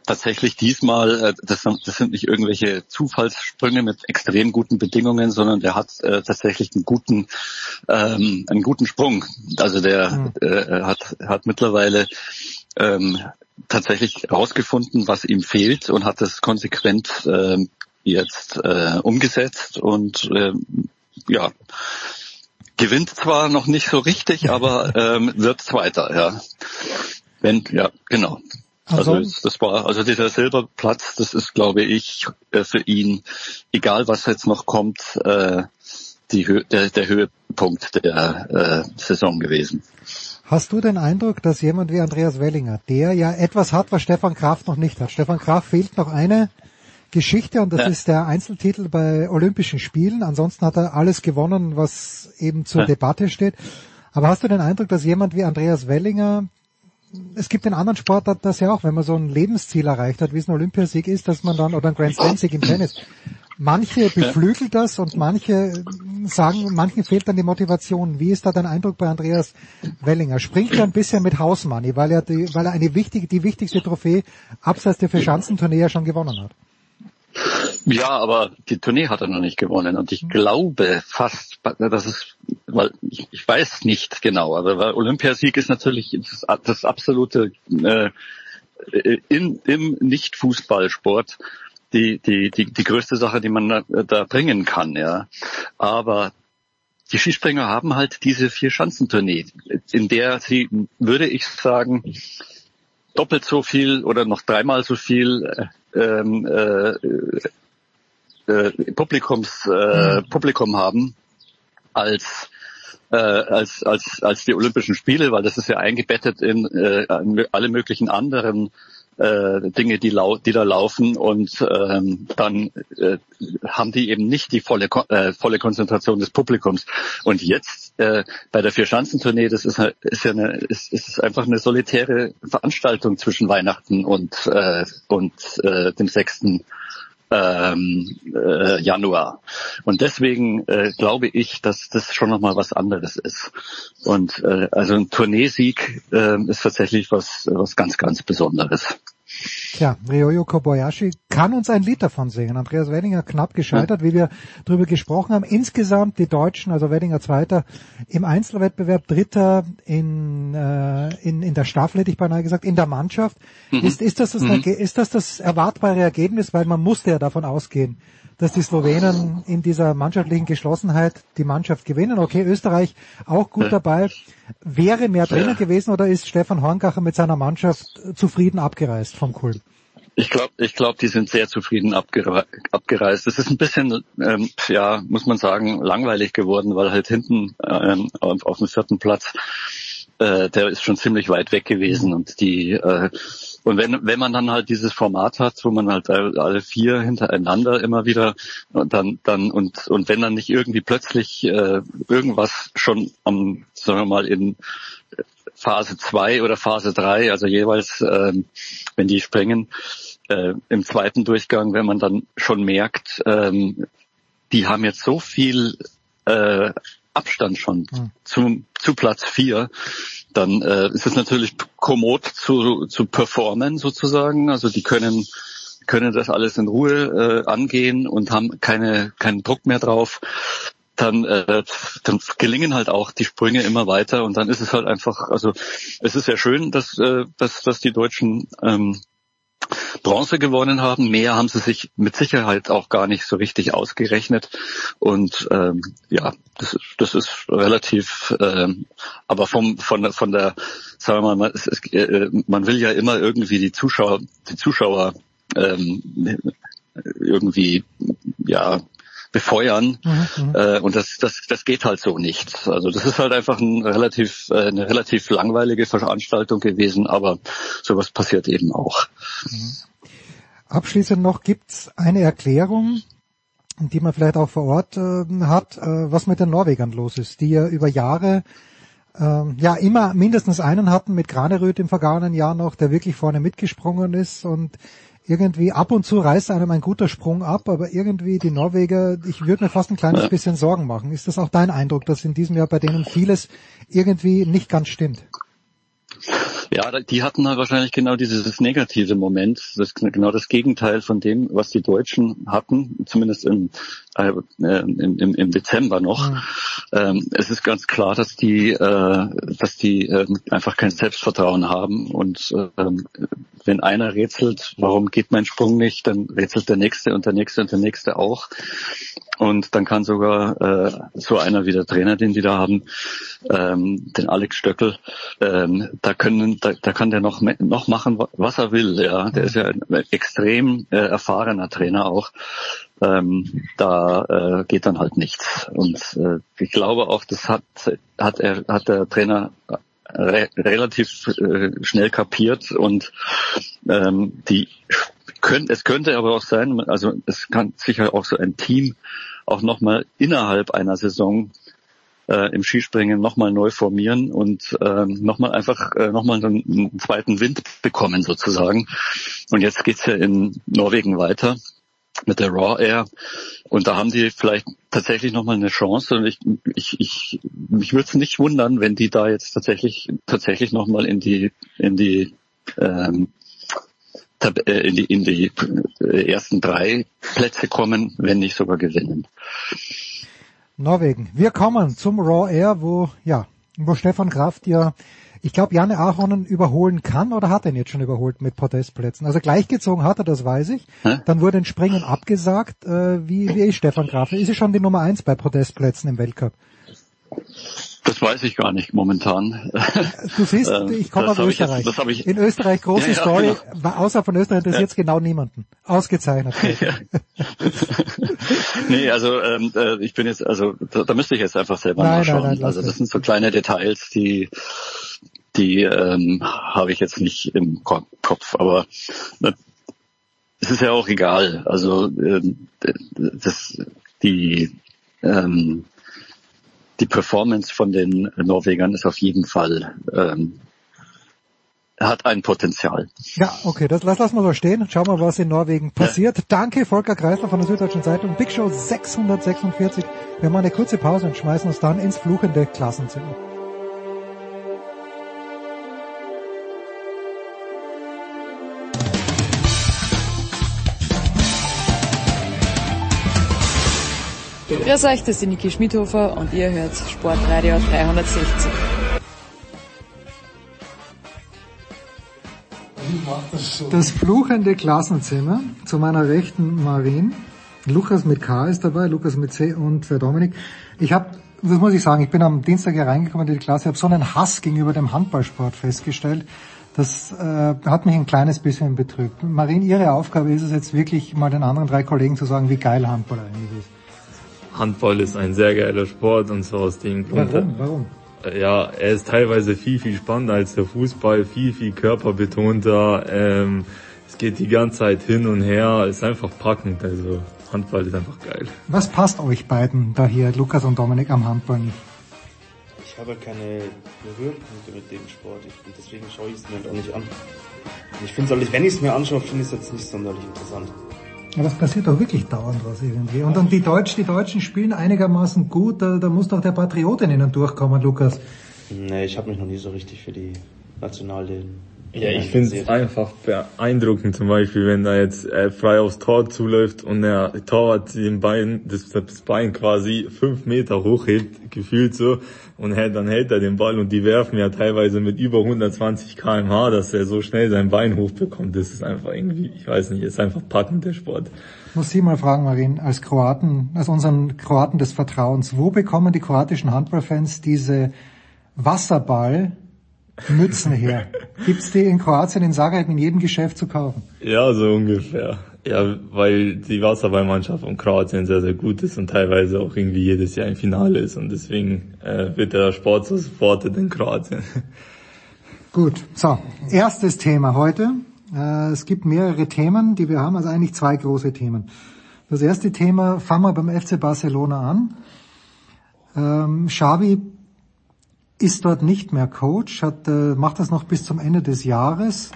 Speaker 30: tatsächlich diesmal, äh, das, das sind nicht irgendwelche Zufallssprünge mit extrem guten Bedingungen, sondern der hat äh, tatsächlich einen guten, ähm, einen guten Sprung. Also der mhm. äh, hat, hat mittlerweile ähm, tatsächlich herausgefunden, was ihm fehlt und hat das konsequent ähm, jetzt äh, umgesetzt und äh, ja, gewinnt zwar noch nicht so richtig, aber ähm, wird Zweiter, ja. Wenn, ja, genau. Also, also das war, also dieser Silberplatz, das ist, glaube ich, äh, für ihn, egal was jetzt noch kommt, äh, die Hö der, der Höhepunkt der äh, Saison gewesen.
Speaker 4: Hast du den Eindruck, dass jemand wie Andreas Wellinger, der ja etwas hat, was Stefan Kraft noch nicht hat, Stefan Kraft fehlt noch eine Geschichte und das ja. ist der Einzeltitel bei Olympischen Spielen. Ansonsten hat er alles gewonnen, was eben zur ja. Debatte steht. Aber hast du den Eindruck, dass jemand wie Andreas Wellinger, es gibt in anderen Sportarten das ja auch, wenn man so ein Lebensziel erreicht hat, wie es ein Olympiasieg ist, dass man dann, oder ein Grand Slam Sieg im Tennis, manche beflügelt das und manche sagen, manchen fehlt dann die Motivation. Wie ist da dein Eindruck bei Andreas Wellinger? Springt er ein bisschen mit House Money, weil er die, weil er eine wichtige, die wichtigste Trophäe abseits der Verschanzentournee ja schon gewonnen hat?
Speaker 30: Ja, aber die Tournee hat er noch nicht gewonnen und ich glaube fast, dass es, weil ich, ich weiß nicht genau, aber weil Olympiasieg ist natürlich das, das absolute äh, in, im Nicht-Fußballsport die, die, die, die größte Sache, die man da, da bringen kann, ja. Aber die Skispringer haben halt diese vier Schanzentournee, in der sie, würde ich sagen, doppelt so viel oder noch dreimal so viel äh, ähm, äh, äh, Publikums, äh, mhm. Publikum haben als äh, als als als die Olympischen Spiele, weil das ist ja eingebettet in äh, alle möglichen anderen äh, Dinge, die, lau die da laufen und ähm, dann äh, haben die eben nicht die volle, äh, volle Konzentration des Publikums. Und jetzt äh, bei der Vierschanzentournee, das ist, ist ja eine, ist, ist einfach eine solitäre Veranstaltung zwischen Weihnachten und, äh, und äh, dem 6. Ähm, äh, Januar. Und deswegen äh, glaube ich, dass das schon nochmal was anderes ist. Und äh, also ein Tourneesieg äh, ist tatsächlich was, was ganz, ganz Besonderes.
Speaker 4: Tja, Ryoyo Kobayashi kann uns ein Lied davon singen. Andreas Weddinger knapp gescheitert, ja. wie wir darüber gesprochen haben. Insgesamt die Deutschen, also Weddinger Zweiter im Einzelwettbewerb, Dritter in, äh, in, in der Staffel, hätte ich beinahe gesagt, in der Mannschaft. Mhm. Ist, ist, das das, mhm. ist das das erwartbare Ergebnis? Weil man musste ja davon ausgehen, dass die Slowenen in dieser mannschaftlichen Geschlossenheit die Mannschaft gewinnen. Okay, Österreich auch gut dabei. Wäre mehr drinnen gewesen oder ist Stefan Horngacher mit seiner Mannschaft zufrieden abgereist vom Kulm?
Speaker 30: Ich glaube, ich glaube, die sind sehr zufrieden abgereist. Es ist ein bisschen, ähm, ja, muss man sagen, langweilig geworden, weil halt hinten ähm, auf, auf dem vierten Platz, äh, der ist schon ziemlich weit weg gewesen und die äh, und wenn, wenn man dann halt dieses Format hat, wo man halt alle vier hintereinander immer wieder und dann, dann und, und wenn dann nicht irgendwie plötzlich äh, irgendwas schon am, sagen wir mal, in Phase zwei oder Phase drei, also jeweils, ähm, wenn die springen, äh, im zweiten Durchgang, wenn man dann schon merkt, ähm, die haben jetzt so viel äh, Abstand schon mhm. zu, zu Platz vier, dann äh, ist es natürlich kommod zu, zu performen sozusagen. Also die können können das alles in Ruhe äh, angehen und haben keine keinen Druck mehr drauf. Dann, äh, dann gelingen halt auch die Sprünge immer weiter und dann ist es halt einfach, also es ist sehr schön, dass, äh, dass, dass die Deutschen ähm, Bronze gewonnen haben. Mehr haben sie sich mit Sicherheit auch gar nicht so richtig ausgerechnet. Und ähm, ja, das, das ist relativ, ähm, aber vom von von der, sagen wir mal, es, es, äh, man will ja immer irgendwie die Zuschauer, die Zuschauer ähm, irgendwie ja befeuern mhm, mhm, äh, und das, das, das geht halt so nicht. Also das ist halt einfach ein relativ, äh, eine relativ langweilige Veranstaltung gewesen, aber sowas passiert eben auch. Mhm.
Speaker 4: Abschließend noch gibt's eine Erklärung, die man vielleicht auch vor Ort äh, hat, äh, was mit den Norwegern los ist, die ja über Jahre äh, ja immer mindestens einen hatten mit Graneröd im vergangenen Jahr noch, der wirklich vorne mitgesprungen ist und irgendwie ab und zu reißt einem ein guter Sprung ab, aber irgendwie die Norweger, ich würde mir fast ein kleines bisschen Sorgen machen. Ist das auch dein Eindruck, dass in diesem Jahr bei denen vieles irgendwie nicht ganz stimmt?
Speaker 30: Ja, die hatten halt wahrscheinlich genau dieses negative Moment, das genau das Gegenteil von dem, was die Deutschen hatten, zumindest im, äh, im, im, im Dezember noch. Mhm. Ähm, es ist ganz klar, dass die, äh, dass die äh, einfach kein Selbstvertrauen haben und äh, wenn einer rätselt, warum geht mein Sprung nicht, dann rätselt der nächste und der nächste und der nächste auch. Und dann kann sogar äh, so einer wie der Trainer, den die da haben, ähm, den Alex Stöckel, ähm, da können, da, da kann der noch noch machen, was er will. Ja, der ist ja ein extrem äh, erfahrener Trainer auch. Ähm, da äh, geht dann halt nichts. Und äh, ich glaube auch, das hat hat er hat der Trainer re relativ äh, schnell kapiert und ähm, die können, es könnte aber auch sein, also es kann sicher auch so ein Team auch nochmal innerhalb einer Saison äh, im Skispringen nochmal neu formieren und ähm, nochmal einfach äh, nochmal einen, einen zweiten Wind bekommen sozusagen. Und jetzt geht's ja in Norwegen weiter mit der Raw Air. Und da haben die vielleicht tatsächlich nochmal eine Chance. Und ich, ich, ich mich würde es nicht wundern, wenn die da jetzt tatsächlich tatsächlich nochmal in die in die ähm, äh, in die, in die äh, ersten drei Plätze kommen, wenn nicht sogar gewinnen.
Speaker 4: Norwegen. Wir kommen zum Raw Air, wo ja, wo Stefan Kraft ja ich glaube, Janne Ahonen überholen kann oder hat er ihn jetzt schon überholt mit Podestplätzen. Also gleichgezogen hat er, das weiß ich. Hä? Dann wurde ein Springen abgesagt. Äh, wie, wie ist Stefan Graf? Ist er schon die Nummer eins bei Podestplätzen im Weltcup?
Speaker 30: Das weiß ich gar nicht momentan.
Speaker 4: Du siehst, äh, ich komme aus Österreich. Jetzt, das ich, In Österreich große ja, ja, Story, genau. außer von Österreich interessiert es ja. genau niemanden. Ausgezeichnet.
Speaker 30: Nee, also ähm, äh, ich bin jetzt, also da, da müsste ich jetzt einfach selber nein, nachschauen. Nein, nein, also das sind so kleine Details, die die ähm, habe ich jetzt nicht im Kopf, aber äh, es ist ja auch egal. Also ähm, das, die ähm, die Performance von den Norwegern ist auf jeden Fall ähm, hat ein Potenzial.
Speaker 4: Ja, okay, das lass, lass mal so stehen. Schauen wir, was in Norwegen passiert. Ja. Danke, Volker Kreisler von der Süddeutschen Zeitung. Big Show 646. Wir machen eine kurze Pause und schmeißen uns dann ins fluchende Klassenzimmer.
Speaker 31: Grüß euch, das ist Niki Schmidhofer und ihr hört Sportradio 360.
Speaker 4: Das fluchende Klassenzimmer zu meiner rechten Marin. Lukas mit K ist dabei, Lukas mit C und für Dominik. Ich habe, das muss ich sagen, ich bin am Dienstag hier reingekommen in die Klasse, habe so einen Hass gegenüber dem Handballsport festgestellt. Das äh, hat mich ein kleines bisschen betrübt. Marin, Ihre Aufgabe ist es jetzt wirklich mal den anderen drei Kollegen zu sagen, wie geil Handball eigentlich ist.
Speaker 32: Handball ist ein sehr geiler Sport und zwar aus dem Grund.
Speaker 4: Warum? Warum?
Speaker 32: ja, er ist teilweise viel, viel spannender als der Fußball, viel, viel körperbetonter. Ähm, es geht die ganze Zeit hin und her, ist einfach packend. Also Handball ist einfach geil.
Speaker 4: Was passt euch beiden da hier, Lukas und Dominik, am Handball nicht?
Speaker 33: Ich habe keine Berührpunkte mit dem Sport. Ich, deswegen schaue ich es mir halt auch nicht an. ich finde es, wenn ich es mir anschaue, finde ich es jetzt nicht sonderlich interessant.
Speaker 4: Ja, das passiert doch wirklich dauernd was irgendwie. Und dann die Deutschen, die Deutschen spielen einigermaßen gut, da, da muss doch der Patriot in ihnen durchkommen, Lukas.
Speaker 33: Nee, ich habe mich noch nie so richtig für die nationale
Speaker 32: ja, ich finde es einfach beeindruckend, zum Beispiel, wenn da jetzt äh, frei aufs Tor zuläuft und der Torwart den Bein, das, das Bein quasi fünf Meter hochhebt, gefühlt so, und hält, dann hält er den Ball und die werfen ja teilweise mit über 120 kmh, dass er so schnell sein Bein hochbekommt. Das ist einfach irgendwie, ich weiß nicht, ist einfach packend, der Sport.
Speaker 4: Ich muss Sie mal fragen, Marin, als Kroaten, als unseren Kroaten des Vertrauens, wo bekommen die kroatischen Handballfans diese Wasserball Mützen her. Gibt's die in Kroatien in Zagreb in jedem Geschäft zu kaufen?
Speaker 32: Ja, so ungefähr. Ja, weil die Wasserballmannschaft von Kroatien sehr, sehr gut ist und teilweise auch irgendwie jedes Jahr im Finale ist und deswegen äh, wird der Sport so supportet in Kroatien.
Speaker 4: Gut, so, erstes Thema heute. Äh, es gibt mehrere Themen, die wir haben, also eigentlich zwei große Themen. Das erste Thema fangen wir beim FC Barcelona an. Ähm, Xavi ist dort nicht mehr Coach, hat, äh, macht das noch bis zum Ende des Jahres.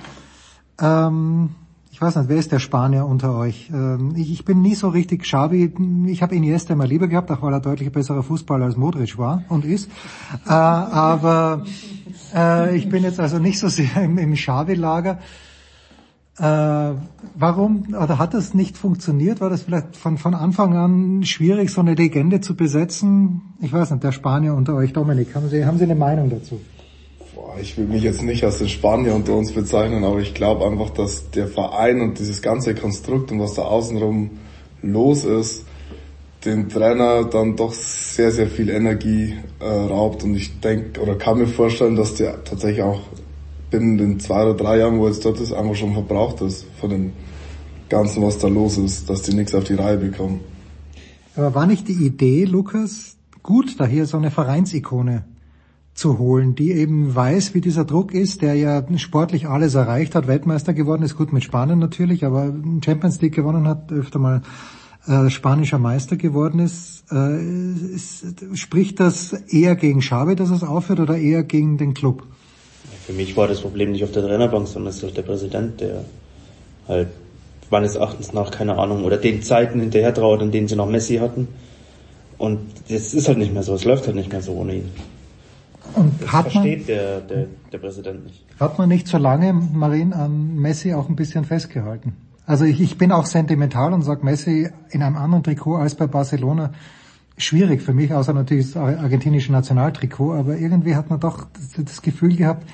Speaker 4: Ähm, ich weiß nicht, wer ist der Spanier unter euch? Ähm, ich, ich, bin nie so richtig Xavi. Ich habe Iniesta immer lieber gehabt, auch weil er deutlich besserer Fußballer als Modric war und ist. Äh, aber äh, ich bin jetzt also nicht so sehr im, im Xavi-Lager. Äh, warum oder hat das nicht funktioniert? War das vielleicht von, von Anfang an schwierig, so eine Legende zu besetzen? Ich weiß nicht, der Spanier unter euch, Dominik, haben Sie, haben Sie eine Meinung dazu?
Speaker 34: Boah, ich will mich jetzt nicht als den Spanier unter uns bezeichnen, aber ich glaube einfach, dass der Verein und dieses ganze Konstrukt und was da außenrum los ist, den Trainer dann doch sehr, sehr viel Energie äh, raubt und ich denke oder kann mir vorstellen, dass der tatsächlich auch binnen den zwei oder drei Jahren, wo jetzt dort ist, einfach schon verbraucht ist von dem Ganzen, was da los ist, dass die nichts auf die Reihe bekommen.
Speaker 4: Aber war nicht die Idee, Lukas, gut, da hier so eine Vereinsikone zu holen, die eben weiß, wie dieser Druck ist, der ja sportlich alles erreicht hat, Weltmeister geworden ist, gut mit Spanien natürlich, aber Champions League gewonnen hat, öfter mal äh, spanischer Meister geworden ist, äh, ist, spricht das eher gegen Xavi, dass es aufhört, oder eher gegen den Club?
Speaker 33: Für mich war das Problem nicht auf der Trainerbank, sondern es ist der Präsident, der halt meines Erachtens nach, keine Ahnung, oder den Zeiten hinterher trauert, in denen sie noch Messi hatten. Und es ist halt nicht mehr so, es läuft halt nicht mehr so ohne ihn.
Speaker 4: Und
Speaker 33: das
Speaker 4: hat
Speaker 33: versteht
Speaker 4: man,
Speaker 33: der, der, der Präsident nicht.
Speaker 4: Hat man nicht so lange, Marin, an Messi auch ein bisschen festgehalten? Also ich, ich bin auch sentimental und sage Messi in einem anderen Trikot als bei Barcelona schwierig für mich, außer natürlich das argentinische Nationaltrikot, aber irgendwie hat man doch das, das Gefühl gehabt,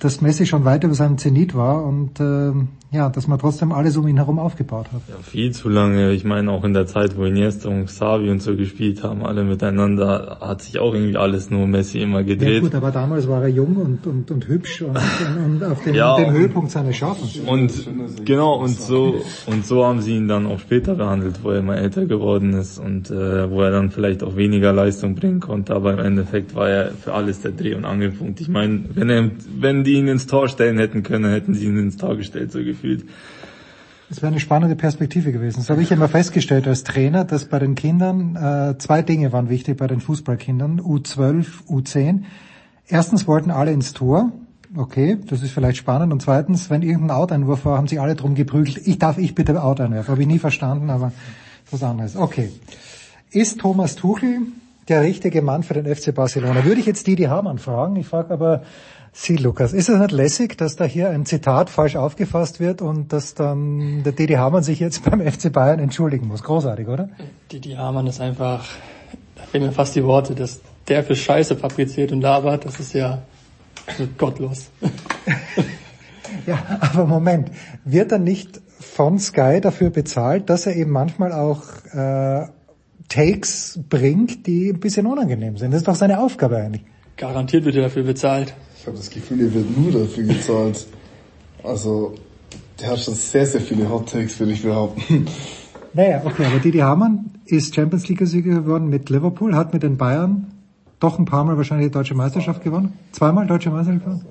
Speaker 4: dass Messi schon weit über seinem Zenit war und äh, ja, dass man trotzdem alles um ihn herum aufgebaut hat.
Speaker 32: Ja, viel zu lange. Ich meine auch in der Zeit, wo Iniesta und Xavi und so gespielt haben, alle miteinander, hat sich auch irgendwie alles nur Messi immer gedreht. Ja
Speaker 4: gut, aber damals war er jung und, und, und hübsch und, und, auf dem, ja, dem Höhepunkt seines Schaffens.
Speaker 32: Und genau, und so und so haben sie ihn dann auch später behandelt, wo er immer älter geworden ist und äh, wo er dann vielleicht auch weniger Leistung bringen konnte, aber im Endeffekt war er für alles der Dreh- und Angelpunkt. Ich meine, wenn er, wenn die ihn ins Tor stellen hätten können, hätten sie ihn ins Tor gestellt, so gefühlt.
Speaker 4: Das wäre eine spannende Perspektive gewesen. Das habe ich immer festgestellt als Trainer, dass bei den Kindern äh, zwei Dinge waren wichtig bei den Fußballkindern, U12, U10. Erstens wollten alle ins Tor. Okay, das ist vielleicht spannend. Und zweitens, wenn irgendein Out-Einwurf war, haben sie alle drum geprügelt. Ich darf ich bitte Out einwerfen. Habe ich nie verstanden, aber was anderes. Okay. Ist Thomas Tuchel der richtige Mann für den FC Barcelona? Würde ich jetzt Didi Hamann fragen. Ich frage aber Sie, Lukas, ist es nicht lässig, dass da hier ein Zitat falsch aufgefasst wird und dass dann der Didi Hamann sich jetzt beim FC Bayern entschuldigen muss? Großartig, oder?
Speaker 26: Didi Hamann ist einfach, da fehlen mir fast die Worte, dass der für Scheiße fabriziert und labert, das ist ja gottlos.
Speaker 4: ja, aber Moment, wird er nicht von Sky dafür bezahlt, dass er eben manchmal auch äh, Takes bringt, die ein bisschen unangenehm sind? Das ist doch seine Aufgabe eigentlich.
Speaker 26: Garantiert wird er dafür bezahlt
Speaker 34: habe das Gefühl, er wird nur dafür gezahlt. Also, der hat schon sehr, sehr viele Hot Takes, würde ich behaupten.
Speaker 4: Naja, okay, aber Didi Hamann ist Champions League-Sieger geworden mit Liverpool, hat mit den Bayern doch ein paar Mal wahrscheinlich die deutsche Meisterschaft gewonnen. Zweimal deutsche Meisterschaft gewonnen.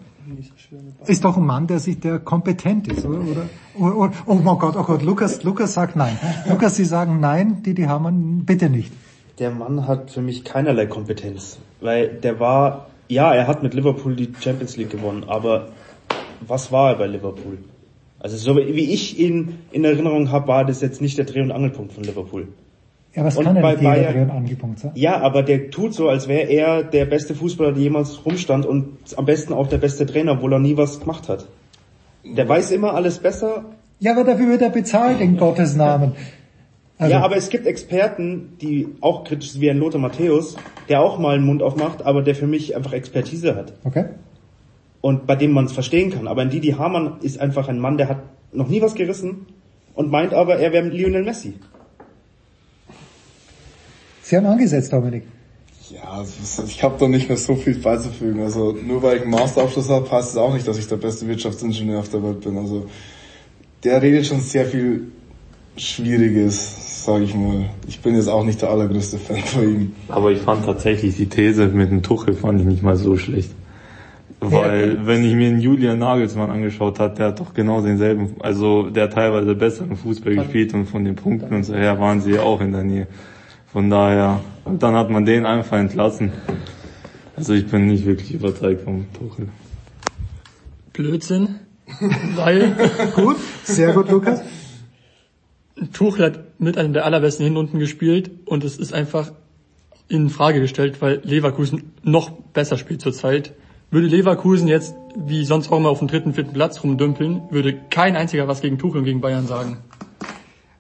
Speaker 4: Ist doch ein Mann, der sich, der kompetent ist, oder? oder, oder, oder oh mein Gott, oh Gott, Lukas, Lukas sagt nein. Lukas, Sie sagen nein, die haben bitte nicht.
Speaker 33: Der Mann hat für mich keinerlei Kompetenz, weil der war, ja, er hat mit Liverpool die Champions League gewonnen, aber was war er bei Liverpool? Also so wie ich ihn in Erinnerung habe, war das jetzt nicht der Dreh- und Angelpunkt von Liverpool.
Speaker 4: Ja, was
Speaker 33: Und
Speaker 4: kann
Speaker 33: bei
Speaker 4: denn jeder
Speaker 33: Bayern-
Speaker 4: Dreh- und Angelpunkt sein?
Speaker 33: Ja, aber der tut so, als wäre er der beste Fußballer, der jemals rumstand und am besten auch der beste Trainer, obwohl er nie was gemacht hat. Der weiß immer alles besser.
Speaker 4: Ja, aber dafür wird er bezahlt, in Gottes Namen. Also-
Speaker 33: ja, aber es gibt Experten, die auch kritisch sind, wie ein Lothar Matthäus, der auch mal einen Mund aufmacht, aber der für mich einfach Expertise hat.
Speaker 4: Okay.
Speaker 33: Und bei dem man es verstehen kann. Aber ein Didi Hamann ist einfach ein Mann, der hat noch nie was gerissen und meint aber, er wäre Lionel Messi.
Speaker 4: Sie haben angesetzt, Dominik.
Speaker 34: Ja, ich habe da nicht mehr so viel beizufügen. Also nur weil ich einen Masterabschluss habe, heißt es auch nicht, dass ich der beste Wirtschaftsingenieur auf der Welt bin. Also der redet schon sehr viel Schwieriges, sage ich mal. Ich bin jetzt auch nicht der allergrößte Fan von ihm.
Speaker 32: Aber ich fand tatsächlich die These mit dem Tuchel fand ich nicht mal so schlecht. Weil, wenn ich mir den Julian Nagelsmann angeschaut hat, der hat doch genau denselben, also der hat teilweise besseren Fußball gespielt und von den Punkten und so her waren sie ja auch in der Nähe. Von daher, und dann hat man den einfach entlassen. Also ich bin nicht wirklich überzeugt vom Tuchel.
Speaker 26: Blödsinn. Weil.
Speaker 4: gut, sehr gut, Lukas.
Speaker 26: Tuchel hat mit einem der allerbesten Hinrunden gespielt und es ist einfach in Frage gestellt, weil Leverkusen noch besser spielt zurzeit. Würde Leverkusen jetzt wie sonst auch immer auf dem dritten, vierten Platz rumdümpeln, würde kein einziger was gegen Tuchel und gegen Bayern sagen.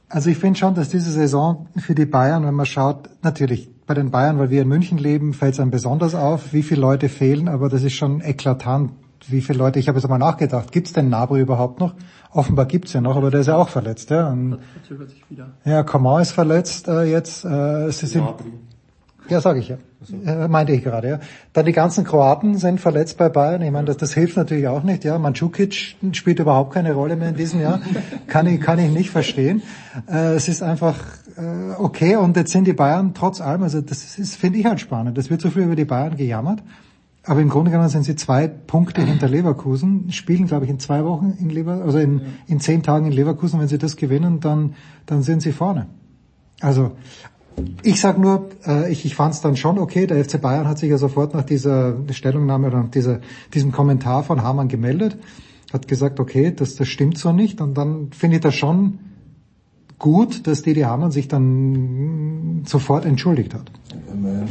Speaker 4: Also ich finde schon, dass diese Saison für die Bayern, wenn man schaut, natürlich bei den Bayern, weil wir in München leben, fällt es einem besonders auf, wie viele Leute fehlen, aber das ist schon eklatant, wie viele Leute, ich habe jetzt einmal nachgedacht, gibt's denn Nabri überhaupt noch? Offenbar gibt's ja noch, aber der ist ja auch verletzt. Ja, und,
Speaker 26: Verzögert sich wieder.
Speaker 4: ja Coman ist verletzt äh, jetzt. Äh, sie sind, ja, sage ich ja. Äh, meinte ich gerade, ja. Dann die ganzen Kroaten sind verletzt bei Bayern. Ich meine, das, das hilft natürlich auch nicht. Ja, Mandzukic spielt überhaupt keine Rolle mehr in diesem Jahr. kann ich, kann ich nicht verstehen. Äh, es ist einfach äh, okay. Und jetzt sind die Bayern trotz allem, also das ist, finde ich halt spannend. Das wird so viel über die Bayern gejammert. Aber im Grunde genommen sind sie zwei Punkte hinter Leverkusen, spielen, glaube ich, in zwei Wochen in Lever, also in, in zehn Tagen in Leverkusen. Wenn sie das gewinnen, dann, dann sind sie vorne. Also, ich sag nur, äh, ich, ich fand es dann schon okay. Der FC Bayern hat sich ja sofort nach dieser Stellungnahme oder nach dieser, diesem Kommentar von Hamann gemeldet, hat gesagt, okay, das, das stimmt so nicht. Und dann finde ich das schon gut, dass Didi Hamann sich dann sofort entschuldigt hat.
Speaker 34: Immerhin.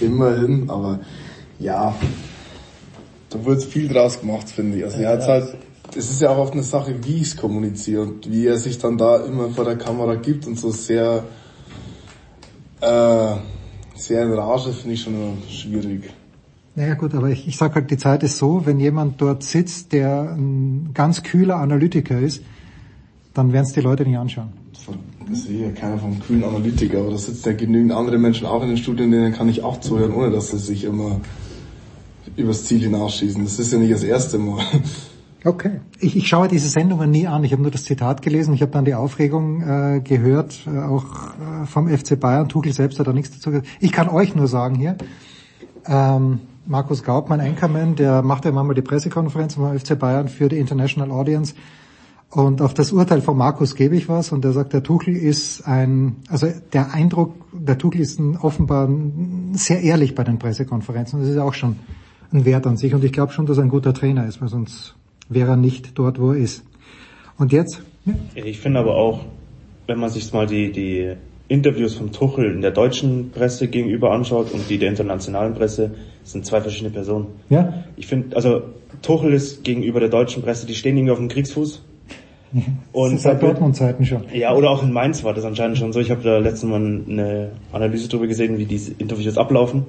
Speaker 34: Immerhin, aber ja, da wird viel draus gemacht, finde ich. Also er hat halt, es ist ja auch oft eine Sache, wie ich es kommuniziere und wie er sich dann da immer vor der Kamera gibt und so sehr, äh, sehr in Rage finde ich schon schwierig.
Speaker 4: Naja gut, aber ich, ich sage halt, die Zeit ist so, wenn jemand dort sitzt, der ein ganz kühler Analytiker ist, dann werden es die Leute nicht anschauen.
Speaker 34: Das ist ja keiner vom kühlen Analytiker, aber da sitzen ja genügend andere Menschen auch in den Studien, denen kann ich auch zuhören, ohne dass sie sich immer übers Ziel hinausschießen. Das ist ja nicht das erste Mal.
Speaker 4: Okay. Ich, ich schaue diese Sendungen nie an. Ich habe nur das Zitat gelesen. Ich habe dann die Aufregung äh, gehört, äh, auch äh, vom FC Bayern. Tuchel selbst hat da nichts dazu gesagt. Ich kann euch nur sagen hier, ähm, Markus Gaub, mein Anchorman, der macht ja immer mal die Pressekonferenz vom FC Bayern für die International Audience. Und auf das Urteil von Markus gebe ich was und der sagt, der Tuchel ist ein, also der Eindruck, der Tuchel ist offenbar sehr ehrlich bei den Pressekonferenzen. Das ist ja auch schon ein Wert an sich und ich glaube schon, dass er ein guter Trainer ist, weil sonst wäre er nicht dort, wo er ist. Und jetzt? Ja.
Speaker 33: Ich finde aber auch, wenn man sich mal die, die Interviews von Tuchel in der deutschen Presse gegenüber anschaut und die der internationalen Presse, sind zwei verschiedene Personen.
Speaker 4: Ja?
Speaker 33: Ich finde, also Tuchel ist gegenüber der deutschen Presse, die stehen irgendwie auf dem Kriegsfuß.
Speaker 4: Und seit Dortmund-Zeiten schon.
Speaker 33: Ja, oder auch in Mainz war das anscheinend schon so. Ich habe da letztes Mal eine Analyse drüber gesehen, wie diese Interviews ablaufen.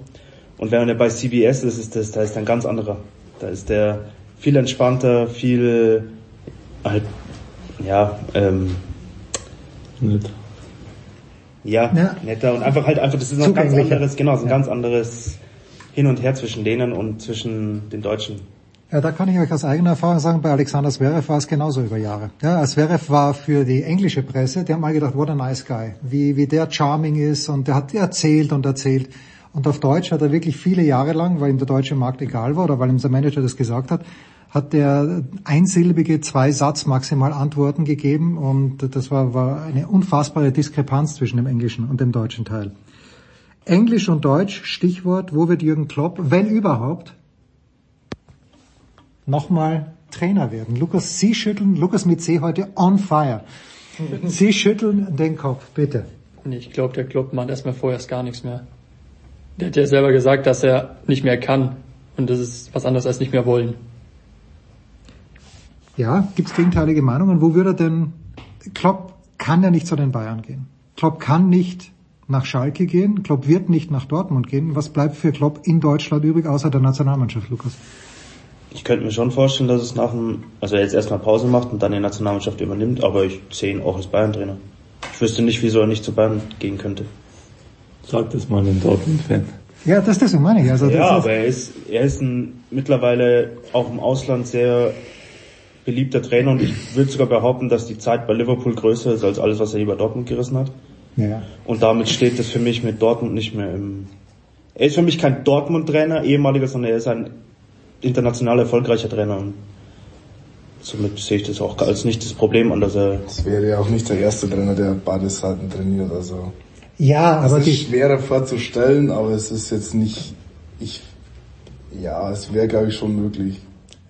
Speaker 33: Und wenn man bei CBS ist, ist das, da ist ein ganz anderer. Da ist der viel entspannter, viel halt, ja, ähm,
Speaker 32: Nett.
Speaker 33: Ja,
Speaker 4: Ja.
Speaker 33: netter und einfach halt einfach, das ist ein ganz anderes, genau, so ein
Speaker 4: Ja.
Speaker 33: ganz anderes Hin und Her zwischen denen und zwischen den Deutschen.
Speaker 4: Ja, da kann ich euch aus eigener Erfahrung sagen, bei Alexander Zverev war es genauso über Jahre. Ja, Zverev war für die englische Presse, die haben mal gedacht, what a nice guy, wie, wie der charming ist und der hat erzählt und erzählt. Und auf Deutsch hat er wirklich viele Jahre lang, weil ihm der deutsche Markt egal war oder weil ihm sein Manager das gesagt hat, hat er einsilbige zwei Satz maximal Antworten gegeben und das war, war eine unfassbare Diskrepanz zwischen dem englischen und dem deutschen Teil. Englisch und Deutsch, Stichwort, wo wird Jürgen Klopp, wenn überhaupt, nochmal Trainer werden? Lukas, Sie schütteln, Lukas mit C heute on fire. Sie schütteln den Kopf, bitte.
Speaker 26: Ich glaube, der Klopp macht erstmal vorerst gar nichts mehr. Der hat ja selber gesagt, dass er nicht mehr kann. Und das ist was anderes als nicht mehr wollen.
Speaker 4: Ja, gibt's gegenteilige Meinungen? Wo würde er denn, Klopp kann ja nicht zu den Bayern gehen. Klopp kann nicht nach Schalke gehen. Klopp wird nicht nach Dortmund gehen. Was bleibt für Klopp in Deutschland übrig, außer der Nationalmannschaft, Lukas?
Speaker 33: Ich könnte mir schon vorstellen, dass es nach dem, also er jetzt erstmal Pause macht und dann die Nationalmannschaft übernimmt, aber ich sehe ihn auch als Bayern-Trainer. Ich wüsste nicht, wieso er nicht zu Bayern gehen könnte.
Speaker 32: Sag das mal einem Dortmund-Fan.
Speaker 4: Ja, das, das meine ich. Also,
Speaker 33: ja,
Speaker 4: das
Speaker 33: aber er ist, er ist ein mittlerweile auch im Ausland sehr beliebter Trainer und ich würde sogar behaupten, dass die Zeit bei Liverpool größer ist als alles, was er hier bei Dortmund gerissen hat.
Speaker 4: Ja.
Speaker 33: Und damit steht es für mich mit Dortmund nicht mehr im. Er ist für mich kein Dortmund-Trainer, ehemaliger, sondern er ist ein international erfolgreicher Trainer. Und somit sehe ich das auch als nicht das Problem an, dass er.
Speaker 34: Es wäre ja auch nicht der erste Trainer, der beide Seiten trainiert, also.
Speaker 4: Ja, aber
Speaker 34: es
Speaker 4: die,
Speaker 34: ist schwerer vorzustellen, aber es ist jetzt nicht, ich, ja, es wäre glaube ich schon möglich.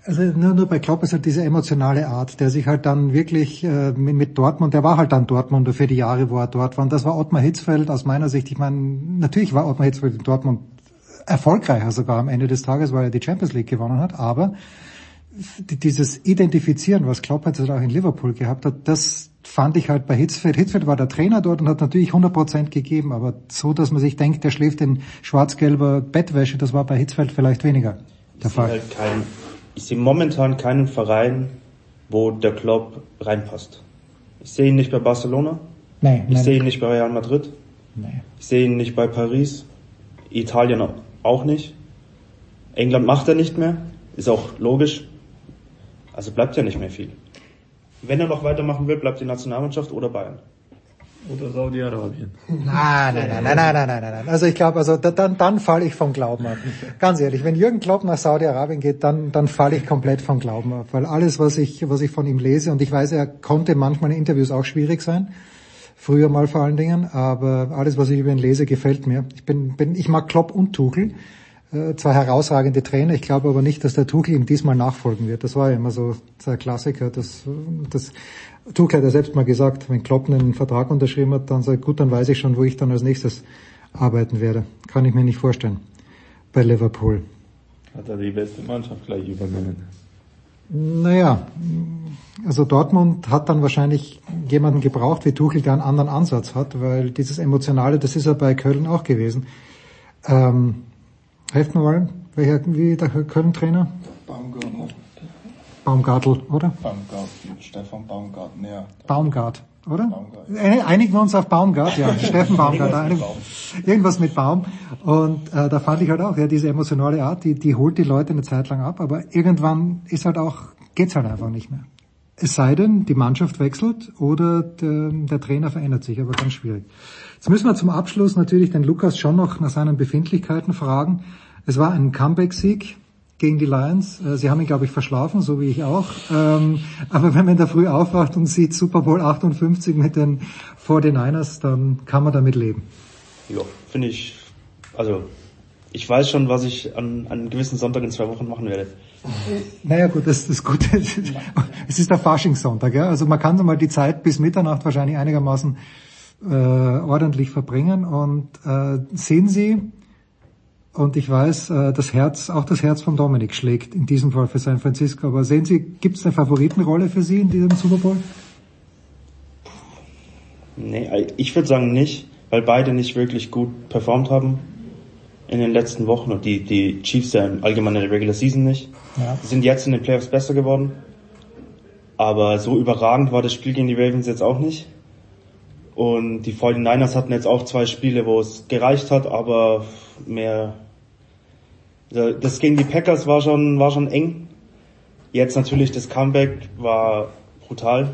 Speaker 4: Also nur, nur bei Klopp ist halt diese emotionale Art, der sich halt dann wirklich äh, mit, mit Dortmund, der war halt dann Dortmunder für die Jahre, wo er dort war. Und das war Ottmar Hitzfeld aus meiner Sicht. Ich meine, natürlich war Ottmar Hitzfeld in Dortmund erfolgreicher sogar am Ende des Tages, weil er die Champions League gewonnen hat. Aber dieses Identifizieren, was Klopp jetzt auch in Liverpool gehabt hat, das fand ich halt bei Hitzfeld. Hitzfeld war der Trainer dort und hat natürlich 100% gegeben, aber so, dass man sich denkt, der schläft in schwarz-gelber Bettwäsche, das war bei Hitzfeld vielleicht weniger der
Speaker 33: ich
Speaker 4: Fall.
Speaker 33: Sehe halt kein, ich sehe momentan keinen Verein, wo der Klopp reinpasst. Ich sehe ihn nicht bei Barcelona.
Speaker 4: Nee,
Speaker 33: Ich
Speaker 4: nee.
Speaker 33: sehe ihn nicht bei Real Madrid.
Speaker 4: Nee.
Speaker 33: Ich sehe ihn nicht bei Paris. Italien auch nicht. England macht er nicht mehr. Ist auch logisch. Also bleibt ja nicht mehr viel. Wenn er noch weitermachen will, bleibt die Nationalmannschaft oder Bayern.
Speaker 32: Oder Saudi-Arabien.
Speaker 4: Nein, nein, nein, nein, nein, nein, nein, nein. Also ich glaube, also da, dann, dann falle ich vom Glauben ab. Ganz ehrlich, wenn Jürgen Klopp nach Saudi-Arabien geht, dann, dann falle ich komplett vom Glauben ab. Weil alles, was ich, was ich von ihm lese, und ich weiß, er konnte manchmal in Interviews auch schwierig sein. Früher mal vor allen Dingen, aber alles, was ich über ihn lese, gefällt mir. Ich bin, bin, ich mag Klopp und Tuchel. Äh, zwei herausragende Trainer. Ich glaube aber nicht, dass der Tuchel ihm diesmal nachfolgen wird. Das war ja immer so der Klassiker. Das, das, Tuchel hat ja selbst mal gesagt, wenn Klopp einen Vertrag unterschrieben hat, dann sagt, gut, dann weiß ich schon, wo ich dann als nächstes arbeiten werde. Kann ich mir nicht vorstellen. Bei Liverpool.
Speaker 32: Hat er die beste Mannschaft gleich übernommen.
Speaker 4: Naja, also Dortmund hat dann wahrscheinlich jemanden gebraucht wie Tuchel, der einen anderen Ansatz hat, weil dieses Emotionale, das ist ja bei Köln auch gewesen. Ähm, helft mir mal, welcher, wie der Köln-Trainer?
Speaker 34: Baumgartner.
Speaker 4: Baumgartel, oder?
Speaker 34: Baumgartner, Stefan Baumgartner, ja.
Speaker 4: Baumgart, oder? Äh, Einigen wir uns auf Baumgart, ja. Steffen Baumgart.
Speaker 34: Irgendwas mit
Speaker 4: einig- Irgendwas mit Baum. Und äh, da fand ich halt auch, ja, diese emotionale Art, die, die holt die Leute eine Zeit lang ab, aber irgendwann ist halt auch, geht's halt einfach nicht mehr. Es sei denn, die Mannschaft wechselt oder der, der Trainer verändert sich, aber ganz schwierig. Jetzt müssen wir zum Abschluss natürlich den Lukas schon noch nach seinen Befindlichkeiten fragen. Es war ein Comeback-Sieg gegen die Lions. Äh, Sie haben ihn, glaube ich, verschlafen, so wie ich auch. Ähm, aber wenn man der Früh aufwacht und sieht Super Bowl 58 mit den 49ers, dann kann man damit leben.
Speaker 33: Ja, finde ich, also, ich weiß schon, was ich an, an einem gewissen Sonntag in zwei Wochen machen werde.
Speaker 4: Naja gut, das ist gut. Es ist der Faschingssonntag, ja. Also man kann mal die Zeit bis Mitternacht wahrscheinlich einigermaßen äh, ordentlich verbringen. Und äh, sehen Sie, und ich weiß, äh, das Herz, auch das Herz von Dominik schlägt in diesem Fall für San Francisco. Aber sehen Sie, gibt es eine Favoritenrolle für Sie in diesem Super Bowl?
Speaker 33: Nee, ich würde sagen nicht, weil beide nicht wirklich gut performt haben in den letzten Wochen und die, die Chiefs ja im allgemeinen in der Regular Season nicht.
Speaker 4: Ja.
Speaker 33: Sind jetzt in den Playoffs besser geworden. Aber so überragend war das Spiel gegen die Ravens jetzt auch nicht. Und die 49ers hatten jetzt auch zwei Spiele, wo es gereicht hat, aber mehr. Also Das gegen die Packers war schon, war schon eng. Jetzt natürlich das Comeback war brutal.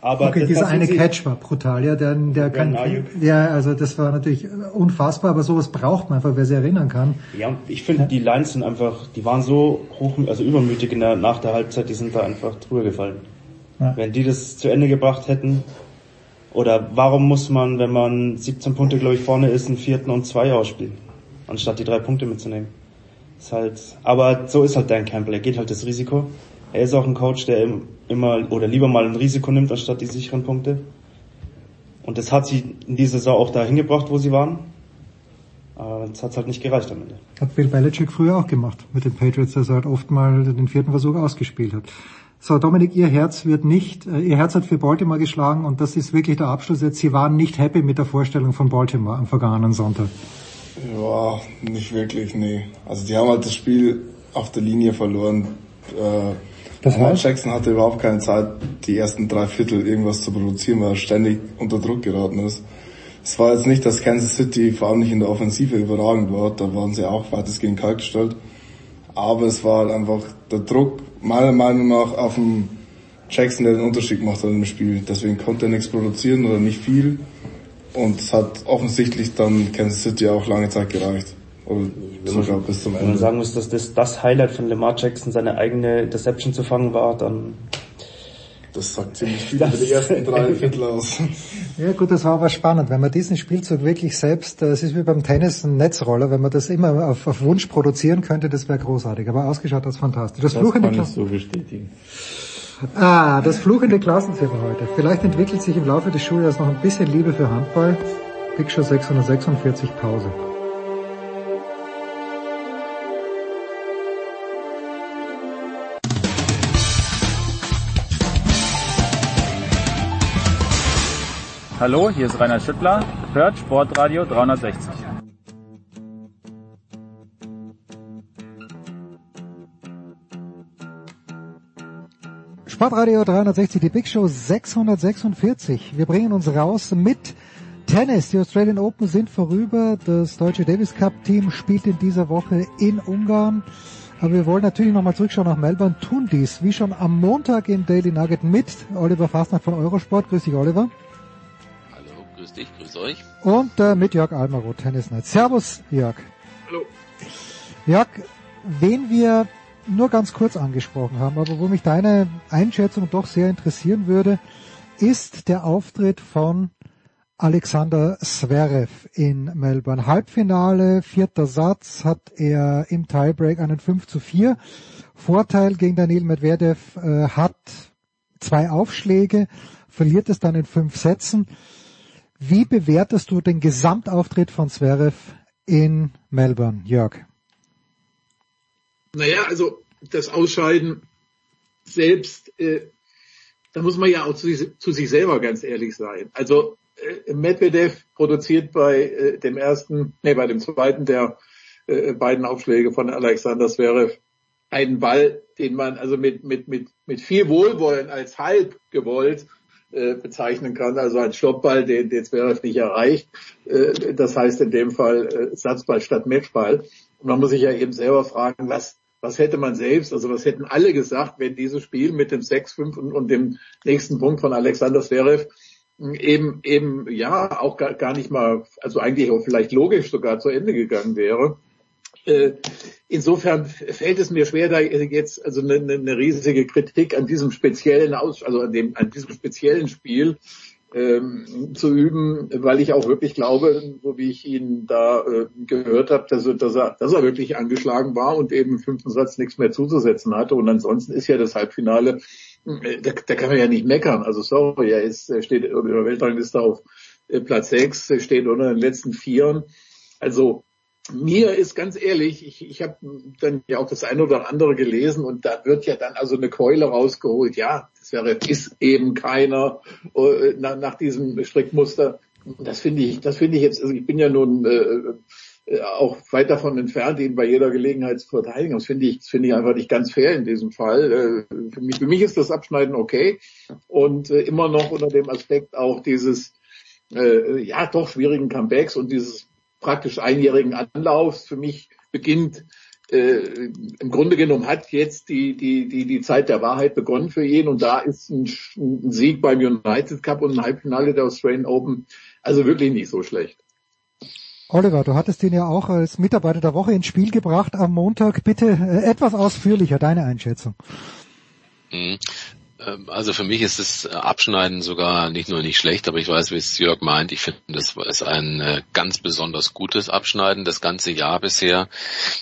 Speaker 4: Aber okay, dieser eine Catch war brutal, ja, der, der kann, ja, also das war natürlich unfassbar, aber sowas braucht man einfach, wer sich erinnern kann.
Speaker 33: Ja, ich finde, die Lines sind einfach, die waren so hoch, also übermütig in der, nach der Halbzeit, die sind da einfach drüber gefallen. Ja. Wenn die das zu Ende gebracht hätten, oder warum muss man, wenn man 17 Punkte, glaube ich, vorne ist, einen vierten und zwei ausspielen, anstatt die drei Punkte mitzunehmen? Ist halt, aber so ist halt Dan Campbell, er geht halt das Risiko. Er ist auch ein Coach, der immer oder lieber mal ein Risiko nimmt, anstatt die sicheren Punkte. Und das hat sie in dieser Saison auch dahin gebracht, wo sie waren. Aber es hat halt nicht gereicht am Ende.
Speaker 4: Hat Bill Belichick früher auch gemacht mit den Patriots, dass er halt oft mal den vierten Versuch ausgespielt hat. So, Dominik, Ihr Herz wird nicht, äh, Ihr Herz hat für Baltimore geschlagen und das ist wirklich der Abschluss jetzt. Sie waren nicht happy mit der Vorstellung von Baltimore am vergangenen Sonntag.
Speaker 34: Ja, nicht wirklich, nee. Also die haben halt das Spiel auf der Linie verloren. Äh, das heißt? Jackson hatte überhaupt keine Zeit, die ersten drei Viertel irgendwas zu produzieren, weil er ständig unter Druck geraten ist. Es war jetzt nicht, dass Kansas City vor allem nicht in der Offensive überragend war, da waren sie auch weitestgehend kaltgestellt. Aber es war halt einfach der Druck, meiner Meinung nach, auf dem Jackson, der den Unterschied gemacht hat im Spiel. Deswegen konnte er nichts produzieren oder nicht viel. Und es hat offensichtlich dann Kansas City auch lange Zeit gereicht. Und sogar bis zum Ende.
Speaker 33: Wenn man sagen muss, dass das das Highlight von Lamar Jackson seine eigene Interception zu fangen war, dann
Speaker 34: das sagt ziemlich viel über die ersten drei Viertel aus.
Speaker 4: Ja gut, das war aber spannend, wenn man diesen Spielzug wirklich selbst, äh, es ist wie beim Tennis ein Netzroller, wenn man das immer auf, auf Wunsch produzieren könnte, das wäre großartig. Aber ausgeschaut das fantastisch. Das, das fluchende kann ich so bestätigen. Ah, das fluchende Klassenzimmer heute. Vielleicht entwickelt sich im Laufe des Schuljahres noch ein bisschen Liebe für Handball. Big Show 646 Pause.
Speaker 35: Hallo, hier ist Rainer Schüttler, hört Sportradio 360.
Speaker 4: Sportradio 360, die Big Show 646. Wir bringen uns raus mit Tennis. Die Australian Open sind vorüber. Das deutsche Davis Cup Team spielt in dieser Woche in Ungarn. Aber wir wollen natürlich nochmal zurückschauen nach Melbourne, tun dies, wie schon am Montag im Daily Nugget mit Oliver Fastnacht von Eurosport. Grüß dich, Oliver
Speaker 36: grüß dich, grüß euch.
Speaker 4: Und äh, mit Jörg Almaro, Tennis Night. Servus, Jörg.
Speaker 36: Hallo.
Speaker 4: Jörg, wen wir nur ganz kurz angesprochen haben, aber wo mich deine Einschätzung doch sehr interessieren würde, ist der Auftritt von Alexander Zverev in Melbourne. Halbfinale, vierter Satz, hat er im Tiebreak einen 5 zu 4 Vorteil gegen Daniel Medvedev, äh, hat zwei Aufschläge, verliert es dann in fünf Sätzen. Wie bewertest du den Gesamtauftritt von Zverev in Melbourne, Jörg?
Speaker 37: Naja, also das Ausscheiden selbst, äh, da muss man ja auch zu, zu, sich selber ganz ehrlich sein. Also äh, Medvedev produziert bei äh, dem ersten, nee, bei dem zweiten der äh, beiden Aufschläge von Alexander Zverev einen Ball, den man also mit, mit, mit, mit viel Wohlwollen als halb gewollt äh, bezeichnen kann, also ein Stoppball, den, den Zverev nicht erreicht. Äh, das heißt in dem Fall äh, Satzball statt Matchball. Und man muss sich ja eben selber fragen, was, was hätte man selbst, also was hätten alle gesagt, wenn dieses Spiel mit dem 6-5 und, und, dem nächsten Punkt von Alexander Zverev eben, eben, ja, auch gar, gar nicht mal, also eigentlich auch vielleicht logisch sogar zu Ende gegangen wäre. Äh, insofern fällt es mir schwer, da jetzt also eine, eine riesige Kritik an diesem speziellen Aus, also an dem, an diesem speziellen Spiel ähm, zu üben, weil ich auch wirklich glaube, so wie ich ihn da äh, gehört habe, dass, dass, er, dass er wirklich angeschlagen war und eben im fünften Satz nichts mehr zuzusetzen hatte. Und ansonsten ist ja das Halbfinale, äh, da, da kann man ja nicht meckern. Also sorry, er ist, er steht über Weltrangliste auf äh, Platz sechs, steht unter den letzten Vieren. Also mir ist ganz ehrlich, ich, ich habe dann ja auch das eine oder andere gelesen und da wird ja dann also eine Keule rausgeholt. Ja, das wäre ist eben keiner äh, nach, nach diesem Strickmuster. Das finde ich, das finde ich jetzt. Also ich bin ja nun äh, äh, auch weit davon entfernt, ihn bei jeder Gelegenheit zu verteidigen. Das finde ich, finde ich einfach nicht ganz fair in diesem Fall. Äh, für, mich, für mich ist das Abschneiden okay und äh, immer noch unter dem Aspekt auch dieses äh, ja doch schwierigen Comebacks und dieses praktisch einjährigen Anlaufs. Für mich beginnt äh, im Grunde genommen hat jetzt die, die, die, die Zeit der Wahrheit begonnen für ihn und da ist ein, ein Sieg beim United Cup und ein Halbfinale der Australian Open also wirklich nicht so schlecht.
Speaker 4: Oliver, du hattest ihn ja auch als Mitarbeiter der Woche ins Spiel gebracht am Montag. Bitte äh, etwas ausführlicher deine Einschätzung.
Speaker 36: Ähm, also für mich ist das Abschneiden sogar nicht nur nicht schlecht, aber ich weiß, wie es Jörg meint. Ich finde, das ist ein äh, ganz besonders gutes Abschneiden das ganze Jahr bisher,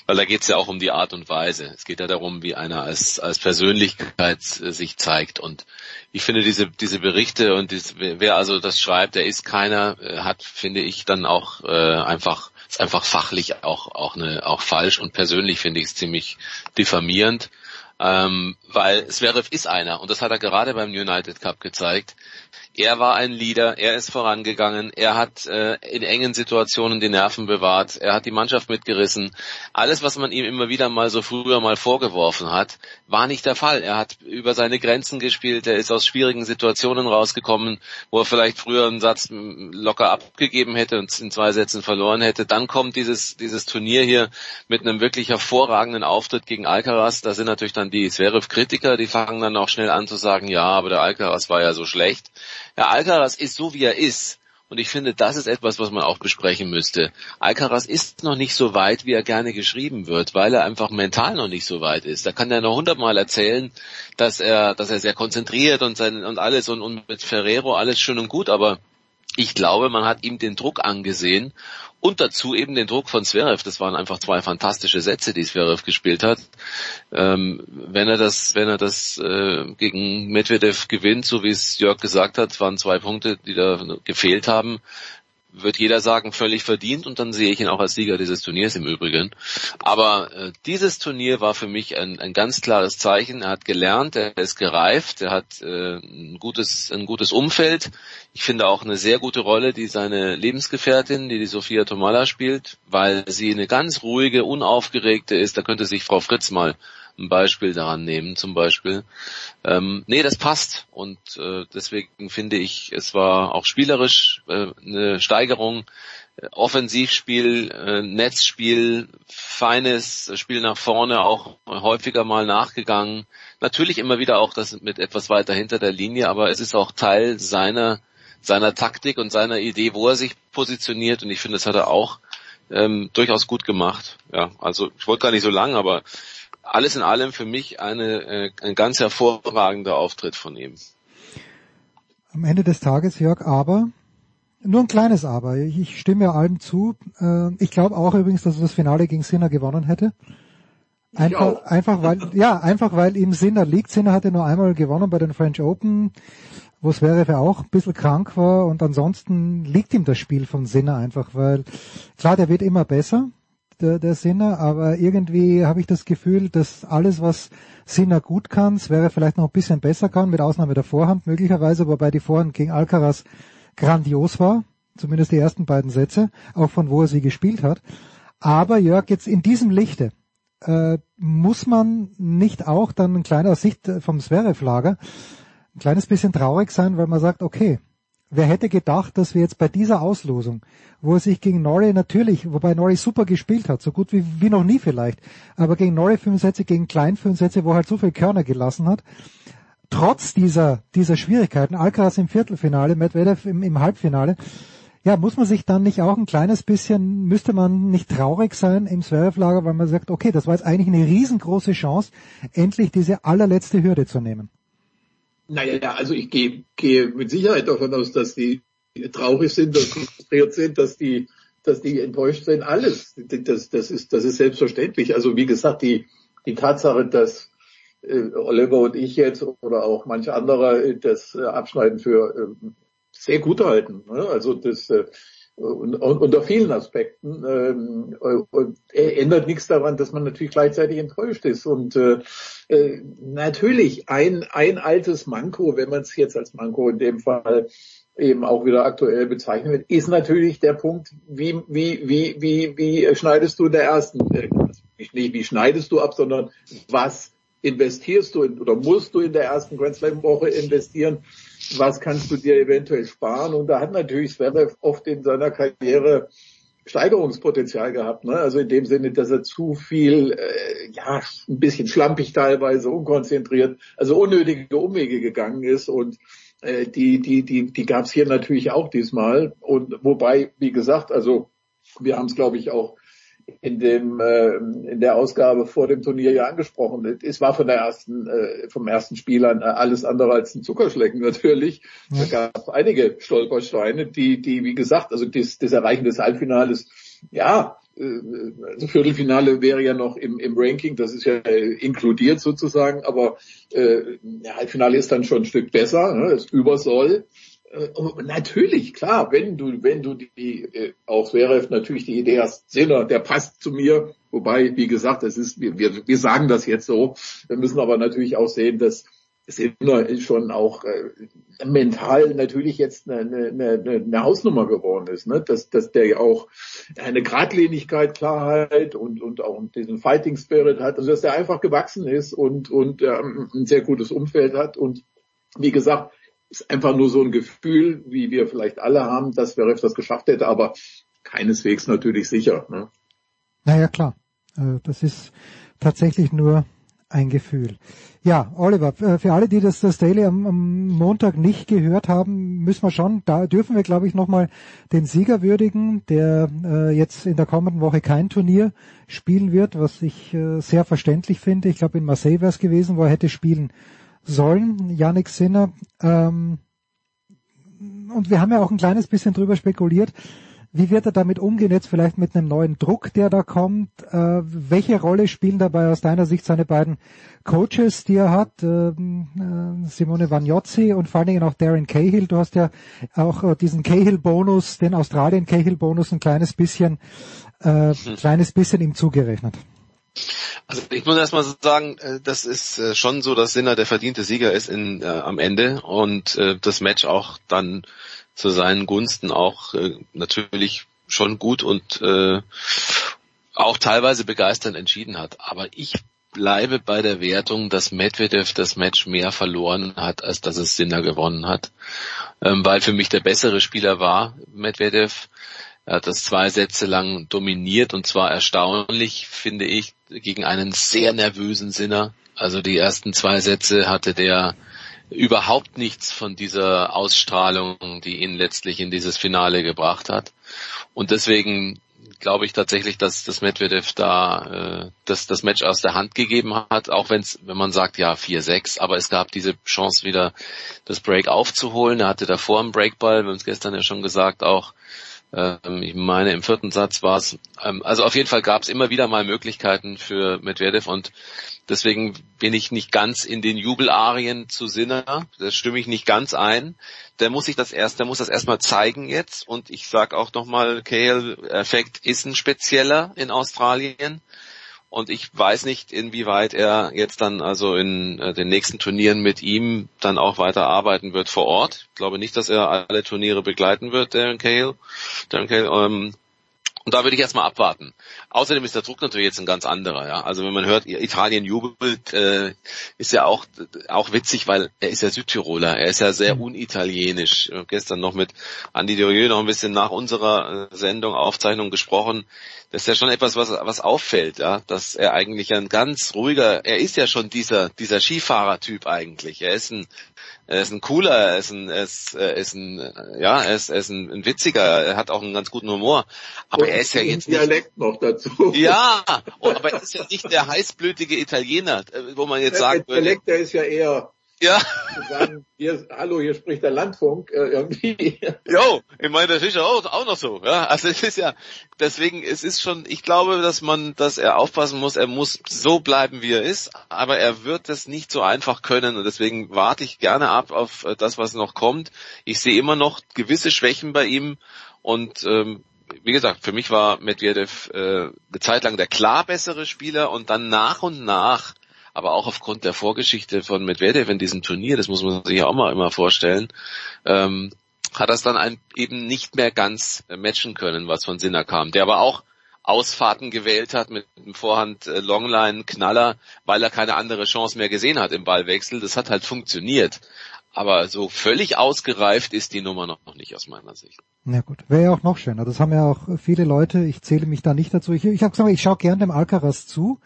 Speaker 36: weil da geht es ja auch um die Art und Weise. Es geht ja darum, wie einer als, als Persönlichkeit äh, sich zeigt. Und ich finde diese, diese Berichte und dies, wer also das schreibt, der ist keiner, äh, hat, finde ich, dann auch äh, einfach ist einfach fachlich auch auch eine auch falsch und persönlich finde ich es ziemlich diffamierend. Ähm, weil Zverev ist einer und das hat er gerade beim United Cup gezeigt. Er war ein Leader, er ist vorangegangen, er hat äh, in engen Situationen die Nerven bewahrt, er hat die Mannschaft mitgerissen. Alles, was man ihm immer wieder mal so früher mal vorgeworfen hat, war nicht der Fall. Er hat über seine Grenzen gespielt, er ist aus schwierigen Situationen rausgekommen, wo er vielleicht früher einen Satz locker abgegeben hätte und in zwei Sätzen verloren hätte. Dann kommt dieses, dieses Turnier hier mit einem wirklich hervorragenden Auftritt gegen Alcaraz. Da sind natürlich dann die Zverev-Kritiker, die fangen dann auch schnell an zu sagen, ja, aber der Alcaraz war ja so schlecht. Herr Alcaraz ist so, wie er ist. Und ich finde, das ist etwas, was man auch besprechen müsste. Alcaraz ist noch nicht so weit, wie er gerne geschrieben wird, weil er einfach mental noch nicht so weit ist. Da kann er noch hundertmal erzählen, dass er, dass er sehr konzentriert und sein, und alles und, und mit Ferrero alles schön und gut, aber ich glaube, man hat ihm den Druck angesehen und dazu eben den Druck von Zverev. Das waren einfach zwei fantastische Sätze, die Zverev gespielt hat. Ähm, wenn er das, wenn er das äh, gegen Medvedev gewinnt, so wie es Jörg gesagt hat, waren zwei Punkte, die da gefehlt haben wird jeder sagen, völlig verdient und dann sehe ich ihn auch als Sieger dieses Turniers im Übrigen. Aber äh, dieses Turnier war für mich ein, ein ganz klares Zeichen. Er hat gelernt, er ist gereift, er hat äh, ein, gutes, ein gutes Umfeld. Ich finde auch eine sehr gute Rolle, die seine Lebensgefährtin, die die Sophia Tomala spielt, weil sie eine ganz ruhige, unaufgeregte ist. Da könnte sich Frau Fritz mal ein Beispiel daran nehmen, zum Beispiel. Ähm, nee, das passt und äh, deswegen finde ich, es war auch spielerisch äh, eine Steigerung. Offensivspiel, äh, Netzspiel, feines Spiel nach vorne, auch häufiger mal nachgegangen. Natürlich immer wieder auch das mit etwas weiter hinter der Linie, aber es ist auch Teil seiner seiner Taktik und seiner Idee, wo er sich positioniert und ich finde, das hat er auch ähm, durchaus gut gemacht. Ja, also ich wollte gar nicht so lang, aber alles in allem für mich eine, äh, ein ganz hervorragender Auftritt von ihm.
Speaker 4: Am Ende des Tages, Jörg, aber nur ein kleines Aber. Ich stimme ja allen zu. Äh, ich glaube auch übrigens, dass er das Finale gegen Sinner gewonnen hätte. Einfach, einfach weil, ja, einfach weil ihm Sinner liegt. Sinner hatte nur einmal gewonnen bei den French Open, wo es wäre, wer auch ein bisschen krank war und ansonsten liegt ihm das Spiel von Sinner einfach, weil klar, der wird immer besser der, der Sinner, aber irgendwie habe ich das Gefühl, dass alles, was Sinner gut kann, wäre vielleicht noch ein bisschen besser kann, mit Ausnahme der Vorhand möglicherweise, wobei die Vorhand gegen Alcaraz grandios war, zumindest die ersten beiden Sätze, auch von wo er sie gespielt hat. Aber Jörg, jetzt in diesem Lichte, äh, muss man nicht auch dann ein kleiner Sicht vom Zverev-Lager ein kleines bisschen traurig sein, weil man sagt, okay, wer hätte gedacht, dass wir jetzt bei dieser Auslosung, wo er sich gegen Norrie natürlich, wobei Norrie super gespielt hat, so gut wie, wie noch nie vielleicht, aber gegen Norrie fünf Sätze, gegen Klein fünf Sätze, wo er halt so viel Körner gelassen hat, trotz dieser, dieser Schwierigkeiten, Alcaraz im Viertelfinale, Medvedev im, im Halbfinale, ja, muss man sich dann nicht auch ein kleines bisschen, müsste man nicht traurig sein im Zverev-Lager, weil man sagt, okay, das war jetzt eigentlich eine riesengroße Chance, endlich diese allerletzte Hürde zu nehmen.
Speaker 37: Naja, also ich gehe, gehe mit Sicherheit davon aus, dass die traurig sind, dass die frustriert sind, dass die, dass die enttäuscht sind. Alles. Das, das ist, das ist selbstverständlich. Also wie gesagt, die, die Tatsache, dass äh, Oliver und ich jetzt oder auch manche andere das äh, Abschneiden für äh, sehr gut halten. Ne? Also das äh, und, und, unter vielen Aspekten ähm, und ändert nichts daran, dass man natürlich gleichzeitig enttäuscht ist. Und äh, äh, natürlich ein, ein altes Manko, wenn man es jetzt als Manko in dem Fall eben auch wieder aktuell bezeichnen wird, ist natürlich der Punkt, wie, wie, wie, wie, wie schneidest du in der ersten, äh, nicht wie schneidest du ab, sondern was investierst du in, oder musst du in der ersten Grand Slam Woche investieren? Was kannst du dir eventuell sparen? Und da hat natürlich Zverev oft in seiner Karriere Steigerungspotenzial gehabt. Ne? Also in dem Sinne, dass er zu viel, äh, ja, ein bisschen schlampig teilweise, unkonzentriert, also unnötige Umwege gegangen ist und äh, die, die, die, die gab es hier natürlich auch diesmal. Und wobei, wie gesagt, also wir haben es, glaube ich, auch in dem äh, in der Ausgabe vor dem Turnier ja angesprochen. Es war von der ersten äh, vom ersten Spiel an äh, alles andere als ein Zuckerschlecken natürlich. Ja. Da gab es einige Stolpersteine, die die wie gesagt, also das, das Erreichen des Halbfinales, ja, äh, also Viertelfinale wäre ja noch im, im Ranking, das ist ja äh, inkludiert sozusagen, aber äh, Halbfinale ist dann schon ein Stück besser, ne, ist über soll. Äh, natürlich, klar, wenn du, wenn du die, äh, auch Zverev natürlich die Idee hast, Sinner, der passt zu mir, wobei, wie gesagt, es ist, wir, wir, wir sagen das jetzt so, wir müssen aber natürlich auch sehen, dass Sinner schon auch äh, mental natürlich jetzt eine, eine, eine, eine Hausnummer geworden ist, ne? dass, dass der ja auch eine Gradlinigkeit, Klarheit und, und auch diesen Fighting Spirit hat, also dass der einfach gewachsen ist und, und ähm, ein sehr gutes Umfeld hat. Und wie gesagt, ist einfach nur so ein Gefühl, wie wir vielleicht alle haben, dass Zverev das geschafft hätte, aber keineswegs natürlich sicher. Ne?
Speaker 4: Naja, klar. Äh, das ist tatsächlich nur ein Gefühl. Ja, Oliver, für alle, die das, das Daily am, am Montag nicht gehört haben, müssen wir schon, da dürfen wir, glaube ich, nochmal den Sieger würdigen, der äh, jetzt in der kommenden Woche kein Turnier spielen wird, was ich äh, sehr verständlich finde. Ich glaube, in Marseille wäre es gewesen, wo er hätte spielen sollen, Yannick Sinner. Ähm, und wir haben ja auch ein kleines bisschen drüber spekuliert, wie wird er damit umgehen, jetzt vielleicht mit einem neuen Druck, der da kommt? Äh, welche Rolle spielen dabei aus deiner Sicht seine beiden Coaches, die er hat, ähm, äh, Simone Vagnozzi und vor allen Dingen auch Darren Cahill? Du hast ja auch äh, diesen Cahill-Bonus, den Australien-Cahill-Bonus ein kleines bisschen, äh, kleines bisschen ihm zugerechnet.
Speaker 36: Also ich muss erstmal sagen, äh, das ist äh, schon so, dass Sinner der verdiente Sieger ist in, äh, am Ende und äh, das Match auch dann zu seinen Gunsten auch äh, natürlich schon gut und äh, auch teilweise begeisternd entschieden hat. Aber ich bleibe bei der Wertung, dass Medvedev das Match mehr verloren hat, als dass es Sinner gewonnen hat, ähm, weil für mich der bessere Spieler war Medvedev. Er hat das zwei Sätze lang dominiert und zwar erstaunlich, finde ich, gegen einen sehr nervösen Sinner. Also die ersten zwei Sätze hatte der überhaupt nichts von dieser Ausstrahlung, die ihn letztlich in dieses Finale gebracht hat. Und deswegen glaube ich tatsächlich, dass das Medvedev da äh, das, das Match aus der Hand gegeben hat, auch wenn's, wenn man sagt, ja, 4-6, aber es gab diese Chance wieder, das Break aufzuholen. Er hatte davor einen Breakball, wir haben es gestern ja schon gesagt, auch ähm, ich meine, im vierten Satz war es, ähm, also auf jeden Fall gab es immer wieder mal Möglichkeiten für Medvedev und deswegen bin ich nicht ganz in den Jubelarien zu Sinner, das stimme ich nicht ganz ein. Der muss sich das erst, der muss das erstmal zeigen jetzt und ich sag auch nochmal, Kale-Effekt ist ein spezieller in Australien. Und ich weiß nicht, inwieweit er jetzt dann also in äh, den nächsten Turnieren mit ihm dann auch weiter arbeiten wird vor Ort. Ich glaube nicht, dass er alle Turniere begleiten wird, Darren Cale. Darren Cale ähm, und da würde ich erstmal abwarten. Außerdem ist der Druck natürlich jetzt ein ganz anderer. Ja? Also wenn man hört, Italien jubelt, äh, ist ja auch auch witzig, weil er ist ja Südtiroler. Er ist ja sehr mhm. unitalienisch. Gestern noch mit Andi Dorieux noch ein bisschen nach unserer äh, Sendung, Aufzeichnung gesprochen. Das ist ja schon etwas, was, was auffällt, ja, dass er eigentlich ein ganz ruhiger, er ist ja schon dieser, dieser Skifahrer-Typ eigentlich. Er ist ein er ist ein cooler, er ist ein, er ist, er ist ein, ja, er ist, er ist ein, ein witziger, er hat auch einen ganz guten Humor. Aber und er ist ja jetzt
Speaker 37: Dialekt nicht, noch dazu.
Speaker 36: Ja, aber er ist ja nicht der heißblütige Italiener, wo man jetzt sagen
Speaker 37: würde. Der Dialekt, der ist ja eher
Speaker 36: ja.
Speaker 37: Sagen, hier, hallo, hier spricht der Landfunk äh, irgendwie.
Speaker 36: Jo, ich meine, das ist ja auch, auch noch so. Ja, also es ist ja, deswegen, es ist schon, ich glaube, dass man, dass er aufpassen muss, er muss so bleiben, wie er ist, aber er wird das nicht so einfach können und deswegen warte ich gerne ab auf äh, das, was noch kommt. Ich sehe immer noch gewisse Schwächen bei ihm und ähm, wie gesagt, für mich war Medvedev äh, eine Zeit lang der klar bessere Spieler und dann nach und nach aber auch aufgrund der Vorgeschichte von Medvedev in diesem Turnier, das muss man sich ja auch mal immer vorstellen, ähm, hat das dann ein, eben nicht mehr ganz matchen können, was von Sinner kam, der aber auch Ausfahrten gewählt hat mit dem Vorhand äh, Longline Knaller, weil er keine andere Chance mehr gesehen hat im Ballwechsel. Das hat halt funktioniert. aber so völlig ausgereift ist die Nummer noch nicht aus meiner Sicht.
Speaker 4: Na gut, wäre ja auch noch schöner. Das haben ja auch viele Leute. Ich zähle mich da nicht dazu. Ich, ich habe gesagt, ich schaue gern dem Alcaraz zu,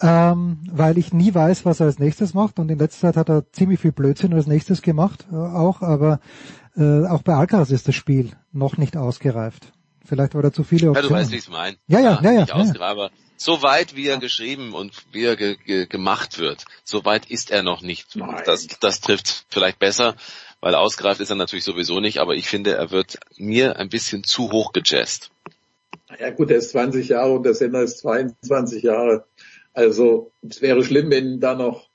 Speaker 4: ähm, weil ich nie weiß, was er als nächstes macht. Und in letzter Zeit hat er ziemlich viel Blödsinn als nächstes gemacht, äh, auch. Aber äh, auch bei Alcaraz ist das Spiel noch nicht ausgereift. Vielleicht war da zu viele
Speaker 36: Optionen. Ja, du weißt, wie ich es meine.
Speaker 4: Ja, ja, ja, ja. ja,
Speaker 36: ja. Aber so weit, wie er geschrieben und wie er ge ge gemacht wird, so weit ist er noch nicht. Das, das trifft vielleicht besser, weil ausgereift ist er natürlich sowieso nicht, aber ich finde, er wird mir ein bisschen zu hoch gejazzt.
Speaker 37: Ja gut, er ist 20 Jahre und der Sender ist 22 Jahre. Also es wäre schlimm, wenn da noch,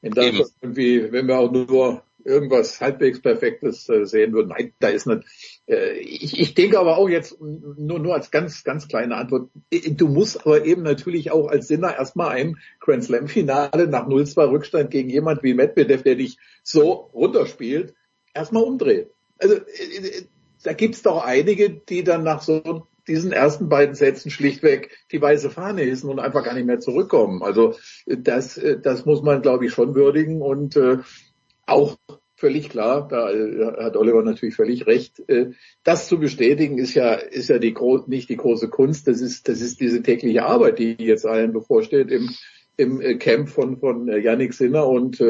Speaker 37: wenn da irgendwie, wenn wir auch nur irgendwas halbwegs Perfektes äh, sehen würden. Nein, da ist nicht. Äh, ich, ich denke aber auch jetzt nur, nur als ganz, ganz kleine Antwort. Äh, du musst aber eben natürlich auch als Sinner erstmal ein Grand Slam Finale nach 0-2 Rückstand gegen jemand wie Medvedev, der dich so runterspielt, erstmal umdrehen. Also, da gibt's doch einige, die dann nach so diesen ersten beiden Sätzen schlichtweg die weiße Fahne hissen und einfach gar nicht mehr zurückkommen. Also das, das muss man, glaube ich, schon würdigen und äh, auch völlig klar, da äh, hat Oliver natürlich völlig recht. Äh, das zu bestätigen ist ja, ist ja die, nicht die große Kunst, das ist, das ist diese tägliche Arbeit, die jetzt allen bevorsteht im, im äh, Camp von, von Yannick Sinner und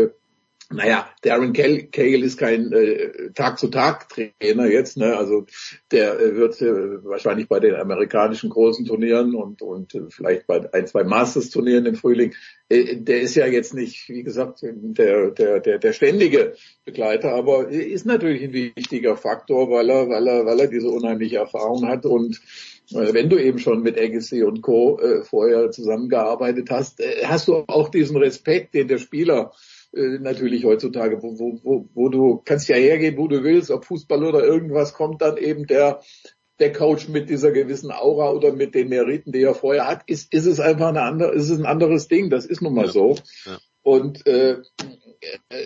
Speaker 37: naja, Darren Cagle ist kein äh, Tag-zu-Tag-Trainer jetzt, ne? Also der äh, wird äh, wahrscheinlich bei den amerikanischen großen Turnieren und und äh, vielleicht bei ein, zwei Masters-Turnieren im Frühling. Äh, der ist ja jetzt nicht, wie gesagt, der der der der ständige Begleiter, aber ist natürlich ein wichtiger Faktor, weil er weil er weil er diese unheimliche Erfahrung hat und äh, wenn du eben schon mit Agassi und Co. Äh, vorher zusammengearbeitet hast, äh, hast du auch diesen Respekt, den der Spieler äh, natürlich heutzutage, wo, wo, wo, wo du kannst ja hergehen, wo du willst, ob Fußball oder irgendwas, kommt dann eben der der Coach mit dieser gewissen Aura oder mit den Meriten, die er vorher hat, ist, ist es einfach eine andere, ist es ein anderes Ding. Das ist nun mal ja. so. Ja. Und äh,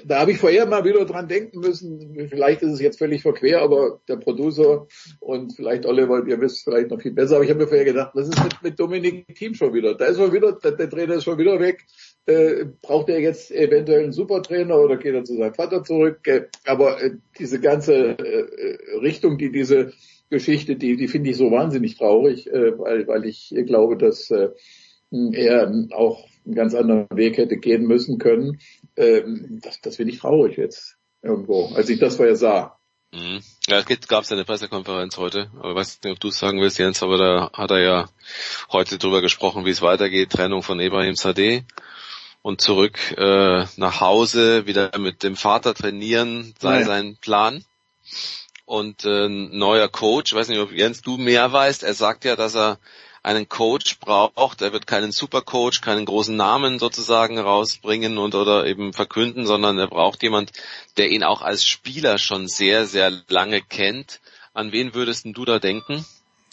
Speaker 37: da habe ich vorher mal wieder dran denken müssen. Vielleicht ist es jetzt völlig verquer, aber der Producer und vielleicht Oliver, ihr wisst vielleicht noch viel besser. Aber ich habe mir vorher gedacht, was ist mit, mit Dominik Team schon wieder? Da ist schon wieder, der, der Trainer ist schon wieder weg. Äh, braucht er jetzt eventuell einen Supertrainer oder geht er zu seinem Vater zurück? Äh, aber äh, diese ganze äh, Richtung, die diese Geschichte, die, die finde ich so wahnsinnig traurig, äh, weil, weil ich glaube, dass äh, er auch einen ganz anderen Weg hätte gehen müssen können. Ähm, das, das finde ich traurig jetzt irgendwo, als ich das vorher sah.
Speaker 36: Mhm. Ja, es gab es eine Pressekonferenz heute, aber ich weiß nicht, ob du es sagen willst, Jens, aber da hat er ja heute drüber gesprochen, wie es weitergeht, Trennung von Ibrahim Sadeh und zurück äh, nach Hause, wieder mit dem Vater trainieren, sei ja. sein Plan. Und äh, neuer Coach, ich weiß nicht, ob Jens du mehr weißt, er sagt ja, dass er einen Coach braucht. Er wird keinen Supercoach, keinen großen Namen sozusagen rausbringen und oder eben verkünden, sondern er braucht jemand, der ihn auch als Spieler schon sehr, sehr lange kennt. An wen würdest du da denken?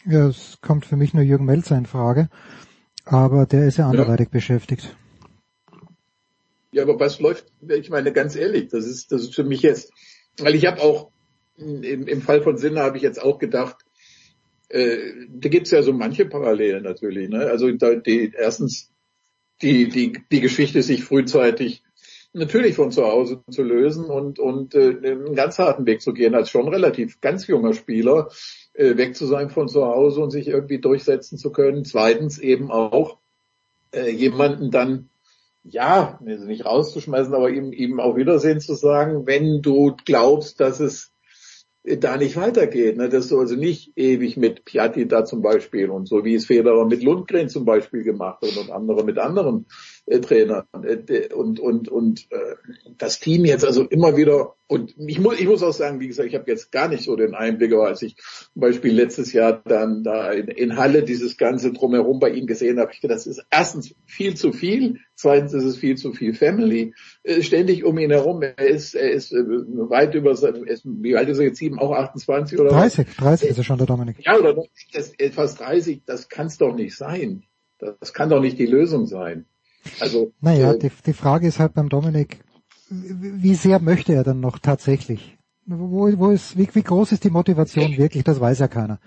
Speaker 4: Ja, es kommt für mich nur Jürgen Melzer in Frage, aber der ist ja anderweitig ja. beschäftigt.
Speaker 37: Ja, aber was läuft, ich meine ganz ehrlich, das ist, das ist für mich jetzt, weil ich habe auch im, im Fall von Sinne habe ich jetzt auch gedacht, äh, da gibt's ja so manche Parallelen natürlich. Ne? Also da, die, erstens die, die, die Geschichte sich frühzeitig natürlich von zu Hause zu lösen und, und äh, einen ganz harten Weg zu gehen, als schon relativ ganz junger Spieler äh, weg zu sein von zu Hause und sich irgendwie durchsetzen zu können. Zweitens eben auch äh, jemanden dann ja, nicht rauszuschmeißen, aber ihm, ihm auch Wiedersehen zu sagen, wenn du glaubst, dass es da nicht weitergeht, ne? dass du also nicht ewig mit Piatti da zum Beispiel und so wie es Federer mit Lundgren zum Beispiel gemacht hat und andere mit anderen äh, Trainern äh, und und und äh, das Team jetzt also immer wieder und ich muss ich muss auch sagen, wie gesagt, ich habe jetzt gar nicht so den Einblick, aber als ich zum Beispiel letztes Jahr dann da in, in Halle dieses ganze drumherum bei ihm gesehen habe, ich gedacht, das ist erstens viel zu viel, zweitens ist es viel zu viel Family, ständig um ihn herum. Er ist er ist weit über ist, wie alt ist er jetzt sieben, auch 28 oder
Speaker 4: 30, 30 ist er schon der Dominik.
Speaker 37: Ja oder das, fast 30, das kann es doch nicht sein. Das kann doch nicht die Lösung sein. Also,
Speaker 4: naja, äh, die, die Frage ist halt beim Dominik, wie sehr möchte er dann noch tatsächlich? Wo, wo ist, wie, wie groß ist die Motivation wirklich? Das weiß ja keiner.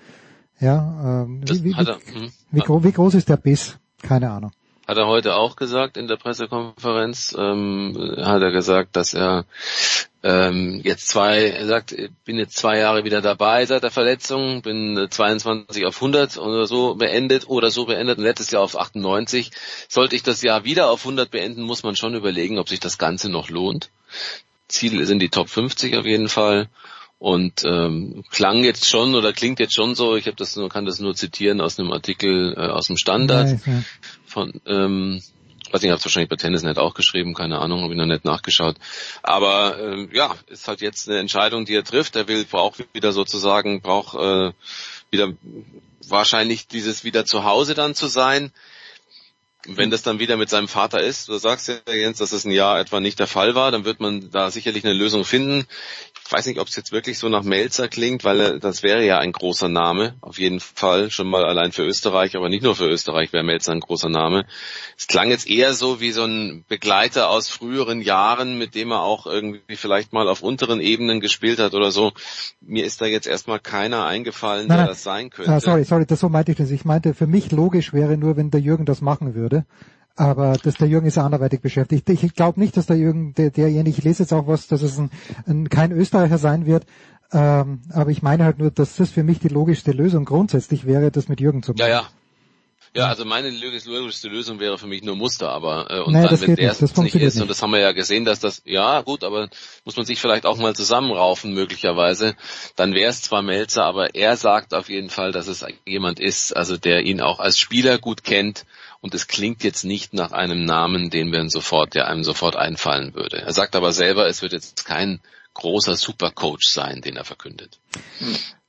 Speaker 4: Ja, ähm, wie, wie, wie, hm. wie, wie, groß ist der Biss? Keine Ahnung.
Speaker 36: Hat er heute auch gesagt in der Pressekonferenz, ähm, hat er gesagt, dass er ähm, jetzt zwei, er sagt, bin jetzt zwei Jahre wieder dabei seit der Verletzung, bin 22 auf 100 oder so beendet oder so beendet und letztes Jahr auf 98. Sollte ich das Jahr wieder auf 100 beenden, muss man schon überlegen, ob sich das Ganze noch lohnt. Ziel sind die Top 50 auf jeden Fall. Und ähm, klang jetzt schon oder klingt jetzt schon so, ich habe das nur, kann das nur zitieren aus einem Artikel äh, aus dem Standard
Speaker 4: Nice, ja.
Speaker 36: von ähm, weiß nicht, ich habe wahrscheinlich bei Tennisnet auch geschrieben, keine Ahnung, habe ich noch nicht nachgeschaut. Aber ähm, ja, ist halt jetzt eine Entscheidung, die er trifft. Er will braucht wieder sozusagen, braucht äh, wieder wahrscheinlich dieses wieder zu Hause dann zu sein. Wenn das dann wieder mit seinem Vater ist, du sagst ja Jens, dass es ein Jahr etwa nicht der Fall war, dann wird man da sicherlich eine Lösung finden. Ich weiß nicht, ob es jetzt wirklich so nach Melzer klingt, weil das wäre ja ein großer Name, auf jeden Fall, schon mal allein für Österreich, aber nicht nur für Österreich wäre Melzer ein großer Name. Es klang jetzt eher so wie so ein Begleiter aus früheren Jahren, mit dem er auch irgendwie vielleicht mal auf unteren Ebenen gespielt hat oder so. Mir ist da jetzt erstmal keiner eingefallen,
Speaker 4: Nein,
Speaker 36: der
Speaker 4: nein.
Speaker 36: das sein könnte.
Speaker 4: Ah, sorry, sorry, das so meinte ich das. Ich meinte, für mich logisch wäre nur, wenn der Jürgen das machen würde. Aber dass der Jürgen ist ja anderweitig beschäftigt. Ich glaube nicht, dass der Jürgen, der, derjenige, ich lese jetzt auch was, dass es ein, ein, kein Österreicher sein wird. Ähm, aber ich meine halt nur, dass das für mich die logischste Lösung grundsätzlich wäre, das mit Jürgen zu machen.
Speaker 36: Ja, ja. Ja, also meine logischste Lösung wäre für mich nur Muster, aber äh, und
Speaker 4: Nee,
Speaker 36: dann,
Speaker 4: das
Speaker 36: wenn
Speaker 4: geht
Speaker 36: der
Speaker 4: nicht, das
Speaker 36: nicht
Speaker 4: funktioniert
Speaker 36: ist, und
Speaker 4: nicht.
Speaker 36: das haben wir ja gesehen, dass das, ja gut, aber muss man sich vielleicht auch mal zusammenraufen möglicherweise, dann wäre es zwar Melzer, aber er sagt auf jeden Fall, dass es jemand ist, also der ihn auch als Spieler gut kennt und es klingt jetzt nicht nach einem Namen, den wir sofort, der einem sofort einfallen würde. Er sagt aber selber, es wird jetzt kein großer Supercoach sein, den er verkündet.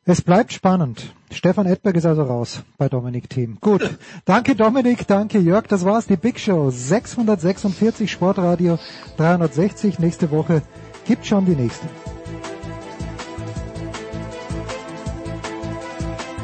Speaker 4: Es bleibt spannend. Stefan Edberg ist also raus bei Dominik Team. Gut. Danke Dominik, danke Jörg. Das war's, die Big Show 646 Sportradio 360. Nächste Woche gibt schon die nächste.